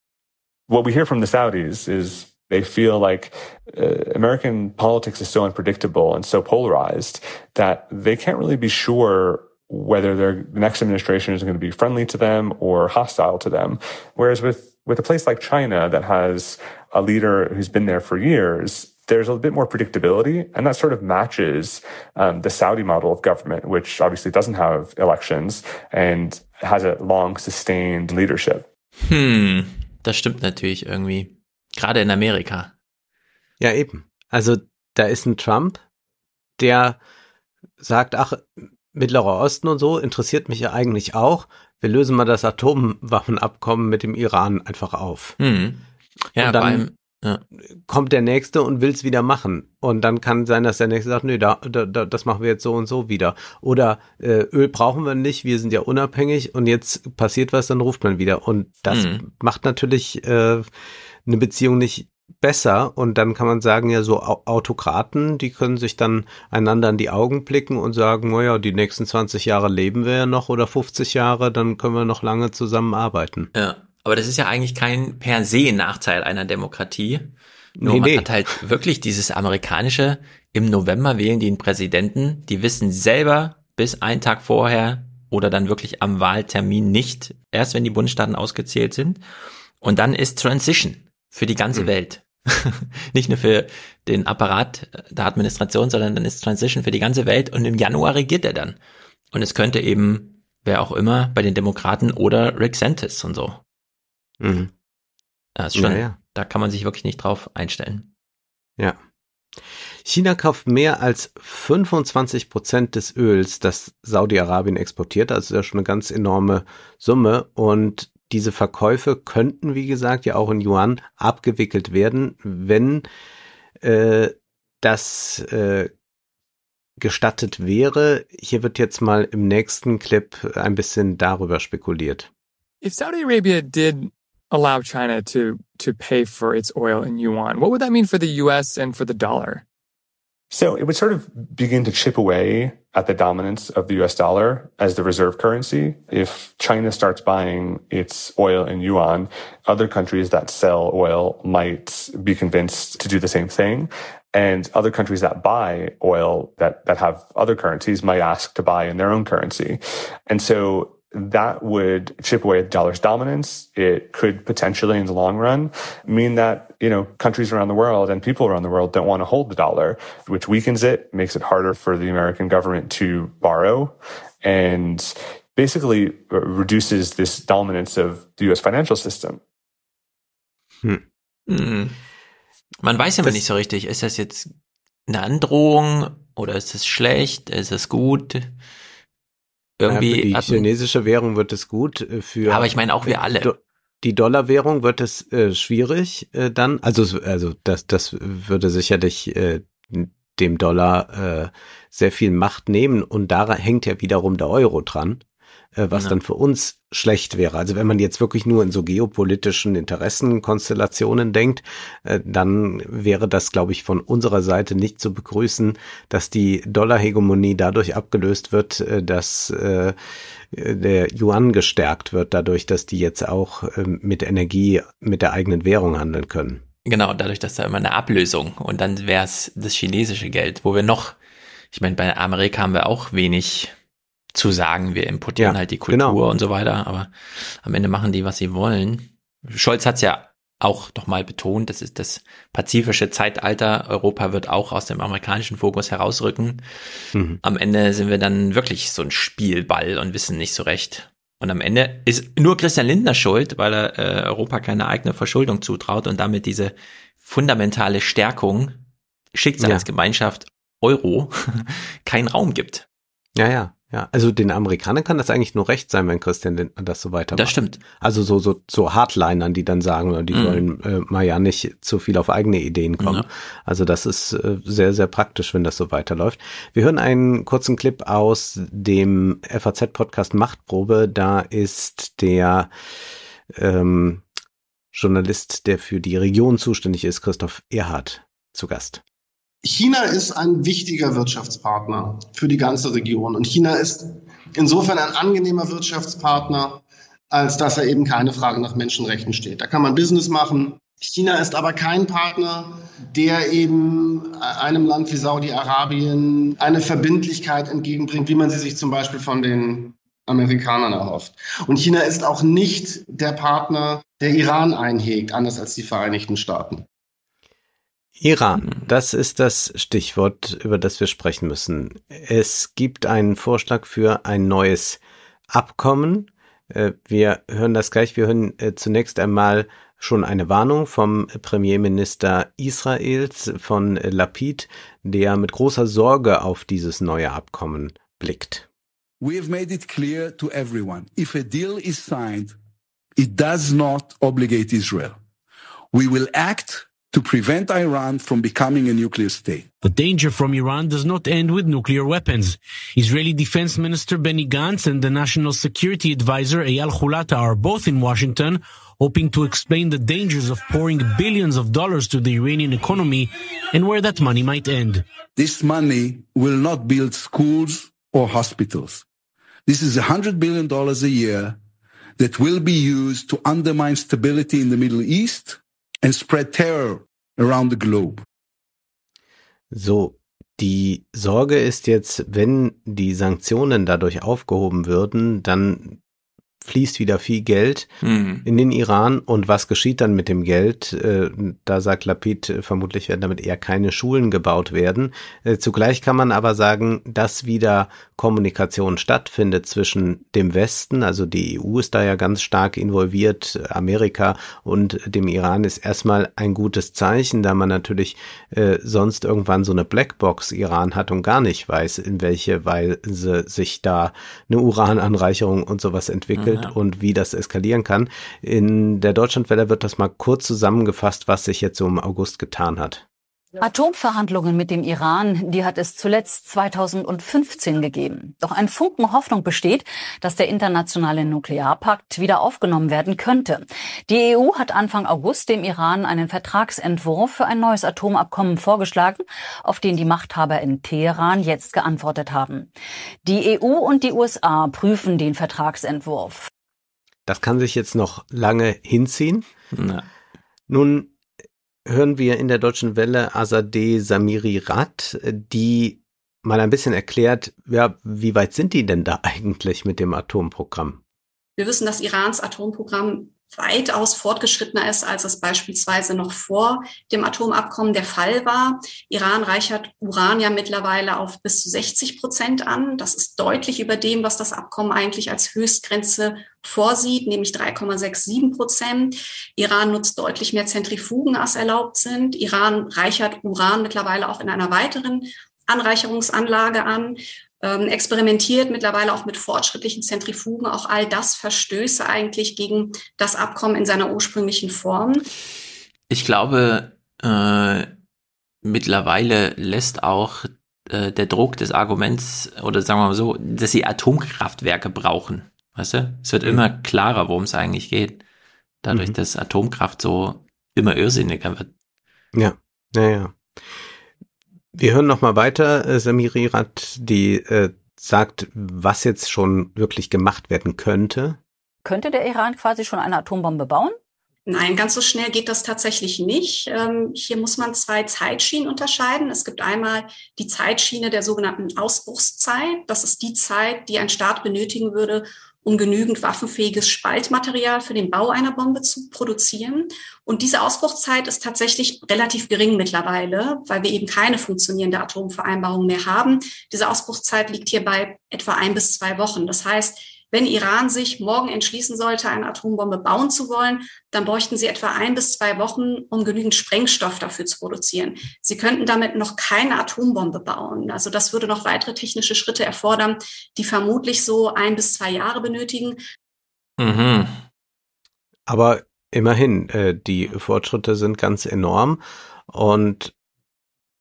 What we hear from the Saudis is they feel like uh, American politics is so unpredictable and so polarized that they can't really be sure whether their the next administration is going to be friendly to them or hostile to them. Whereas with with a place like China that has a leader who's been there for years, there's a bit more predictability, and that sort of matches um, the Saudi model of government, which obviously doesn't have elections and has a long sustained leadership. Hm, das stimmt natürlich irgendwie. Gerade in Amerika. Ja, eben. Also da ist ein Trump, der sagt, ach, Mittlerer Osten und so interessiert mich ja eigentlich auch. Wir lösen mal das Atomwaffenabkommen mit dem Iran einfach auf. Hm. Ja, und dann allem, ja. kommt der Nächste und will's wieder machen. Und dann kann sein, dass der Nächste sagt, nee, da, da, da, das machen wir jetzt so und so wieder. Oder äh, Öl brauchen wir nicht, wir sind ja unabhängig und jetzt passiert was, dann ruft man wieder. Und das Hm. macht natürlich äh, eine Beziehung nicht besser und dann kann man sagen, ja, so Au- Autokraten, die können sich dann einander in die Augen blicken und sagen, naja, die nächsten 20 Jahre leben wir ja noch oder 50 Jahre, dann können wir noch lange zusammenarbeiten. Ja, aber das ist ja eigentlich kein per se Nachteil einer Demokratie. Nur Nee, man nee. hat halt wirklich dieses amerikanische, im November wählen die einen Präsidenten, die wissen selber bis einen Tag vorher oder dann wirklich am Wahltermin nicht, erst wenn die Bundesstaaten ausgezählt sind. Und dann ist Transition für die ganze Mhm. Welt. nicht nur für den Apparat der Administration, sondern dann ist Transition für die ganze Welt und im Januar regiert er dann. Und es könnte eben, wer auch immer, bei den Demokraten oder Rick Santis und so. Mhm. Das ist schon, Ja, ja. da kann man sich wirklich nicht drauf einstellen. Ja. China kauft mehr als 25 Prozent des Öls, das Saudi-Arabien exportiert. Also das ist ja schon eine ganz enorme Summe. Und diese Verkäufe könnten, wie gesagt, ja auch in Yuan abgewickelt werden, wenn äh, das äh, gestattet wäre. Hier wird jetzt mal im nächsten Clip ein bisschen darüber spekuliert. If Saudi Arabia did allow China to to pay for its oil in yuan, what would that mean for the US and for the dollar? So it would sort of begin to chip away at the dominance of the US dollar as the reserve currency. If China starts buying its oil in yuan, other countries that sell oil might be convinced to do the same thing. And other countries that buy oil that, that have other currencies might ask to buy in their own currency. And so that would chip away at the dollar's dominance. It could potentially, in the long run, mean that, you know, countries around the world and people around the world don't want to hold the dollar, which weakens it, makes it harder for the American government to borrow, and basically uh, reduces this dominance of the US financial system. Hm. Hm. Man weiß ja immer nicht so richtig, ist das jetzt eine Androhung oder ist es schlecht, ist es gut? Ja, Irgendwie für die hat man- chinesische Währung wird es gut. äh, Für Ja, aber ich meine auch wir alle. Die Dollarwährung wird es äh, schwierig äh, dann. Also also das das würde sicherlich äh, dem Dollar äh, sehr viel Macht nehmen und da hängt ja wiederum der Euro dran, äh, was Ja. dann für uns schlecht wäre. Also wenn man jetzt wirklich nur in so geopolitischen Interessenkonstellationen denkt, äh, dann wäre das, glaube ich, von unserer Seite nicht zu begrüßen, dass die Dollarhegemonie dadurch abgelöst wird, äh, dass äh, der Yuan gestärkt wird, dadurch, dass die jetzt auch ähm, mit Energie, mit der eigenen Währung handeln können. Genau, dadurch, dass da immer eine Ablösung und dann wäre es das chinesische Geld, wo wir noch, ich meine, bei Amerika haben wir auch wenig zu sagen. Wir importieren Ja, halt die Kultur genau. und so weiter, aber am Ende machen die, was sie wollen. Scholz hat's ja auch nochmal betont, das ist das pazifische Zeitalter. Europa wird auch aus dem amerikanischen Fokus herausrücken. Mhm. Am Ende sind wir dann wirklich so ein Spielball und wissen nicht so recht. Und am Ende ist nur Christian Lindner schuld, weil er äh, Europa keine eigene Verschuldung zutraut und damit diese fundamentale Stärkung, Schicksalsgemeinschaft Euro keinen Raum gibt. Ja, ja, ja. Also den Amerikanern kann das eigentlich nur recht sein, wenn Christian Lindner das so weitermacht. Das stimmt. Also so, so, so Hardlinern, die dann sagen, die Mhm. sollen äh, mal ja nicht zu viel auf eigene Ideen kommen. Ja. Also das ist äh, sehr, sehr praktisch, wenn das so weiterläuft. Wir hören einen kurzen Clip aus dem FAZ-Podcast Machtprobe. Da ist der ähm, Journalist, der für die Region zuständig ist, Christoph Erhardt, zu Gast. China ist ein wichtiger Wirtschaftspartner für die ganze Region. Und China ist insofern ein angenehmer Wirtschaftspartner, als dass er eben keine Frage nach Menschenrechten steht. Da kann man Business machen. China ist aber kein Partner, der eben einem Land wie Saudi-Arabien eine Verbindlichkeit entgegenbringt, wie man sie sich zum Beispiel von den Amerikanern erhofft. Und China ist auch nicht der Partner, der Iran einhegt, anders als die Vereinigten Staaten. Iran, das ist das Stichwort, über das wir sprechen müssen. Es gibt einen Vorschlag für ein neues Abkommen. Äh, wir hören das gleich. Wir hören äh, zunächst einmal schon eine Warnung vom Premierminister Israels, von Lapid, der mit großer Sorge auf dieses neue Abkommen blickt. We have made it clear to everyone, if a deal is signed, it does not obligate Israel. We will act to prevent Iran from becoming a nuclear state. The danger from Iran does not end with nuclear weapons. Israeli Defense Minister Benny Gantz and the National Security Advisor Eyal Hulata are both in Washington, hoping to explain the dangers of pouring billions of dollars to the Iranian economy and where that money might end. This money will not build schools or hospitals. This is $100 billion a year that will be used to undermine stability in the Middle East and spread terror around the globe. So, die Sorge ist jetzt, wenn die Sanktionen dadurch aufgehoben würden, dann fließt wieder viel Geld mhm. in den Iran. Und was geschieht dann mit dem Geld? Äh, da sagt Lapid, äh, vermutlich werden damit eher keine Schulen gebaut werden. Äh, zugleich kann man aber sagen, dass wieder Kommunikation stattfindet zwischen dem Westen, also die EU ist da ja ganz stark involviert, Amerika und dem Iran ist erstmal ein gutes Zeichen, da man natürlich äh, sonst irgendwann so eine Blackbox Iran hat und gar nicht weiß, in welche Weise sich da eine Urananreicherung und sowas entwickelt ja. und wie das eskalieren kann. In der Deutschlandwelle wird das mal kurz zusammengefasst, was sich jetzt so im August getan hat. Atomverhandlungen mit dem Iran, die hat es zuletzt 2015 gegeben. Doch ein Funken Hoffnung besteht, dass der internationale Nuklearpakt wieder aufgenommen werden könnte. Die EU hat Anfang August dem Iran einen Vertragsentwurf für ein neues Atomabkommen vorgeschlagen, auf den die Machthaber in Teheran jetzt geantwortet haben. Die EU und die USA prüfen den Vertragsentwurf. Das kann sich jetzt noch lange hinziehen. Na. Nun hören wir in der deutschen Welle Azadeh Samiri Rat, die mal ein bisschen erklärt, ja, wie weit sind die denn da eigentlich mit dem Atomprogramm? Wir wissen, dass Irans Atomprogramm weitaus fortgeschrittener ist, als es beispielsweise noch vor dem Atomabkommen der Fall war. Iran reichert Uran ja mittlerweile auf bis zu 60 Prozent an. Das ist deutlich über dem, was das Abkommen eigentlich als Höchstgrenze vorsieht, nämlich 3,67 Prozent. Iran nutzt deutlich mehr Zentrifugen, als erlaubt sind. Iran reichert Uran mittlerweile auch in einer weiteren Anreicherungsanlage an ähm, experimentiert mittlerweile auch mit fortschrittlichen Zentrifugen. Auch all das Verstöße eigentlich gegen das Abkommen in seiner ursprünglichen Form. Ich glaube, äh, mittlerweile lässt auch äh, der Druck des Arguments oder sagen wir mal so, dass sie Atomkraftwerke brauchen. Weißt du? Es wird mhm. immer klarer, worum es eigentlich geht. Dadurch, mhm. dass Atomkraft so immer irrsinniger wird. Ja, ja, ja. Wir hören noch mal weiter. Äh, Samiri Rat, die äh, sagt, was jetzt schon wirklich gemacht werden könnte. Könnte der Iran quasi schon eine Atombombe bauen? Nein, ganz so schnell geht das tatsächlich nicht. Ähm, hier muss man zwei Zeitschienen unterscheiden. Es gibt einmal die Zeitschiene der sogenannten Ausbruchszeit. Das ist die Zeit, die ein Staat benötigen würde, um genügend waffenfähiges Spaltmaterial für den Bau einer Bombe zu produzieren. Und diese Ausbruchszeit ist tatsächlich relativ gering mittlerweile, weil wir eben keine funktionierende Atomvereinbarung mehr haben. Diese Ausbruchszeit liegt hier bei etwa ein bis zwei Wochen. Das heißt, wenn Iran sich morgen entschließen sollte, eine Atombombe bauen zu wollen, dann bräuchten sie etwa ein bis zwei Wochen, um genügend Sprengstoff dafür zu produzieren. Sie könnten damit noch keine Atombombe bauen. Also das würde noch weitere technische Schritte erfordern, die vermutlich so ein bis zwei Jahre benötigen. Mhm. Aber immerhin, äh, die Fortschritte sind ganz enorm und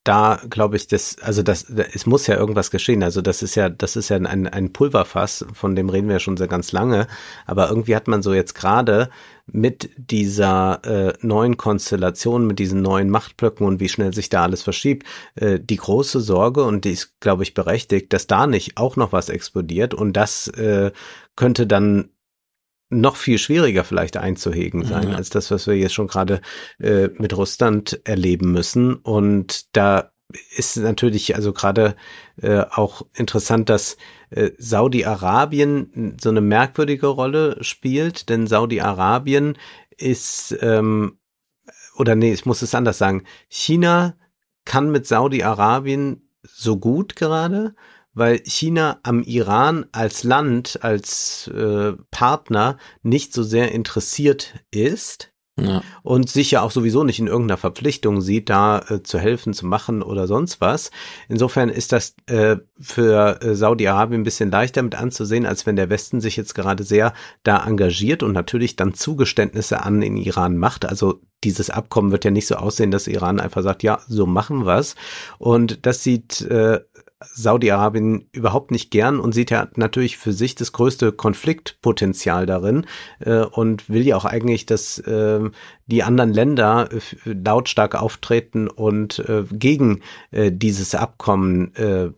da glaube ich, das, also das, es muss ja irgendwas geschehen. Also das ist ja, das ist ja ein, ein Pulverfass, von dem reden wir schon sehr ganz lange. Aber irgendwie hat man so jetzt gerade mit dieser äh, neuen Konstellation, mit diesen neuen Machtblöcken und wie schnell sich da alles verschiebt, äh, die große Sorge, und die ist, glaube ich, berechtigt, dass da nicht auch noch was explodiert und das äh, könnte dann noch viel schwieriger vielleicht einzuhegen sein, ja. als das, was wir jetzt schon gerade äh, mit Russland erleben müssen. Und da ist natürlich also gerade äh, auch interessant, dass äh, Saudi-Arabien so eine merkwürdige Rolle spielt, denn Saudi-Arabien ist ähm, oder nee, ich muss es anders sagen. China kann mit Saudi-Arabien so gut gerade, weil China am Iran als Land, als äh, Partner nicht so sehr interessiert ist. Ja. Und sich ja auch sowieso nicht in irgendeiner Verpflichtung sieht, da äh, zu helfen, zu machen oder sonst was. Insofern ist das äh, für äh, Saudi-Arabien ein bisschen leichter mit anzusehen, als wenn der Westen sich jetzt gerade sehr da engagiert und natürlich dann Zugeständnisse an den Iran macht. Also dieses Abkommen wird ja nicht so aussehen, dass Iran einfach sagt, ja, so machen wir's. Und das sieht äh, Saudi-Arabien überhaupt nicht gern und sieht ja natürlich für sich das größte Konfliktpotenzial darin äh, und will ja auch eigentlich, dass äh, die anderen Länder äh, lautstark auftreten und äh, gegen äh, dieses Abkommen äh,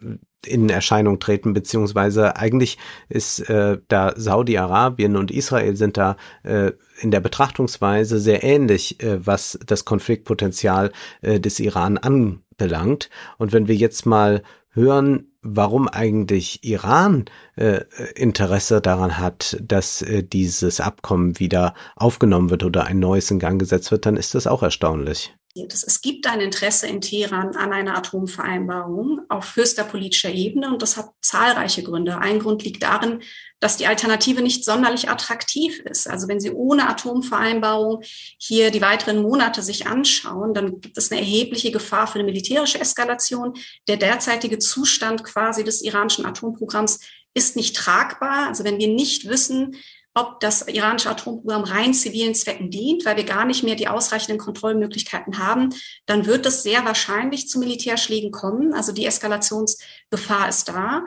in Erscheinung treten, beziehungsweise eigentlich ist äh, da Saudi-Arabien und Israel sind da äh, in der Betrachtungsweise sehr ähnlich, äh, was das Konfliktpotenzial äh, des Iran anbelangt. Und wenn wir jetzt mal hören, warum eigentlich Iran äh, Interesse daran hat, dass äh, dieses Abkommen wieder aufgenommen wird oder ein neues in Gang gesetzt wird, dann ist das auch erstaunlich. Es gibt ein Interesse in Teheran an einer Atomvereinbarung auf höchster politischer Ebene und das hat zahlreiche Gründe. Ein Grund liegt darin, dass die Alternative nicht sonderlich attraktiv ist. Also wenn Sie ohne Atomvereinbarung hier die weiteren Monate sich anschauen, dann gibt es eine erhebliche Gefahr für eine militärische Eskalation. Der derzeitige Zustand quasi des iranischen Atomprogramms ist nicht tragbar. Also wenn wir nicht wissen, ob das iranische Atomprogramm rein zivilen Zwecken dient, weil wir gar nicht mehr die ausreichenden Kontrollmöglichkeiten haben, dann wird es sehr wahrscheinlich zu Militärschlägen kommen. Also die Eskalationsgefahr ist da.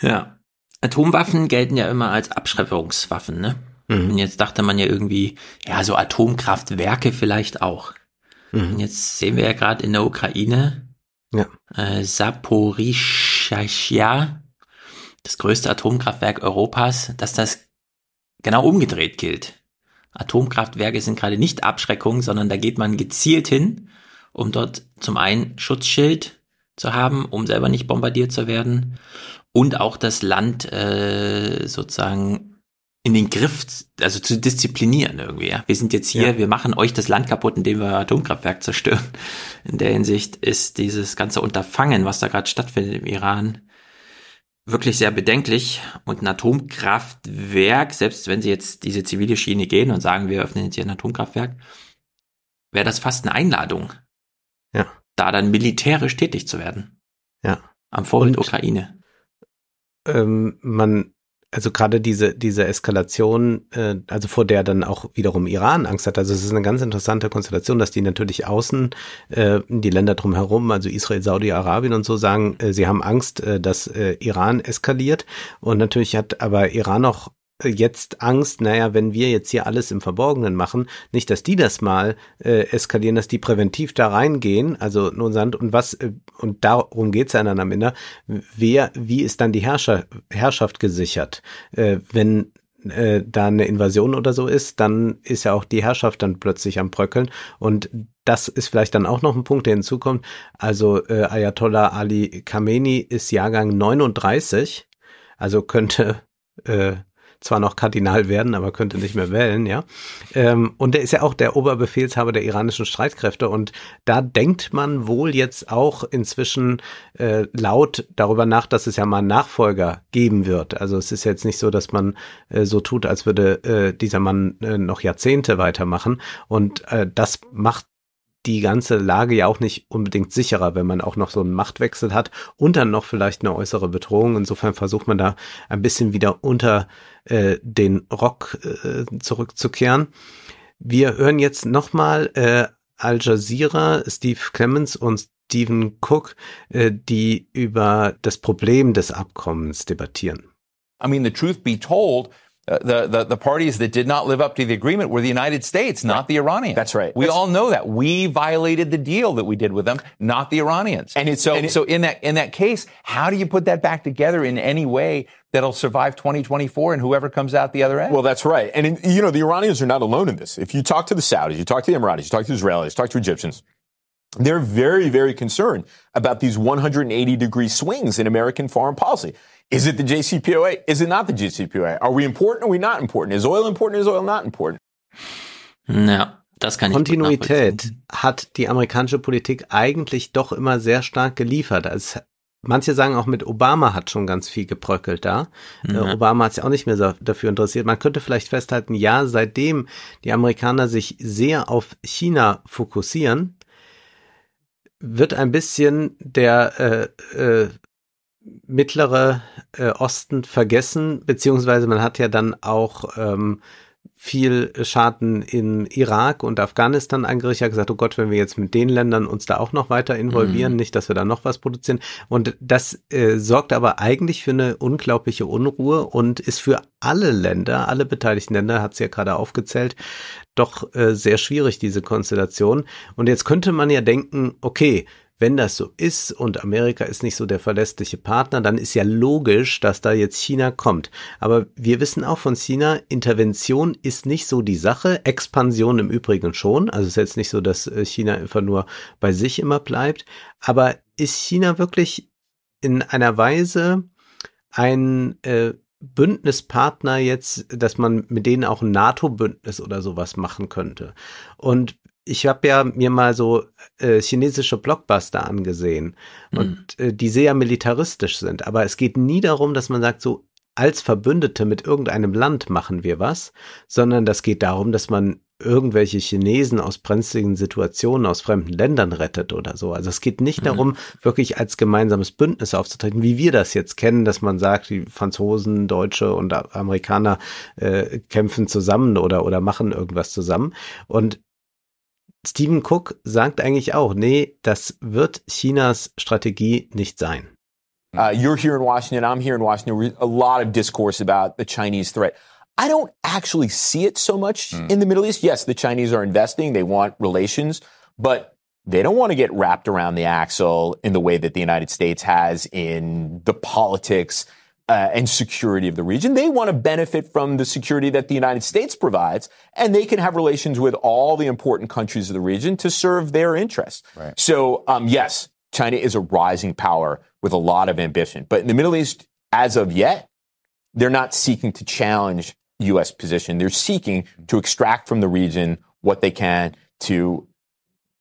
Ja. Atomwaffen gelten ja immer als Abschreckungswaffen, ne? Mhm. Und jetzt dachte man ja irgendwie, ja, so Atomkraftwerke vielleicht auch. Mhm. Und jetzt sehen wir ja gerade in der Ukraine, ja. äh, Saporischschja, das größte Atomkraftwerk Europas, dass das genau umgedreht gilt. Atomkraftwerke sind gerade nicht Abschreckung, sondern da geht man gezielt hin, um dort zum einen Schutzschild zu haben, um selber nicht bombardiert zu werden und auch das Land äh, sozusagen in den Griff, also zu disziplinieren irgendwie. Ja? Wir sind jetzt hier, ja. wir machen euch das Land kaputt, indem wir Atomkraftwerk zerstören. In der Hinsicht ist dieses ganze Unterfangen, was da gerade stattfindet im Iran, wirklich sehr bedenklich. Und ein Atomkraftwerk, selbst wenn sie jetzt diese zivile Schiene gehen und sagen, wir öffnen jetzt hier ein Atomkraftwerk, wäre das fast eine Einladung. Ja. Da dann militärisch tätig zu werden. Ja. Am Vorbild Ukraine. Ähm, man also gerade diese diese Eskalation, äh, also vor der dann auch wiederum Iran Angst hat. Also es ist eine ganz interessante Konstellation, dass die natürlich außen äh, die Länder drumherum, also Israel, Saudi-Arabien und so sagen, äh, sie haben Angst, äh, dass äh, Iran eskaliert. Und natürlich hat aber Iran auch jetzt Angst, naja, wenn wir jetzt hier alles im Verborgenen machen, nicht, dass die das mal äh, eskalieren, dass die präventiv da reingehen, also nun Sand und was, äh, und darum geht's ja dann am Ende, wer, wie ist dann die Herrscher, Herrschaft gesichert? Äh, wenn äh, da eine Invasion oder so ist, dann ist ja auch die Herrschaft dann plötzlich am Bröckeln und das ist vielleicht dann auch noch ein Punkt, der hinzukommt. Also äh, Ayatollah Ali Khamenei ist Jahrgang 39, also könnte äh, zwar noch Kardinal werden, aber könnte nicht mehr wählen, ja. Ähm, und er ist ja auch der Oberbefehlshaber der iranischen Streitkräfte und da denkt man wohl jetzt auch inzwischen äh, laut darüber nach, dass es ja mal einen Nachfolger geben wird. Also es ist jetzt nicht so, dass man äh, so tut, als würde äh, dieser Mann äh, noch Jahrzehnte weitermachen und äh, das macht die ganze Lage ja auch nicht unbedingt sicherer, wenn man auch noch so einen Machtwechsel hat und dann noch vielleicht eine äußere Bedrohung. Insofern versucht man da ein bisschen wieder unter äh, den Rock äh, zurückzukehren. Wir hören jetzt nochmal äh, Al Jazeera, Steve Clemens und Stephen Cook, äh, die über das Problem des Abkommens debattieren. I mean, the truth be told, Uh, the, the, the parties that did not live up to the agreement were the United States, not the Iranians. That's right. We That's- all know that. We violated the deal that we did with them, not the Iranians. And it's- so, and it- so in that, in that case, how do you put that back together in any way that'll survive 2024 and whoever comes out the other end? Well, that's right. And, in, you know, the Iranians are not alone in this. If you talk to the Saudis, you talk to the Emiratis, you talk to the Israelis, you talk to Egyptians, they're very, very concerned about these 180 degree swings in American foreign policy. Is it the JCPOA? Is it not the JCPOA? Are we important? Are we not important? Is oil important? Is oil not important? Ja, das kann ich. Kontinuität hat die amerikanische Politik eigentlich doch immer sehr stark geliefert. Also manche sagen auch mit Obama hat schon ganz viel gebröckelt da. Äh, Ja. Obama hat sich auch nicht mehr so dafür interessiert. Man könnte vielleicht festhalten, ja, seitdem die Amerikaner sich sehr auf China fokussieren, wird ein bisschen der äh, äh, mittlere äh, Osten vergessen, beziehungsweise man hat ja dann auch ähm, viel Schaden in Irak und Afghanistan angerichtet, hat gesagt, oh Gott, wenn wir jetzt mit den Ländern uns da auch noch weiter involvieren, Mhm. nicht, dass wir da noch was produzieren. Und das äh, sorgt aber eigentlich für eine unglaubliche Unruhe und ist für alle Länder, alle beteiligten Länder, hat sie ja gerade aufgezählt, doch äh, sehr schwierig, diese Konstellation. Und jetzt könnte man ja denken, okay, wenn das so ist und Amerika ist nicht so der verlässliche Partner, dann ist ja logisch, dass da jetzt China kommt. Aber wir wissen auch von China, Intervention ist nicht so die Sache, Expansion im Übrigen schon. Also es ist jetzt nicht so, dass äh, China einfach nur bei sich immer bleibt. Aber ist China wirklich in einer Weise ein äh, Bündnispartner jetzt, dass man mit denen auch ein NATO-Bündnis oder sowas machen könnte? Und ich habe ja mir mal so äh, chinesische Blockbuster angesehen und äh, die sehr militaristisch sind. Aber es geht nie darum, dass man sagt, so als Verbündete mit irgendeinem Land machen wir was, sondern das geht darum, dass man irgendwelche Chinesen aus brenzligen Situationen aus fremden Ländern rettet oder so. Also es geht nicht Mhm. darum, wirklich als gemeinsames Bündnis aufzutreten, wie wir das jetzt kennen, dass man sagt, die Franzosen, Deutsche und Amerikaner äh, kämpfen zusammen oder, oder machen irgendwas zusammen. Und Stephen Cook sagt eigentlich auch, nee, das wird Chinas Strategie nicht sein. Uh, you're here in Washington. I'm here in Washington. Re- A lot of discourse about the Chinese threat. I don't actually see it so much in the Middle East. Yes, the Chinese are investing. They want relations, but they don't want to get wrapped around the axle in the way that the United States has in the politics uh, and security of the region. They want to benefit from the security that the United States provides, and they can have relations with all the important countries of the region to serve their interests. So, um, yes, China is a rising power with a lot of ambition. But in the Middle East, as of yet, they're not seeking to challenge U.S. position. They're seeking to extract from the region what they can to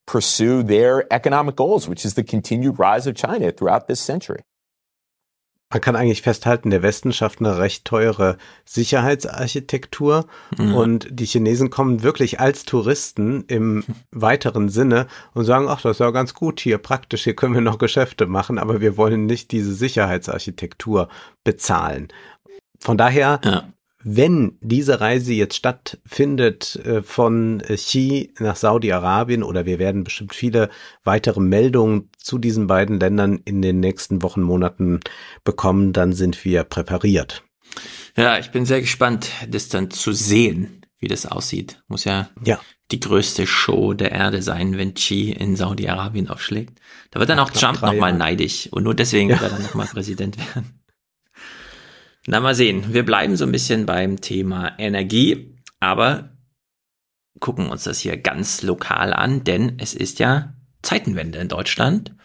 pursue their economic goals, which is the continued rise of China throughout this century. Man kann eigentlich festhalten, der Westen schafft eine recht teure Sicherheitsarchitektur Mhm. und die Chinesen kommen wirklich als Touristen im weiteren Sinne und sagen, ach, das ist ja ganz gut hier, praktisch, hier können wir noch Geschäfte machen, aber wir wollen nicht diese Sicherheitsarchitektur bezahlen. Von daher, wenn diese Reise jetzt stattfindet äh, von äh, Xi nach Saudi-Arabien oder wir werden bestimmt viele weitere Meldungen zu diesen beiden Ländern in den nächsten Wochen, Monaten bekommen, dann sind wir präpariert. Ja, ich bin sehr gespannt, das dann zu sehen, wie das aussieht. Muss ja, Ja. die größte Show der Erde sein, wenn Xi in Saudi-Arabien aufschlägt. Da wird dann auch knapp Trump nochmal neidisch und nur deswegen Ja. wird er dann nochmal Präsident werden. Na, mal sehen. Wir bleiben so ein bisschen beim Thema Energie, aber gucken uns das hier ganz lokal an, denn es ist ja Zeitenwende in Deutschland.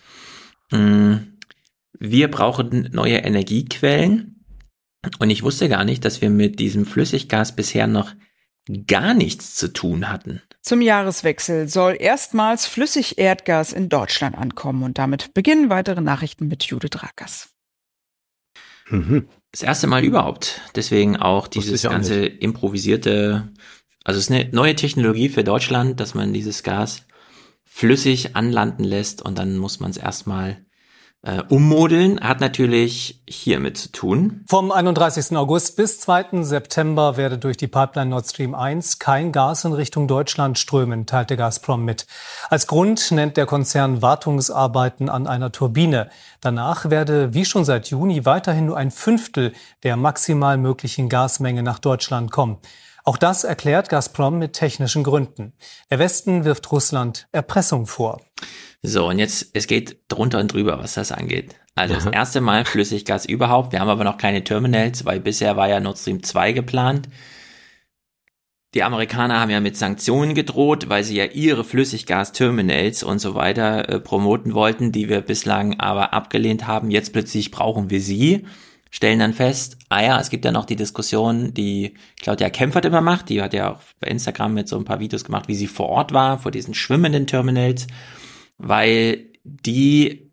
Hm, Wir brauchen neue Energiequellen und ich wusste gar nicht, dass wir mit diesem Flüssiggas bisher noch gar nichts zu tun hatten. Zum Jahreswechsel soll erstmals Flüssigerdgas in Deutschland ankommen und damit beginnen weitere Nachrichten mit Judith Rakers. Das erste Mal überhaupt. Deswegen auch dieses auch ganze improvisierte, also es ist eine neue Technologie für Deutschland, dass man dieses Gas flüssig anlanden lässt und dann muss man es erstmal äh, ummodeln, hat natürlich hiermit zu tun. Vom 31. August bis 2. September werde durch die Pipeline Nord Stream 1 kein Gas in Richtung Deutschland strömen, teilte Gazprom mit. Als Grund nennt der Konzern Wartungsarbeiten an einer Turbine. Danach werde, wie schon seit Juni, weiterhin nur ein Fünftel der maximal möglichen Gasmenge nach Deutschland kommen. Auch das erklärt Gazprom mit technischen Gründen. Der Westen wirft Russland Erpressung vor. So, und jetzt, es geht drunter und drüber, was das angeht. Also das erste Mal Flüssiggas überhaupt. Wir haben aber noch keine Terminals, weil bisher war ja Nord Stream 2 geplant. Die Amerikaner haben ja mit Sanktionen gedroht, weil sie ja ihre Flüssiggas-Terminals und so weiter äh, promoten wollten, die wir bislang aber abgelehnt haben. Jetzt plötzlich brauchen wir sie, stellen dann fest, ah ja, es gibt ja noch die Diskussion, die Claudia Kempfert immer macht. Die hat ja auch bei Instagram mit so ein paar Videos gemacht, wie sie vor Ort war, vor diesen schwimmenden Terminals weil die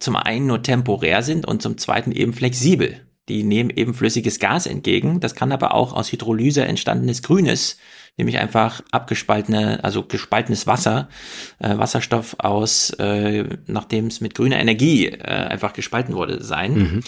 zum einen nur temporär sind und zum zweiten eben flexibel. Die nehmen eben flüssiges Gas entgegen. Das kann aber auch aus Hydrolyse entstandenes Grünes, nämlich einfach abgespaltene, also gespaltenes Wasser, äh, Wasserstoff aus, äh, nachdem es mit grüner Energie äh, einfach gespalten wurde, sein. Mhm.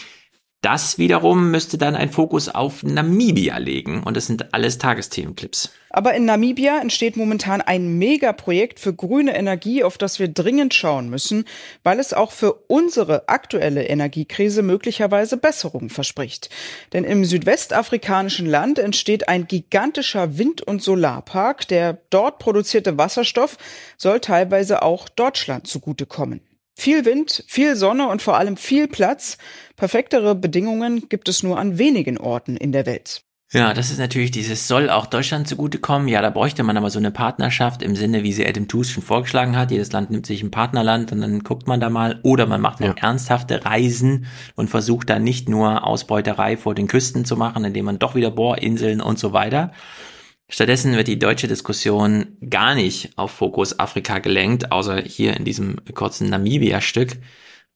Das wiederum müsste dann ein Fokus auf Namibia legen und das sind alles Tagesthemenclips. Aber in Namibia entsteht momentan ein Megaprojekt für grüne Energie, auf das wir dringend schauen müssen, weil es auch für unsere aktuelle Energiekrise möglicherweise Besserung verspricht. Denn im südwestafrikanischen Land entsteht ein gigantischer Wind- und Solarpark. Der dort produzierte Wasserstoff soll teilweise auch Deutschland zugutekommen. Viel Wind, viel Sonne und vor allem viel Platz. Perfektere Bedingungen gibt es nur an wenigen Orten in der Welt. Ja, das ist natürlich dieses soll auch Deutschland zugutekommen. Ja, da bräuchte man aber so eine Partnerschaft im Sinne, wie sie Adam Tooze schon vorgeschlagen hat. Jedes Land nimmt sich ein Partnerland und dann guckt man da mal. Oder man macht ja. ernsthafte Reisen und versucht dann nicht nur Ausbeuterei vor den Küsten zu machen, indem man doch wieder Bohrinseln und so weiter. Stattdessen wird die deutsche Diskussion gar nicht auf Fokus Afrika gelenkt, außer hier in diesem kurzen Namibia-Stück.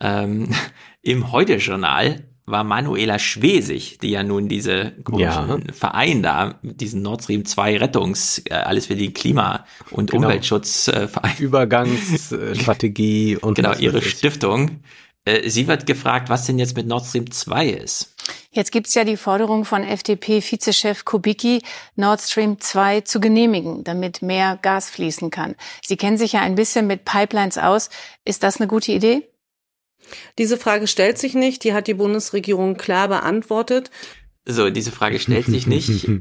Ähm, Im Heute-Journal war Manuela Schwesig, die ja nun diese ja. Verein da, diesen Nord Stream 2 Rettungs, äh, alles für die Klima- und genau. Umweltschutz äh, Verein. Übergangsstrategie und genau, ihre Stiftung. Äh, sie wird gefragt, was denn jetzt mit Nord Stream 2 ist. Jetzt gibt es ja die Forderung von FDP-Vizechef Kubicki, Nord Stream 2 zu genehmigen, damit mehr Gas fließen kann. Sie kennen sich ja ein bisschen mit Pipelines aus. Ist das eine gute Idee? Diese Frage stellt sich nicht. Die hat die Bundesregierung klar beantwortet. So, diese Frage stellt sich nicht.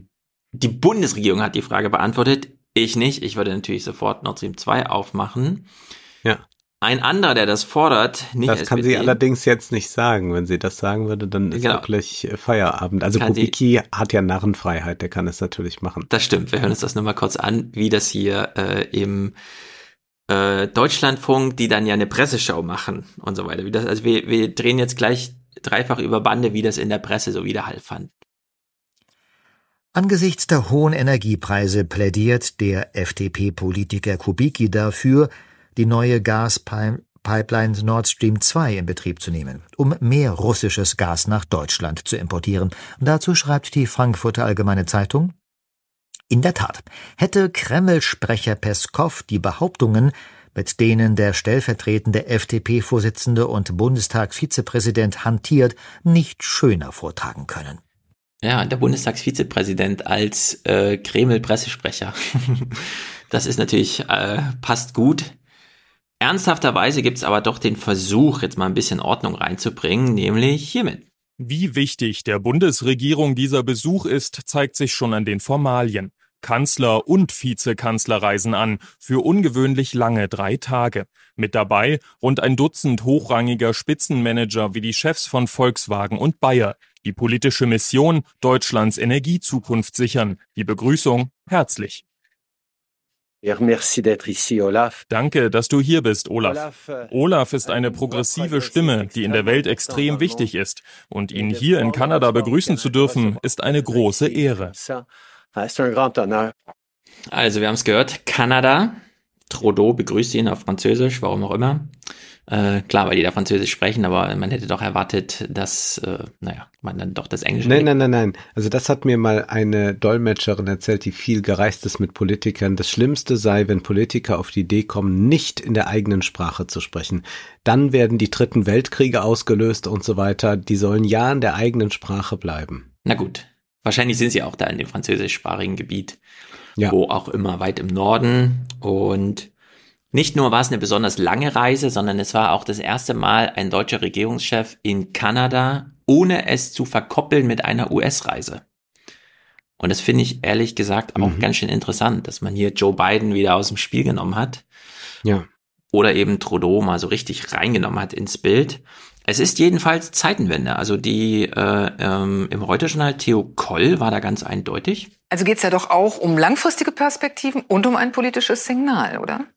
Die Bundesregierung hat die Frage beantwortet. Ich nicht. Ich würde natürlich sofort Nord Stream 2 aufmachen. Ja. Ein anderer, der das fordert, nicht Das kann sie allerdings jetzt nicht sagen. Wenn sie das sagen würde, dann ist genau. wirklich Feierabend. Also Kubicki hat ja Narrenfreiheit, der kann es natürlich machen. Das stimmt. Wir hören uns das nur mal kurz an, wie das hier äh, im äh, Deutschlandfunk, die dann ja eine Presseschau machen und so weiter. Wie das, also wir, wir drehen jetzt gleich dreifach über Bande, wie das in der Presse so Widerhall fand. Angesichts der hohen Energiepreise plädiert der FDP-Politiker Kubicki dafür, die neue Gaspipeline Nord Stream 2 in Betrieb zu nehmen, um mehr russisches Gas nach Deutschland zu importieren. Dazu schreibt die Frankfurter Allgemeine Zeitung In der Tat, hätte Kreml-Sprecher Peskow die Behauptungen, mit denen der stellvertretende FDP-Vorsitzende und Bundestagsvizepräsident hantiert, nicht schöner vortragen können. Ja, der Bundestagsvizepräsident als äh, Kreml-Pressesprecher. das ist natürlich, äh, passt gut. Ernsthafterweise gibt es aber doch den Versuch, jetzt mal ein bisschen Ordnung reinzubringen, nämlich hiermit. Wie wichtig der Bundesregierung dieser Besuch ist, zeigt sich schon an den Formalien. Kanzler und Vizekanzler reisen an, für ungewöhnlich lange drei Tage. Mit dabei rund ein Dutzend hochrangiger Spitzenmanager wie die Chefs von Volkswagen und Bayer. Die politische Mission Deutschlands Energiezukunft sichern. Die Begrüßung herzlich. Danke, dass du hier bist, Olaf. Olaf ist eine progressive Stimme, die in der Welt extrem wichtig ist. Und ihn hier in Kanada begrüßen zu dürfen, ist eine große Ehre. Also, wir haben es gehört. Kanada. Trudeau begrüßt ihn auf Französisch, warum auch immer. Äh, klar, weil die da Französisch sprechen, aber man hätte doch erwartet, dass, äh, naja, man dann doch das Englische. Nein, nein, nein, nein. Also das hat mir mal eine Dolmetscherin erzählt, die viel gereist ist mit Politikern. Das Schlimmste sei, wenn Politiker auf die Idee kommen, nicht in der eigenen Sprache zu sprechen. Dann werden die dritten Weltkriege ausgelöst und so weiter. Die sollen ja in der eigenen Sprache bleiben. Na gut. Wahrscheinlich sind sie auch da in dem französischsprachigen Gebiet. Ja. Wo auch immer weit im Norden. Und nicht nur war es eine besonders lange Reise, sondern es war auch das erste Mal ein deutscher Regierungschef in Kanada, ohne es zu verkoppeln mit einer US-Reise. Und das finde ich ehrlich gesagt auch mhm. ganz schön interessant, dass man hier Joe Biden wieder aus dem Spiel genommen hat. Ja. Oder eben Trudeau mal so richtig reingenommen hat ins Bild. Es ist jedenfalls Zeitenwende. Also die äh, ähm, im Heute-Journal Theo Koll war da ganz eindeutig. Also geht es ja doch auch um langfristige Perspektiven und um ein politisches Signal, oder?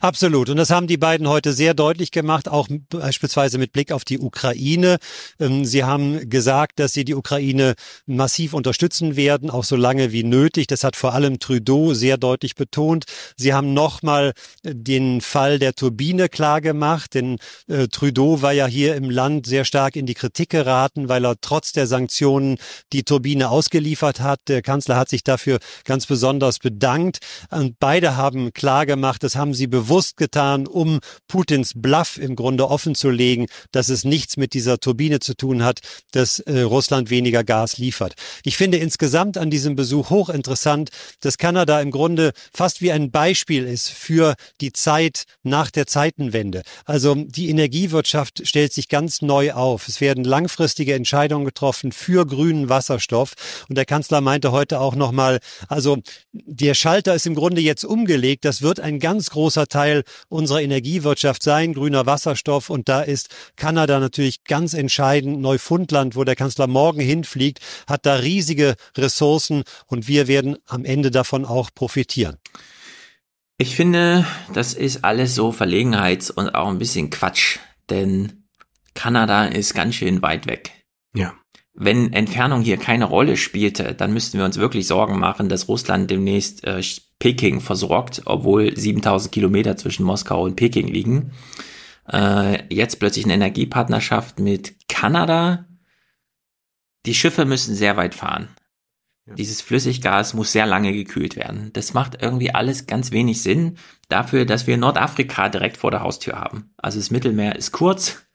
Absolut. Und das haben die beiden heute sehr deutlich gemacht, auch beispielsweise mit Blick auf die Ukraine. Ähm, sie haben gesagt, dass sie die Ukraine massiv unterstützen werden, auch so lange wie nötig. Das hat vor allem Trudeau sehr deutlich betont. Sie haben nochmal den Fall der Turbine klargemacht, denn äh, Trudeau war ja hier im Land sehr stark in die Kritik geraten, weil er trotz der Sanktionen die Turbine ausgeliefert hat. Der Kanzler hat sich dafür ganz besonders bedankt. Und beide haben klargemacht, das haben sie bewusst getan, um Putins Bluff im Grunde offen dass es nichts mit dieser Turbine zu tun hat, dass äh, Russland weniger Gas liefert. Ich finde insgesamt an diesem Besuch hochinteressant, dass Kanada im Grunde fast wie ein Beispiel ist für die Zeit nach der Zeitenwende. Also die Energiewirtschaft stellt sich ganz neu auf. Es werden langfristige Entscheidungen getroffen für grünen Wasserstoff. Und der Kanzler meinte heute auch nochmal, also der Schalter ist im Grunde jetzt umgelegt. Das wird ein ganz großer großer Teil unserer Energiewirtschaft sein, grüner Wasserstoff. Und da ist Kanada natürlich ganz entscheidend. Neufundland, wo der Kanzler morgen hinfliegt, hat da riesige Ressourcen und wir werden am Ende davon auch profitieren. Ich finde, das ist alles so Verlegenheits- und auch ein bisschen Quatsch, denn Kanada ist ganz schön weit weg. Ja. Wenn Entfernung hier keine Rolle spielte, dann müssten wir uns wirklich Sorgen machen, dass Russland demnächst äh, Peking versorgt, obwohl 7000 Kilometer zwischen Moskau und Peking liegen. Äh, jetzt plötzlich eine Energiepartnerschaft mit Kanada. Die Schiffe müssen sehr weit fahren. Dieses Flüssiggas muss sehr lange gekühlt werden. Das macht irgendwie alles ganz wenig Sinn dafür, dass wir Nordafrika direkt vor der Haustür haben. Also das Mittelmeer ist kurz,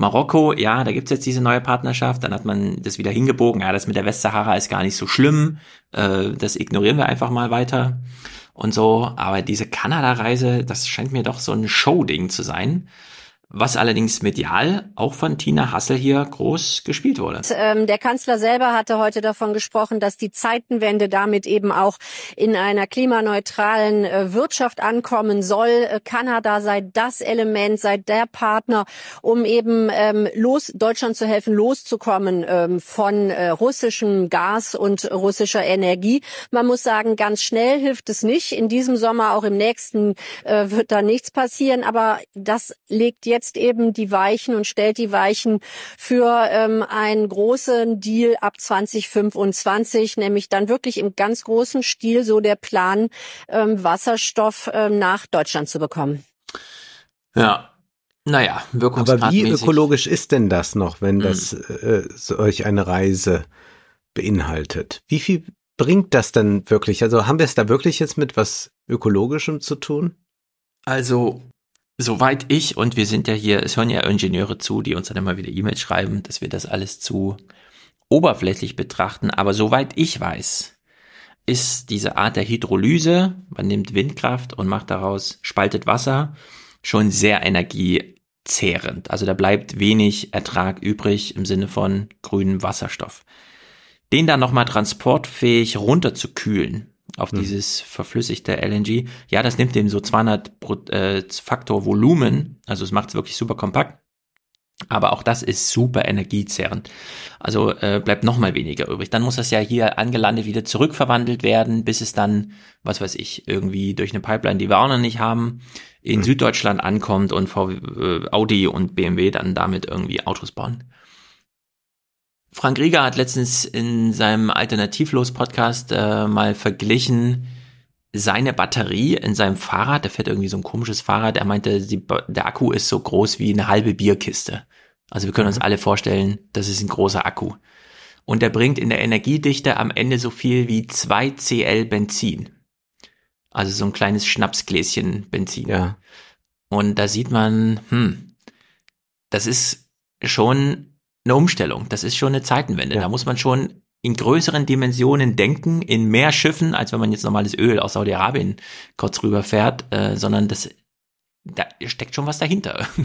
Marokko, ja, da gibt's jetzt diese neue Partnerschaft, dann hat man das wieder hingebogen, ja, das mit der Westsahara ist gar nicht so schlimm, äh, das ignorieren wir einfach mal weiter und so, aber diese Kanada-Reise, das scheint mir doch so ein Show-Ding zu sein was allerdings medial auch von Tina Hassel hier groß gespielt wurde. Ähm, der Kanzler selber hatte heute davon gesprochen, dass die Zeitenwende damit eben auch in einer klimaneutralen äh, Wirtschaft ankommen soll. Äh, Kanada sei das Element, sei der Partner, um eben ähm, los Deutschland zu helfen, loszukommen ähm, von äh, russischem Gas und russischer Energie. Man muss sagen, ganz schnell hilft es nicht. In diesem Sommer, auch im nächsten, wird da nichts passieren. Aber das legt jetzt jetzt eben die Weichen und stellt die Weichen für ähm, einen großen Deal ab 2025, nämlich dann wirklich im ganz großen Stil so der Plan, ähm, Wasserstoff ähm, nach Deutschland zu bekommen. Ja, naja, wirkungsgrad Aber wie ökologisch ist denn das noch, wenn hm. das äh, solch eine Reise beinhaltet? Wie viel bringt das denn wirklich? Also haben wir es da wirklich jetzt mit was Ökologischem zu tun? Also soweit ich, und wir sind ja hier, es hören ja Ingenieure zu, die uns dann immer wieder E-Mails schreiben, dass wir das alles zu oberflächlich betrachten, aber soweit ich weiß, ist diese Art der Hydrolyse, man nimmt Windkraft und macht daraus, spaltet Wasser, schon sehr energiezehrend. Also da bleibt wenig Ertrag übrig im Sinne von grünem Wasserstoff. Den dann nochmal transportfähig runterzukühlen, auf mhm. dieses verflüssigte LNG. Ja, das nimmt dem so 200 äh, Faktor Volumen, also es macht es wirklich super kompakt. Aber auch das ist super energiezerrend. Also äh, bleibt noch mal weniger übrig. Dann muss das ja hier angelandet wieder zurückverwandelt werden, bis es dann, was weiß ich, irgendwie durch eine Pipeline, die wir auch noch nicht haben, in mhm. Süddeutschland ankommt und VW, äh, Audi und BMW dann damit irgendwie Autos bauen. Frank Rieger hat letztens in seinem Alternativlos-Podcast äh, mal verglichen, seine Batterie in seinem Fahrrad, der fährt irgendwie so ein komisches Fahrrad, er meinte, die, der Akku ist so groß wie eine halbe Bierkiste. Also wir können uns alle vorstellen, das ist ein großer Akku. Und der bringt in der Energiedichte am Ende so viel wie 2 Cl Benzin. Also so ein kleines Schnapsgläschen Benzin. Ja. Und da sieht man, hm, das ist schon eine Umstellung. Das ist schon eine Zeitenwende. Ja. Da muss man schon in größeren Dimensionen denken, in mehr Schiffen, als wenn man jetzt normales Öl aus Saudi-Arabien kurz rüberfährt, äh, sondern das da steckt schon was dahinter.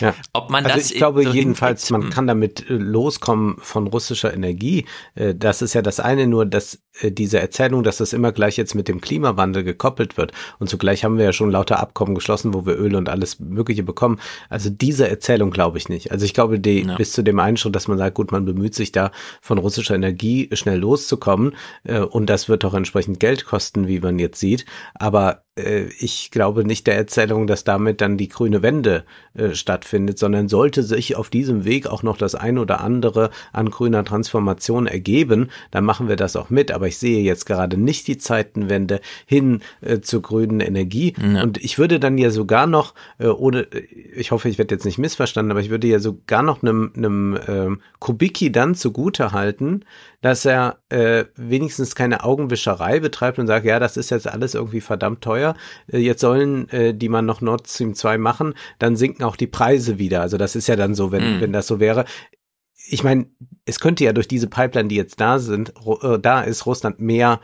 Ja. Ob man also das ich glaube so jedenfalls, man kann damit äh, loskommen von russischer Energie. Äh, Das ist ja das eine, nur dass diese Erzählung, dass das immer gleich jetzt mit dem Klimawandel gekoppelt wird. Und zugleich haben wir ja schon lauter Abkommen geschlossen, wo wir Öl und alles Mögliche bekommen. Also diese Erzählung glaube ich nicht. Also ich glaube, die, Ja. bis zu dem Einschritt, dass man sagt, gut, man bemüht sich da von russischer Energie schnell loszukommen. äh, Und das wird auch entsprechend Geld kosten, wie man jetzt sieht. Aber äh, ich glaube nicht der Erzählung, dass damit dann die grüne Wende äh, stattfindet, sondern sollte sich auf diesem Weg auch noch das ein oder andere an grüner Transformation ergeben, dann machen wir das auch mit. Aber ich sehe jetzt gerade nicht die Zeitenwende hin äh, zur grünen Energie. Und ich würde dann ja sogar noch, äh, ohne, ich hoffe, ich werde jetzt nicht missverstanden, aber ich würde ja sogar noch einem, einem ähm, Kubicki dann zugute halten, dass er äh, wenigstens keine Augenwischerei betreibt und sagt, ja, das ist jetzt alles irgendwie verdammt teuer. Äh, jetzt sollen äh, die man noch Nord Stream 2 machen, dann sinken auch die Preise wieder. Also das ist ja dann so, wenn, Mhm. wenn das so wäre. Ich meine, es könnte ja durch diese Pipeline, die jetzt da sind, äh, da ist Russland mehr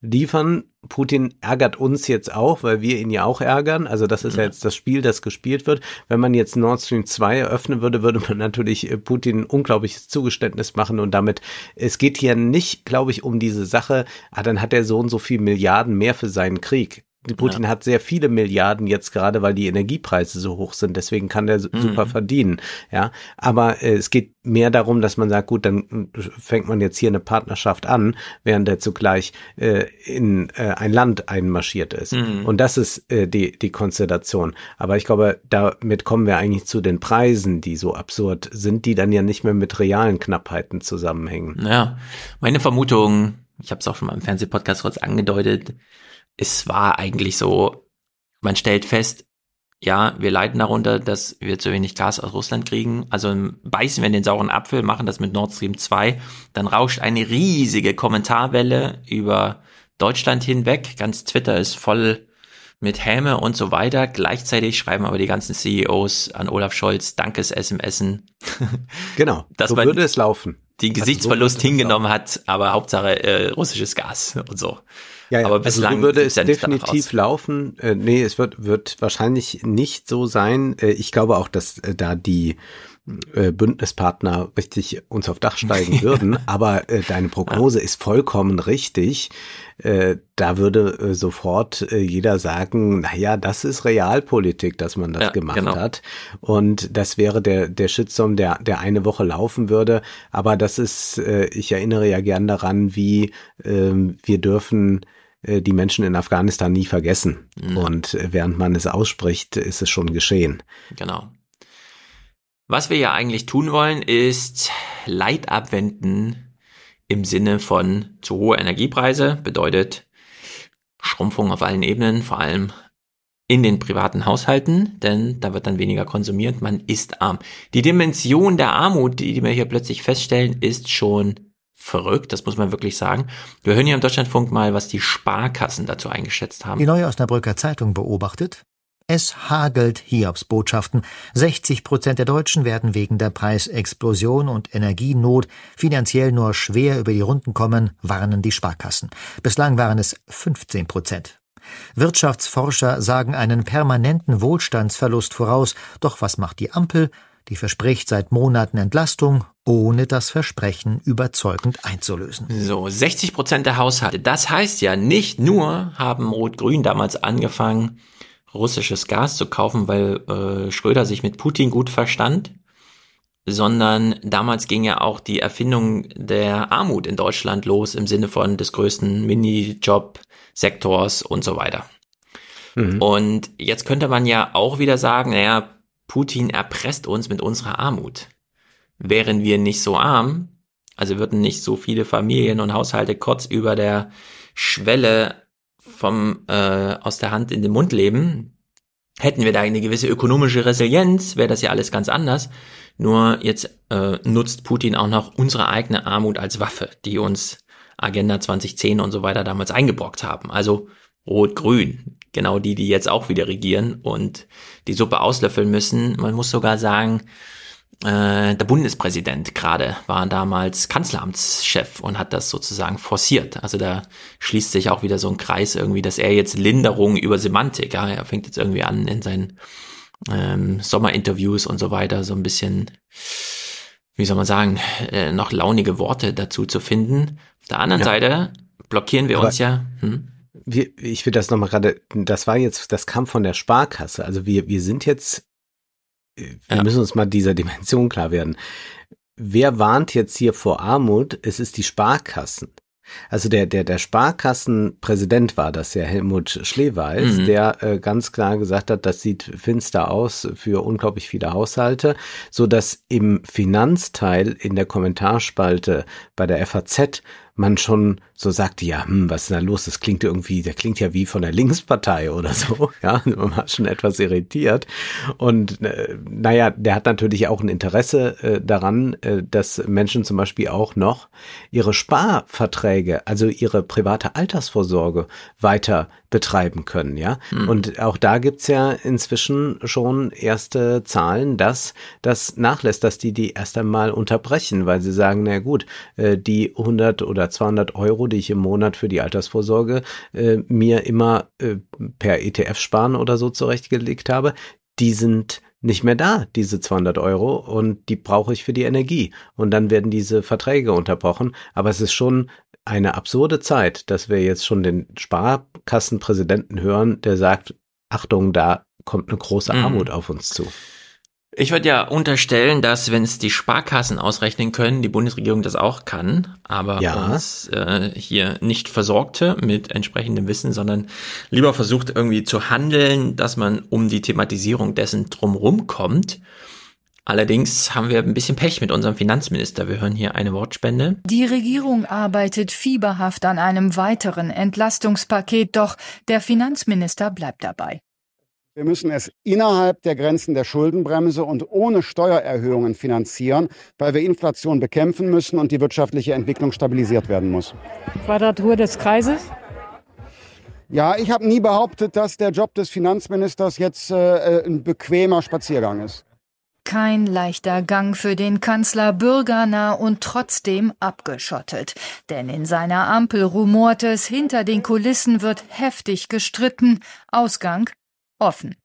liefern. Putin ärgert uns jetzt auch, weil wir ihn ja auch ärgern. Also das ist ja jetzt das Spiel, das gespielt wird. Wenn man jetzt Nord Stream 2 eröffnen würde, würde man natürlich äh, Putin ein unglaubliches Zugeständnis machen und damit, es geht hier nicht, glaube ich, um diese Sache, ah, dann hat er so und so viel Milliarden mehr für seinen Krieg. Putin hat sehr viele Milliarden jetzt gerade, weil die Energiepreise so hoch sind. Deswegen kann der su- super verdienen. Ja, aber äh, es geht mehr darum, dass man sagt, gut, dann fängt man jetzt hier eine Partnerschaft an, während er zugleich äh, in äh, ein Land einmarschiert ist. Mhm. Und das ist äh, die die Konstellation. Aber ich glaube, damit kommen wir eigentlich zu den Preisen, die so absurd sind, die dann ja nicht mehr mit realen Knappheiten zusammenhängen. Ja, meine Vermutung, ich habe es auch schon mal im Fernsehpodcast kurz angedeutet, es war eigentlich so, man stellt fest, ja, wir leiden darunter, dass wir zu wenig Gas aus Russland kriegen. Also beißen wir in den sauren Apfel, machen das mit Nord Stream 2, dann rauscht eine riesige Kommentarwelle über Deutschland hinweg. Ganz Twitter ist voll mit Häme und so weiter. Gleichzeitig schreiben aber die ganzen CEOs an Olaf Scholz Dankes-SMSen. Genau, dass so man würde es laufen. den Also so Gesichtsverlust es hingenommen hat, aber Hauptsache äh, russisches Gas und so. Ja, ja. aber also bislang so würde es ja definitiv laufen. Äh, nee, es wird, wird wahrscheinlich nicht so sein. Äh, ich glaube auch, dass äh, da die äh, Bündnispartner richtig uns auf Dach steigen würden. Aber äh, deine Prognose ist vollkommen richtig. Äh, da würde äh, sofort äh, jeder sagen, na ja, das ist Realpolitik, dass man das Ja, gemacht genau. hat. Und das wäre der, der Shitstorm, der, der eine Woche laufen würde. Aber das ist, äh, ich erinnere ja gern daran, wie ähm, wir dürfen die Menschen in Afghanistan nie vergessen. Mhm. Und äh, während man es ausspricht, ist es schon geschehen. Genau. Was wir ja eigentlich tun wollen, ist Leid abwenden im Sinne von zu hohe Energiepreise, bedeutet Schrumpfung auf allen Ebenen, vor allem in den privaten Haushalten, denn da wird dann weniger konsumiert, man ist arm. Die Dimension der Armut, die wir hier plötzlich feststellen, ist schon verrückt, das muss man wirklich sagen. Wir hören hier im Deutschlandfunk mal, was die Sparkassen dazu eingeschätzt haben. Die Neue Osnabrücker Zeitung beobachtet, es hagelt Hiobsbotschaften. 60 Prozent der Deutschen werden wegen der Preisexplosion und Energienot finanziell nur schwer über die Runden kommen, warnen die Sparkassen. Bislang waren es 15 Prozent. Wirtschaftsforscher sagen einen permanenten Wohlstandsverlust voraus. Doch was macht die Ampel? Die verspricht seit Monaten Entlastung, ohne das Versprechen überzeugend einzulösen. So, 60 Prozent der Haushalte. Das heißt ja, nicht nur haben Rot-Grün damals angefangen, russisches Gas zu kaufen, weil äh, Schröder sich mit Putin gut verstand, sondern damals ging ja auch die Erfindung der Armut in Deutschland los im Sinne von des größten Minijob-Sektors und so weiter. Mhm. Und jetzt könnte man ja auch wieder sagen, naja, Putin erpresst uns mit unserer Armut. Wären wir nicht so arm, also würden nicht so viele Familien und Haushalte kurz über der Schwelle vom äh, aus der Hand in den Mund leben. Hätten wir da eine gewisse ökonomische Resilienz, wäre das ja alles ganz anders. Nur jetzt äh, nutzt Putin auch noch unsere eigene Armut als Waffe, die uns Agenda 2010 und so weiter damals eingebrockt haben. Also Rot-Grün, genau die, die jetzt auch wieder regieren und die Suppe auslöffeln müssen. Man muss sogar sagen, äh, der Bundespräsident gerade war damals Kanzleramtschef und hat das sozusagen forciert. Also da schließt sich auch wieder so ein Kreis irgendwie, dass er jetzt Linderung über Semantik, ja, er fängt jetzt irgendwie an in seinen ähm, Sommerinterviews und so weiter so ein bisschen, wie soll man sagen, äh, noch launige Worte dazu zu finden. Auf der anderen ja. Seite blockieren wir Aber uns ja. Hm? Wir, ich will das nochmal gerade, das war jetzt, das kam von der Sparkasse. Also wir, wir sind jetzt, wir ja. müssen uns mal dieser Dimension klar werden. Wer warnt jetzt hier vor Armut? Es ist die Sparkassen. Also der, der, der Sparkassenpräsident war das ja, Helmut Schleweis, mhm. der äh, ganz klar gesagt hat, das sieht finster aus für unglaublich viele Haushalte, so dass im Finanzteil in der Kommentarspalte bei der FAZ man schon so sagte, ja, hm, was ist da los? Das klingt irgendwie, der klingt ja wie von der Linkspartei oder so. Ja, man war schon etwas irritiert. Und äh, naja, der hat natürlich auch ein Interesse äh, daran, äh, dass Menschen zum Beispiel auch noch ihre Sparverträge, also ihre private Altersvorsorge weiter betreiben können, ja. Mhm. Und auch da gibt's ja inzwischen schon erste Zahlen, dass das nachlässt, dass die die erst einmal unterbrechen, weil sie sagen, na gut, äh, die 100 oder 200 Euro, die ich im Monat für die Altersvorsorge äh, mir immer äh, per ETF sparen oder so zurechtgelegt habe, die sind nicht mehr da, diese 200 Euro, und die brauche ich für die Energie. Und dann werden diese Verträge unterbrochen. Aber es ist schon eine absurde Zeit, dass wir jetzt schon den Sparkassenpräsidenten hören, der sagt, Achtung, da kommt eine große mhm. Armut auf uns zu. Ich würde ja unterstellen, dass wenn es die Sparkassen ausrechnen können, die Bundesregierung das auch kann, aber ja. uns äh, hier nicht versorgte mit entsprechendem Wissen, sondern lieber versucht irgendwie zu handeln, dass man um die Thematisierung dessen drumherum kommt. Allerdings haben wir ein bisschen Pech mit unserem Finanzminister. Wir hören hier eine Wortspende. Die Regierung arbeitet fieberhaft an einem weiteren Entlastungspaket, doch der Finanzminister bleibt dabei. Wir müssen es innerhalb der Grenzen der Schuldenbremse und ohne Steuererhöhungen finanzieren, weil wir Inflation bekämpfen müssen und die wirtschaftliche Entwicklung stabilisiert werden muss. Quadratur des Kreises? Ja, ich habe nie behauptet, dass der Job des Finanzministers jetzt äh, ein bequemer Spaziergang ist. Kein leichter Gang für den Kanzler bürgernah und trotzdem abgeschottet. Denn in seiner Ampel rumort es, hinter den Kulissen wird heftig gestritten. Ausgang offen.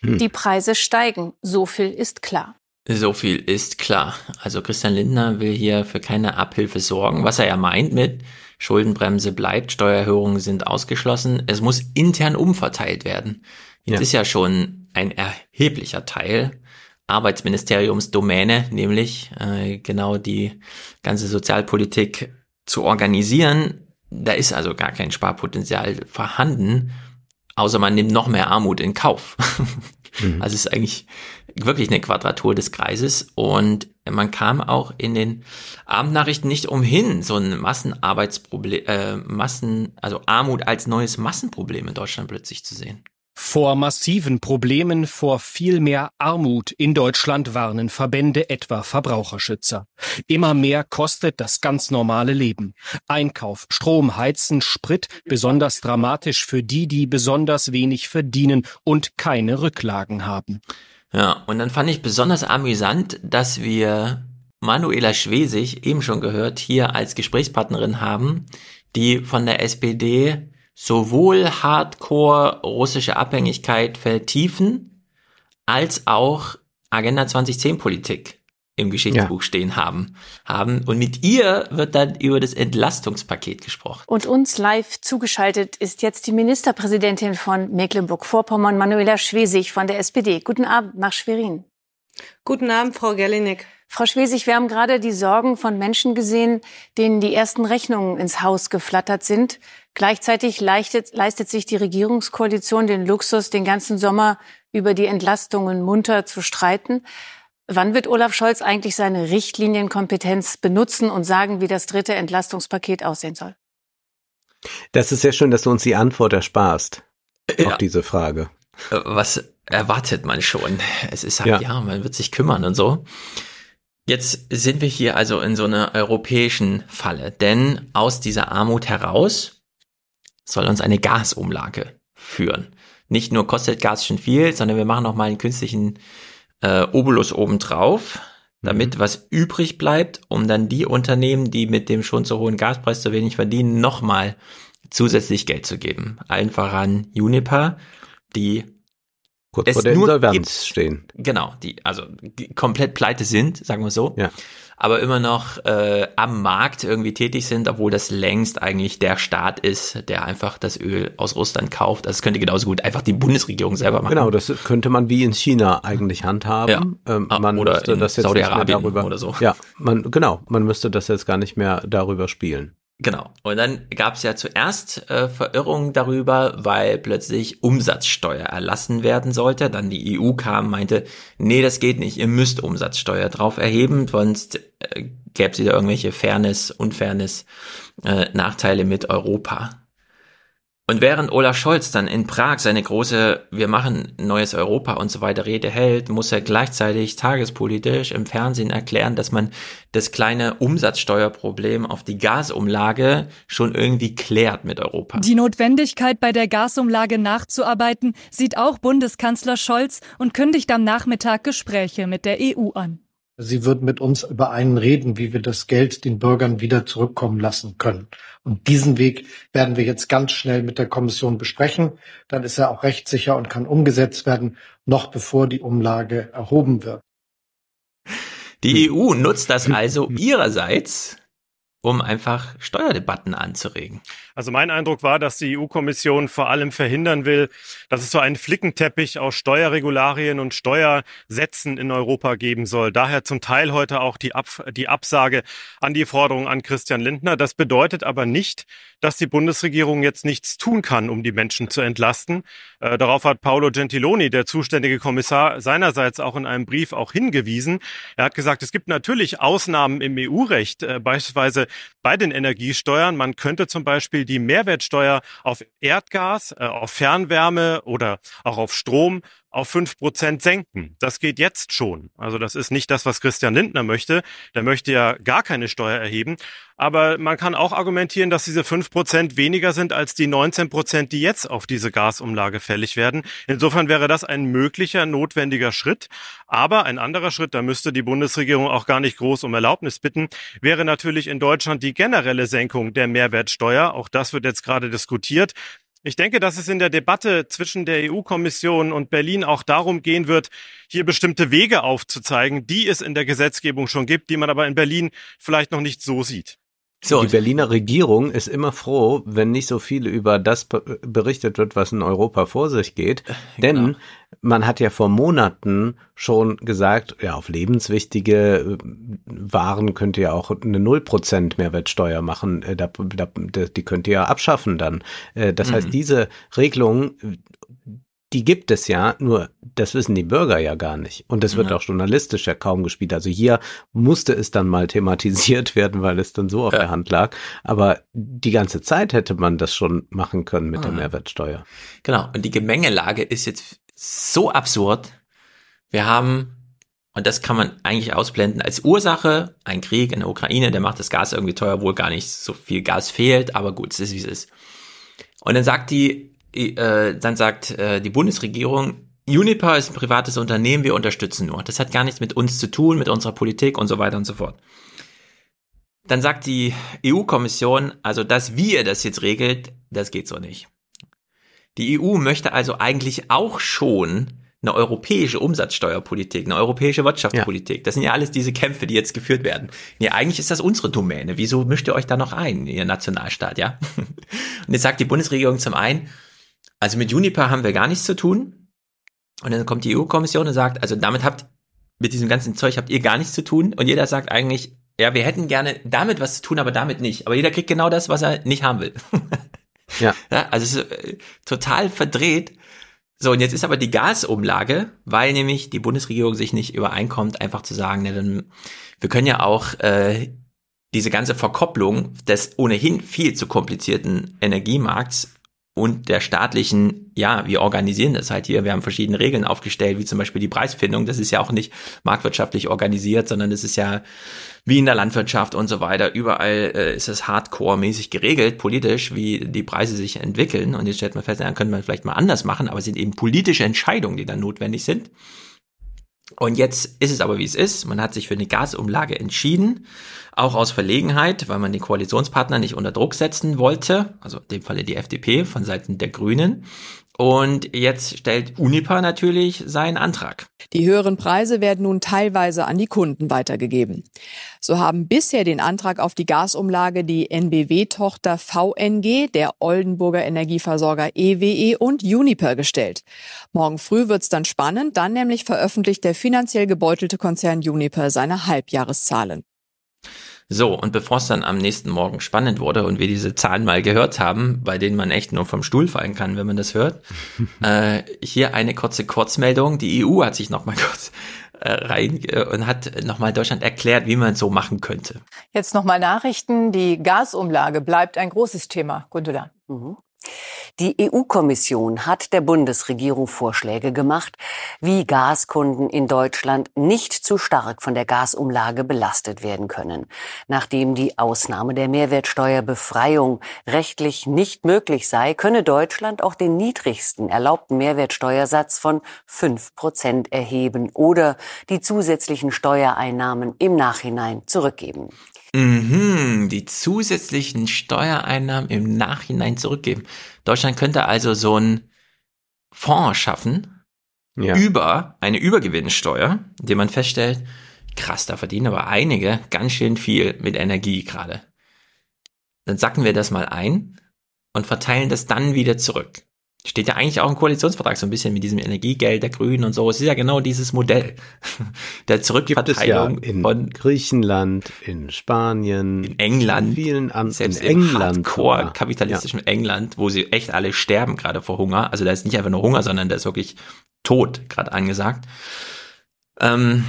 Hm. Die Preise steigen, so viel ist klar. So viel ist klar. Also Christian Lindner will hier für keine Abhilfe sorgen, was er ja meint mit Schuldenbremse bleibt, Steuererhöhungen sind ausgeschlossen, es muss intern umverteilt werden. Jetzt ja. ist ja schon ein erheblicher Teil Arbeitsministeriumsdomäne, nämlich äh, genau die ganze Sozialpolitik zu organisieren. Da ist also gar kein Sparpotenzial vorhanden außer man nimmt noch mehr Armut in Kauf. mhm. Also es ist eigentlich wirklich eine Quadratur des Kreises und man kam auch in den Abendnachrichten nicht umhin, so ein Massenarbeitsproblem, äh, Massen, also Armut als neues Massenproblem in Deutschland plötzlich zu sehen. Vor massiven Problemen, vor viel mehr Armut in Deutschland warnen Verbände etwa Verbraucherschützer. Immer mehr kostet das ganz normale Leben. Einkauf, Strom, Heizen, Sprit, besonders dramatisch für die, die besonders wenig verdienen und keine Rücklagen haben. Ja, und dann fand ich besonders amüsant, dass wir Manuela Schwesig, eben schon gehört, hier als Gesprächspartnerin haben, die von der SPD sowohl Hardcore russische Abhängigkeit vertiefen, als auch Agenda 2010 Politik im Geschichtsbuch ja. stehen haben, haben. Und mit ihr wird dann über das Entlastungspaket gesprochen. Und uns live zugeschaltet ist jetzt die Ministerpräsidentin von Mecklenburg-Vorpommern, Manuela Schwesig von der SPD. Guten Abend nach Schwerin. Guten Abend, Frau Gellinek. Frau Schwesig, wir haben gerade die Sorgen von Menschen gesehen, denen die ersten Rechnungen ins Haus geflattert sind. Gleichzeitig leistet, leistet sich die Regierungskoalition den Luxus, den ganzen Sommer über die Entlastungen munter zu streiten. Wann wird Olaf Scholz eigentlich seine Richtlinienkompetenz benutzen und sagen, wie das dritte Entlastungspaket aussehen soll? Das ist sehr schön, dass du uns die Antwort ersparst Ja. auf diese Frage. Äh, Was erwartet man schon? Es ist halt, Ja. ja. man wird sich kümmern und so. Jetzt sind wir hier also in so einer europäischen Falle, denn aus dieser Armut heraus soll uns eine Gasumlage führen. Nicht nur kostet Gas schon viel, sondern wir machen noch mal einen künstlichen äh, Obolus obendrauf, damit was übrig bleibt, um dann die Unternehmen, die mit dem schon so hohen Gaspreis zu wenig verdienen, noch mal zusätzlich Geld zu geben. Allen voran Uniper, die Kurz es vor der Insolvenz gibt- stehen. Genau, die also komplett pleite sind, sagen wir so. Ja. Aber immer noch äh, am Markt irgendwie tätig sind, obwohl das längst eigentlich der Staat ist, der einfach das Öl aus Russland kauft. Also es könnte genauso gut einfach die Bundesregierung selber machen. Genau, das könnte man wie in China eigentlich handhaben. Ähm, Ah, man oder müsste in das jetzt Saudi-Arabien darüber, oder so. Ja, man genau, man müsste das jetzt gar nicht mehr darüber spielen. Genau. Und dann gab es ja zuerst äh, Verirrungen darüber, weil plötzlich Umsatzsteuer erlassen werden sollte. Dann die EU kam, meinte, nee, das geht nicht, ihr müsst Umsatzsteuer drauf erheben, sonst äh, gäbe es wieder irgendwelche Fairness, Unfairness, äh, Nachteile mit Europa. Und während Olaf Scholz dann in Prag seine große Wir machen neues Europa und so weiter Rede hält, muss er gleichzeitig tagespolitisch im Fernsehen erklären, dass man das kleine Umsatzsteuerproblem auf die Gasumlage schon irgendwie klärt mit Europa. Die Notwendigkeit, bei der Gasumlage nachzuarbeiten, sieht auch Bundeskanzler Scholz und kündigt am Nachmittag Gespräche mit der EU an. Sie würden mit uns über einen reden, wie wir das Geld den Bürgern wieder zurückkommen lassen können. Und diesen Weg werden wir jetzt ganz schnell mit der Kommission besprechen. Dann ist er auch rechtssicher und kann umgesetzt werden, noch bevor die Umlage erhoben wird. Die EU nutzt das also ihrerseits, um einfach Steuerdebatten anzuregen. Also mein Eindruck war, dass die EU-Kommission vor allem verhindern will, dass es so einen Flickenteppich aus Steuerregularien und Steuersätzen in Europa geben soll. Daher zum Teil heute auch die, Ab die Absage an die Forderung an Christian Lindner. Das bedeutet aber nicht, dass die Bundesregierung jetzt nichts tun kann, um die Menschen zu entlasten. Äh, darauf hat Paolo Gentiloni, der zuständige Kommissar, seinerseits auch in einem Brief auch hingewiesen. Er hat gesagt, es gibt natürlich Ausnahmen im EU-Recht, äh, beispielsweise bei den Energiesteuern. Man könnte zum Beispiel die Mehrwertsteuer auf Erdgas, äh, auf Fernwärme oder auch auf Strom auf fünf Prozent senken. Das geht jetzt schon. Also das ist nicht das, was Christian Lindner möchte. Der möchte ja gar keine Steuer erheben. Aber man kann auch argumentieren, dass diese fünf Prozent weniger sind als die 19 Prozent, die jetzt auf diese Gasumlage fällig werden. Insofern wäre das ein möglicher, notwendiger Schritt. Aber ein anderer Schritt, da müsste die Bundesregierung auch gar nicht groß um Erlaubnis bitten, wäre natürlich in Deutschland die generelle Senkung der Mehrwertsteuer. Auch das wird jetzt gerade diskutiert. Ich denke, dass es in der Debatte zwischen der EU-Kommission und Berlin auch darum gehen wird, hier bestimmte Wege aufzuzeigen, die es in der Gesetzgebung schon gibt, die man aber in Berlin vielleicht noch nicht so sieht. Die Berliner Regierung ist immer froh, wenn nicht so viel über das be- berichtet wird, was in Europa vor sich geht. Denn man hat ja vor Monaten schon gesagt, ja, auf lebenswichtige äh, Waren könnt ihr auch eine 0% Mehrwertsteuer machen. Äh, da, da, die könnt ihr ja abschaffen dann. Äh, Das Mhm. heißt, diese Regelung, die gibt es ja, nur das wissen die Bürger ja gar nicht. Und das wird Ja. auch journalistisch ja kaum gespielt. Also hier musste es dann mal thematisiert werden, weil es dann so auf der Hand lag. Aber die ganze Zeit hätte man das schon machen können mit der Ah. Mehrwertsteuer. Genau. Und die Gemengelage ist jetzt so absurd. Wir haben, und das kann man eigentlich ausblenden, als Ursache ein Krieg in der Ukraine, der macht das Gas irgendwie teuer, wohl gar nicht so viel Gas fehlt, aber gut, es ist wie es ist. Und dann sagt die, äh, dann sagt äh, die Bundesregierung, Uniper ist ein privates Unternehmen, wir unterstützen nur. Das hat gar nichts mit uns zu tun, mit unserer Politik und so weiter und so fort. Dann sagt die EU-Kommission, also dass wir das jetzt regelt, das geht so nicht. Die EU möchte also eigentlich auch schon eine europäische Umsatzsteuerpolitik, eine europäische Wirtschaftspolitik. Das sind ja alles diese Kämpfe, die jetzt geführt werden. Nee, eigentlich ist das unsere Domäne. Wieso mischt ihr euch da noch ein, ihr Nationalstaat, ja? Und jetzt sagt die Bundesregierung zum einen, also mit Uniper haben wir gar nichts zu tun. Und dann kommt die EU-Kommission und sagt, also damit habt, mit diesem ganzen Zeug habt ihr gar nichts zu tun. Und jeder sagt eigentlich, ja, wir hätten gerne damit was zu tun, aber damit nicht. Aber jeder kriegt genau das, was er nicht haben will. Ja. ja also es ist äh, total verdreht. So, und jetzt ist aber die Gasumlage, weil nämlich die Bundesregierung sich nicht übereinkommt, einfach zu sagen, ne, dann, wir können ja auch äh, diese ganze Verkopplung des ohnehin viel zu komplizierten Energiemarkts und der staatlichen, ja, wir organisieren das halt hier, wir haben verschiedene Regeln aufgestellt, wie zum Beispiel die Preisfindung, das ist ja auch nicht marktwirtschaftlich organisiert, sondern das ist ja wie in der Landwirtschaft und so weiter, überall äh, ist es hardcore-mäßig geregelt, politisch, wie die Preise sich entwickeln. Und jetzt stellt man fest, dann könnte man vielleicht mal anders machen, aber es sind eben politische Entscheidungen, die dann notwendig sind. Und jetzt ist es aber wie es ist. Man hat sich für eine Gasumlage entschieden, auch aus Verlegenheit, weil man den Koalitionspartner nicht unter Druck setzen wollte, also in dem Falle die FDP von Seiten der Grünen. Und jetzt stellt Unipa natürlich seinen Antrag. Die höheren Preise werden nun teilweise an die Kunden weitergegeben. So haben bisher den Antrag auf die Gasumlage die NBW-Tochter VNG, der Oldenburger Energieversorger EWE e und Uniper gestellt. Morgen früh wird's dann spannend, dann nämlich veröffentlicht der finanziell gebeutelte Konzern Uniper seine Halbjahreszahlen. So, und bevor es dann am nächsten Morgen spannend wurde und wir diese Zahlen mal gehört haben, bei denen man echt nur vom Stuhl fallen kann, wenn man das hört, äh, hier eine kurze Kurzmeldung. Die EU hat sich nochmal kurz äh, rein äh, und hat nochmal Deutschland erklärt, wie man es so machen könnte. Jetzt nochmal Nachrichten. Die Gasumlage bleibt ein großes Thema. Gundula. Mhm. Die EU-Kommission hat der Bundesregierung Vorschläge gemacht, wie Gaskunden in Deutschland nicht zu stark von der Gasumlage belastet werden können. Nachdem die Ausnahme der Mehrwertsteuerbefreiung rechtlich nicht möglich sei, könne Deutschland auch den niedrigsten erlaubten Mehrwertsteuersatz von fünf Prozent erheben oder die zusätzlichen Steuereinnahmen im Nachhinein zurückgeben. Mhm, die zusätzlichen Steuereinnahmen im Nachhinein zurückgeben. Deutschland könnte also so einen Fonds schaffen ja. über eine Übergewinnsteuer, indem man feststellt, krass, da verdienen aber einige ganz schön viel mit Energie gerade. Dann sacken wir das mal ein und verteilen das dann wieder zurück. Steht ja eigentlich auch im Koalitionsvertrag so ein bisschen mit diesem Energiegeld der Grünen und so. Es ist ja genau dieses Modell der Zurückverteilung ja in von Griechenland, in Spanien, in England, in vielen an, selbst in England, Hardcore kapitalistischen ja. England, wo sie echt alle sterben gerade vor Hunger. Also da ist nicht einfach nur Hunger, sondern da ist wirklich Tod gerade angesagt. Ähm,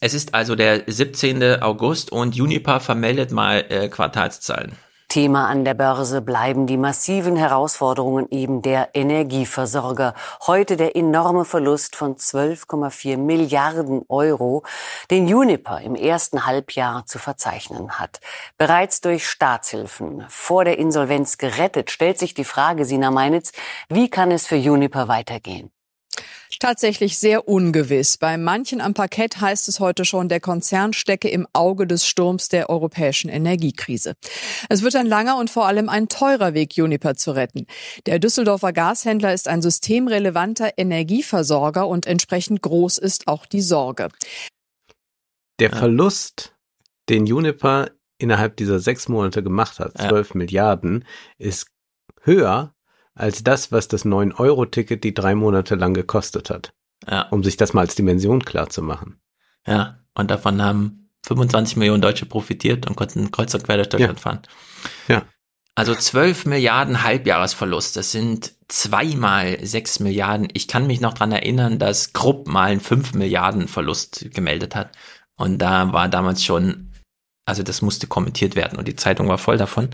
es ist also der 17. August und Unipa vermeldet mal äh, Quartalszahlen. Thema an der Börse bleiben die massiven Herausforderungen eben der Energieversorger. Heute der enorme Verlust von 12,4 Milliarden Euro, den Uniper im ersten Halbjahr zu verzeichnen hat. Bereits durch Staatshilfen vor der Insolvenz gerettet, stellt sich die Frage, Sina Meinitz, wie kann es für Uniper weitergehen? Tatsächlich sehr ungewiss. Bei manchen am Parkett heißt es heute schon, der Konzern stecke im Auge des Sturms der europäischen Energiekrise. Es wird ein langer und vor allem ein teurer Weg, Juniper zu retten. Der Düsseldorfer Gashändler ist ein systemrelevanter Energieversorger und entsprechend groß ist auch die Sorge. Der Verlust, den Juniper innerhalb dieser sechs Monate gemacht hat, zwölf ja. Milliarden, ist höher als das, was das 9-Euro-Ticket die drei Monate lang gekostet hat. Ja. Um sich das mal als Dimension klar zu machen. Ja, und davon haben 25 Millionen Deutsche profitiert und konnten kreuz und quer durch Deutschland ja. fahren. Ja. Also 12 Milliarden Halbjahresverlust, das sind zweimal 6 Milliarden. Ich kann mich noch dran erinnern, dass Krupp mal einen 5 Milliarden Verlust gemeldet hat. Und da war damals schon, also das musste kommentiert werden und die Zeitung war voll davon.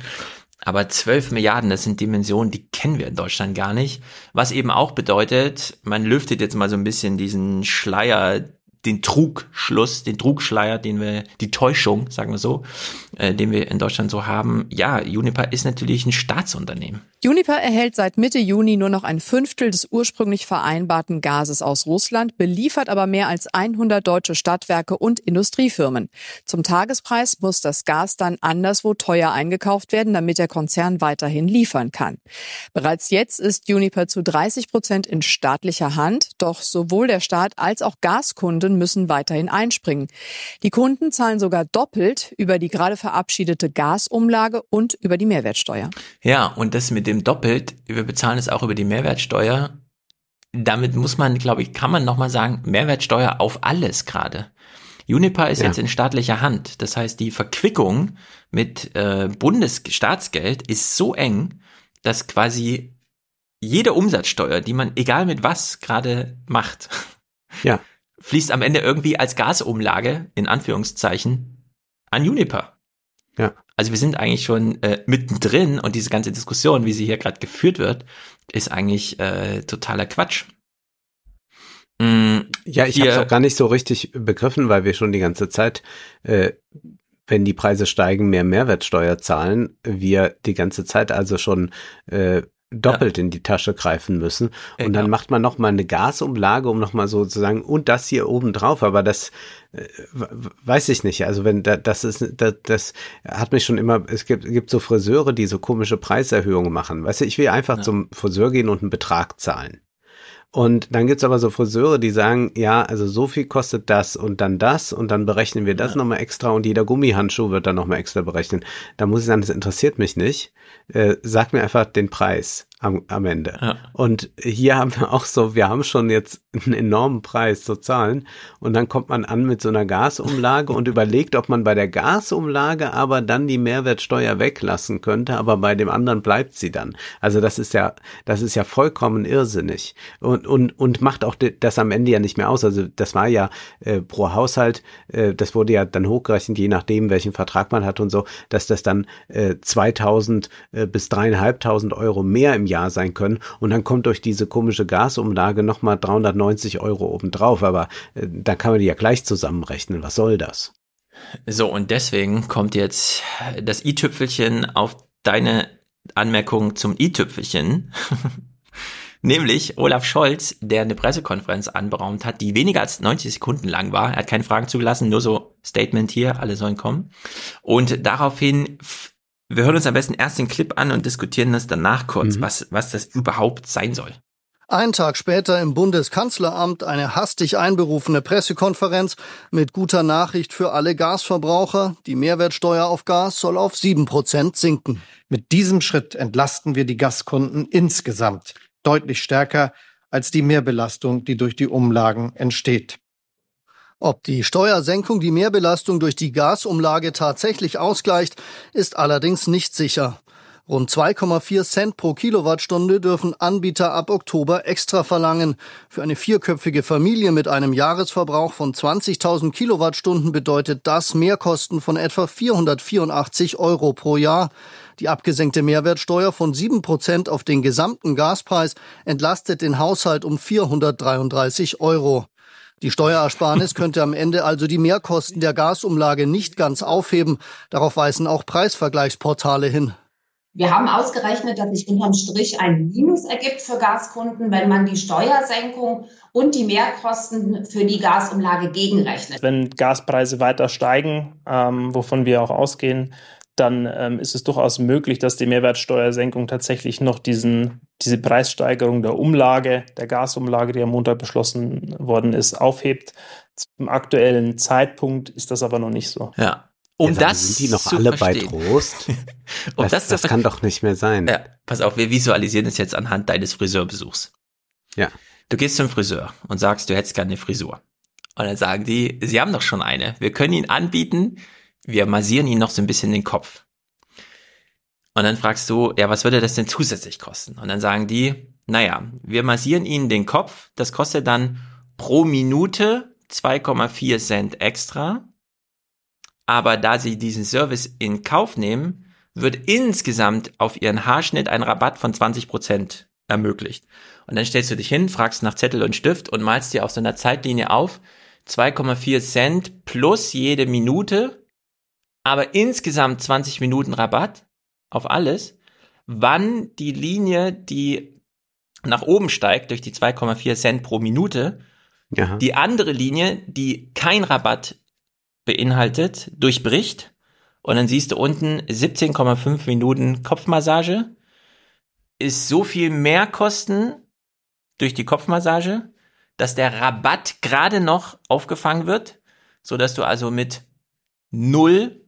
Aber 12 Milliarden, das sind Dimensionen, die kennen wir in Deutschland gar nicht. Was eben auch bedeutet, man lüftet jetzt mal so ein bisschen diesen Schleier den Trugschluss, den Trugschleier, den wir, die Täuschung, sagen wir so, äh, den wir in Deutschland so haben. Ja, Uniper ist natürlich ein Staatsunternehmen. Uniper erhält seit Mitte Juni nur noch ein Fünftel des ursprünglich vereinbarten Gases aus Russland, beliefert aber mehr als 100 deutsche Stadtwerke und Industriefirmen. Zum Tagespreis muss das Gas dann anderswo teuer eingekauft werden, damit der Konzern weiterhin liefern kann. Bereits jetzt ist Uniper zu 30 Prozent in staatlicher Hand, doch sowohl der Staat als auch Gaskunden müssen weiterhin einspringen. Die Kunden zahlen sogar doppelt über die gerade verabschiedete Gasumlage und über die Mehrwertsteuer. Ja, und das mit dem doppelt, wir bezahlen es auch über die Mehrwertsteuer. Damit muss man, glaube ich, kann man nochmal sagen, Mehrwertsteuer auf alles gerade. Uniper ist ja. jetzt in staatlicher Hand. Das heißt, die Verquickung mit äh, Bundesstaatsgeld ist so eng, dass quasi jede Umsatzsteuer, die man egal mit was gerade macht, ja. Fließt am Ende irgendwie als Gasumlage in Anführungszeichen an Uniper. Ja. Also wir sind eigentlich schon äh, mittendrin und diese ganze Diskussion, wie sie hier gerade geführt wird, ist eigentlich äh, totaler Quatsch. Mm, ja, ich habe es auch gar nicht so richtig begriffen, weil wir schon die ganze Zeit, äh, wenn die Preise steigen, mehr Mehrwertsteuer zahlen. Wir die ganze Zeit also schon äh, doppelt ja. in die Tasche greifen müssen. Und genau. dann macht man noch mal eine Gasumlage, um noch mal sozusagen und das hier oben drauf. Aber das äh, weiß ich nicht. Also wenn da, das ist, das, das hat mich schon immer. Es gibt, gibt so Friseure, die so komische Preiserhöhungen machen. Weißt du, ich will einfach ja. zum Friseur gehen und einen Betrag zahlen. Und dann gibt's aber so Friseure, die sagen, ja, also so viel kostet das und dann das und dann berechnen wir das ja. nochmal extra und jeder Gummihandschuh wird dann nochmal extra berechnen. Da muss ich sagen, das interessiert mich nicht. Äh, sag mir einfach den Preis am, am Ende. Ja. Und hier haben wir auch so, wir haben schon jetzt einen enormen Preis zu zahlen und dann kommt man an mit so einer Gasumlage und überlegt, ob man bei der Gasumlage aber dann die Mehrwertsteuer weglassen könnte, aber bei dem anderen bleibt sie dann. Also das ist ja, das ist ja vollkommen irrsinnig und und und macht auch das am Ende ja nicht mehr aus. Also das war ja äh, pro Haushalt, äh, das wurde ja dann hochgerechnet, je nachdem welchen Vertrag man hat und so, dass das dann äh, 2000 äh, bis dreieinhalbtausend Euro mehr im Jahr sein können. Und dann kommt durch diese komische Gasumlage nochmal 390 Euro obendrauf. Aber äh, da kann man die ja gleich zusammenrechnen. Was soll das? So, und deswegen kommt jetzt das i-Tüpfelchen auf deine Anmerkung zum i-Tüpfelchen. Nämlich Olaf Scholz, der eine Pressekonferenz anberaumt hat, die weniger als 90 Sekunden lang war. Er hat keine Fragen zugelassen, nur so Statement hier, alle sollen kommen. Und daraufhin wir hören uns am besten erst den Clip an und diskutieren das danach kurz, mhm. was, was das überhaupt sein soll. Ein Tag später im Bundeskanzleramt eine hastig einberufene Pressekonferenz mit guter Nachricht für alle Gasverbraucher. Die Mehrwertsteuer auf Gas soll auf sieben Prozent sinken. Mit diesem Schritt entlasten wir die Gaskunden insgesamt deutlich stärker als die Mehrbelastung, die durch die Umlagen entsteht. Ob die Steuersenkung die Mehrbelastung durch die Gasumlage tatsächlich ausgleicht, ist allerdings nicht sicher. Rund 2,4 Cent pro Kilowattstunde dürfen Anbieter ab Oktober extra verlangen. Für eine vierköpfige Familie mit einem Jahresverbrauch von 20.000 Kilowattstunden bedeutet das Mehrkosten von etwa 484 Euro pro Jahr. Die abgesenkte Mehrwertsteuer von 7 Prozent auf den gesamten Gaspreis entlastet den Haushalt um 433 Euro. Die Steuerersparnis könnte am Ende also die Mehrkosten der Gasumlage nicht ganz aufheben. Darauf weisen auch Preisvergleichsportale hin. Wir haben ausgerechnet, dass sich unterm Strich ein Minus ergibt für Gaskunden, wenn man die Steuersenkung und die Mehrkosten für die Gasumlage gegenrechnet. Wenn Gaspreise weiter steigen, ähm, wovon wir auch ausgehen, dann ähm, ist es durchaus möglich, dass die Mehrwertsteuersenkung tatsächlich noch diesen, diese Preissteigerung der Umlage, der Gasumlage, die am Montag beschlossen worden ist, aufhebt. Zum aktuellen Zeitpunkt ist das aber noch nicht so. Ja. Um ja, das sind die noch alle verstehen. bei Trost? um das, das, das kann doch nicht mehr sein. Ja, pass auf, wir visualisieren es jetzt anhand deines Friseurbesuchs. Ja. Du gehst zum Friseur und sagst, du hättest gerne eine Frisur. Und dann sagen die, sie haben doch schon eine. Wir können ihn anbieten, wir massieren ihn noch so ein bisschen den Kopf. Und dann fragst du, ja, was würde das denn zusätzlich kosten? Und dann sagen die, naja, wir massieren ihnen den Kopf, das kostet dann pro Minute 2,4 Cent extra. Aber da sie diesen Service in Kauf nehmen, wird insgesamt auf ihren Haarschnitt ein Rabatt von 20 Prozent ermöglicht. Und dann stellst du dich hin, fragst nach Zettel und Stift und malst dir auf so einer Zeitlinie auf 2,4 Cent plus jede Minute aber insgesamt 20 Minuten Rabatt auf alles, wann die Linie, die nach oben steigt durch die 2,4 Cent pro Minute, ja. die andere Linie, die kein Rabatt beinhaltet, durchbricht und dann siehst du unten 17,5 Minuten Kopfmassage, ist so viel mehr Kosten durch die Kopfmassage, dass der Rabatt gerade noch aufgefangen wird, so dass du also mit null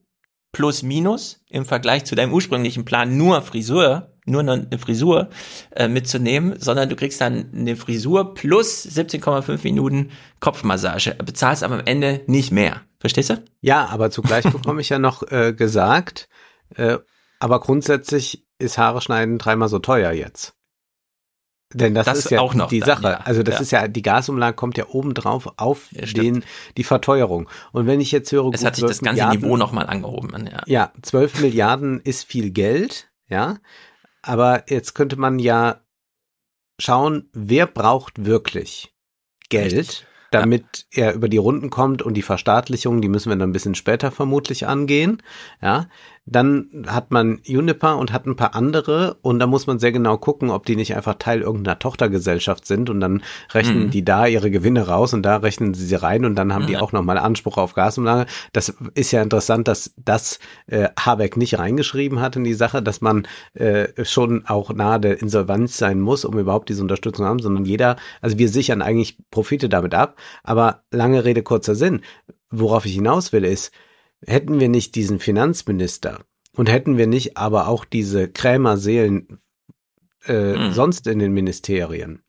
plus minus im Vergleich zu deinem ursprünglichen Plan nur Frisur, nur eine Frisur äh, mitzunehmen, sondern du kriegst dann eine Frisur plus 17,5 Minuten Kopfmassage, bezahlst aber am Ende nicht mehr. Verstehst du? Ja, aber zugleich bekomme ich ja noch äh, gesagt, äh, aber grundsätzlich ist Haare schneiden dreimal so teuer jetzt. Denn das, Das ist ja auch noch die dann, Sache. ja. Also das Ja. ist ja, die Gasumlage kommt ja obendrauf auf Ja, den, die Verteuerung. Und wenn ich jetzt höre, Es gut, hat sich das 12 ganze Milliarden- Niveau nochmal angehoben. Ja. Ja, 12 Milliarden ist viel Geld, ja. Aber jetzt könnte man ja schauen, wer braucht wirklich Geld, damit er über die Runden kommt und die Verstaatlichung, die müssen wir dann ein bisschen später vermutlich angehen, ja. Dann hat man Juniper und hat ein paar andere und da muss man sehr genau gucken, ob die nicht einfach Teil irgendeiner Tochtergesellschaft sind und dann rechnen Mhm. die da ihre Gewinne raus und da rechnen sie sie rein und dann haben die Mhm. auch nochmal Anspruch auf Gasumlage. Das ist ja interessant, dass das äh, Habeck nicht reingeschrieben hat in die Sache, dass man äh, schon auch nahe der Insolvenz sein muss, um überhaupt diese Unterstützung zu haben, sondern jeder, also wir sichern eigentlich Profite damit ab, aber lange Rede, kurzer Sinn. Worauf ich hinaus will, ist, hätten wir nicht diesen Finanzminister und hätten wir nicht aber auch diese Krämerseelen äh, Mhm. sonst in den Ministerien,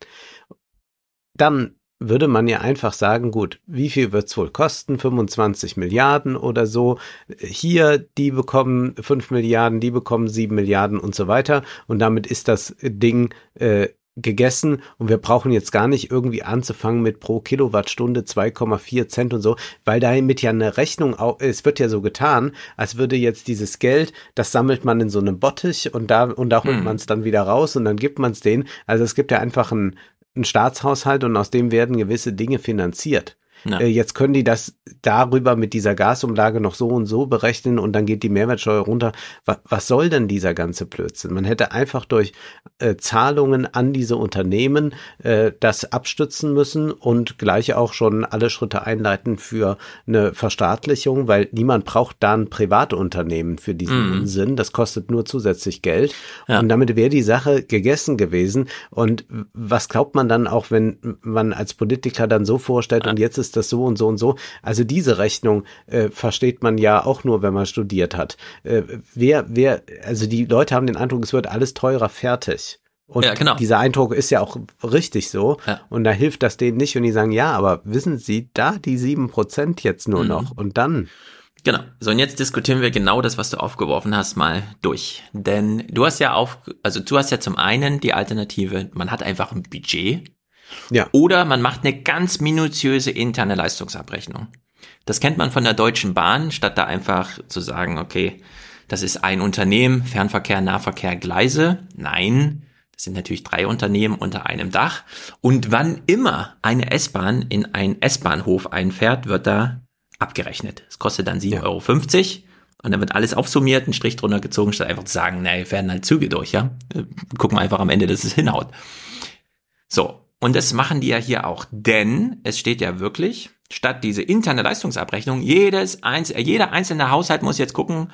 dann würde man ja einfach sagen, gut, wie viel wird's wohl kosten? 25 Milliarden oder so. Hier, die bekommen 5 Milliarden, die bekommen 7 Milliarden und so weiter. Und damit ist das Ding äh, gegessen und wir brauchen jetzt gar nicht irgendwie anzufangen mit pro Kilowattstunde 2,4 Cent und so, weil damit ja eine Rechnung, au- es wird ja so getan, als würde jetzt dieses Geld, das sammelt man in so einem Bottich und da, und da holt Hm. man es dann wieder raus und dann gibt man es denen. Also es gibt ja einfach einen, einen Staatshaushalt und aus dem werden gewisse Dinge finanziert. Ja. Äh, Jetzt können die das darüber mit dieser Gasumlage noch so und so berechnen und dann geht die Mehrwertsteuer runter. Was, was soll denn dieser ganze Blödsinn? Man hätte einfach durch äh, Zahlungen an diese Unternehmen äh, das abstützen müssen und gleich auch schon alle Schritte einleiten für eine Verstaatlichung, weil niemand braucht da ein Privatunternehmen für diesen Mhm. Unsinn. Das kostet nur zusätzlich Geld. Ja. Und damit wäre die Sache gegessen gewesen. Und was glaubt man dann auch, wenn man als Politiker dann so vorstellt, und jetzt ist das so und so und so. Also diese Rechnung äh, versteht man ja auch nur, wenn man studiert hat. Äh, wer, wer, also die Leute haben den Eindruck, es wird alles teurer fertig. Und Ja, genau. dieser Eindruck ist ja auch richtig so. Ja. Und da hilft das denen nicht. Und die sagen, ja, aber wissen Sie, da die sieben Prozent jetzt nur Mhm. noch. Und dann. Genau. So, und jetzt diskutieren wir genau das, was du aufgeworfen hast, mal durch. Denn du hast ja auf, also du hast ja zum einen die Alternative, man hat einfach ein Budget. Ja. Oder man macht eine ganz minutiöse interne Leistungsabrechnung. Das kennt man von der Deutschen Bahn, statt da einfach zu sagen, okay, das ist ein Unternehmen, Fernverkehr, Nahverkehr, Gleise. Nein, das sind natürlich drei Unternehmen unter einem Dach. Und wann immer eine S-Bahn in einen S-Bahnhof einfährt, wird da abgerechnet. Es kostet dann 7,50 Euro. Und dann wird alles aufsummiert, ein Strich drunter gezogen, statt einfach zu sagen, naja, werden halt Züge durch, ja. Gucken wir einfach am Ende, dass es hinhaut. So. Und das machen die ja hier auch, denn es steht ja wirklich, statt diese interne Leistungsabrechnung, jedes einz jeder einzelne Haushalt muss jetzt gucken,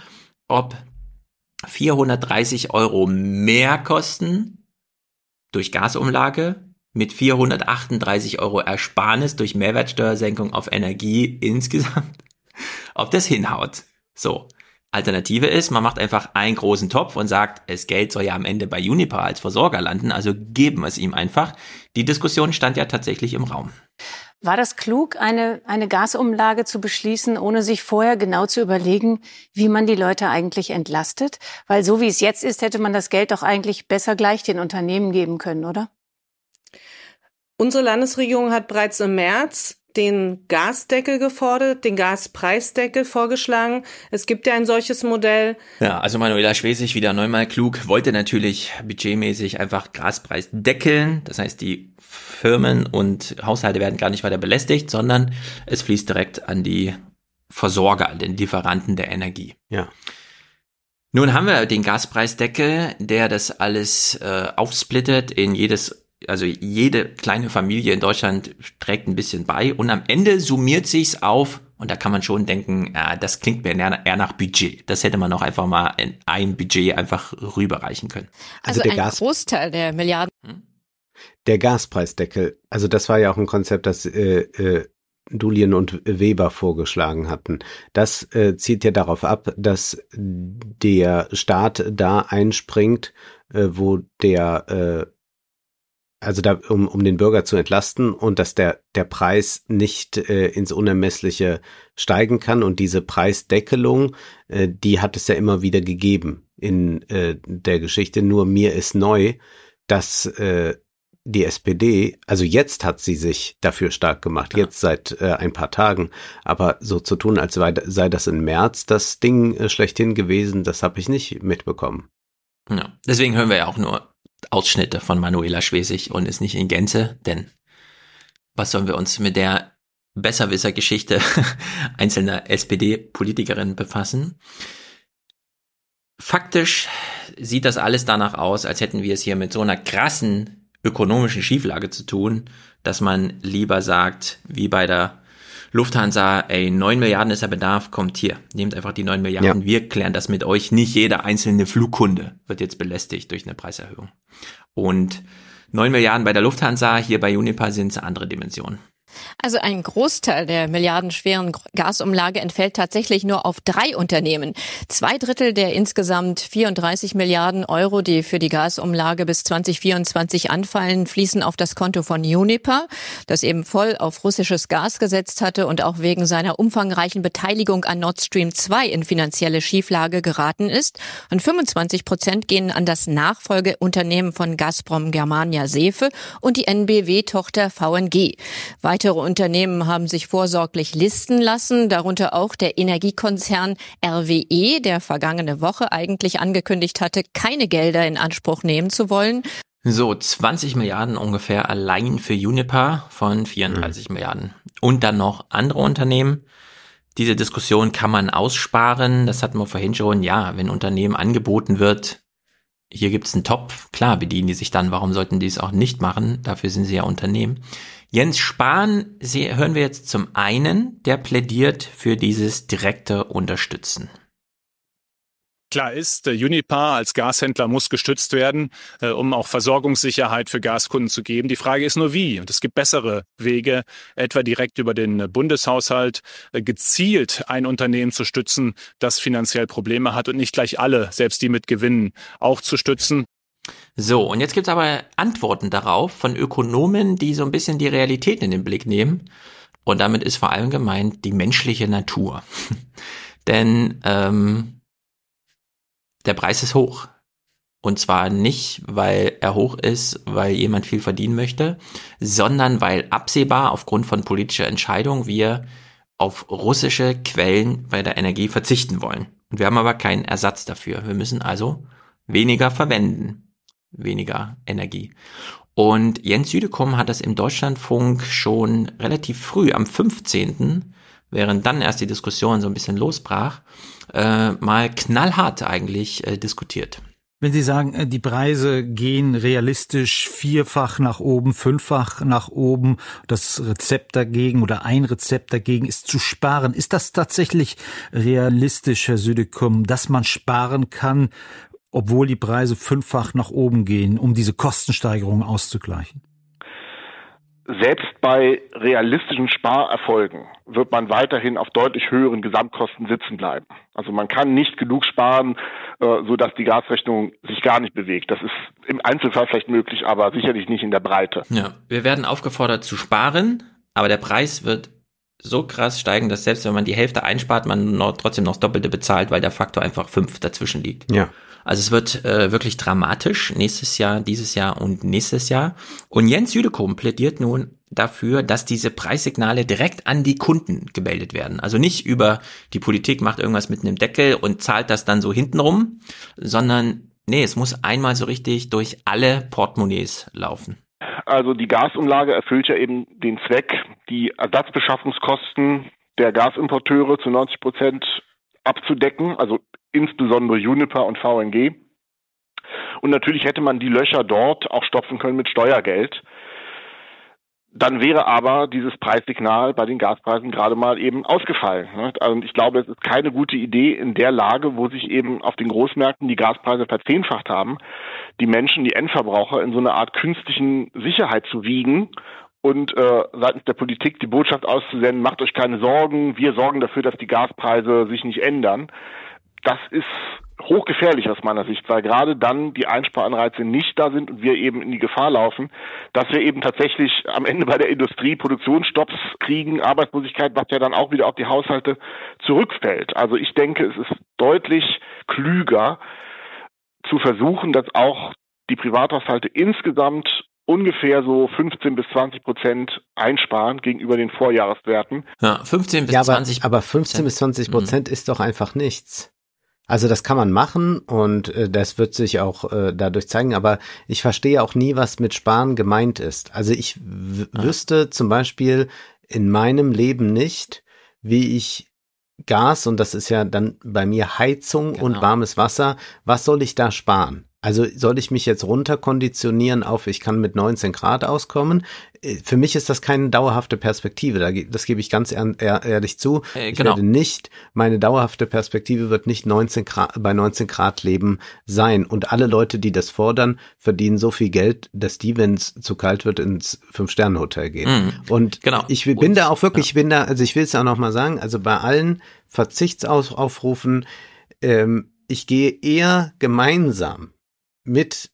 ob 430 Euro mehr kosten durch Gasumlage mit 438 Euro Ersparnis durch Mehrwertsteuersenkung auf Energie insgesamt, ob das hinhaut. So. Alternative ist, man macht einfach einen großen Topf und sagt, das Geld soll ja am Ende bei Uniper als Versorger landen, also geben wir es ihm einfach. Die Diskussion stand ja tatsächlich im Raum. War das klug, eine, eine Gasumlage zu beschließen, ohne sich vorher genau zu überlegen, wie man die Leute eigentlich entlastet? Weil so wie es jetzt ist, hätte man das Geld doch eigentlich besser gleich den Unternehmen geben können, oder? Unsere Landesregierung hat bereits im März den Gasdeckel gefordert, den Gaspreisdeckel vorgeschlagen. Es gibt ja ein solches Modell. Ja, also Manuela Schwesig, wieder neunmal klug, wollte natürlich budgetmäßig einfach Gaspreis deckeln. Das heißt, die Firmen und Haushalte werden gar nicht weiter belästigt, sondern es fließt direkt an die Versorger, an den Lieferanten der Energie. Ja. Nun haben wir den Gaspreisdeckel, der das alles äh, aufsplittet in jedes also jede kleine Familie in Deutschland trägt ein bisschen bei und am Ende summiert sich's auf und da kann man schon denken, äh, das klingt mir eher, nach Budget. Das hätte man auch einfach mal in ein Budget einfach rüberreichen können. Also, Also, der ein Gas Großteil der Milliarden. Der Gaspreisdeckel, also das war ja auch ein Konzept, das äh, äh, Dulien und Weber vorgeschlagen hatten. Das äh, zielt ja darauf ab, dass der Staat da einspringt, äh, wo der äh, also da, um, um den Bürger zu entlasten und dass der, der Preis nicht äh, ins Unermessliche steigen kann. Und diese Preisdeckelung, äh, die hat es ja immer wieder gegeben in äh, der Geschichte. Nur mir ist neu, dass äh, die SPD, also jetzt hat sie sich dafür stark gemacht, ja. jetzt seit äh, ein paar Tagen, aber so zu tun, als sei, sei das im März das Ding äh, schlechthin gewesen, das habe ich nicht mitbekommen. Ja, deswegen hören wir ja auch nur Ausschnitte von Manuela Schwesig und ist nicht in Gänze, denn was sollen wir uns mit der Besserwisser-Geschichte einzelner SPD-Politikerinnen befassen? Faktisch sieht das alles danach aus, als hätten wir es hier mit so einer krassen ökonomischen Schieflage zu tun, dass man lieber sagt, wie bei der Lufthansa, ey, 9 Milliarden ist der Bedarf, kommt hier, nehmt einfach die 9 Milliarden, ja. wir klären das mit euch. Nicht jeder einzelne Flugkunde wird jetzt belästigt durch eine Preiserhöhung. Und 9 Milliarden bei der Lufthansa, hier bei Unipa sind es andere Dimensionen. Also ein Großteil der milliardenschweren Gasumlage entfällt tatsächlich nur auf drei Unternehmen. Zwei Drittel der insgesamt 34 Milliarden Euro, die für die Gasumlage bis 2024 anfallen, fließen auf das Konto von Uniper, das eben voll auf russisches Gas gesetzt hatte und auch wegen seiner umfangreichen Beteiligung an Nord Stream 2 in finanzielle Schieflage geraten ist. Und 25 Prozent gehen an das Nachfolgeunternehmen von Gazprom Germania Sefe und die NBW-Tochter VNG. Weitere Unternehmen haben sich vorsorglich listen lassen, darunter auch der Energiekonzern RWE, der vergangene Woche eigentlich angekündigt hatte, keine Gelder in Anspruch nehmen zu wollen. So, 20 Milliarden ungefähr allein für Uniper von 34 mhm. Milliarden. Und dann noch andere Unternehmen. Diese Diskussion kann man aussparen. Das hatten wir vorhin schon. Ja, wenn Unternehmen angeboten wird, hier gibt's einen Topf, klar bedienen die sich dann. Warum sollten die es auch nicht machen? Dafür sind sie ja Unternehmen. Jens Spahn Sie, hören wir jetzt zum einen, der plädiert für dieses direkte Unterstützen. Klar ist, Unipa als Gashändler muss gestützt werden, äh, um auch Versorgungssicherheit für Gaskunden zu geben. Die Frage ist nur wie. Und es gibt bessere Wege, etwa direkt über den Bundeshaushalt äh, gezielt ein Unternehmen zu stützen, das finanziell Probleme hat und nicht gleich alle, selbst die mit Gewinnen, auch zu stützen. So, und jetzt gibt's aber Antworten darauf von Ökonomen, die so ein bisschen die Realität in den Blick nehmen. Und damit ist vor allem gemeint die menschliche Natur. Denn ähm, der Preis ist hoch. Und zwar nicht, weil er hoch ist, weil jemand viel verdienen möchte, sondern weil absehbar aufgrund von politischer Entscheidung wir auf russische Quellen bei der Energie verzichten wollen. Und wir haben aber keinen Ersatz dafür. Wir müssen also weniger verwenden weniger Energie. Und Jens Südekum hat das im Deutschlandfunk schon relativ früh, am 15., während dann erst die Diskussion so ein bisschen losbrach, äh, mal knallhart eigentlich äh, diskutiert. Wenn Sie sagen, äh, die Preise gehen realistisch vierfach nach oben, fünffach nach oben, das Rezept dagegen oder ein Rezept dagegen ist zu sparen. Ist das tatsächlich realistisch, Herr Südekum, dass man sparen kann, obwohl die Preise fünffach nach oben gehen, um diese Kostensteigerungen auszugleichen? Selbst bei realistischen Sparerfolgen wird man weiterhin auf deutlich höheren Gesamtkosten sitzen bleiben. Also man kann nicht genug sparen, äh, so dass die Gasrechnung sich gar nicht bewegt. Das ist im Einzelfall vielleicht möglich, aber sicherlich nicht in der Breite. Ja, wir werden aufgefordert zu sparen, aber der Preis wird so krass steigen, dass selbst wenn man die Hälfte einspart, man trotzdem noch das Doppelte bezahlt, weil der Faktor einfach fünf dazwischen liegt. Ja. Also es wird äh, wirklich dramatisch nächstes Jahr, dieses Jahr und nächstes Jahr. Und Jens Südekum plädiert nun dafür, dass diese Preissignale direkt an die Kunden gemeldet werden. Also nicht über die Politik macht irgendwas mit einem Deckel und zahlt das dann so hintenrum, sondern nee, es muss einmal so richtig durch alle Portemonnaies laufen. Also die Gasumlage erfüllt ja eben den Zweck, die Ersatzbeschaffungskosten der Gasimporteure zu 90 Prozent abzudecken, also insbesondere Juniper und VNG. Und natürlich hätte man die Löcher dort auch stopfen können mit Steuergeld. Dann wäre aber dieses Preissignal bei den Gaspreisen gerade mal eben ausgefallen. Also ich glaube, es ist keine gute Idee in der Lage, wo sich eben auf den Großmärkten die Gaspreise verzehnfacht haben, die Menschen, die Endverbraucher in so eine Art künstlichen Sicherheit zu wiegen und äh, seitens der Politik die Botschaft auszusenden, macht euch keine Sorgen, wir sorgen dafür, dass die Gaspreise sich nicht ändern. Das ist hochgefährlich aus meiner Sicht, weil gerade dann die Einsparanreize nicht da sind und wir eben in die Gefahr laufen, dass wir eben tatsächlich am Ende bei der Industrie Produktionsstopps kriegen, Arbeitslosigkeit, was ja dann auch wieder auf die Haushalte zurückfällt. Also ich denke, es ist deutlich klüger zu versuchen, dass auch die Privathaushalte insgesamt ungefähr so 15 bis 20 Prozent einsparen gegenüber den Vorjahreswerten. Ja, 15 bis ja, aber, 20 aber 15 bis 20 Prozent mhm. ist doch einfach nichts. Also das kann man machen und äh, das wird sich auch äh, dadurch zeigen, aber ich verstehe auch nie, was mit Sparen gemeint ist. Also ich ja. wüsste zum Beispiel in meinem Leben nicht, wie ich Gas, und das ist ja dann bei mir Heizung genau. und warmes Wasser, was soll ich da sparen? Also soll ich mich jetzt runterkonditionieren auf, ich kann mit 19 Grad auskommen? Äh, für mich ist das keine dauerhafte Perspektive. Das gebe ich ganz ehrlich zu. Äh, genau. Ich werde nicht, meine dauerhafte Perspektive wird nicht 19 Grad, bei 19 Grad Leben sein. Und alle Leute, die das fordern, verdienen so viel Geld, dass die, wenn es zu kalt wird, ins Fünf-Sterne-Hotel gehen. Mhm. Und genau. ich bin Und, da auch wirklich, ja. ich bin da, also ich will es auch nochmal sagen, also bei allen Verzichtsaufrufen, ähm, ich gehe eher gemeinsam mit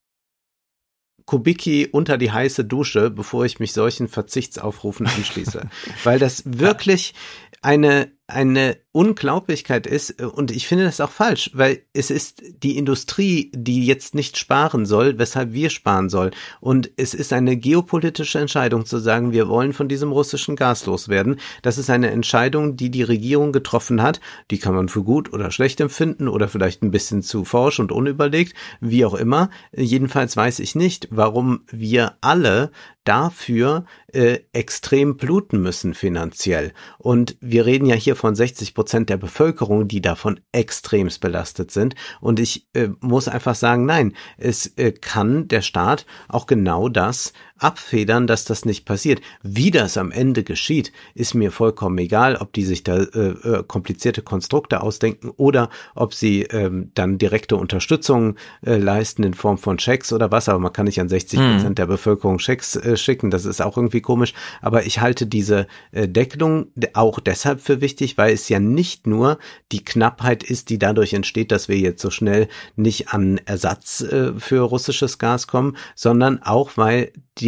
Kubicki unter die heiße Dusche, bevor ich mich solchen Verzichtsaufrufen anschließe. Weil das wirklich eine, eine Unglaublichkeit ist, äh, und ich finde das auch falsch, weil es ist die Industrie, die jetzt nicht sparen soll, weshalb wir sparen sollen. Und es ist eine geopolitische Entscheidung zu sagen, wir wollen von diesem russischen Gas loswerden. Das ist eine Entscheidung, die die Regierung getroffen hat. Die kann man für gut oder schlecht empfinden oder vielleicht ein bisschen zu forsch und unüberlegt, wie auch immer. Jedenfalls weiß ich nicht, warum wir alle dafür äh, extrem bluten müssen finanziell. Und wir reden ja hier von 60 Prozent der Bevölkerung, die davon extremst belastet sind. Und ich äh, muss einfach sagen, nein, es äh, kann der Staat auch genau das abfedern, dass das nicht passiert. Wie das am Ende geschieht, ist mir vollkommen egal, ob die sich da äh, äh, komplizierte Konstrukte ausdenken oder ob sie ähm, dann direkte Unterstützung äh, leisten in Form von Schecks oder was, aber man kann nicht an 60 Prozent mhm. der Bevölkerung Schecks äh, schicken, das ist auch irgendwie komisch, aber ich halte diese äh, Deckelung auch deshalb für wichtig, weil es ja nicht nur die Knappheit ist, die dadurch entsteht, dass wir jetzt so schnell nicht an Ersatz äh, für russisches Gas kommen, sondern auch weil die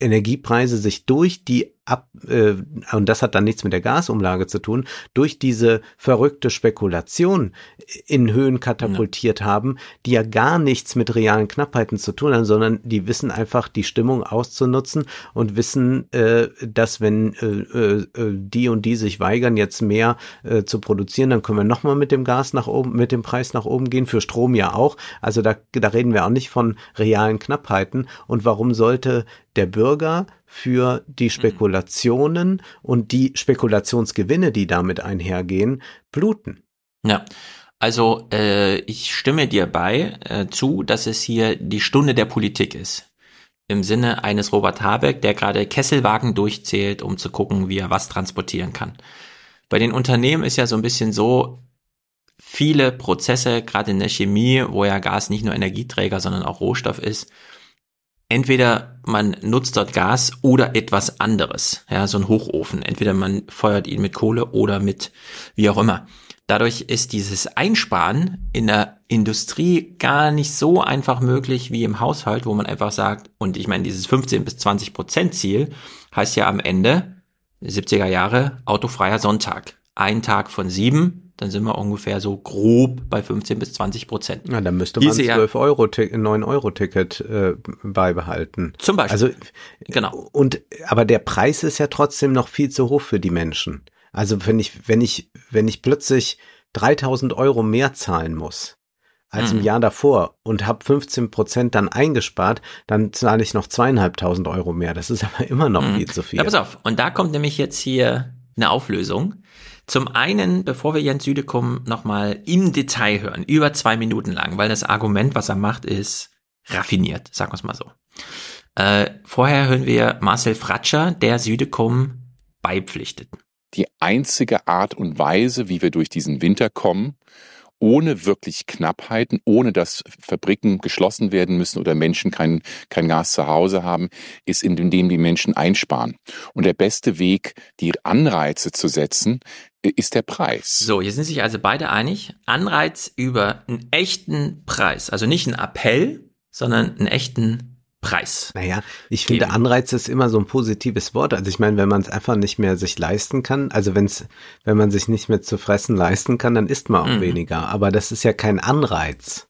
Energiepreise sich durch die ab, äh, und das hat dann nichts mit der Gasumlage zu tun, durch diese verrückte Spekulation in Höhen katapultiert ja. haben, die ja gar nichts mit realen Knappheiten zu tun haben, sondern die wissen einfach die Stimmung auszunutzen und wissen, äh, dass wenn äh, äh, die und die sich weigern, jetzt mehr äh, zu produzieren, dann können wir nochmal mit dem Gas nach oben, mit dem Preis nach oben gehen, für Strom ja auch. Also da, da reden wir auch nicht von realen Knappheiten. Und warum sollte der Bürger für die mhm. Spekulationen und die Spekulationsgewinne, die damit einhergehen, bluten. Ja. Also äh, ich stimme dir bei äh, zu, dass es hier die Stunde der Politik ist. Im Sinne eines Robert Habeck, der gerade Kesselwagen durchzählt, um zu gucken, wie er was transportieren kann. Bei den Unternehmen ist ja so ein bisschen so, viele Prozesse, gerade in der Chemie, wo ja Gas nicht nur Energieträger, sondern auch Rohstoff ist, entweder man nutzt dort Gas oder etwas anderes, ja, so ein Hochofen. Entweder man feuert ihn mit Kohle oder mit wie auch immer. Dadurch ist dieses Einsparen in der Industrie gar nicht so einfach möglich wie im Haushalt, wo man einfach sagt, und ich meine, dieses 15 bis 20 Prozent Ziel heißt ja am Ende 70er Jahre autofreier Sonntag. Ein Tag von sieben dann sind wir ungefähr so grob bei 15 bis 20 Prozent. Ja, dann müsste man Diese 12 Euro, 9 Euro Ticket äh, beibehalten. Zum Beispiel. Also, genau. Und, aber der Preis ist ja trotzdem noch viel zu hoch für die Menschen. Also wenn ich, wenn ich, wenn ich plötzlich 3000 Euro mehr zahlen muss, als im mhm. Jahr davor und habe 15 Prozent dann eingespart, dann zahle ich noch zweieinhalbtausend Euro mehr. Das ist aber immer noch mhm. viel zu viel. Ja, pass auf. Und da kommt nämlich jetzt hier eine Auflösung. Zum einen, bevor wir Jens Südekum nochmal im Detail hören, über zwei Minuten lang, weil das Argument, was er macht, ist raffiniert, sagen wir es mal so. Äh, vorher hören wir Marcel Fratscher, der Südekum beipflichtet. Die einzige Art und Weise, wie wir durch diesen Winter kommen, ohne wirklich Knappheiten, ohne dass Fabriken geschlossen werden müssen oder Menschen kein, kein Gas zu Hause haben, ist, indem die Menschen einsparen. Und der beste Weg, die Anreize zu setzen, ist der Preis. So, hier sind sich also beide einig. Anreiz über einen echten Preis. Also nicht einen Appell, sondern einen echten Preis. Naja, ich geben. finde Anreiz ist immer so ein positives Wort. Also ich meine, wenn man es einfach nicht mehr sich leisten kann, also wenn's, wenn man sich nicht mehr zu fressen leisten kann, dann isst man auch mhm. weniger. Aber das ist ja kein Anreiz.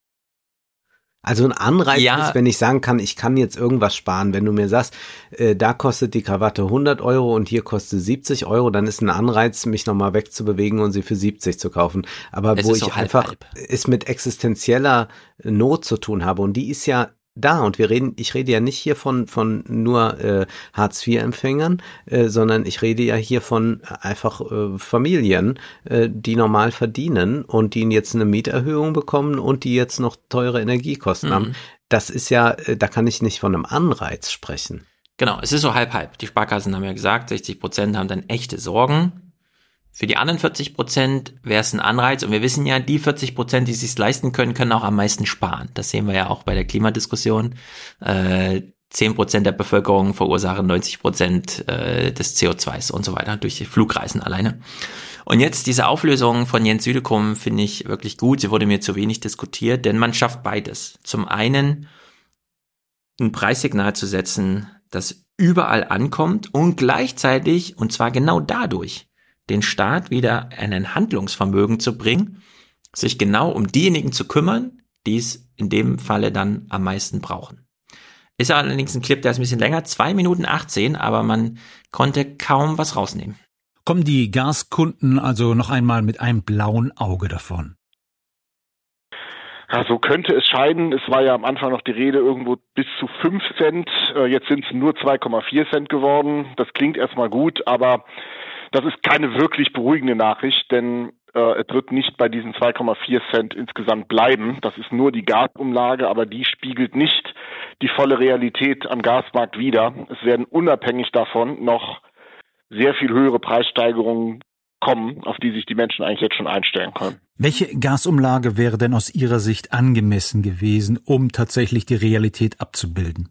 Also ein Anreiz ja. ist, wenn ich sagen kann, ich kann jetzt irgendwas sparen. Wenn du mir sagst, äh, da kostet die Krawatte 100 Euro und hier kostet 70 Euro, dann ist ein Anreiz, mich nochmal wegzubewegen und sie für 70 zu kaufen. Aber es wo ich einfach halb. es mit existenzieller Not zu tun habe und die ist ja da und wir reden, ich rede ja nicht hier von von nur äh, Hartz-IV-Empfängern, äh, sondern ich rede ja hier von einfach äh, Familien, äh, die normal verdienen und die jetzt eine Mieterhöhung bekommen und die jetzt noch teure Energiekosten mhm. haben. Das ist ja, äh, da kann ich nicht von einem Anreiz sprechen. Genau, es ist so halb halb. Die Sparkassen haben ja gesagt, 60 Prozent haben dann echte Sorgen für die anderen 40 Prozent wäre es ein Anreiz und wir wissen ja, die 40 Prozent, die sich leisten können, können auch am meisten sparen. Das sehen wir ja auch bei der Klimadiskussion. Äh, 10 Prozent der Bevölkerung verursachen 90 Prozent äh, des CO2s und so weiter durch die Flugreisen alleine. Und jetzt diese Auflösung von Jens Südekum finde ich wirklich gut. Sie wurde mir zu wenig diskutiert, denn man schafft beides. Zum einen ein Preissignal zu setzen, das überall ankommt und gleichzeitig, und zwar genau dadurch, den Staat wieder ein Handlungsvermögen zu bringen, sich genau um diejenigen zu kümmern, die es in dem Falle dann am meisten brauchen. Ist allerdings ein Clip, der ist ein bisschen länger, zwei Minuten 18, aber man konnte kaum was rausnehmen. Kommen die Gaskunden also noch einmal mit einem blauen Auge davon? Ja, so könnte es scheinen. Es war ja am Anfang noch die Rede irgendwo bis zu 5 Cent. Äh, jetzt sind es nur 2,4 Cent geworden. Das klingt erstmal gut, aber das ist keine wirklich beruhigende Nachricht, denn äh, es wird nicht bei diesen 2,4 Cent insgesamt bleiben. Das ist nur die Gasumlage, aber die spiegelt nicht die volle Realität am Gasmarkt wider. Es werden unabhängig davon noch sehr viel höhere Preissteigerungen kommen, auf die sich die Menschen eigentlich jetzt schon einstellen können. Welche Gasumlage wäre denn aus Ihrer Sicht angemessen gewesen, um tatsächlich die Realität abzubilden?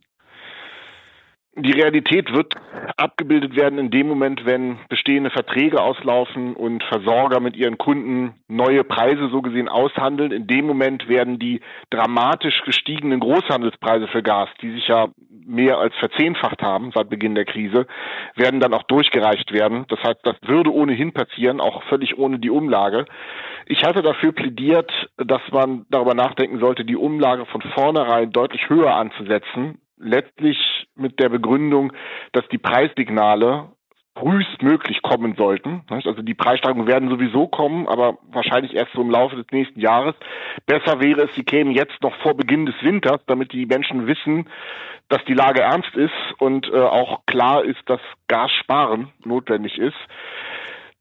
Die Realität wird abgebildet werden in dem Moment, wenn bestehende Verträge auslaufen und Versorger mit ihren Kunden neue Preise so gesehen aushandeln. In dem Moment werden die dramatisch gestiegenen Großhandelspreise für Gas, die sich ja mehr als verzehnfacht haben seit Beginn der Krise, werden dann auch durchgereicht werden. Das heißt, das würde ohnehin passieren, auch völlig ohne die Umlage. Ich hatte dafür plädiert, dass man darüber nachdenken sollte, die Umlage von vornherein deutlich höher anzusetzen, letztlich mit der Begründung, dass die Preissignale frühestmöglich kommen sollten. Also die Preissteigerungen werden sowieso kommen, aber wahrscheinlich erst so im Laufe des nächsten Jahres. Besser wäre es, sie kämen jetzt noch vor Beginn des Winters, damit die Menschen wissen, dass die Lage ernst ist und äh, auch klar ist, dass Gassparen notwendig ist.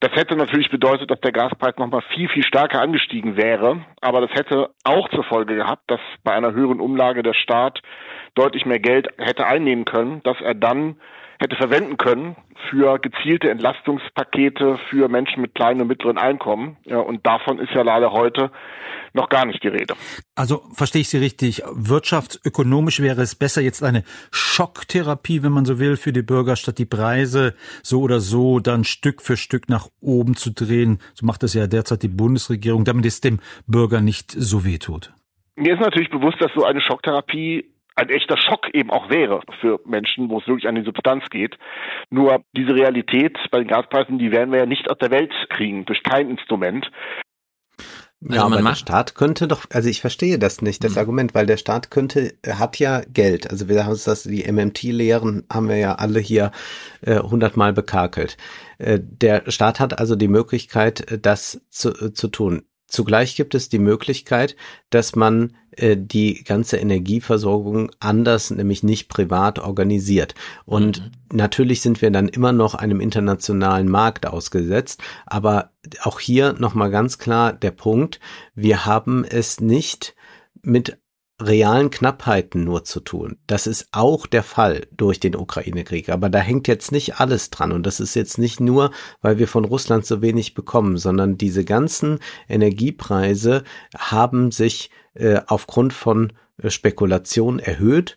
Das hätte natürlich bedeutet, dass der Gaspreis nochmal viel, viel stärker angestiegen wäre. Aber das hätte auch zur Folge gehabt, dass bei einer höheren Umlage der Staat deutlich mehr Geld hätte einnehmen können, dass er dann hätte verwenden können für gezielte Entlastungspakete für Menschen mit kleinen und mittleren Einkommen. Ja, und davon ist ja leider heute noch gar nicht die Rede. Also verstehe ich Sie richtig. Wirtschaftsökonomisch wäre es besser, jetzt eine Schocktherapie, wenn man so will, für die Bürger, statt die Preise so oder so dann Stück für Stück nach oben zu drehen. So macht es ja derzeit die Bundesregierung, damit es dem Bürger nicht so weh tut. Mir ist natürlich bewusst, dass so eine Schocktherapie ein echter Schock eben auch wäre für Menschen, wo es wirklich an die Substanz geht. Nur diese Realität bei den Gaspreisen, die werden wir ja nicht aus der Welt kriegen, durch kein Instrument. Ja, also aber der Staat könnte doch, also ich verstehe das nicht, das mhm. Argument, weil der Staat könnte, hat ja Geld. Also wir haben das, die MMT-Lehren haben wir ja alle hier äh, hundertmal bekakelt. Äh, der Staat hat also die Möglichkeit, das zu, äh, zu tun. Zugleich gibt es die Möglichkeit, dass man äh, die ganze Energieversorgung anders, nämlich nicht privat organisiert. Und mhm. natürlich sind wir dann immer noch einem internationalen Markt ausgesetzt. Aber auch hier nochmal ganz klar der Punkt, wir haben es nicht mit realen Knappheiten nur zu tun. Das ist auch der Fall durch den Ukraine-Krieg. Aber da hängt jetzt nicht alles dran. Und das ist jetzt nicht nur, weil wir von Russland so wenig bekommen, sondern diese ganzen Energiepreise haben sich äh, aufgrund von äh, Spekulation erhöht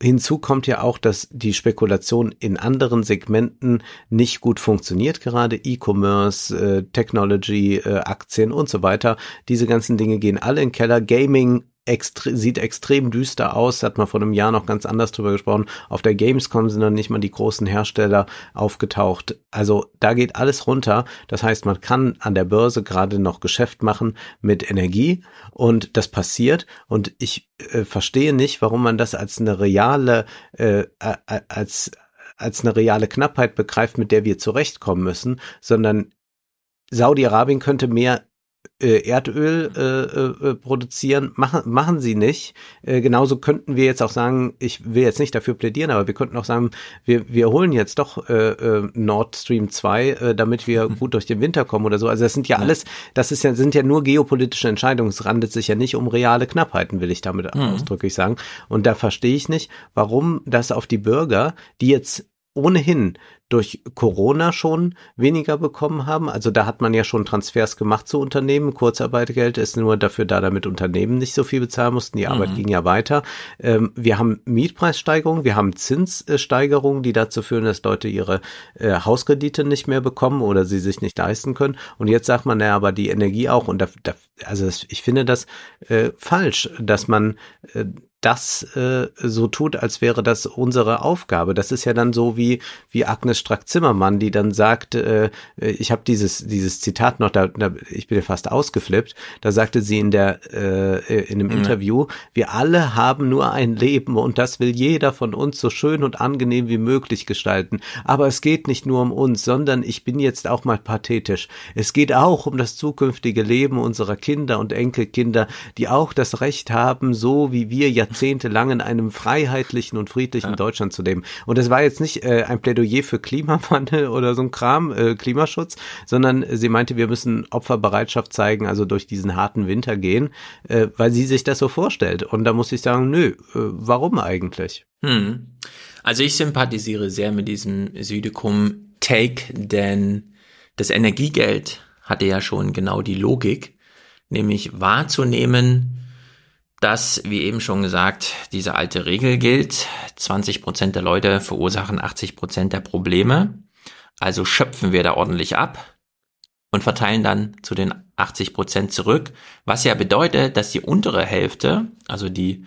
Hinzu kommt ja auch, dass die Spekulation in anderen Segmenten nicht gut funktioniert, gerade E-Commerce, äh, Technology, äh, Aktien und so weiter. Diese ganzen Dinge gehen alle in den Keller. Gaming extre sieht extrem düster aus. Hat man vor einem Jahr noch ganz anders drüber gesprochen. Auf der Gamescom sind dann nicht mal die großen Hersteller aufgetaucht. Also da geht alles runter. Das heißt, man kann an der Börse gerade noch Geschäft machen mit Energie und das passiert. Und ich äh, verstehe nicht, warum man das als eine reale, äh, als als eine reale Knappheit begreift, mit der wir zurechtkommen müssen, sondern Saudi-Arabien könnte mehr Erdöl äh, äh, produzieren, machen, machen sie nicht. Äh, genauso könnten wir jetzt auch sagen, ich will jetzt nicht dafür plädieren, aber wir könnten auch sagen, wir, wir holen jetzt doch äh, äh, Nord Stream 2, äh, damit wir mhm. gut durch den Winter kommen oder so. Also das sind ja, ja, alles, das ist ja, sind ja nur geopolitische Entscheidungen. Es handelt sich ja nicht um reale Knappheiten, will ich damit mhm. ausdrücklich sagen. Und da verstehe ich nicht, warum das auf die Bürger, die jetzt ohnehin durch Corona schon weniger bekommen haben. Also da hat man ja schon Transfers gemacht zu Unternehmen. Kurzarbeitergeld ist nur dafür da, damit Unternehmen nicht so viel bezahlen mussten. Die mhm. Arbeit ging ja weiter. Ähm, wir haben Mietpreissteigerungen, wir haben Zinssteigerungen, die dazu führen, dass Leute ihre äh, Hauskredite nicht mehr bekommen oder sie sich nicht leisten können. Und jetzt sagt man, naja, aber die Energie auch. Und da, da also das, ich finde das äh, falsch, dass man äh, das äh, so tut, als wäre das unsere Aufgabe. Das ist ja dann so wie wie Agnes Strack-Zimmermann, die dann sagt, äh, ich habe dieses dieses Zitat noch, da, da ich bin ja fast ausgeflippt. Da sagte sie in der äh, in einem mhm. Interview: Wir alle haben nur ein Leben und das will jeder von uns so schön und angenehm wie möglich gestalten. Aber es geht nicht nur um uns, sondern ich bin jetzt auch mal pathetisch. Es geht auch um das zukünftige Leben unserer Kinder und Enkelkinder, die auch das Recht haben, so wie wir ja jahrzehntelang in einem freiheitlichen und friedlichen ja. Deutschland zu leben. Und es war jetzt nicht äh, ein Plädoyer für Klimawandel oder so ein Kram, äh, Klimaschutz, sondern sie meinte, wir müssen Opferbereitschaft zeigen, also durch diesen harten Winter gehen, äh, weil sie sich das so vorstellt. Und da muss ich sagen, nö, äh, warum eigentlich? Hm. Also ich sympathisiere sehr mit diesem Südekum-Take, denn das Energiegeld hatte ja schon genau die Logik, nämlich wahrzunehmen, dass, wie eben schon gesagt, diese alte Regel gilt. 20 Prozent der Leute verursachen 80 Prozent der Probleme. Also schöpfen wir da ordentlich ab und verteilen dann zu den 80 Prozent zurück. Was ja bedeutet, dass die untere Hälfte, also die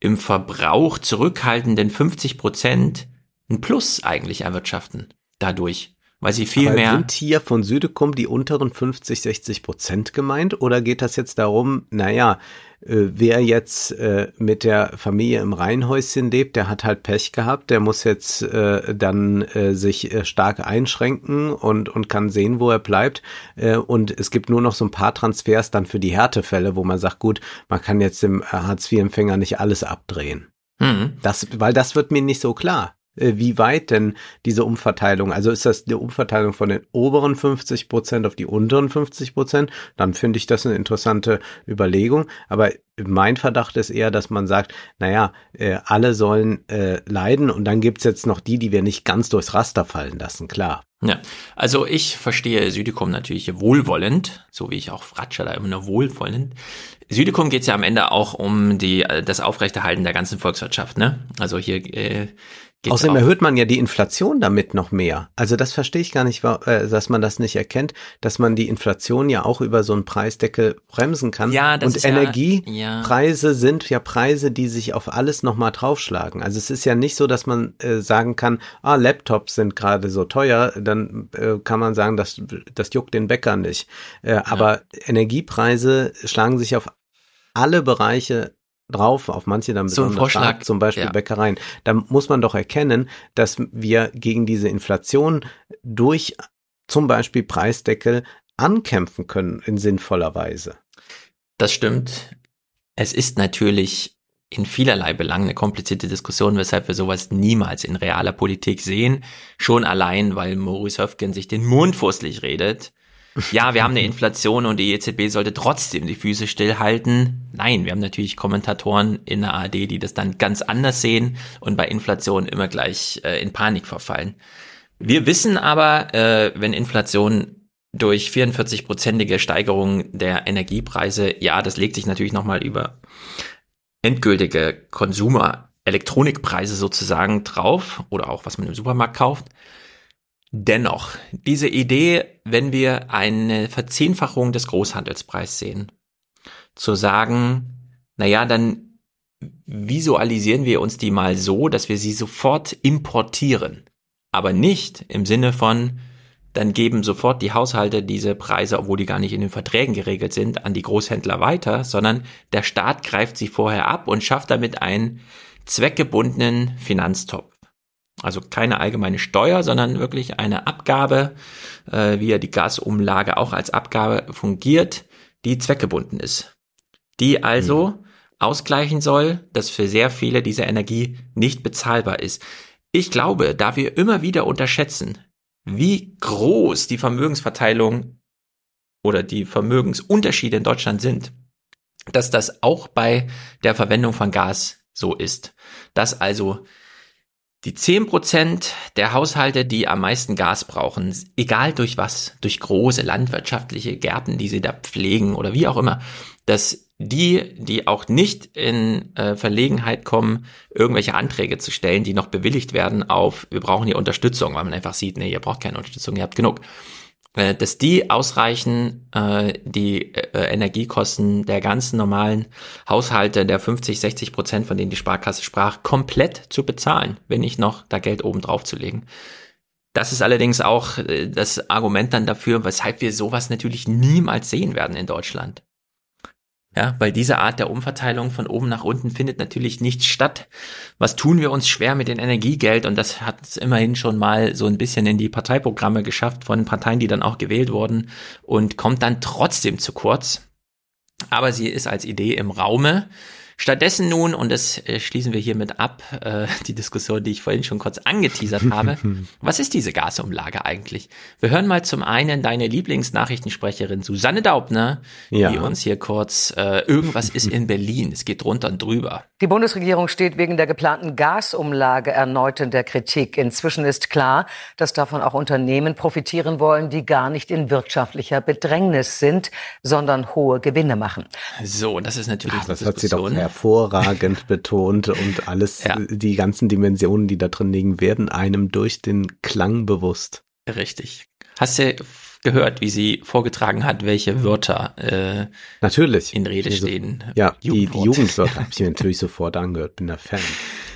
im Verbrauch zurückhaltenden 50 Prozent, ein Plus eigentlich erwirtschaften dadurch. Weil sie viel Aber mehr. Sind hier von Südekum die unteren 50, 60 Prozent gemeint? Oder geht das jetzt darum, naja, wer jetzt äh, mit der Familie im Reihenhäuschen lebt, der hat halt Pech gehabt, der muss jetzt äh, dann äh, sich äh, stark einschränken und, und kann sehen, wo er bleibt. Äh, und es gibt nur noch so ein paar Transfers dann für die Härtefälle, wo man sagt, gut, man kann jetzt dem Hartz-IV-Empfänger nicht alles abdrehen. Mhm. Das, weil das wird mir nicht so klar. Äh, wie weit denn diese Umverteilung, also ist das eine Umverteilung von den oberen 50 Prozent auf die unteren 50 Prozent, dann finde ich das eine interessante Überlegung. Aber mein Verdacht ist eher, dass man sagt, naja, äh, alle sollen äh, leiden und dann gibt's jetzt noch die, die wir nicht ganz durchs Raster fallen lassen, klar. Ja, also ich verstehe Südikum natürlich wohlwollend, so wie ich auch Fratscher da immer nur wohlwollend. Südikum geht ja am Ende auch um die äh, das Aufrechterhalten der ganzen Volkswirtschaft, ne? Also hier äh, Außerdem erhöht man ja die Inflation damit noch mehr. Also das verstehe ich gar nicht, äh, dass man das nicht erkennt, dass man die Inflation ja auch über so einen Preisdeckel bremsen kann. Ja, das Und ist Energiepreise ja, ja. sind ja Preise, die sich auf alles nochmal draufschlagen. Also es ist ja nicht so, dass man äh, sagen kann, ah, Laptops sind gerade so teuer, dann äh, kann man sagen, das, das juckt den Bäcker nicht. Äh. Aber Energiepreise schlagen sich auf alle Bereiche drauf, auf manche dann besonders so Vorschlag, stark, zum Beispiel ja. Bäckereien. Da muss man doch erkennen, dass wir gegen diese Inflation durch zum Beispiel Preisdeckel ankämpfen können in sinnvoller Weise. Das stimmt. Es ist natürlich in vielerlei Belangen eine komplizierte Diskussion, weshalb wir sowas niemals in realer Politik sehen. Schon allein, weil Maurice Höfgen sich den Mund fußlich redet ja, wir haben eine Inflation und die EZB sollte trotzdem die Füße stillhalten. Nein, wir haben natürlich Kommentatoren in der ARD, die das dann ganz anders sehen und bei Inflation immer gleich äh, in Panik verfallen. Wir wissen aber, äh, wenn Inflation durch 44-prozentige Steigerung der Energiepreise, ja, das legt sich natürlich nochmal über endgültige Konsumer Elektronikpreise sozusagen drauf oder auch was man im Supermarkt kauft. Dennoch, diese Idee, wenn wir eine Verzehnfachung des Großhandelspreises sehen, zu sagen, naja, dann visualisieren wir uns die mal so, dass wir sie sofort importieren. Aber nicht im Sinne von, dann geben sofort die Haushalte diese Preise, obwohl die gar nicht in den Verträgen geregelt sind, an die Großhändler weiter, sondern der Staat greift sie vorher ab und schafft damit einen zweckgebundenen Finanztopf. Also keine allgemeine Steuer, sondern wirklich eine Abgabe, äh, wie ja die Gasumlage auch als Abgabe fungiert, die zweckgebunden ist. Die also mhm. ausgleichen soll, dass für sehr viele diese Energie nicht bezahlbar ist. Ich glaube, da wir immer wieder unterschätzen, wie groß die Vermögensverteilung oder die Vermögensunterschiede in Deutschland sind, dass das auch bei der Verwendung von Gas so ist. Dass also die zehn Prozent der Haushalte, die am meisten Gas brauchen, egal durch was, durch große landwirtschaftliche Gärten, die sie da pflegen oder wie auch immer, dass die, die auch nicht in äh, Verlegenheit kommen, irgendwelche Anträge zu stellen, die noch bewilligt werden auf, wir brauchen hier Unterstützung, weil man einfach sieht, nee, ihr braucht keine Unterstützung, ihr habt genug. Äh, dass die ausreichen, äh, die äh, Energiekosten der ganzen normalen Haushalte, der 50, 60 Prozent, von denen die Sparkasse sprach, komplett zu bezahlen, wenn nicht noch da Geld oben drauf zu legen. Das ist allerdings auch äh, das Argument dann dafür, weshalb wir sowas natürlich niemals sehen werden in Deutschland. Ja, weil diese Art der Umverteilung von oben nach unten findet natürlich nicht statt. Was tun wir uns schwer mit dem Energiegeld? Und das hat es immerhin schon mal so ein bisschen in die Parteiprogramme geschafft von Parteien, die dann auch gewählt wurden und kommt dann trotzdem zu kurz. Aber sie ist als Idee im Raume. Stattdessen nun, und das äh, schließen wir hiermit ab, äh, die Diskussion, die ich vorhin schon kurz angeteasert habe, was ist diese Gasumlage eigentlich? Wir hören mal zum einen deine Lieblingsnachrichtensprecherin Susanne Daubner, ja. die uns hier kurz, äh, irgendwas ist in Berlin, es geht drunter und drüber. Die Bundesregierung steht wegen der geplanten Gasumlage erneut in der Kritik. Inzwischen ist klar, dass davon auch Unternehmen profitieren wollen, die gar nicht in wirtschaftlicher Bedrängnis sind, sondern hohe Gewinne machen. So, das ist natürlich Ach, das Diskussion hervorragend betont und alles, ja. die ganzen Dimensionen, die da drin liegen, werden einem durch den Klang bewusst. Richtig. Hast du gehört, wie sie vorgetragen hat, welche Wörter äh, natürlich in Rede stehen? Ja, die, die Jugendwörter habe ich mir natürlich sofort angehört, bin da Fan.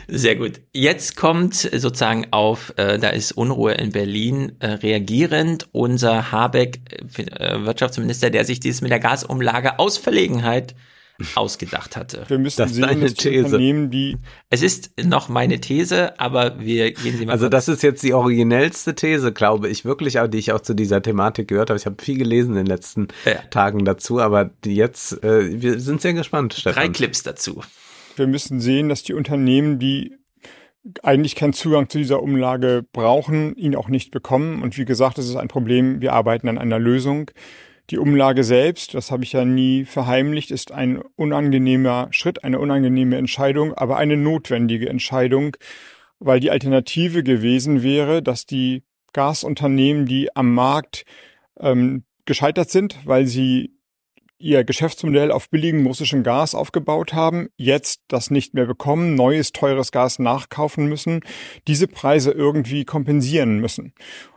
Sehr gut. Jetzt kommt sozusagen auf, äh, da ist Unruhe in Berlin äh, reagierend unser Habeck, äh, Wirtschaftsminister, der sich dieses mit der Gasumlage aus Verlegenheit ausgedacht hatte. Wir müssen das sehen, deine dass These. Unternehmen, die es ist noch meine These, aber wir gehen sie mal. Also das ist jetzt die originellste These, glaube ich wirklich, auch die ich auch zu dieser Thematik gehört habe. Ich habe viel gelesen in den letzten ja. Tagen dazu, aber jetzt äh, wir sind sehr gespannt. Stefan. Drei Clips dazu. Wir müssen sehen, dass die Unternehmen, die eigentlich keinen Zugang zu dieser Umlage brauchen, ihn auch nicht bekommen. Und wie gesagt, das ist ein Problem. Wir arbeiten an einer Lösung. Die Umlage selbst, das habe ich ja nie verheimlicht, ist ein unangenehmer Schritt, eine unangenehme Entscheidung, aber eine notwendige Entscheidung, weil die Alternative gewesen wäre, dass die Gasunternehmen, die am Markt ähm, gescheitert sind, weil sie ihr Geschäftsmodell auf billigem russischem Gas aufgebaut haben, jetzt das nicht mehr bekommen, neues teures Gas nachkaufen müssen, diese Preise irgendwie kompensieren müssen.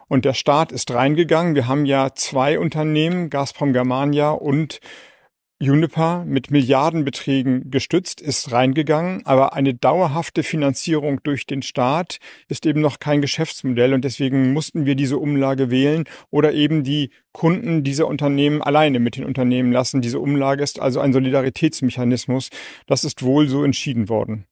Und der Staat ist reingegangen. Wir haben ja zwei Unternehmen, Gazprom Germania und Uniper mit Milliardenbeträgen gestützt, ist reingegangen, aber eine dauerhafte Finanzierung durch den Staat ist eben noch kein Geschäftsmodell und deswegen mussten wir diese Umlage wählen oder eben die Kunden dieser Unternehmen alleine mit den Unternehmen lassen. Diese Umlage ist also ein Solidaritätsmechanismus. Das ist wohl so entschieden worden.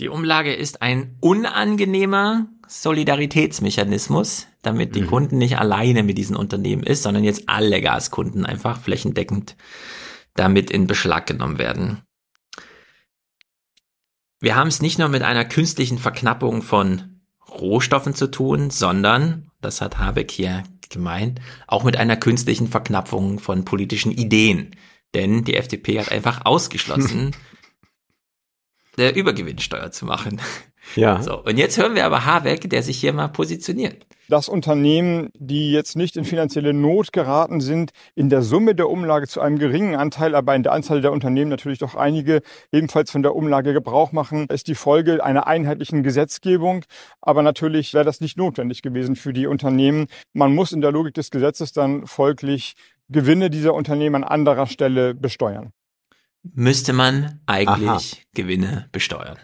Die Umlage ist ein unangenehmer Solidaritätsmechanismus, damit die mhm. Kunden nicht alleine mit diesen Unternehmen ist, sondern jetzt alle Gaskunden einfach flächendeckend damit in Beschlag genommen werden. Wir haben es nicht nur mit einer künstlichen Verknappung von Rohstoffen zu tun, sondern, das hat Habeck hier gemeint, auch mit einer künstlichen Verknappung von politischen Ideen. Denn die FDP hat einfach ausgeschlossen, der Übergewinnsteuer zu machen. Ja. So, und jetzt hören wir aber Habeck, der sich hier mal positioniert. Dass Unternehmen, die jetzt nicht in finanzielle Not geraten sind, in der Summe der Umlage zu einem geringen Anteil, aber in der Anzahl der Unternehmen natürlich doch einige ebenfalls von der Umlage Gebrauch machen, ist die Folge einer einheitlichen Gesetzgebung. Aber natürlich wäre das nicht notwendig gewesen für die Unternehmen. Man muss in der Logik des Gesetzes dann folglich Gewinne dieser Unternehmen an anderer Stelle besteuern. müsste man eigentlich Aha. Gewinne besteuern.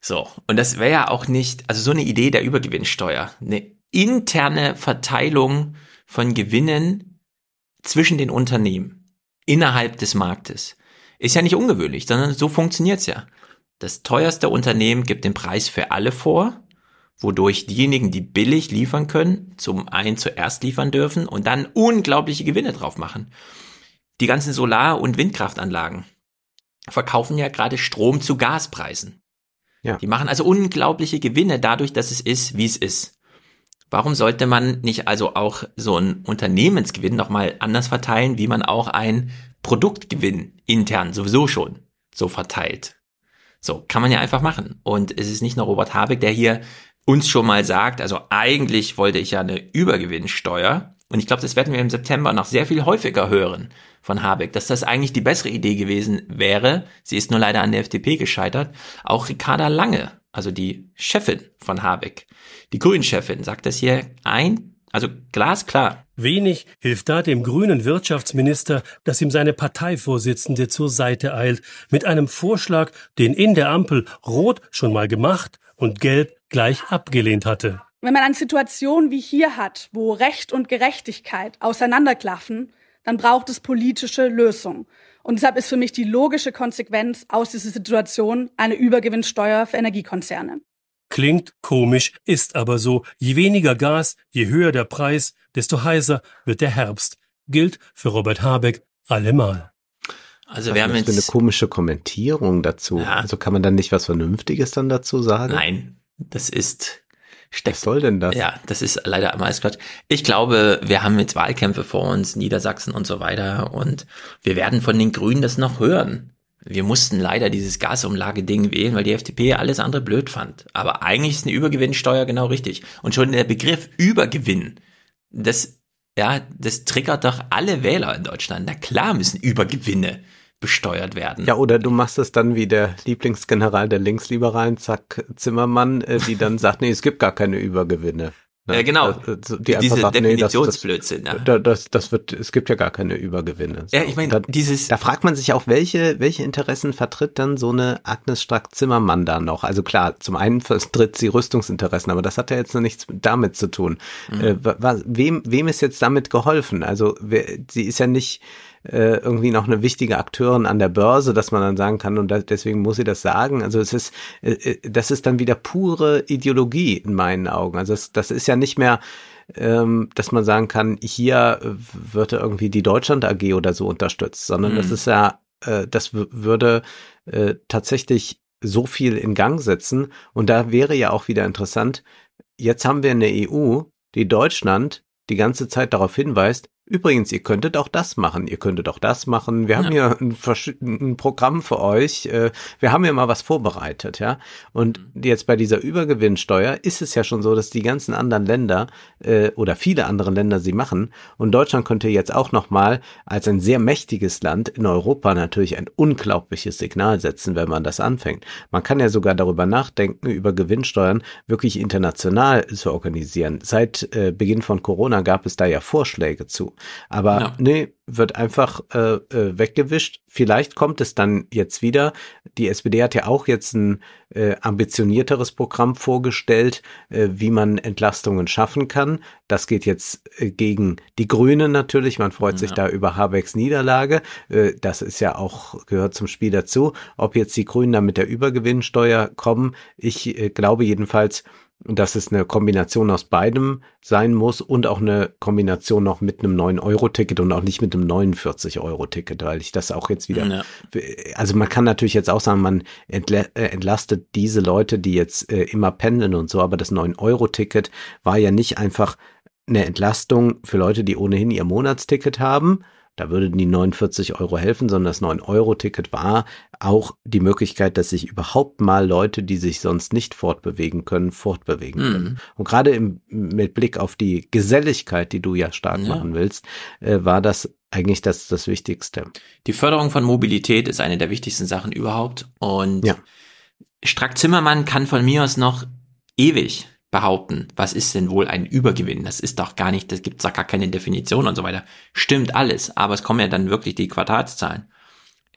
So, und das wäre ja auch nicht, also so eine Idee der Übergewinnsteuer, eine interne Verteilung von Gewinnen zwischen den Unternehmen innerhalb des Marktes. Ist ja nicht ungewöhnlich, sondern so funktioniert's ja. Das teuerste Unternehmen gibt den Preis für alle vor, wodurch diejenigen, die billig liefern können, zum einen zuerst liefern dürfen und dann unglaubliche Gewinne drauf machen. Die ganzen Solar- und Windkraftanlagen verkaufen ja gerade Strom zu Gaspreisen. Ja. Die machen also unglaubliche Gewinne dadurch, dass es ist, wie es ist. Warum sollte man nicht also auch so einen Unternehmensgewinn nochmal anders verteilen, wie man auch einen Produktgewinn intern sowieso schon so verteilt? So, kann man ja einfach machen. Und es ist nicht nur Robert Habeck, der hier uns schon mal sagt, also eigentlich wollte ich ja eine Übergewinnsteuer. Und ich glaube, das werden wir im September noch sehr viel häufiger hören von Habeck, dass das eigentlich die bessere Idee gewesen wäre. Sie ist nur leider an der FDP gescheitert. Auch Ricarda Lange, also die Chefin von Habeck, die Grünen-Chefin sagt das hier ein, also glasklar. Wenig hilft da dem grünen Wirtschaftsminister, dass ihm seine Parteivorsitzende zur Seite eilt, mit einem Vorschlag, den in der Ampel Rot schon mal gemacht und Gelb gleich abgelehnt hatte. Wenn man eine Situation wie hier hat, wo Recht und Gerechtigkeit auseinanderklaffen, dann braucht es politische Lösungen. Und deshalb ist für mich die logische Konsequenz aus dieser Situation eine Übergewinnsteuer für Energiekonzerne. Klingt komisch, ist aber so. Je weniger Gas, je höher der Preis, desto heißer wird der Herbst. Gilt für Robert Habeck allemal. Also wir haben jetzt eine komische Kommentierung dazu. Ja. Also kann man dann nicht was Vernünftiges dann dazu sagen? Nein, das ist steckt. Was soll denn das? Ja, das ist leider immer alles Quatsch. Ich glaube, wir haben jetzt Wahlkämpfe vor uns, Niedersachsen und so weiter und wir werden von den Grünen das noch hören. Wir mussten leider dieses Gasumlage-Ding wählen, weil die FDP alles andere blöd fand. Aber eigentlich ist eine Übergewinnsteuer genau richtig. Und schon der Begriff Übergewinn, das, ja, das triggert doch alle Wähler in Deutschland. Na klar müssen Übergewinne besteuert werden. Ja, oder du machst es dann wie der Lieblingsgeneral der Linksliberalen, Zack Zimmermann, äh, die dann sagt, nee, es gibt gar keine Übergewinne. Ne? Ja, genau. Die Diese sagt, Definitionsblödsinn. Nee, das, das, das, das, wird, es gibt ja gar keine Übergewinne. So. Ja, ich meine, dieses. Da fragt man sich auch, welche, welche Interessen vertritt dann so eine Agnes Strack-Zimmermann da noch? Also klar, zum einen vertritt sie Rüstungsinteressen, aber das hat ja jetzt noch nichts damit zu tun. Mhm. Äh, wem, wem ist jetzt damit geholfen? Also, wer, sie ist ja nicht, äh, irgendwie noch eine wichtige Akteurin an der Börse, dass man dann sagen kann und deswegen muss sie das sagen. Also es ist, äh, äh, das ist dann wieder pure Ideologie in meinen Augen. Also das, das ist ja nicht mehr ähm, dass man sagen kann, hier wird irgendwie die Deutschland AG oder so unterstützt, sondern mhm. das ist ja, äh, das würde äh, tatsächlich so viel in Gang setzen. Und da wäre ja auch wieder interessant, jetzt haben wir eine EU, die Deutschland die ganze Zeit darauf hinweist, Übrigens, ihr könntet auch das machen, ihr könntet auch das machen. Wir ja. haben hier ein, ein, Programm für euch. Äh, wir haben ja mal was vorbereitet, ja. Und mhm. jetzt bei dieser Übergewinnsteuer ist es ja schon so, dass die ganzen anderen Länder äh, oder viele andere Länder sie machen. Und Deutschland könnte jetzt auch nochmal als ein sehr mächtiges Land in Europa natürlich ein unglaubliches Signal setzen, wenn man das anfängt. Man kann ja sogar darüber nachdenken, über Gewinnsteuern wirklich international zu organisieren. Seit äh, Beginn von Corona gab es da ja Vorschläge zu. Aber ja. nee, wird einfach äh, äh, weggewischt. Vielleicht kommt es dann jetzt wieder. Die SPD hat ja auch jetzt ein äh, ambitionierteres Programm vorgestellt, äh, wie man Entlastungen schaffen kann. Das geht jetzt äh, gegen die Grünen natürlich. Man freut ja. sich da über Habecks Niederlage. Äh, das ist ja auch, gehört zum Spiel dazu. Ob jetzt die Grünen da mit der Übergewinnsteuer kommen, ich äh, glaube jedenfalls, dass es eine Kombination aus beidem sein muss und auch eine Kombination noch mit einem 9-Euro-Ticket und auch nicht mit einem 49-Euro-Ticket, weil ich das auch jetzt wieder, ja. also man kann natürlich jetzt auch sagen, man äh, entlastet diese Leute, die jetzt äh, immer pendeln und so, aber das 9-Euro-Ticket war ja nicht einfach eine Entlastung für Leute, die ohnehin ihr Monatsticket haben, da würden die 49 Euro helfen, sondern das 9-Euro-Ticket war auch die Möglichkeit, dass sich überhaupt mal Leute, die sich sonst nicht fortbewegen können, fortbewegen mhm. können. Und gerade im, mit Blick auf die Geselligkeit, die du ja stark ja. machen willst, äh, war das eigentlich das, das Wichtigste. Die Förderung von Mobilität ist eine der wichtigsten Sachen überhaupt. Und ja. Strack Zimmermann kann von mir aus noch ewig behaupten, was ist denn wohl ein Übergewinn? Das ist doch gar nicht, das gibt's doch gar keine Definition und so weiter. Stimmt alles, aber es kommen ja dann wirklich die Quartalszahlen.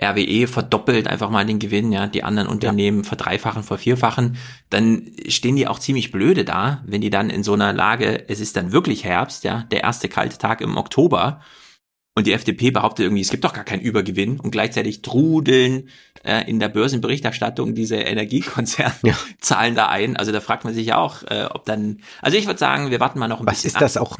RWE verdoppelt einfach mal den Gewinn, ja, die anderen Unternehmen ja. verdreifachen, vervierfachen, dann stehen die auch ziemlich blöde da, wenn die dann in so einer Lage, es ist dann wirklich Herbst, ja, der erste kalte Tag im Oktober und die FDP behauptet irgendwie, es gibt doch gar keinen Übergewinn und gleichzeitig trudeln äh, in der Börsenberichterstattung diese Energiekonzernzahlen ja. da ein. Also da fragt man sich auch, äh, ob dann, also ich würde sagen, wir warten mal noch ein Was bisschen. Was ist das auch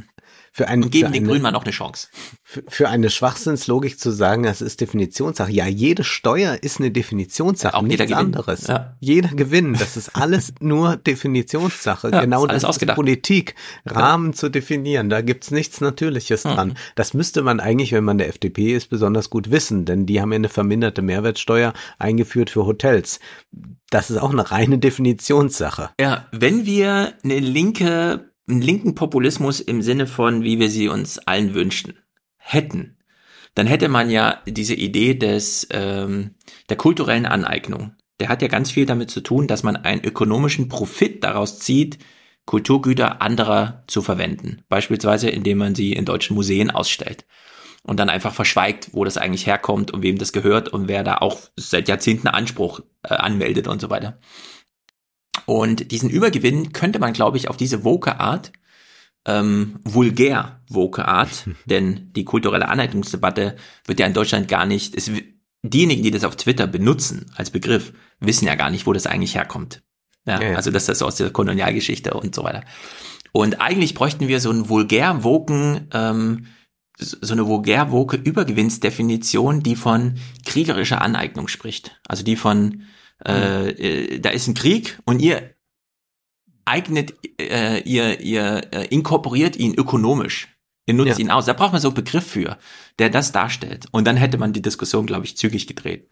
für einen, und geben für den eine, Grünen mal noch eine Chance. Für, für eine Schwachsinnslogik zu sagen, das ist Definitionssache. Ja, jede Steuer ist eine Definitionssache, auch nichts anderes. Ja. Jeder Gewinn, das ist alles nur Definitionssache. Ja, genau das ist Politik, Rahmen ja. zu definieren. Da gibt's nichts Natürliches dran. Mhm. Das müsste man eigentlich, wenn man der FDP ist, besonders gut wissen, denn die haben ja eine verminderte Mehrwertsteuer eingeführt für Hotels. Das ist auch eine reine Definitionssache. Ja, wenn wir eine linke einen linken Populismus im Sinne von, wie wir sie uns allen wünschten, hätten, dann hätte man ja diese Idee des ähm, der kulturellen Aneignung. Der hat ja ganz viel damit zu tun, dass man einen ökonomischen Profit daraus zieht, Kulturgüter anderer zu verwenden. Beispielsweise, indem man sie in deutschen Museen ausstellt und dann einfach verschweigt, wo das eigentlich herkommt und wem das gehört und wer da auch seit Jahrzehnten Anspruch äh, anmeldet und so weiter. Und diesen Übergewinn könnte man, glaube ich, auf diese woke Art, ähm, vulgär woke Art, denn die kulturelle Aneignungsdebatte wird ja in Deutschland gar nicht, es, diejenigen, die das auf Twitter benutzen als Begriff, wissen ja gar nicht, wo das eigentlich herkommt. Ja, ja, ja. Also das ist aus der Kolonialgeschichte und so weiter. Und eigentlich bräuchten wir so einen vulgär woken, ähm, so eine vulgär woke Übergewinnsdefinition, die von kriegerischer Aneignung spricht. Also die von äh, äh, da ist ein Krieg und ihr eignet, äh, ihr, ihr äh, inkorporiert ihn ökonomisch. Ihr nutzt ja. ihn aus. Da braucht man so einen Begriff für, der das darstellt. Und dann hätte man die Diskussion, glaube ich, zügig gedreht.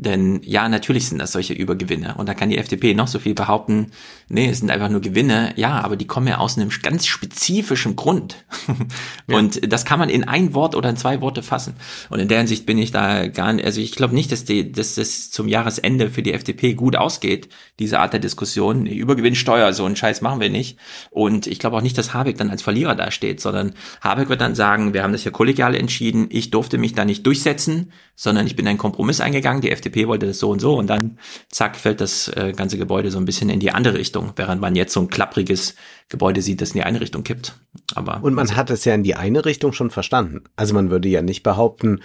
Denn ja, natürlich sind das solche Übergewinne. Und da kann die FDP noch so viel behaupten, nee, es sind einfach nur Gewinne. Ja, aber die kommen ja aus einem ganz spezifischen Grund. Und ja. das kann man in ein Wort oder in zwei Worte fassen. Und in der Hinsicht bin ich da gar nicht, also ich glaube nicht, dass, die, dass das zum Jahresende für die FDP gut ausgeht, diese Art der Diskussion. Übergewinnsteuer, so einen Scheiß machen wir nicht. Und ich glaube auch nicht, dass Habeck dann als Verlierer dasteht, sondern Habeck wird dann sagen, wir haben das ja kollegial entschieden, ich durfte mich da nicht durchsetzen, sondern ich bin einen Kompromiss eingegangen, die FDP FDP wollte das so und so und dann zack fällt das äh, ganze Gebäude so ein bisschen in die andere Richtung, während man jetzt so ein klappriges Gebäude sieht, das in die eine Richtung kippt. Aber und man also, hat es ja in die eine Richtung schon verstanden. Also man würde ja nicht behaupten,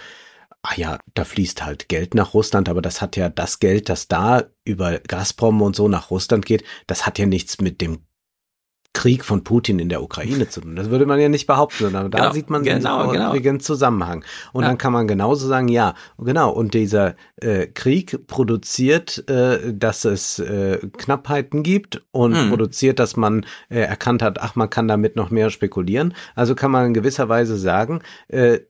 ah ja, da fließt halt Geld nach Russland, aber das hat ja das Geld, das da über Gazprom und so nach Russland geht, das hat ja nichts mit dem Krieg von Putin in der Ukraine zu tun. Das würde man ja nicht behaupten, sondern da genau, sieht man genau, den genau. Zusammenhang. Und ja. dann kann man genauso sagen, ja, genau, und dieser äh, Krieg produziert, äh, dass es äh, Knappheiten gibt und hm. produziert, dass man äh, erkannt hat, ach, man kann damit noch mehr spekulieren. Also kann man in gewisser Weise sagen, äh,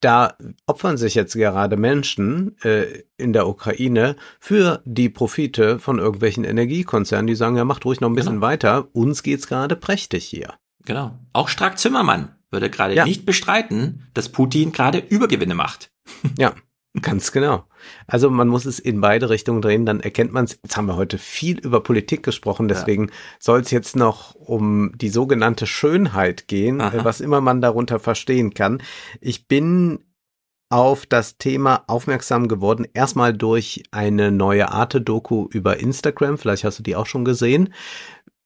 da opfern sich jetzt gerade Menschen äh, in der Ukraine für die Profite von irgendwelchen Energiekonzernen, die sagen, ja, macht ruhig noch ein bisschen genau. weiter, uns geht's gerade prächtig hier. Genau. Auch Strack Zimmermann würde gerade ja. nicht bestreiten, dass Putin gerade Übergewinne macht. Ja. Ganz genau. Also man muss es in beide Richtungen drehen, dann erkennt man es. Jetzt haben wir heute viel über Politik gesprochen, deswegen ja. soll es jetzt noch um die sogenannte Schönheit gehen, Aha. was immer man darunter verstehen kann. Ich bin auf das Thema aufmerksam geworden, erstmal durch eine neue Arte-Doku über Instagram, vielleicht hast du die auch schon gesehen.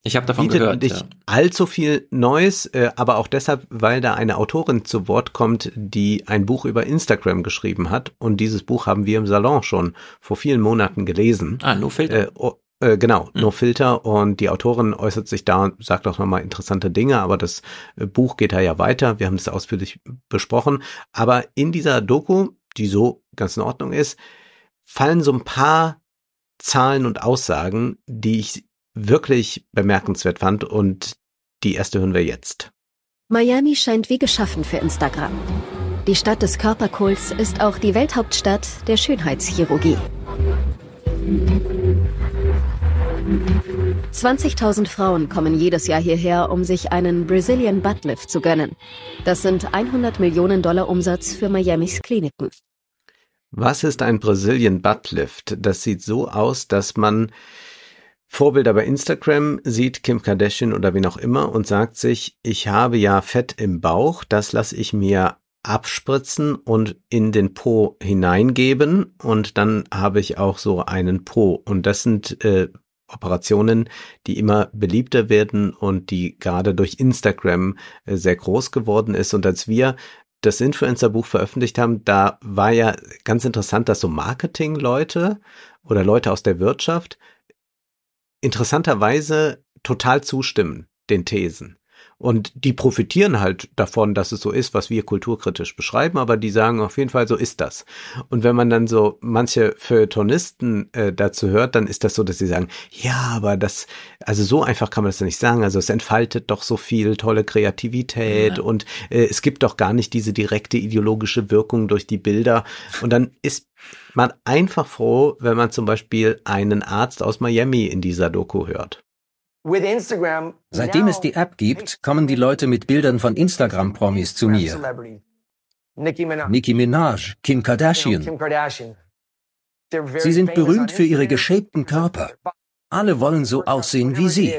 Ich habe davon bietet gehört. Nicht ja. allzu viel Neues, äh, aber auch deshalb, weil da eine Autorin zu Wort kommt, die ein Buch über Instagram geschrieben hat. Und dieses Buch haben wir im Salon schon vor vielen Monaten gelesen. Ah, No Filter. Äh, oh, äh, genau, mhm. No Filter. Und die Autorin äußert sich da und sagt auch nochmal interessante Dinge, aber das äh, Buch geht da ja weiter. Wir haben das ausführlich besprochen. Aber in dieser Doku, die so ganz in Ordnung ist, fallen so ein paar Zahlen und Aussagen, die ich wirklich bemerkenswert fand und die erste hören wir jetzt. Miami scheint wie geschaffen für Instagram. Die Stadt des Körperkults ist auch die Welthauptstadt der Schönheitschirurgie. 20.000 Frauen kommen jedes Jahr hierher, um sich einen Brazilian Buttlift zu gönnen. Das sind 100 Millionen Dollar Umsatz für Miamis Kliniken. Was ist ein Brazilian Buttlift? Das sieht so aus, dass man Vorbilder bei Instagram sieht Kim Kardashian oder wen auch immer und sagt sich, ich habe ja Fett im Bauch, das lasse ich mir abspritzen und in den Po hineingeben und dann habe ich auch so einen Po. Und das sind äh, Operationen, die immer beliebter werden und die gerade durch Instagram äh, sehr groß geworden ist. Und als wir das Influencer-Buch veröffentlicht haben, da war ja ganz interessant, dass so Marketing-Leute oder Leute aus der Wirtschaft interessanterweise total zustimmen den Thesen. Und die profitieren halt davon, dass es so ist, was wir kulturkritisch beschreiben, aber die sagen auf jeden Fall, so ist das. Und wenn man dann so manche Feuilletonisten äh, dazu hört, dann ist das so, dass sie sagen, ja, aber das, also so einfach kann man das ja nicht sagen. Also es entfaltet doch so viel tolle Kreativität ja. und äh, es gibt doch gar nicht diese direkte ideologische Wirkung durch die Bilder. Und dann ist man einfach froh, wenn man zum Beispiel einen Arzt aus Miami in dieser Doku hört. Seitdem es die App gibt, kommen die Leute mit Bildern von Instagram-Promis zu mir. Nicki Minaj, Kim Kardashian. Sie sind berühmt für ihre geschäbten Körper. Alle wollen so aussehen wie sie.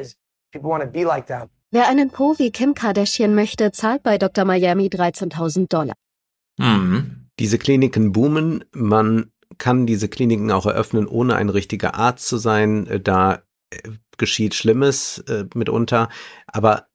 Wer einen Po wie Kim Kardashian möchte, zahlt bei Dr. Miami 13.000 Dollar. Mhm. Diese Kliniken boomen. Man kann diese Kliniken auch eröffnen, ohne ein richtiger Arzt zu sein. Da geschieht Schlimmes äh, mitunter, aber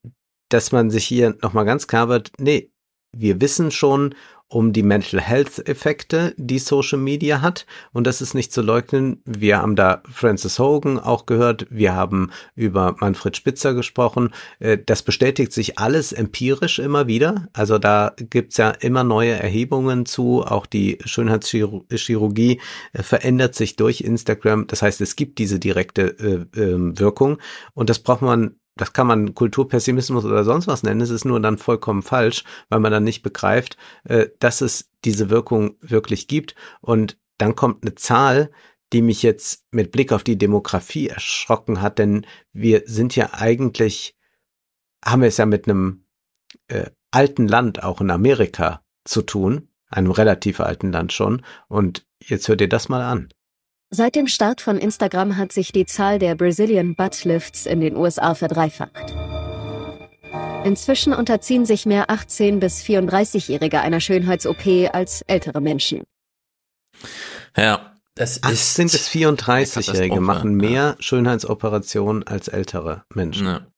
dass man sich hier nochmal ganz klar wird, nee, wir wissen schon um die Mental Health Effekte, die Social Media hat. Und das ist nicht zu leugnen. Wir haben da Francis Hogan auch gehört. Wir haben über Manfred Spitzer gesprochen. Äh, das bestätigt sich alles empirisch immer wieder. Also da gibt's ja immer neue Erhebungen zu. Auch die Schönheitschirurgie äh, verändert sich durch Instagram. Das heißt, es gibt diese direkte äh, ähm, Wirkung. Und das braucht man das kann man Kulturpessimismus oder sonst was nennen, es ist nur dann vollkommen falsch, weil man dann nicht begreift, äh, dass es diese Wirkung wirklich gibt. Und dann kommt eine Zahl, die mich jetzt mit Blick auf die Demografie erschrocken hat, denn wir sind ja eigentlich, haben wir es ja mit einem äh, alten Land auch in Amerika zu tun, einem relativ alten Land schon. Und jetzt hört ihr das mal an. Seit dem Start von Instagram hat sich die Zahl der Brazilian Buttlifts in den USA verdreifacht. Inzwischen unterziehen sich mehr 18- bis 34-Jährige einer Schönheits-OP als ältere Menschen. Ja, das ist 18 bis 34-Jährige machen mehr Schönheitsoperationen als ältere Menschen. Ja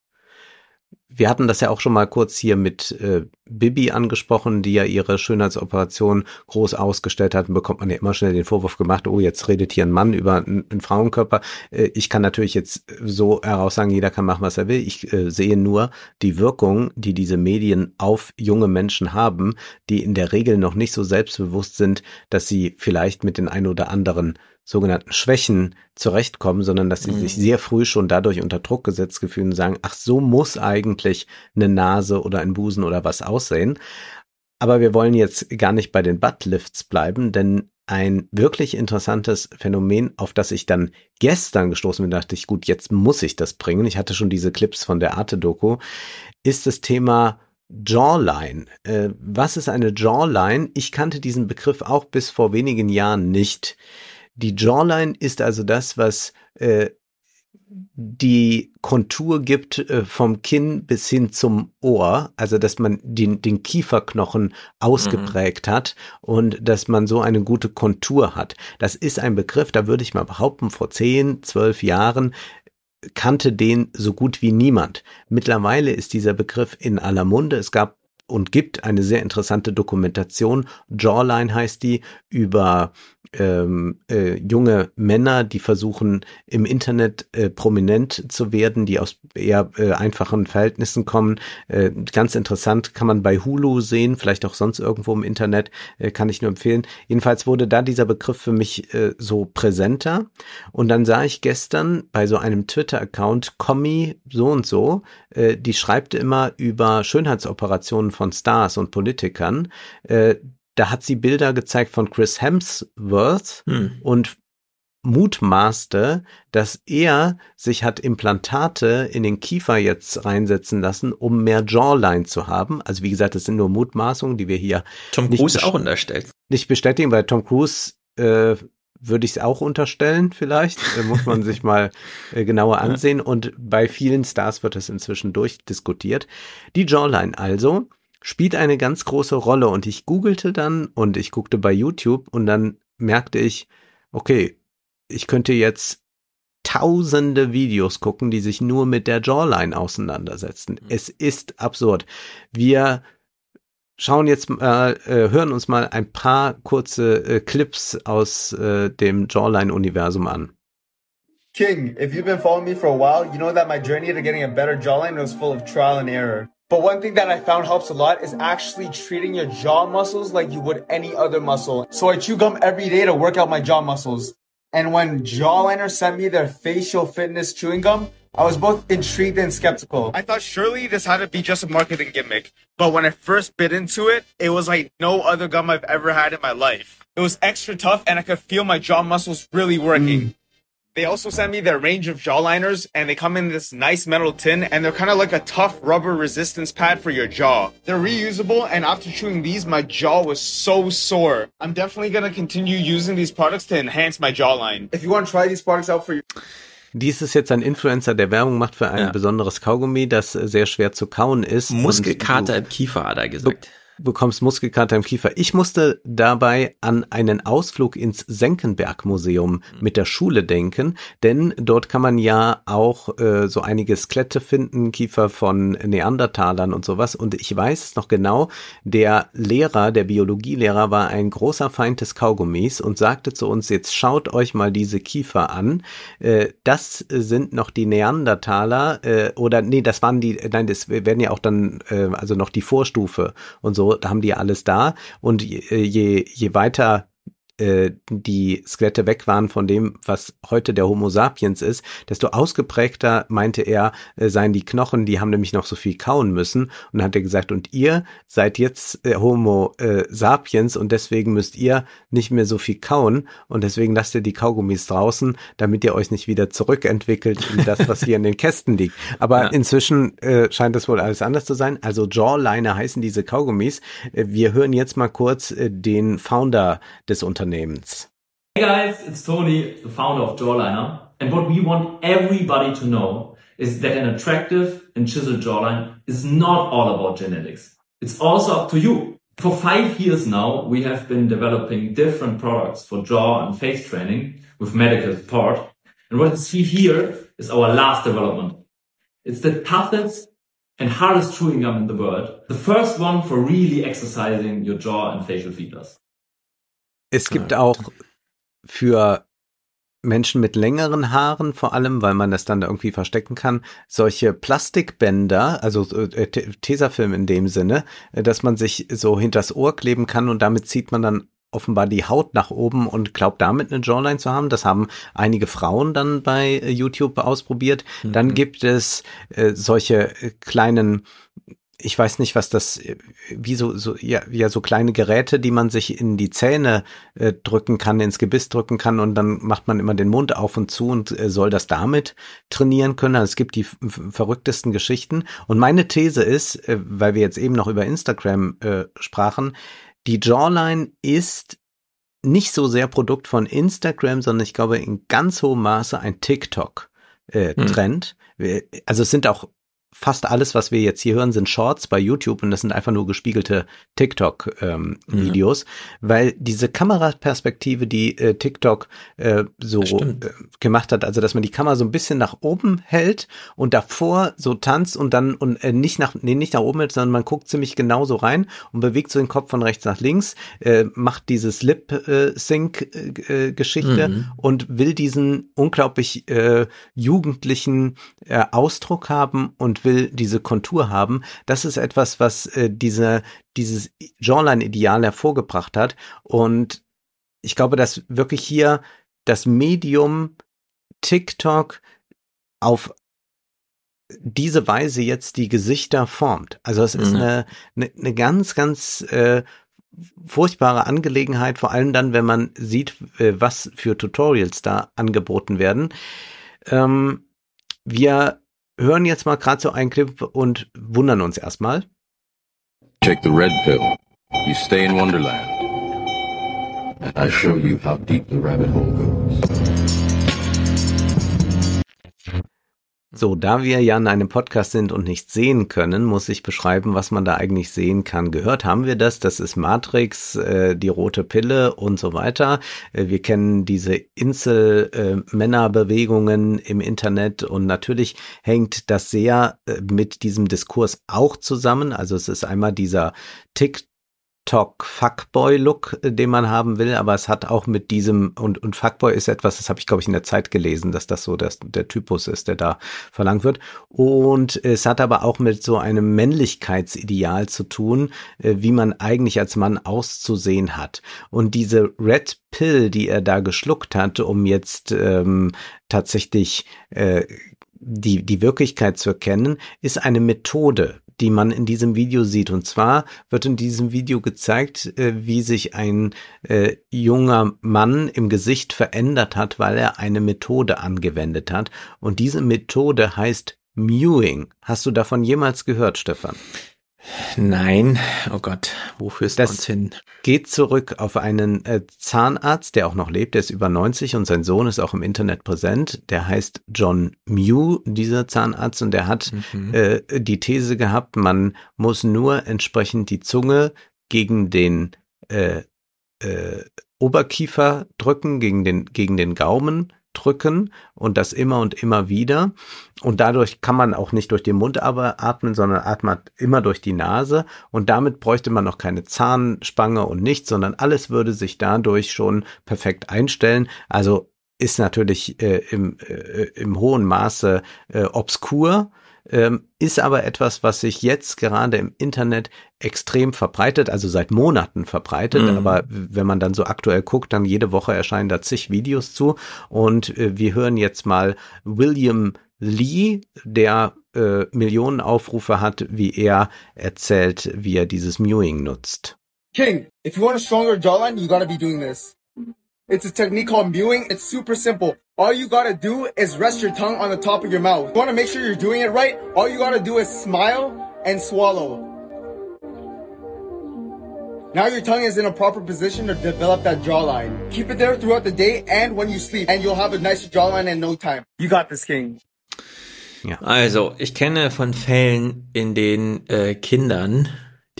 wir hatten das ja auch schon mal kurz hier mit äh, Bibi angesprochen, die ja ihre Schönheitsoperation groß ausgestellt hat. Und bekommt man ja immer schnell den Vorwurf gemacht, oh, jetzt redet hier ein Mann über einen, Frauenkörper. Äh, ich kann natürlich jetzt so heraussagen, jeder kann machen, was er will. Ich äh, sehe nur die Wirkung, die diese Medien auf junge Menschen haben, die in der Regel noch nicht so selbstbewusst sind, dass sie vielleicht mit den ein oder anderen sogenannten Schwächen zurechtkommen, sondern dass sie mhm. sich sehr früh schon dadurch unter Druck gesetzt gefühlen und sagen, ach, so muss eigentlich eine Nase oder ein Busen oder was aussehen. Aber wir wollen jetzt gar nicht bei den Buttlifts bleiben, denn ein wirklich interessantes Phänomen, auf das ich dann gestern gestoßen bin, dachte ich, gut, jetzt muss ich das bringen. Ich hatte schon diese Clips von der Arte-Doku, ist das Thema Jawline. Äh, was ist eine Jawline? Ich kannte diesen Begriff auch bis vor wenigen Jahren nicht. Die Jawline ist also das, was äh, die Kontur gibt äh, vom Kinn bis hin zum Ohr, also dass man den, den Kieferknochen ausgeprägt mhm. hat und dass man so eine gute Kontur hat. Das ist ein Begriff, da würde ich mal behaupten, vor zehn, zwölf Jahren kannte den so gut wie niemand. Mittlerweile ist dieser Begriff in aller Munde. Es gab und gibt eine sehr interessante Dokumentation. Jawline heißt die über ähm, äh, junge Männer, die versuchen im Internet äh, prominent zu werden, die aus eher äh, einfachen Verhältnissen kommen. Äh, ganz interessant kann man bei Hulu sehen, vielleicht auch sonst irgendwo im Internet, äh, kann ich nur empfehlen. Jedenfalls wurde da dieser Begriff für mich äh, so präsenter. Und dann sah ich gestern bei so einem Twitter-Account, Kommi so und so, äh, die schreibt immer über Schönheitsoperationen von Stars und Politikern. Äh, da hat sie Bilder gezeigt von Chris Hemsworth hm. und mutmaßte, dass er sich hat Implantate in den Kiefer jetzt reinsetzen lassen, um mehr Jawline zu haben. Also wie gesagt, das sind nur Mutmaßungen, die wir hier Tom Cruise auch unterstellt. Nicht bestätigen, weil Tom Cruise äh, würde ich es auch unterstellen, vielleicht. Äh, muss man sich mal äh, genauer ansehen. Und bei vielen Stars wird es inzwischen durchdiskutiert. Die Jawline also spielt eine ganz große Rolle. Und ich googelte dann und ich guckte bei YouTube und dann merkte ich, okay, ich könnte jetzt tausende Videos gucken, die sich nur mit der Jawline auseinandersetzen. Mhm. Es ist absurd. Wir schauen jetzt äh, äh, hören uns mal ein paar kurze äh, Clips aus äh, dem Jawline-Universum an. King, if you've been following me for a while, you know that my journey to getting a better jawline was full of trial and error. But one thing that I found helps a lot is actually treating your jaw muscles like you would any other muscle. So I chew gum every day to work out my jaw muscles. And when Jawliner sent me their facial fitness chewing gum, I was both intrigued and skeptical. I thought surely this had to be just a marketing gimmick. But when I first bit into it, it was like no other gum I've ever had in my life. It was extra tough and I could feel my jaw muscles really working. Mm. They also sent me their range of jawliners and they come in this nice metal tin and they're kind of like a tough rubber resistance pad for your jaw. They're reusable and after chewing these, my jaw was so sore. I'm definitely going to continue using these products to enhance my jawline. If you want to try these products out for you. Dies ist jetzt ein Influencer, der Werbung macht für ein ja. besonderes Kaugummi, das sehr schwer zu kauen ist. Muskelkater im Kiefer, hat er gesagt bekommst Muskelkater im Kiefer. Ich musste dabei an einen Ausflug ins Senckenberg-Museum mit der Schule denken, denn dort kann man ja auch äh, so einige Skelette finden, Kiefer von Neandertalern und sowas. Und ich weiß es noch genau, der Lehrer, der Biologielehrer war ein großer Feind des Kaugummis und sagte zu uns, jetzt schaut euch mal diese Kiefer an. Äh, das sind noch die Neandertaler äh, oder nee, das waren die, nein, das werden ja auch dann äh, also noch die Vorstufe und so da haben die alles da. Und je, je, je weiter äh, die Skelette weg waren von dem, was heute der Homo sapiens ist, desto ausgeprägter, meinte er, äh, seien die Knochen, die haben nämlich noch so viel kauen müssen. Und hat er gesagt, und ihr seid jetzt äh, Homo äh, sapiens und deswegen müsst ihr nicht mehr so viel kauen und deswegen lasst ihr die Kaugummis draußen, damit ihr euch nicht wieder zurückentwickelt in das, was hier in den Kästen liegt. Aber ja. inzwischen äh, scheint das wohl alles anders zu sein. Also Jawliner heißen diese Kaugummis. Äh, wir hören jetzt mal kurz äh, den Founder des Unternehmens Unternehmens. Hey guys, it's Tony, the founder of Jawliner. And what we want everybody to know is that an attractive and chiseled jawline is not all about genetics. It's also up to you. For five years now, we have been developing different products for jaw and face training with medical support. And what you see here is our last development. It's the toughest and hardest chewing gum in the world. The first one for really exercising your jaw and facial features. Es gibt auch für Menschen mit längeren Haaren vor allem, weil man das dann da irgendwie verstecken kann, solche Plastikbänder, also äh, Tesafilm in dem Sinne, äh, dass man sich so hinters Ohr kleben kann und damit zieht man dann offenbar die Haut nach oben und glaubt damit eine Jawline zu haben. Das haben einige Frauen dann bei äh, YouTube ausprobiert. Mhm. Dann gibt es äh, solche äh, kleinen ich weiß nicht, was das, wie so, so ja, ja, so kleine Geräte, die man sich in die Zähne äh, drücken kann, ins Gebiss drücken kann und dann macht man immer den Mund auf und zu und äh, soll das damit trainieren können. Also es gibt die verrücktesten Geschichten. Und meine These ist, äh, weil wir jetzt eben noch über Instagram äh, sprachen, die Jawline ist nicht so sehr Produkt von Instagram, sondern ich glaube in ganz hohem Maße ein TikTok-Trend. Äh, hm. Also es sind auch fast alles, was wir jetzt hier hören, sind Shorts bei YouTube und das sind einfach nur gespiegelte TikTok-Videos, ähm, mhm. weil diese Kameraperspektive, die äh, TikTok äh, so äh, gemacht hat, also dass man die Kamera so ein bisschen nach oben hält und davor so tanzt und dann und äh, nicht nach nee, nicht nach oben hält, sondern man guckt ziemlich genau so rein und bewegt so den Kopf von rechts nach links, äh, macht dieses Lip-Sync-Geschichte äh, mhm. und will diesen unglaublich äh, jugendlichen äh, Ausdruck haben und will diese Kontur haben. Das ist etwas, was äh, diese, dieses Jawline-Ideal hervorgebracht hat. Und ich glaube, dass wirklich hier das Medium TikTok auf diese Weise jetzt die Gesichter formt. Also es ist mhm. eine, eine, eine ganz, ganz äh, furchtbare Angelegenheit, vor allem dann, wenn man sieht, äh, was für Tutorials da angeboten werden. Ähm, wir hören jetzt mal gerade so einen Clip und wundern uns erstmal. Take the red pill. You stay in Wonderland. And I show you how deep the rabbit hole goes. So, da wir ja in einem Podcast sind und nicht sehen können, muss ich beschreiben, was man da eigentlich sehen kann. Gehört haben wir das, das ist Matrix, äh, die rote Pille und so weiter. Äh, wir kennen diese Insel-Männerbewegungen äh, im Internet und natürlich hängt das sehr äh, mit diesem Diskurs auch zusammen. Also es ist einmal dieser Tick TikTok-Fuckboy-Look, den man haben will, aber es hat auch mit diesem, und, und Fuckboy ist etwas, das habe ich, glaube ich, in der Zeit gelesen, dass das so das, der Typus ist, der da verlangt wird. Und es hat aber auch mit so einem Männlichkeitsideal zu tun, äh, wie man eigentlich als Mann auszusehen hat. Und diese Red Pill, die er da geschluckt hat, um jetzt ähm, tatsächlich äh, die, die Wirklichkeit zu erkennen, ist eine Methode, die man in diesem Video sieht. Und zwar wird in diesem Video gezeigt, äh, wie sich ein äh, junger Mann im Gesicht verändert hat, weil er eine Methode angewendet hat. Und diese Methode heißt Mewing. Hast du davon jemals gehört, Stefan? Nein, oh Gott, wofür ist das uns hin? Geht zurück auf einen äh, Zahnarzt, der auch noch lebt, der ist über 90 und sein Sohn ist auch im Internet präsent. Der heißt John Mew, dieser Zahnarzt, und der hat mhm. äh, die These gehabt, man muss nur entsprechend die Zunge gegen den äh, äh, Oberkiefer drücken, gegen den, gegen den Gaumen drücken und das immer und immer wieder. Und dadurch kann man auch nicht durch den Mund aber atmen, sondern atmet immer durch die Nase. Und damit bräuchte man noch keine Zahnspange und nichts, sondern alles würde sich dadurch schon perfekt einstellen. Also ist natürlich äh, im, äh, im hohen Maße äh, obskur ähm, ist aber etwas, was sich jetzt gerade im Internet extrem verbreitet, also seit Monaten verbreitet. Mhm. Aber wenn man dann so aktuell guckt, dann jede Woche erscheinen da zig Videos zu. Und äh, wir hören jetzt mal William Lee, der äh, Millionen Aufrufe hat, wie er erzählt, wie er dieses Mewing nutzt. King, if you want a stronger jawline, you gotta be doing this. It's a technique called mewing. It's super simple. All you gotta do is rest your tongue on the top of your mouth. You wanna make sure you're doing it right? All you gotta do is smile and swallow. Now your tongue is in a proper position to develop that jawline. Keep it there throughout the day and when you sleep, and you'll have a nicer jawline in no time. You got this, King. Ja. Also, ich kenne von Fällen, in denen äh, Kindern,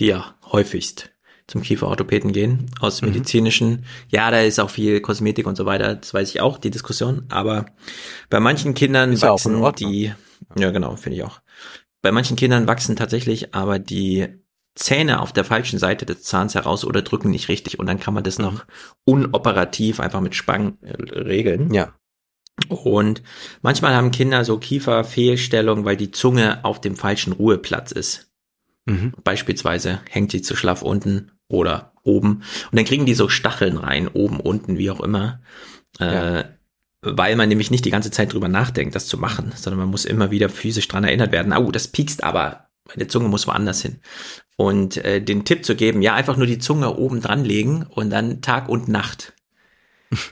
die ja häufigst zum Kieferorthopäden gehen, aus mhm. medizinischen. Ja, da ist auch viel Kosmetik und so weiter, das weiß ich auch, die Diskussion. Aber bei manchen Kindern ist wachsen die, ja genau, finde ich auch. Bei manchen Kindern wachsen tatsächlich aber die Zähne auf der falschen Seite des Zahns heraus oder drücken nicht richtig und dann kann man das mhm. noch unoperativ einfach mit Spangen äh, regeln. Ja. Und manchmal haben Kinder so Kieferfehlstellungen, weil die Zunge auf dem falschen Ruheplatz ist. Mhm. Beispielsweise hängt sie zu schlaff unten oder oben. Und dann kriegen die so Stacheln rein, oben, unten, wie auch immer. Ja. Äh, weil man nämlich nicht die ganze Zeit drüber nachdenkt, das zu machen, sondern man muss immer wieder physisch dran erinnert werden. Oh, das piekst aber, meine Zunge muss woanders hin. Und äh, den Tipp zu geben, ja, einfach nur die Zunge oben dran legen und dann Tag und Nacht.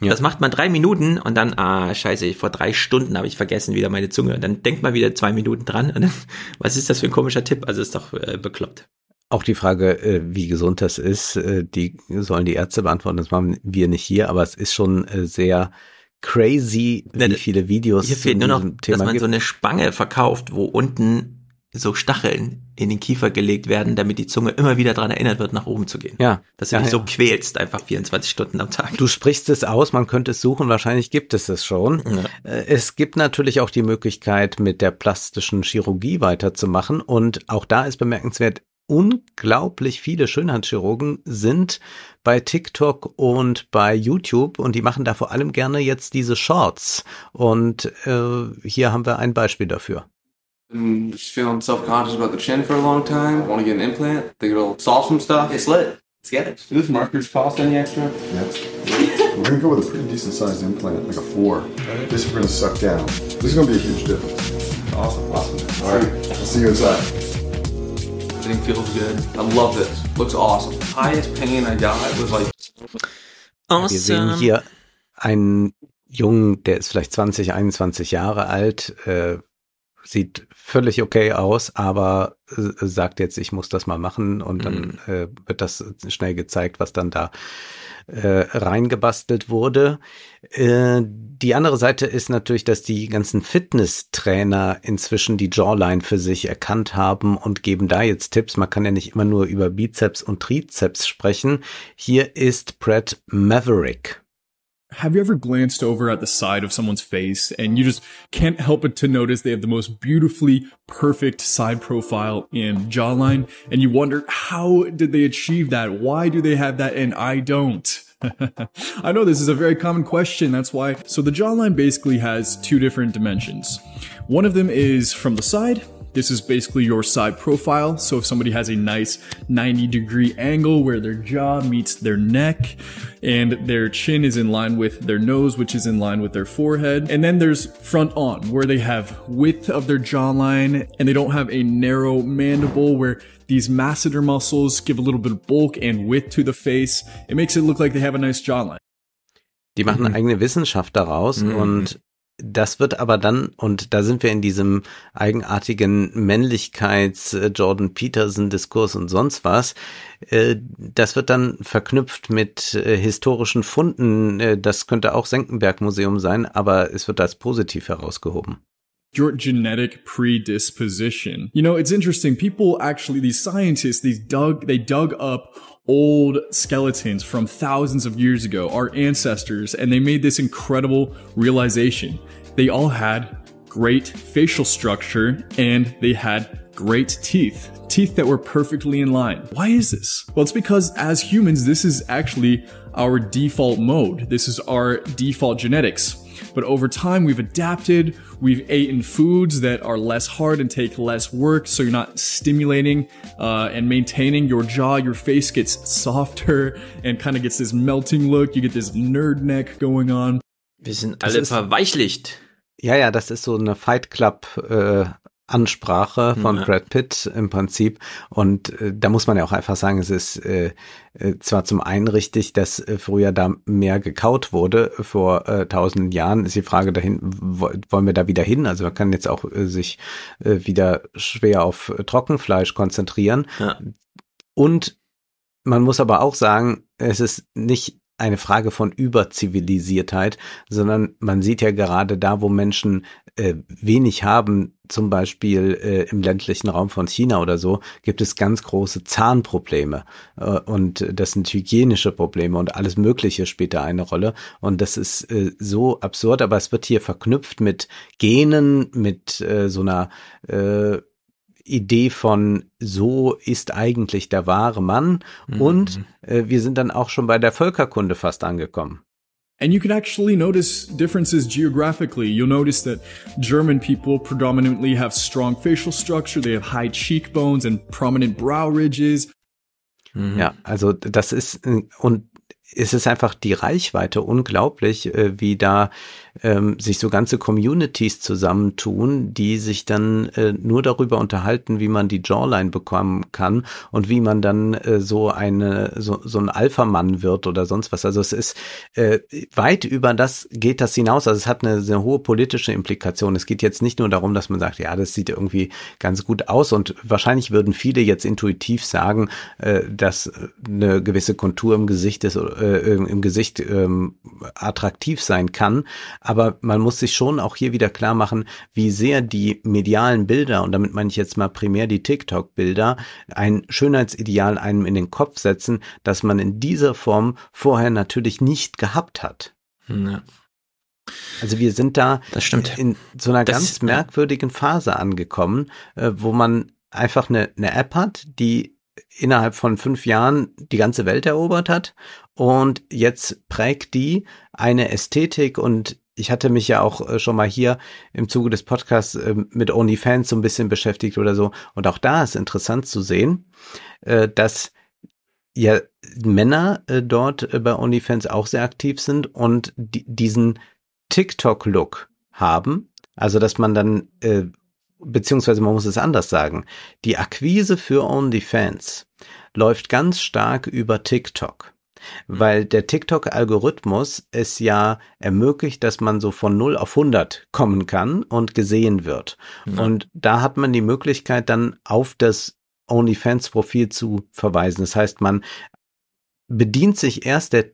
Ja. Das macht man drei Minuten und dann, ah, scheiße, vor drei Stunden habe ich vergessen wieder meine Zunge. Und dann denkt man wieder zwei Minuten dran und dann, was ist das für ein komischer Tipp? Also ist doch äh, bekloppt. Auch die Frage, äh, wie gesund das ist, äh, die sollen die Ärzte beantworten. Das machen wir nicht hier, aber es ist schon äh, sehr crazy, wie viele Videos. Hier fehlt nur noch, Thema dass man gibt. so eine Spange verkauft, wo unten so Stacheln in den Kiefer gelegt werden, damit die Zunge immer wieder daran erinnert wird, nach oben zu gehen. Ja. Dass du ja, dich ja. so quälst, einfach 24 Stunden am Tag. Du sprichst es aus, man könnte es suchen, wahrscheinlich gibt es es schon. Ja. Es gibt natürlich auch die Möglichkeit, mit der plastischen Chirurgie weiterzumachen und auch da ist bemerkenswert, unglaublich viele Schönheitschirurgen sind bei TikTok und bei YouTube und die machen da vor allem gerne jetzt diese Shorts. Und äh, hier haben wir ein Beispiel dafür. Been just feeling self-conscious about the chin for a long time. I want to get an implant. Think it'll solve some stuff. It's lit. Let's get it. Do this markers cost any extra? Yep. We're gonna go with a pretty decent sized implant, like a four. Right. This we're gonna suck down. This is gonna be a huge difference. Awesome. Awesome. All right. I'll see you inside. Everything feels good. I love this. Looks awesome. Highest pain I got was like. Awesome. Wir sehen hier einen Jungen, der ist vielleicht 20, 21 Jahre alt, äh, sieht völlig okay aus, aber äh, sagt jetzt, ich muss das mal machen und dann mhm. äh, wird das schnell gezeigt, was dann da äh, reingebastelt wurde. Äh, die andere Seite ist natürlich, dass die ganzen Fitnesstrainer inzwischen die Jawline für sich erkannt haben und geben da jetzt Tipps. Man kann ja nicht immer nur über Bizeps und Trizeps sprechen. Hier ist Brett Maverick. Have you ever glanced over at the side of someone's face and you just can't help but to notice they have the most beautifully perfect side profile and jawline and you wonder how did they achieve that? Why do they have that and I don't? I know this is a very common question. That's why. So the jawline basically has two different dimensions. One of them is from the side this is basically your side profile. So if somebody has a nice 90 degree angle where their jaw meets their neck and their chin is in line with their nose, which is in line with their forehead. And then there's front on where they have width of their jawline and they don't have a narrow mandible where these masseter muscles give a little bit of bulk and width to the face. It makes it look like they have a nice jawline. Die machen eine eigene Wissenschaft daraus mhm. und Das wird aber dann, und da sind wir in diesem eigenartigen Männlichkeits-Jordan äh, Peterson-Diskurs und sonst was, äh, das wird dann verknüpft mit äh, historischen Funden. Das könnte auch Senckenberg-Museum sein, aber es wird als positiv herausgehoben. your genetic predisposition. You know, it's interesting. People actually, these scientists, these dug, they dug up old skeletons from thousands of years ago, our ancestors, and they made this incredible realization. They all had great facial structure and they had great teeth. Teeth that were perfectly in line. Why is this? Well, it's because as humans, this is actually our default mode. This is our default genetics. But over time, we've adapted. We've eaten foods that are less hard and take less work, so you're not stimulating uh, and maintaining your jaw. Your face gets softer and kind of gets this melting look. You get this nerd neck going on. Wir sind alle verweichlicht. Ja, ja, das ist so eine Fight Club äh, Ansprache von ja. Brad Pitt im Prinzip. Und äh, da muss man ja auch einfach sagen, es ist äh, äh zwar zum einen richtig, dass äh, früher da mehr gekaut wurde vor äh, tausenden Jahren, ist die Frage dahin, wollen wir da wieder hin? Also man kann jetzt auch äh, sich äh, wieder schwer auf Trockenfleisch konzentrieren. Ja. Und man muss aber auch sagen, es ist nicht eine Frage von Überzivilisiertheit, sondern man sieht ja gerade da, wo Menschen äh, wenig haben, zum Beispiel äh, im ländlichen Raum von China oder so, gibt es ganz große Zahnprobleme. Äh, und das sind hygienische Probleme und alles Mögliche spielt da eine Rolle. Und das ist äh, so absurd, aber es wird hier verknüpft mit Genen, mit äh, so einer äh, Idee von so ist eigentlich der wahre Mann mhm. und äh, wir sind dann auch schon bei der Völkerkunde fast angekommen. And you can actually notice differences geographically. You'll notice that German people predominantly have strong facial structure, they have high cheekbones and prominent brow ridges. Mhm. Ja, also das ist und es ist einfach die Reichweite unglaublich, äh, wie da ähm, sich so ganze Communities zusammentun, die sich dann äh, nur darüber unterhalten, wie man die Jawline bekommen kann und wie man dann äh, so eine so, so ein Alpha-Mann wird oder sonst was. Also es ist äh, weit über das geht das hinaus. Also es hat eine sehr hohe politische Implikation. Es geht jetzt nicht nur darum, dass man sagt, ja, das sieht irgendwie ganz gut aus und wahrscheinlich würden viele jetzt intuitiv sagen, äh, dass eine gewisse Kontur im Gesicht ist, äh, im Gesicht ähm, attraktiv sein kann. Aber man muss sich schon auch hier wieder klar machen, wie sehr die medialen Bilder, und damit meine ich jetzt mal primär die TikTok-Bilder, ein Schönheitsideal einem in den Kopf setzen, dass man in dieser Form vorher natürlich nicht gehabt hat. Ja. Also wir sind da in so einer das, ganz merkwürdigen Phase angekommen, äh, wo man einfach eine, eine App hat, die innerhalb von fünf Jahren die ganze Welt erobert hat und jetzt prägt die eine Ästhetik und ich hatte mich ja auch äh, schon mal hier im Zuge des Podcasts äh, mit OnlyFans so ein bisschen beschäftigt oder so. Und auch da ist interessant zu sehen, äh, dass ja Männer dort bei OnlyFans auch sehr aktiv sind und diesen TikTok-Look haben. Also, dass man dann, beziehungsweise man muss es anders sagen, die Akquise für OnlyFans läuft ganz stark über TikTok. Weil der TikTok-Algorithmus es ja ermöglicht, dass man so von 0 auf 100 kommen kann und gesehen wird. Ja. Und da hat man die Möglichkeit dann auf das OnlyFans-Profil zu verweisen. Das heißt, man bedient sich erst der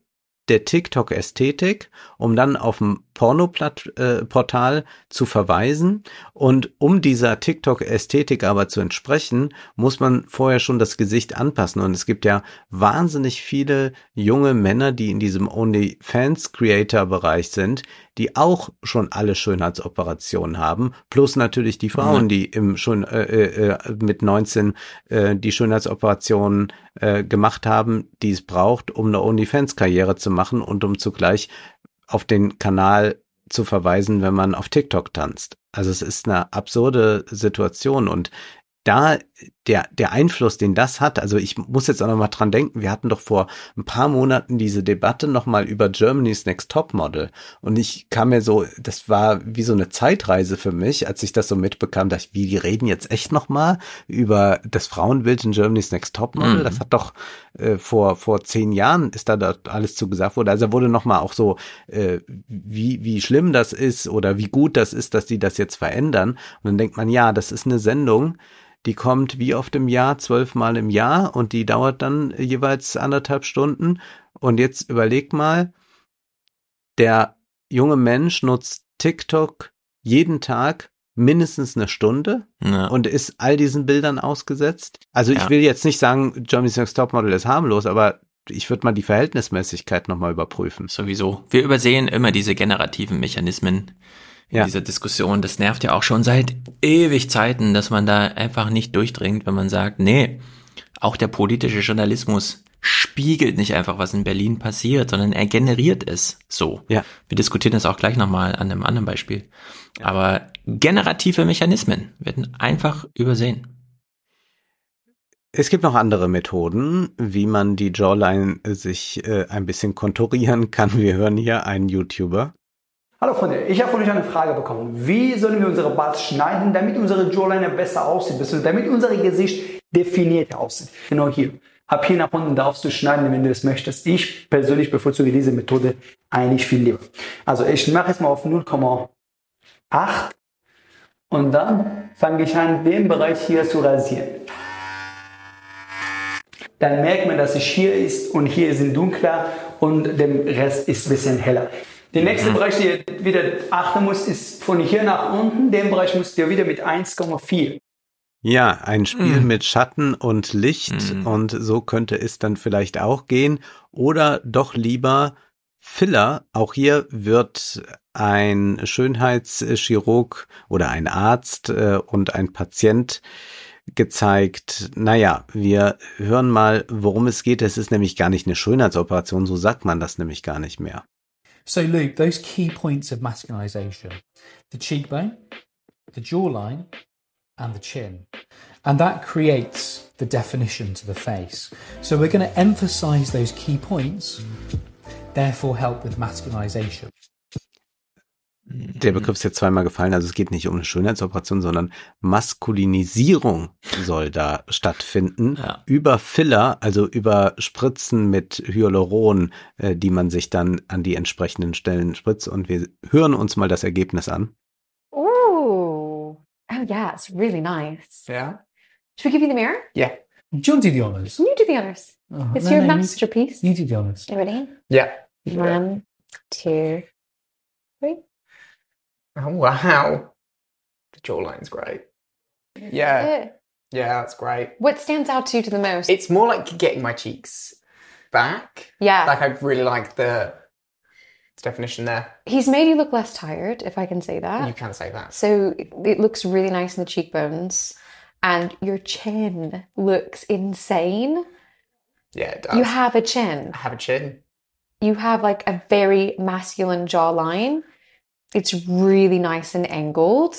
der TikTok-Ästhetik, um dann auf dem Porno-Portal äh, zu verweisen. Und um dieser TikTok-Ästhetik aber zu entsprechen, muss man vorher schon das Gesicht anpassen. Und es gibt ja wahnsinnig viele junge Männer, die in diesem OnlyFans-Creator-Bereich sind, die auch schon alle Schönheitsoperationen haben, plus natürlich die Frauen, die im schon äh, äh, mit 19 äh, die Schönheitsoperationen äh, gemacht haben, die es braucht, um eine OnlyFans-Karriere zu machen und um zugleich auf den Kanal zu verweisen, wenn man auf TikTok tanzt. Also es ist eine absurde Situation und da der, der Einfluss, den das hat, also ich muss jetzt auch noch mal dran denken, wir hatten doch vor ein paar Monaten diese Debatte noch mal über Germany's Next Top Model und ich kam mir so, das war wie so eine Zeitreise für mich, als ich das so mitbekam, dass ich, wie, die reden jetzt echt noch mal über das Frauenbild in Germany's Next Top Model, mhm. das hat doch äh, vor, vor zehn Jahren ist da dort alles zu gesagt wurde, also wurde noch mal auch so, äh, wie, wie schlimm das ist oder wie gut das ist, dass die das jetzt verändern. Und dann denkt man, ja, das ist eine Sendung, die kommt wie oft im Jahr, zwölfmal im Jahr und die dauert dann jeweils anderthalb Stunden. Und jetzt überleg mal, der junge Mensch nutzt TikTok jeden Tag mindestens eine Stunde ja. und ist all diesen Bildern ausgesetzt. Also ja. ich will jetzt nicht sagen, Germany's Next Topmodel ist harmlos, aber ich würde mal die Verhältnismäßigkeit nochmal überprüfen. Sowieso. Wir übersehen immer diese generativen Mechanismen, ja. dieser Diskussion. Das nervt ja auch schon seit ewig Zeiten, dass man da einfach nicht durchdringt, wenn man sagt, nee, auch der politische Journalismus spiegelt nicht einfach, was in Berlin passiert, sondern er generiert es so. Ja. Wir diskutieren das auch gleich nochmal an einem anderen Beispiel. Ja. Aber generative Mechanismen werden einfach übersehen. Es gibt noch andere Methoden, wie man die Jawline sich äh, ein bisschen konturieren kann. Wir hören hier einen YouTuber. Hallo Freunde, ich habe von euch eine Frage bekommen. Wie sollen wir unsere Bart schneiden, damit unsere Jawline besser aussieht, damit unser Gesicht definiert aussieht? Genau hier. Ab hier nach unten darfst du schneiden, wenn du das möchtest. Ich persönlich bevorzuge diese Methode eigentlich viel lieber. Also ich mache es mal auf 0,8 und dann fange ich an, den Bereich hier zu rasieren. Dann merkt man, dass es hier ist und hier ist dunkler und der Rest ist ein bisschen heller. Der nächste mhm. Bereich, den ihr wieder achten muss, ist von hier nach unten. Den Bereich müsst ihr wieder mit 1,4. Ja, ein Spiel mhm. mit Schatten und Licht mhm. und so könnte es dann vielleicht auch gehen. Oder doch lieber Filler. Auch hier wird ein Schönheitschirurg oder ein Arzt äh, und ein Patient gezeigt. Naja, wir hören mal, worum es geht. Es ist nämlich gar nicht eine Schönheitsoperation, so sagt man das nämlich gar nicht mehr. So, Luke, those key points of masculinization the cheekbone, the jawline, and the chin. And that creates the definition to the face. So, we're going to emphasize those key points, therefore, help with masculinization. Der Begriff ist jetzt zweimal gefallen, also es geht nicht um eine Schönheitsoperation, sondern Maskulinisierung soll da stattfinden. Ja. Über Filler, also über Spritzen mit Hyaluron, äh, die man sich dann an die entsprechenden Stellen spritzt. Und wir hören uns mal das Ergebnis an. Oh, oh yeah, it's really nice. Yeah. Should we give you the mirror? Yeah. You do the honors? You do the honors. Oh, it's no, your no, masterpiece. You do the honors. You ready? Yeah. One, two, three. Oh wow. The jawline's great. Yeah. Yeah, that's great. What stands out to you to the most? It's more like getting my cheeks back. Yeah. Like I really like the definition there. He's made you look less tired, if I can say that. You can say that. So it looks really nice in the cheekbones. And your chin looks insane. Yeah, it does. You have a chin. I have a chin. You have like a very masculine jawline. It's really nice and angled.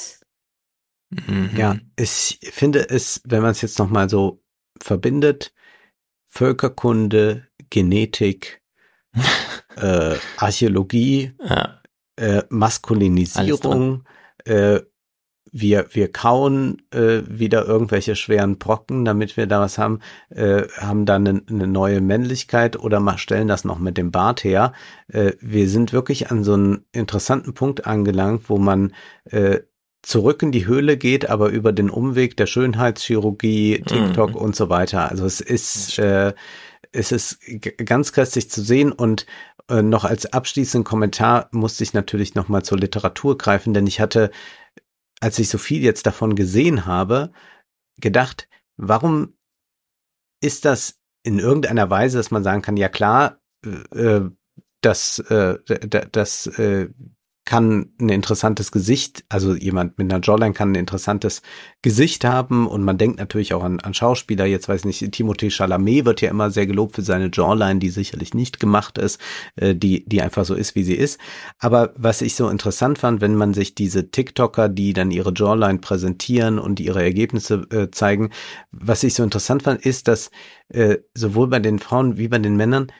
Mhm. Ja, ich finde es, wenn man es jetzt nochmal so verbindet, Völkerkunde, Genetik, äh, Archäologie, ja. äh, Maskulinisierung, äh, wir, wir kauen äh, wieder irgendwelche schweren Brocken, damit wir da was haben, äh, haben dann eine, eine neue Männlichkeit oder mal stellen das noch mit dem Bart her. Äh, wir sind wirklich an so einem interessanten Punkt angelangt, wo man äh, zurück in die Höhle geht, aber über den Umweg der Schönheitschirurgie, TikTok mhm. und so weiter. Also es ist, äh, es ist ganz köstlich zu sehen und äh, noch als abschließenden Kommentar musste ich natürlich noch mal zur Literatur greifen, denn ich hatte als ich so viel jetzt davon gesehen habe, gedacht, warum ist das in irgendeiner Weise, dass man sagen kann, ja klar, äh, äh das, äh, äh, kann ein interessantes Gesicht, also jemand mit einer Jawline kann ein interessantes Gesicht haben und man denkt natürlich auch an, an Schauspieler, jetzt weiß ich nicht, Timothée Chalamet wird ja immer sehr gelobt für seine Jawline, die sicherlich nicht gemacht ist, äh, die, die einfach so ist, wie sie ist. Aber was ich so interessant fand, wenn man sich diese TikToker, die dann ihre Jawline präsentieren und ihre Ergebnisse äh, zeigen, was ich so interessant fand, ist, dass äh, sowohl bei den Frauen wie bei den Männern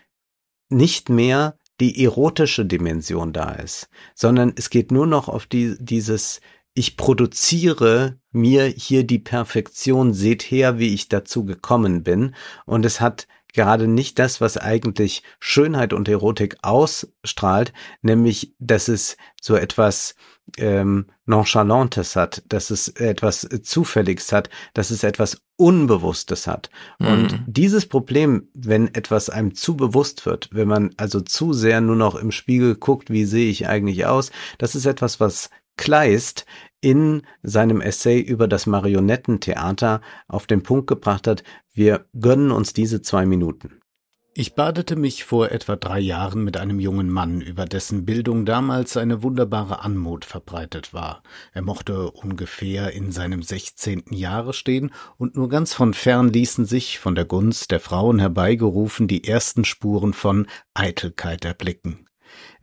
nicht mehr die erotische Dimension da ist, sondern es geht nur noch auf die, dieses, ich produziere mir hier die Perfektion, seht her, wie ich dazu gekommen bin. Und es hat gerade nicht das, was eigentlich Schönheit und Erotik ausstrahlt, nämlich, dass es so etwas ähm, Nonchalantes hat, dass es etwas Zufälliges hat, dass es etwas Unbewusstes hat. Mhm. Und dieses Problem, wenn etwas einem zu bewusst wird, wenn man also zu sehr nur noch im Spiegel guckt, wie sehe ich eigentlich aus, das ist etwas, was Kleist in seinem Essay über das Marionettentheater auf den Punkt gebracht hat, wir gönnen uns diese zwei Minuten. Ich badete mich vor etwa drei Jahren mit einem jungen Mann, über dessen Bildung damals eine wunderbare Anmut verbreitet war. Er mochte ungefähr in seinem sechzehnten Jahre stehen, und nur ganz von fern ließen sich, von der Gunst der Frauen herbeigerufen, die ersten Spuren von Eitelkeit erblicken.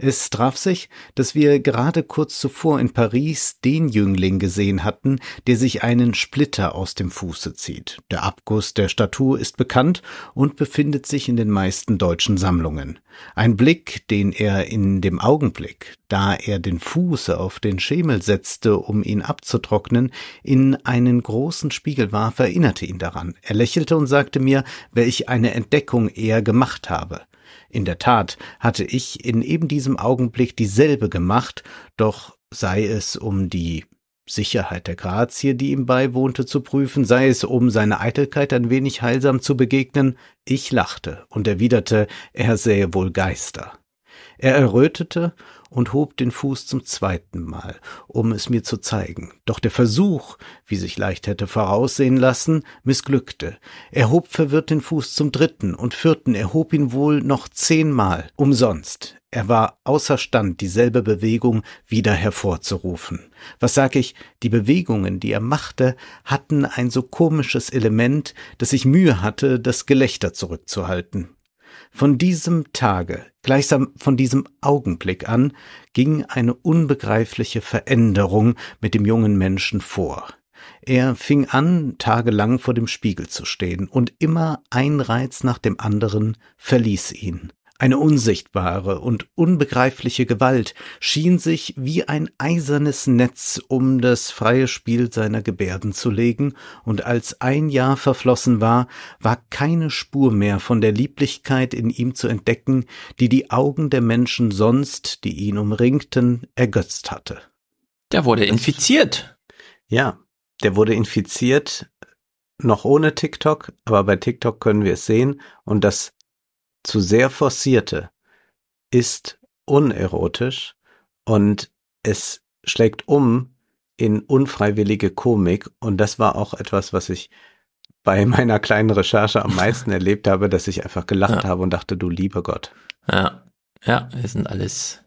Es traf sich, dass wir gerade kurz zuvor in Paris den Jüngling gesehen hatten, der sich einen Splitter aus dem Fuße zieht. Der Abguss der Statue ist bekannt und befindet sich in den meisten deutschen Sammlungen. Ein Blick, den er in dem Augenblick, da er den Fuß auf den Schemel setzte, um ihn abzutrocknen, in einen großen Spiegel warf, erinnerte ihn daran. Er lächelte und sagte mir, welch eine Entdeckung er gemacht habe. In der Tat hatte ich in eben diesem Augenblick dieselbe gemacht, doch sei es um die Sicherheit der Grazie, die ihm beiwohnte, zu prüfen, sei es um seine Eitelkeit ein wenig heilsam zu begegnen, ich lachte und erwiderte, er sähe wohl Geister. Er errötete und hob den Fuß zum zweiten Mal, um es mir zu zeigen. Doch der Versuch, wie sich leicht hätte voraussehen lassen, missglückte. Er hob verwirrt den Fuß zum dritten und vierten, er hob ihn wohl noch zehnmal, umsonst. Er war außerstand, dieselbe Bewegung wieder hervorzurufen. Was sag ich, die Bewegungen, die er machte, hatten ein so komisches Element, dass ich Mühe hatte, das Gelächter zurückzuhalten. Von diesem Tage, gleichsam von diesem Augenblick an, ging eine unbegreifliche Veränderung mit dem jungen Menschen vor. Er fing an, tagelang vor dem Spiegel zu stehen, und immer ein Reiz nach dem anderen verließ ihn. Eine unsichtbare und unbegreifliche Gewalt schien sich wie ein eisernes Netz um das freie Spiel seiner Gebärden zu legen, und als ein Jahr verflossen war, war keine Spur mehr von der Lieblichkeit in ihm zu entdecken, die die Augen der Menschen sonst, die ihn umringten, ergötzt hatte. Der wurde infiziert. Ja, der wurde infiziert, noch ohne TikTok, aber bei TikTok können wir es sehen, und das zu sehr forcierte ist unerotisch und es schlägt um in unfreiwillige Komik und das war auch etwas, was ich bei meiner kleinen Recherche am meisten erlebt habe, dass ich einfach gelacht ja. habe und dachte, du lieber Gott. Ja, ja, es sind alles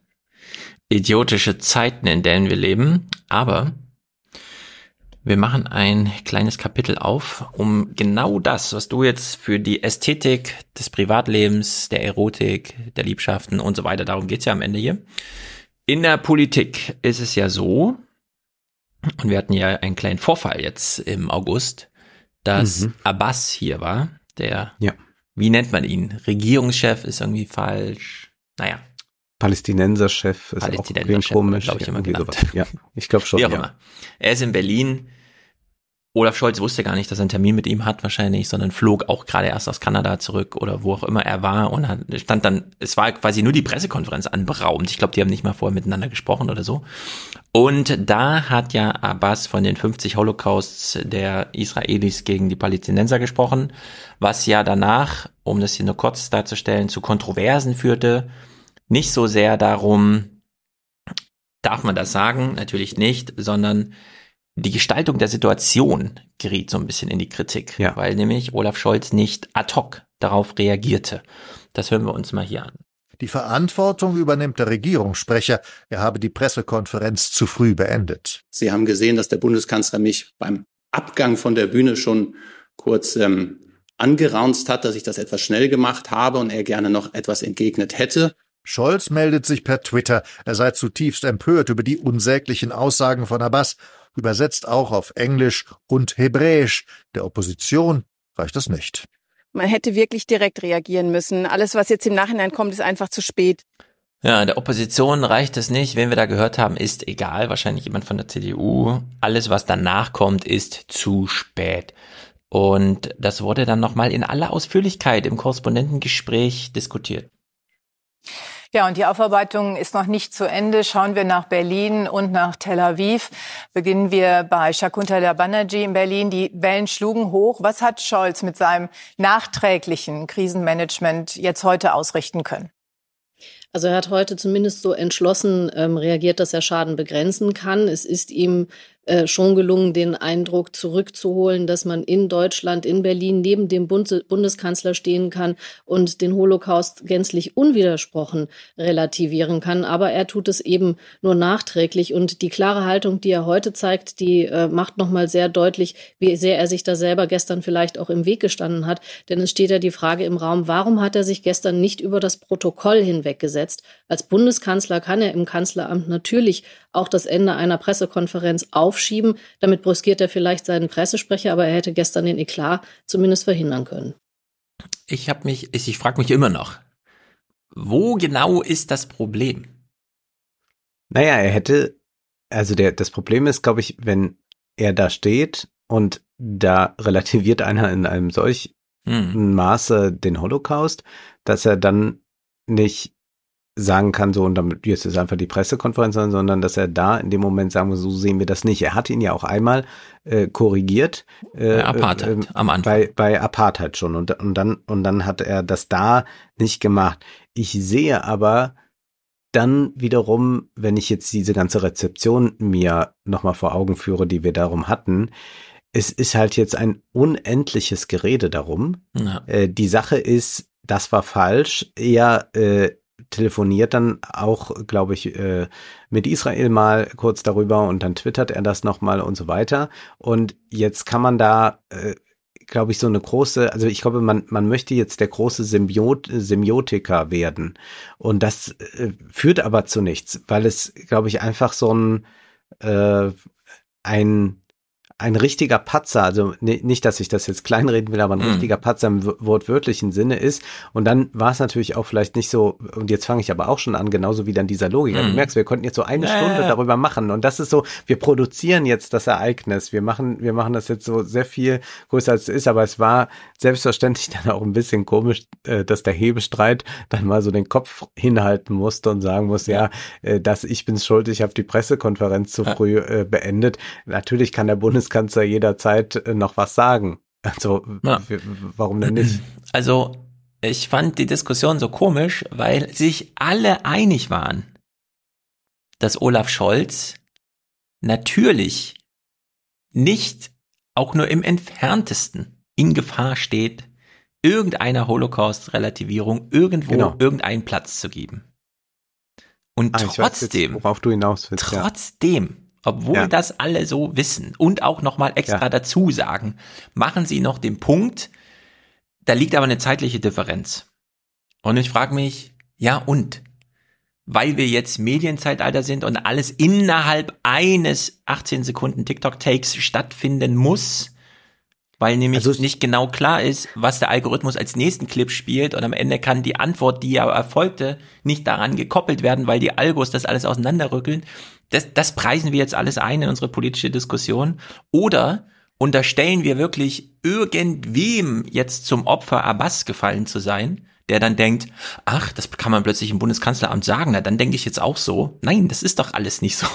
idiotische Zeiten, in denen wir leben, aber wir machen ein kleines Kapitel auf, um genau das, was du jetzt für die Ästhetik des Privatlebens, der Erotik, der Liebschaften und so weiter, darum geht's ja am Ende hier. In der Politik ist es ja so, und wir hatten ja einen kleinen Vorfall jetzt im August, dass mhm. Abbas hier war, der, ja. wie nennt man ihn? Regierungschef ist irgendwie falsch. Naja, Palästinenser-Chef ist Palästinenser auch komisch. glaube ich immer irgendwie genannt. Ja, ich glaube schon. Wie auch ja. immer. Er ist in Berlin. Olaf Scholz wusste gar nicht, dass er einen Termin mit ihm hat wahrscheinlich, sondern flog auch gerade erst aus Kanada zurück oder wo auch immer er war und stand dann, es war quasi nur die Pressekonferenz anberaumt. Ich glaube, die haben nicht mal vorher miteinander gesprochen oder so. Und da hat ja Abbas von den 50 Holocausts der Israelis gegen die Palästinenser gesprochen, was ja danach, um das hier nur kurz darzustellen, zu Kontroversen führte. Nicht so sehr darum, darf man das sagen? Natürlich nicht, sondern die Gestaltung der Situation geriet so ein bisschen in die Kritik, Ja. weil nämlich Olaf Scholz nicht ad hoc darauf reagierte. Das hören wir uns mal hier an. Die Verantwortung übernimmt der Regierungssprecher. Er habe die Pressekonferenz zu früh beendet. Sie haben gesehen, dass der Bundeskanzler mich beim Abgang von der Bühne schon kurz ähm, angeraunzt hat, dass ich das etwas schnell gemacht habe und er gerne noch etwas entgegnet hätte. Scholz meldet sich per Twitter, er sei zutiefst empört über die unsäglichen Aussagen von Abbas, übersetzt auch auf Englisch und Hebräisch. Der Opposition reicht das nicht. Man hätte wirklich direkt reagieren müssen. Alles, was jetzt im Nachhinein kommt, ist einfach zu spät. Ja, der Opposition reicht es nicht. Wen wir da gehört haben, ist egal. Wahrscheinlich jemand von der CDU. Alles, was danach kommt, ist zu spät. Und das wurde dann nochmal in aller Ausführlichkeit im Korrespondentengespräch diskutiert. Ja, und die Aufarbeitung ist noch nicht zu Ende. Schauen wir nach Berlin und nach Tel Aviv. Beginnen wir bei Shakuntala Banerjee in Berlin. Die Wellen schlugen hoch. Was hat Scholz mit seinem nachträglichen Krisenmanagement jetzt heute ausrichten können? Also er hat heute zumindest so entschlossen ähm, reagiert, dass er Schaden begrenzen kann. Es ist ihm äh, schon gelungen, den Eindruck zurückzuholen, dass man in Deutschland, in Berlin neben dem Bund Bundeskanzler stehen kann und den Holocaust gänzlich unwidersprochen relativieren kann. Aber er tut es eben nur nachträglich. Und die klare Haltung, die er heute zeigt, die äh, macht nochmal sehr deutlich, wie sehr er sich da selber gestern vielleicht auch im Weg gestanden hat. Denn es steht ja die Frage im Raum, warum hat er sich gestern nicht über das Protokoll hinweggesetzt? Als Bundeskanzler kann er im Kanzleramt natürlich auch das Ende einer Pressekonferenz aufschieben. Damit brüskiert er vielleicht seinen Pressesprecher, aber er hätte gestern den Eklat zumindest verhindern können. Ich habe mich, ich, ich frage mich immer noch, wo genau ist das Problem? Naja, er hätte, also der, das Problem ist, glaube ich, wenn er da steht und da relativiert einer in einem solchen Hm. Maße den Holocaust, dass er dann nicht sagen kann, so und damit jetzt ist einfach die Pressekonferenz, sondern dass er da in dem Moment sagen muss, so sehen wir das nicht. Er hat ihn ja auch einmal äh, korrigiert. Äh, Bei Apartheid, äh, am Anfang. Bei, bei Apartheid schon und, und dann und dann hat er das da nicht gemacht. Ich sehe aber dann wiederum, wenn ich jetzt diese ganze Rezeption mir nochmal vor Augen führe, die wir darum hatten, es ist halt jetzt ein unendliches Gerede darum. Ja. Äh, die Sache ist, das war falsch. Er äh, telefoniert dann auch, glaube ich, äh, mit Israel mal kurz darüber und dann twittert er das nochmal und so weiter. Und jetzt kann man da, äh, glaube ich, so eine große, also ich glaube, man, man möchte jetzt der große Symbiot Semiotiker werden. Und das äh, führt aber zu nichts, weil es, glaube ich, einfach so ein, äh, ein ein richtiger Patzer, also nicht, dass ich das jetzt kleinreden will, aber ein Mhm. richtiger Patzer im wortwörtlichen Sinne ist. Und dann war es natürlich auch vielleicht nicht so, und jetzt fange ich aber auch schon an, genauso wie dann dieser Logik. Also Mhm. Du merkst, wir konnten jetzt so eine Ja, Stunde ja. darüber machen. Und das ist so, wir produzieren jetzt das Ereignis. Wir machen, wir machen das jetzt so sehr viel größer als es ist, aber es war selbstverständlich dann auch ein bisschen komisch, äh, dass der Hebestreit dann mal so den Kopf hinhalten musste und sagen muss, ja, äh, dass ich bin schuld, ich habe die Pressekonferenz zu früh äh, beendet. Natürlich kann der Bundeskanzler jederzeit äh, noch was sagen. Also Ja. warum denn nicht? Also, ich fand die Diskussion so komisch, weil sich alle einig waren, dass Olaf Scholz natürlich nicht auch nur im entferntesten in Gefahr steht, irgendeiner Holocaust-Relativierung irgendwo Genau. irgendeinen Platz zu geben. Und Ah, weiß jetzt, trotzdem, worauf du hinaus willst. ja. trotzdem, obwohl Ja. das alle so wissen und auch nochmal extra Ja. dazu sagen, machen sie noch den Punkt, da liegt aber eine zeitliche Differenz. Und ich frage mich, ja und? Weil wir jetzt Medienzeitalter sind und alles innerhalb eines 18 Sekunden TikTok-Takes stattfinden muss, weil nämlich also nicht genau klar ist, was der Algorithmus als nächsten Clip spielt und am Ende kann die Antwort, die ja erfolgte, nicht daran gekoppelt werden, weil die Algos das alles auseinanderrückeln. Das, das preisen wir jetzt alles ein in unsere politische Diskussion. Oder unterstellen wir wirklich irgendwem jetzt zum Opfer Abbas gefallen zu sein, der dann denkt, ach, das kann man plötzlich im Bundeskanzleramt sagen, na, dann denke ich jetzt auch so. Nein, das ist doch alles nicht so.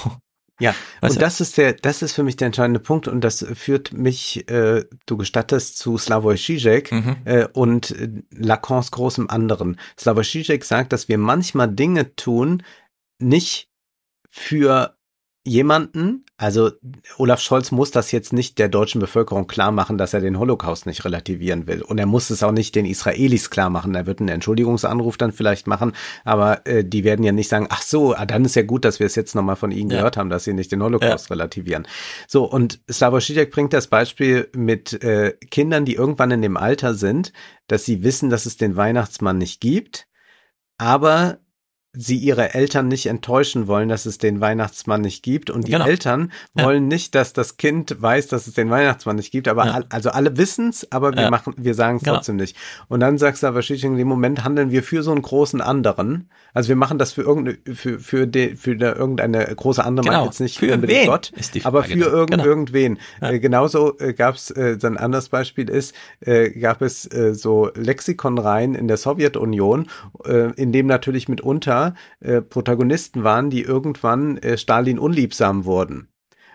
Ja, weißt und das ist der, das ist für mich der entscheidende Punkt und das führt mich, äh, du gestattest, zu Slavoj Žižek mhm. äh, und Lacans großem anderen. Slavoj Žižek sagt, dass wir manchmal Dinge tun, nicht für jemanden, also Olaf Scholz muss das jetzt nicht der deutschen Bevölkerung klar machen, dass er den Holocaust nicht relativieren will. Und er muss es auch nicht den Israelis klar machen. Er wird einen Entschuldigungsanruf dann vielleicht machen, aber äh, die werden ja nicht sagen, ach so, ah, dann ist ja gut, dass wir es jetzt nochmal von Ihnen ja. gehört haben, dass Sie nicht den Holocaust ja. relativieren. So, und Slavoj Žižek bringt das Beispiel mit äh, Kindern, die irgendwann in dem Alter sind, dass sie wissen, dass es den Weihnachtsmann nicht gibt, aber sie ihre Eltern nicht enttäuschen wollen, dass es den Weihnachtsmann nicht gibt. Und die genau. Eltern wollen ja. nicht, dass das Kind weiß, dass es den Weihnachtsmann nicht gibt. Aber ja. all, also alle wissen es, aber wir ja. machen, wir sagen es genau. trotzdem nicht. Und dann sagst du aber schließlich in dem Moment handeln wir für so einen großen anderen. Also wir machen das für irgendeine, für, für, de, für de, irgendeine große andere, genau. jetzt nicht für unbedingt wen Gott, aber für irgend, genau. irgendwen. Äh, genauso äh, gab es, äh, so ein anderes Beispiel ist, äh, gab es äh, so Lexikonreihen in der Sowjetunion, äh, in dem natürlich mitunter äh, Protagonisten waren, die irgendwann äh, Stalin unliebsam wurden.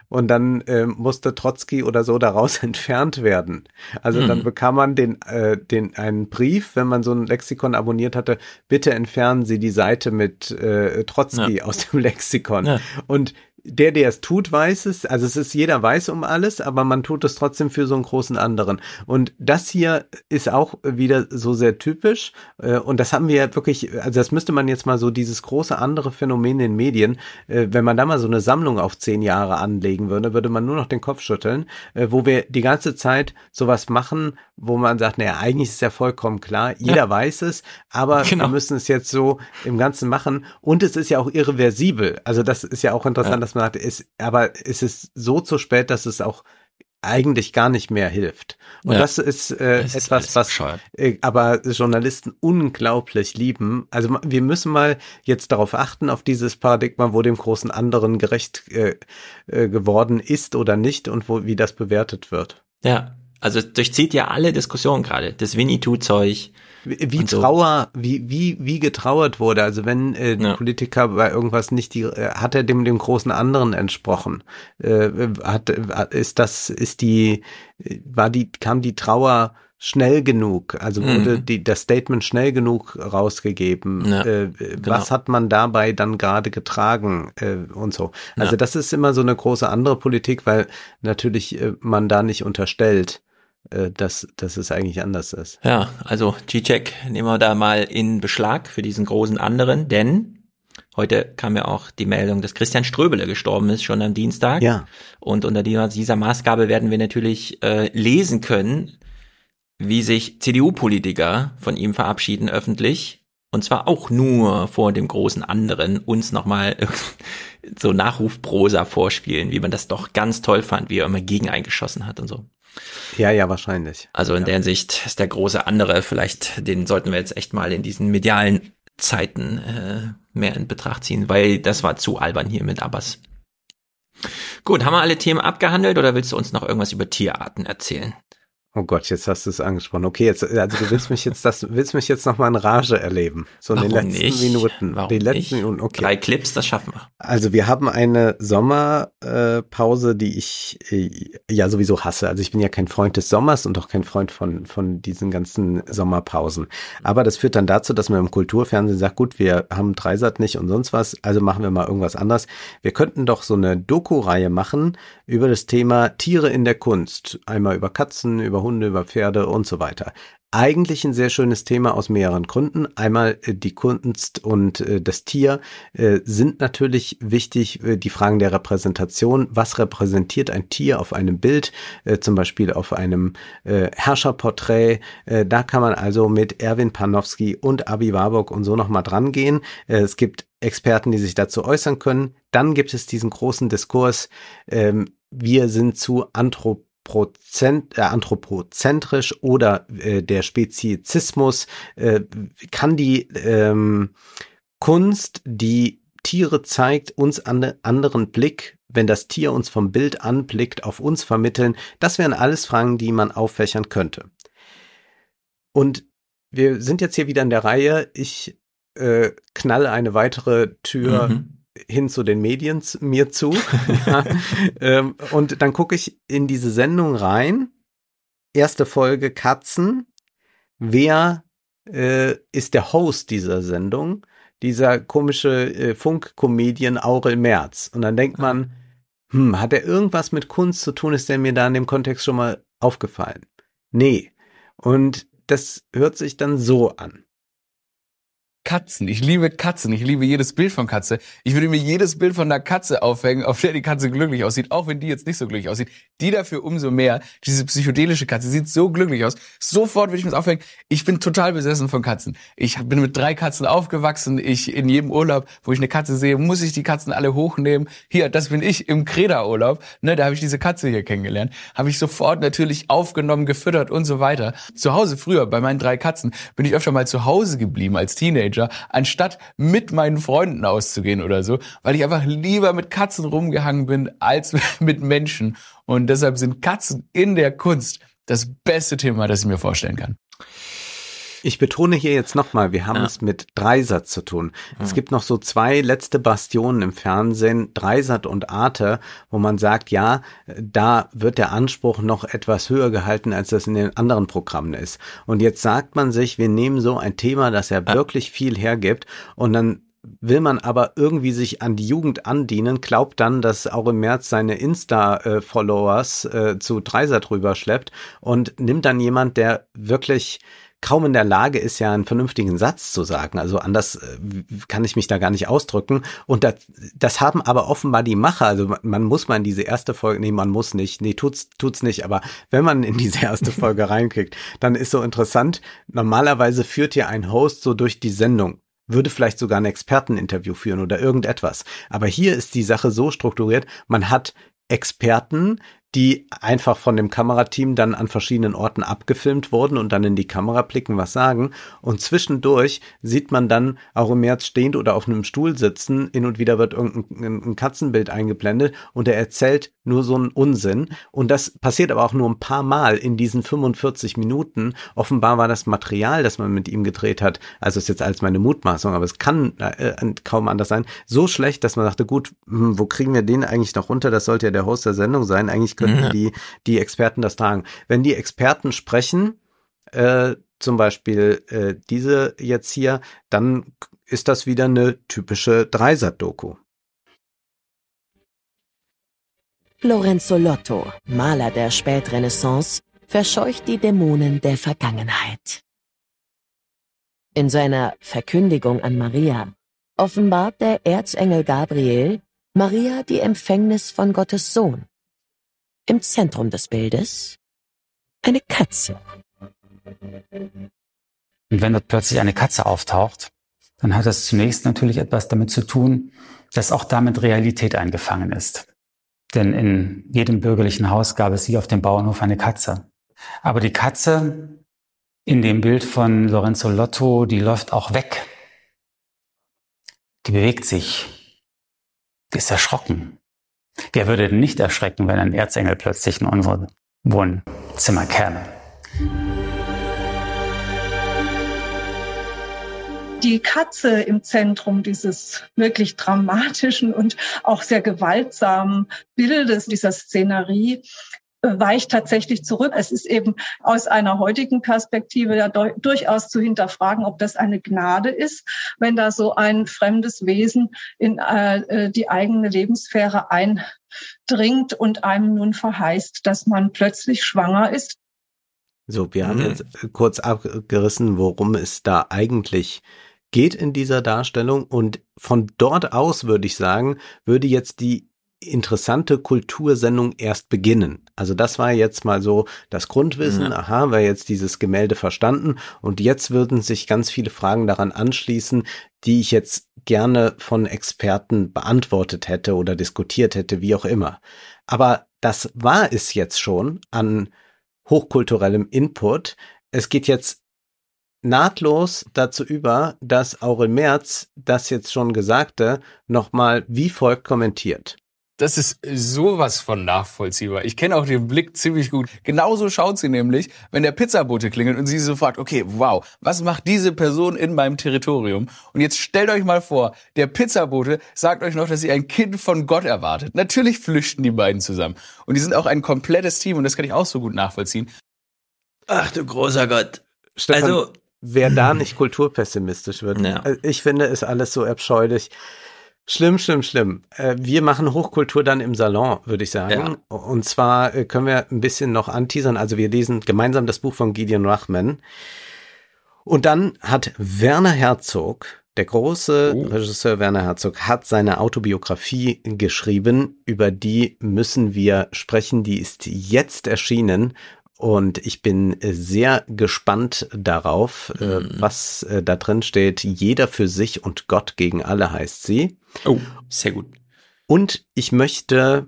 Und dann äh, musste Trotzki oder so daraus entfernt werden. Also mhm. dann bekam man den, äh, den einen Brief, wenn man so ein Lexikon abonniert hatte, bitte entfernen Sie die Seite mit äh, Trotzki ja. aus dem Lexikon. Ja. Und der, der es tut, weiß es. Also es ist, jeder weiß um alles, aber man tut es trotzdem für so einen großen anderen. Und das hier ist auch wieder so sehr typisch. Äh, und das haben wir ja wirklich, also das müsste man jetzt mal so dieses große andere Phänomen in den Medien, äh, wenn man da mal so eine Sammlung auf zehn Jahre anlegen würde, würde man nur noch den Kopf schütteln, äh, wo wir die ganze Zeit sowas machen, wo man sagt, naja, eigentlich ist ja vollkommen klar, jeder ja. weiß es, aber genau. wir müssen es jetzt so im Ganzen machen. Und es ist ja auch irreversibel. Also das ist ja auch interessant, ja. dass man sagt, ist, aber es ist so zu spät, dass es auch eigentlich gar nicht mehr hilft. Und ja. das ist äh, das etwas, ist was äh, aber Journalisten unglaublich lieben. Also wir müssen mal jetzt darauf achten, auf dieses Paradigma, wo dem großen anderen gerecht äh, äh, geworden ist oder nicht und wo wie das bewertet wird. Ja, also durchzieht ja alle Diskussionen gerade. Das Winnetou-Zeug. Wie, wie Trauer, wie, wie, wie getrauert wurde. Also wenn äh, ja. Politiker bei irgendwas nicht die, äh, hat er dem, dem großen anderen entsprochen? Äh, hat, ist das, ist die, war die, kam die Trauer schnell genug? Also wurde mhm. die, das Statement schnell genug rausgegeben? Ja, äh, genau. Was hat man dabei dann gerade getragen äh, und so? Also ja. das ist immer so eine große andere Politik, weil natürlich äh, man da nicht unterstellt, äh, dass, dass es eigentlich anders ist. Ja, also G-Check nehmen wir da mal in Beschlag für diesen großen anderen, denn Heute kam ja auch die Meldung, dass Christian Ströbele gestorben ist, schon am Dienstag. Ja. Und unter dieser Maßgabe werden wir natürlich äh, lesen können, wie sich CDU-Politiker von ihm verabschieden öffentlich. Und zwar auch nur vor dem großen anderen uns nochmal so Nachrufprosa vorspielen, wie man das doch ganz toll fand, wie er immer gegen eingeschossen hat und so. Ja, ja, wahrscheinlich. Also in ja. der Hinsicht ist der große andere, vielleicht, den sollten wir jetzt echt mal in diesen medialen Zeiten äh, mehr in Betracht ziehen, weil das war zu albern hier mit Abbas. Gut, haben wir alle Themen abgehandelt oder willst du uns noch irgendwas über Tierarten erzählen? Oh Gott, jetzt hast du es angesprochen. Okay, jetzt, also du willst mich jetzt das, willst mich jetzt noch mal in Rage erleben. So Warum in den letzten nicht? Minuten. Warum die letzten nicht? Minuten, okay. Drei Clips, das schaffen wir. Also wir haben eine Sommerpause, äh, die ich äh, ja sowieso hasse. Also ich bin ja kein Freund des Sommers und auch kein Freund von, von diesen ganzen Sommerpausen. Aber das führt dann dazu, dass man im Kulturfernsehen sagt, gut, wir haben Dreisat nicht und sonst was, also machen wir mal irgendwas anderes. Wir könnten doch so eine Doku-Reihe machen über das Thema Tiere in der Kunst. Einmal über Katzen, über Hunde, über Pferde und so weiter. Eigentlich ein sehr schönes Thema aus mehreren Gründen. Einmal äh, die Kunst und äh, das Tier äh, sind natürlich wichtig. Die Fragen der Repräsentation. Was repräsentiert ein Tier auf einem Bild? Zum Beispiel auf einem Herrscherporträt. Da kann man also mit Erwin Panowski und Abi Warburg und so nochmal dran gehen. Es gibt Experten, die sich dazu äußern können. Dann gibt es diesen großen Diskurs. Ähm, wir sind zu Anthropozent, äh, anthropozentrisch oder äh, der Speziesismus? Äh, kann die ähm, Kunst, die Tiere zeigt, uns einen anderen Blick, wenn das Tier uns vom Bild anblickt, auf uns vermitteln? Das wären alles Fragen, die man auffächern könnte. Und wir sind jetzt hier wieder in der Reihe. Ich äh, knalle eine weitere Tür mhm. hin zu den Medien mir zu. ja. ähm, und dann gucke ich in diese Sendung rein. Erste Folge Katzen. Wer äh, ist der Host dieser Sendung? Dieser komische äh, Funkkomedian Aurel Merz. Und dann denkt man, hm, hat er irgendwas mit Kunst zu tun? Ist der mir da in dem Kontext schon mal aufgefallen? Nee. Und das hört sich dann so an. Katzen. Ich liebe Katzen. Ich liebe jedes Bild von Katze. Ich würde mir jedes Bild von einer Katze aufhängen, auf der die Katze glücklich aussieht, auch wenn die jetzt nicht so glücklich aussieht. Die dafür umso mehr. Diese psychedelische Katze sieht so glücklich aus. Sofort würde ich mir das aufhängen. Ich bin total besessen von Katzen. Ich bin mit drei Katzen aufgewachsen. Ich in jedem Urlaub, wo ich eine Katze sehe, muss ich die Katzen alle hochnehmen. Hier, das bin ich im Kreda-Urlaub. Ne, da habe ich diese Katze hier kennengelernt. Habe ich sofort natürlich aufgenommen, gefüttert und so weiter. Zu Hause früher bei meinen drei Katzen bin ich öfter mal zu Hause geblieben als Teenager Teenager, anstatt mit meinen Freunden auszugehen oder so, weil ich einfach lieber mit Katzen rumgehangen bin als mit Menschen. Und deshalb sind Katzen in der Kunst das beste Thema, das ich mir vorstellen kann. Ich betone hier jetzt nochmal, wir haben ja. es mit Dreisat zu tun. Ja. Es gibt noch so zwei letzte Bastionen im Fernsehen, Dreisat und Arte, wo man sagt, ja, da wird der Anspruch noch etwas höher gehalten, als das in den anderen Programmen ist. Und jetzt sagt man sich, wir nehmen so ein Thema, das ja, ja. wirklich viel hergibt und dann will man aber irgendwie sich an die Jugend andienen, glaubt dann, dass auch im März seine Insta-Followers äh, zu Dreisat rüberschleppt und nimmt dann jemand, der wirklich kaum in der Lage ist, ja einen vernünftigen Satz zu sagen. Also anders äh, kann ich mich da gar nicht ausdrücken. Und das, das haben aber offenbar die Macher. Also man muss mal in diese erste Folge, nee, man muss nicht, nee, tut's, tut's nicht. Aber wenn man in diese erste Folge reinkriegt, dann ist so interessant. Normalerweise führt ja ein Host so durch die Sendung würde vielleicht sogar ein Experteninterview führen oder irgendetwas. Aber hier ist die Sache so strukturiert, man hat Experten, die einfach von dem Kamerateam dann an verschiedenen Orten abgefilmt wurden und dann in die Kamera blicken, was sagen. Und zwischendurch sieht man dann auch im März stehend oder auf einem Stuhl sitzen. Hin und wieder wird irgendein Katzenbild eingeblendet und er erzählt nur so einen Unsinn. Und das passiert aber auch nur ein paar Mal in diesen 45 Minuten. Offenbar war das Material, das man mit ihm gedreht hat, also ist jetzt als meine Mutmaßung, aber es kann äh, kaum anders sein, so schlecht, dass man dachte, gut, hm, wo kriegen wir den eigentlich noch runter? Das sollte ja der Host der Sendung sein. Eigentlich könnten die, die Experten das tragen. Wenn die Experten sprechen, äh, zum Beispiel äh, diese jetzt hier, dann ist das wieder eine typische Dreisat-Doku. Lorenzo Lotto, Maler der Spätrenaissance, verscheucht die Dämonen der Vergangenheit. In seiner Verkündigung an Maria offenbart der Erzengel Gabriel Maria die Empfängnis von Gottes Sohn. Im Zentrum des Bildes eine Katze. Und wenn dort plötzlich eine Katze auftaucht, dann hat das zunächst natürlich etwas damit zu tun, dass auch damit Realität eingefangen ist. Denn in jedem bürgerlichen Haus gab es hier auf dem Bauernhof eine Katze. Aber die Katze in dem Bild von Lorenzo Lotto, die läuft auch weg. Die bewegt sich. Die ist erschrocken. Wer würde nicht erschrecken, wenn ein Erzengel plötzlich in unser Wohnzimmer käme? die Katze im Zentrum dieses wirklich dramatischen und auch sehr gewaltsamen Bildes dieser Szenerie weicht tatsächlich zurück. Es ist eben aus einer heutigen Perspektive ja durchaus zu hinterfragen, ob das eine Gnade ist, wenn da so ein fremdes Wesen in äh, die eigene Lebenssphäre eindringt und einem nun verheißt, dass man plötzlich schwanger ist. So, wir haben mhm. jetzt kurz abgerissen, worum es da eigentlich geht in dieser Darstellung und von dort aus würde ich sagen, würde jetzt die interessante Kultursendung erst beginnen. Also das war jetzt mal so das Grundwissen. Mhm. Aha, war jetzt dieses Gemälde verstanden. Und jetzt würden sich ganz viele Fragen daran anschließen, die ich jetzt gerne von Experten beantwortet hätte oder diskutiert hätte, wie auch immer. Aber das war es jetzt schon an hochkulturellem Input. Es geht jetzt nahtlos dazu über, dass Aurel Merz das jetzt schon Gesagte nochmal wie folgt kommentiert. Das ist sowas von nachvollziehbar. Ich kenne auch den Blick ziemlich gut. Genauso schaut sie nämlich, wenn der Pizzabote klingelt und sie so fragt, okay, wow, was macht diese Person in meinem Territorium? Und jetzt stellt euch mal vor, der Pizzabote sagt euch noch, dass ihr ein Kind von Gott erwartet. Natürlich flüchten die beiden zusammen. Und die sind auch ein komplettes Team und das kann ich auch so gut nachvollziehen. Ach du großer Gott. Stefan, also, wer da nicht kulturpessimistisch wird, Ja. äh, ich finde, ist alles so abscheulich. Schlimm, schlimm, schlimm. Äh, Wir machen Hochkultur dann im Salon, würde ich sagen. Und zwar äh, können wir ein bisschen noch anteasern. Also wir lesen gemeinsam das Buch von Gideon Rachman. Und dann hat Werner Herzog, der große Regisseur Werner Herzog, hat seine Autobiografie geschrieben. Über die müssen wir sprechen. Die ist jetzt erschienen. Und ich bin äh, sehr gespannt darauf, äh, was äh, da drin steht. Jeder für sich und Gott gegen alle heißt sie. Oh, sehr gut. Und ich möchte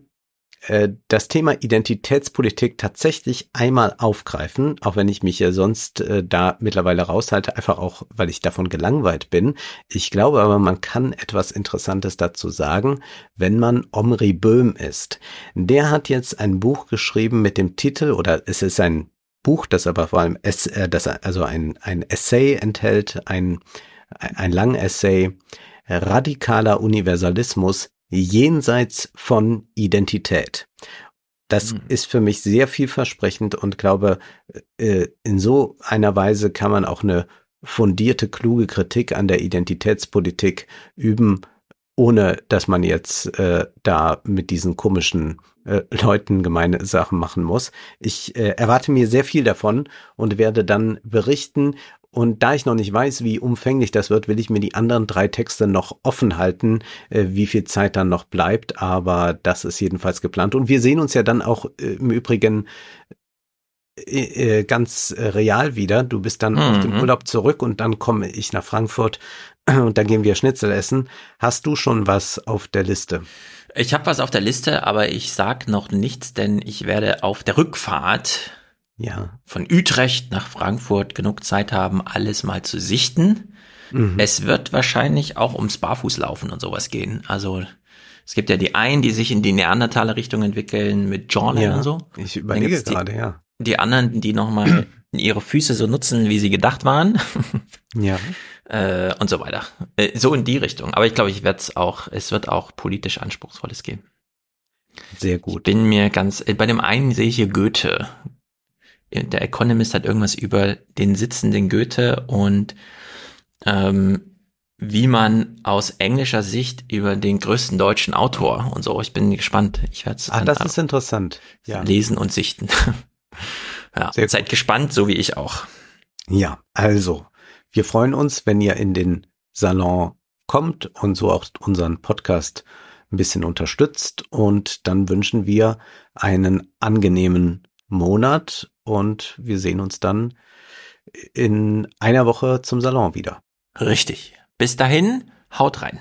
äh, das Thema Identitätspolitik tatsächlich einmal aufgreifen, auch wenn ich mich ja sonst äh, da mittlerweile raushalte, einfach auch, weil ich davon gelangweilt bin. Ich glaube aber, man kann etwas Interessantes dazu sagen, wenn man Omri Böhm ist. Der hat jetzt ein Buch geschrieben mit dem Titel, oder es ist ein Buch, das aber vor allem es, äh, das also ein, ein Essay enthält, ein, ein lang Essay, radikaler Universalismus jenseits von Identität. Das ist für mich sehr vielversprechend und glaube, äh, in so einer Weise kann man auch eine fundierte, kluge Kritik an der Identitätspolitik üben, ohne dass man jetzt äh, da mit diesen komischen äh, Leuten gemeine Sachen machen muss. Ich äh, erwarte mir sehr viel davon und werde dann berichten. Und da ich noch nicht weiß, wie umfänglich das wird, will ich mir die anderen drei Texte noch offen halten, äh, wie viel Zeit dann noch bleibt. Aber das ist jedenfalls geplant. Und wir sehen uns ja dann auch äh, im Übrigen äh, ganz real wieder. Du bist dann aus dem Mhm. Urlaub zurück und dann komme ich nach Frankfurt und dann gehen wir Schnitzel essen. Hast du schon was auf der Liste? Ich habe was auf der Liste, aber ich sag noch nichts, denn ich werde auf der Rückfahrt Ja. von Utrecht nach Frankfurt genug Zeit haben, alles mal zu sichten. Mhm. Es wird wahrscheinlich auch ums Barfußlaufen und sowas gehen. Also es gibt ja die einen, die sich in die Neandertaler Richtung entwickeln mit Jawline Ja, und so. ich überlege gibt's die, gerade, ja. Die anderen, die nochmal ihre Füße so nutzen, wie sie gedacht waren. Ja. äh, und so weiter. Äh, so in die Richtung. Aber ich glaube, ich werde es auch, es wird auch politisch Anspruchsvolles geben. Sehr gut. Ich bin mir ganz, äh, bei dem einen sehe ich hier Goethe. Der Economist hat irgendwas über den sitzenden Goethe und ähm, wie man aus englischer Sicht über den größten deutschen Autor und so. Ich bin gespannt. Ich werde es Ah, das ist interessant. Ja. lesen und sichten. ja, seid gespannt, so wie ich auch. Ja, also, wir freuen uns, wenn ihr in den Salon kommt und so auch unseren Podcast ein bisschen unterstützt. Und dann wünschen wir einen angenehmen Monat und wir sehen uns dann in einer Woche zum Salon wieder. Richtig. Bis dahin, haut rein.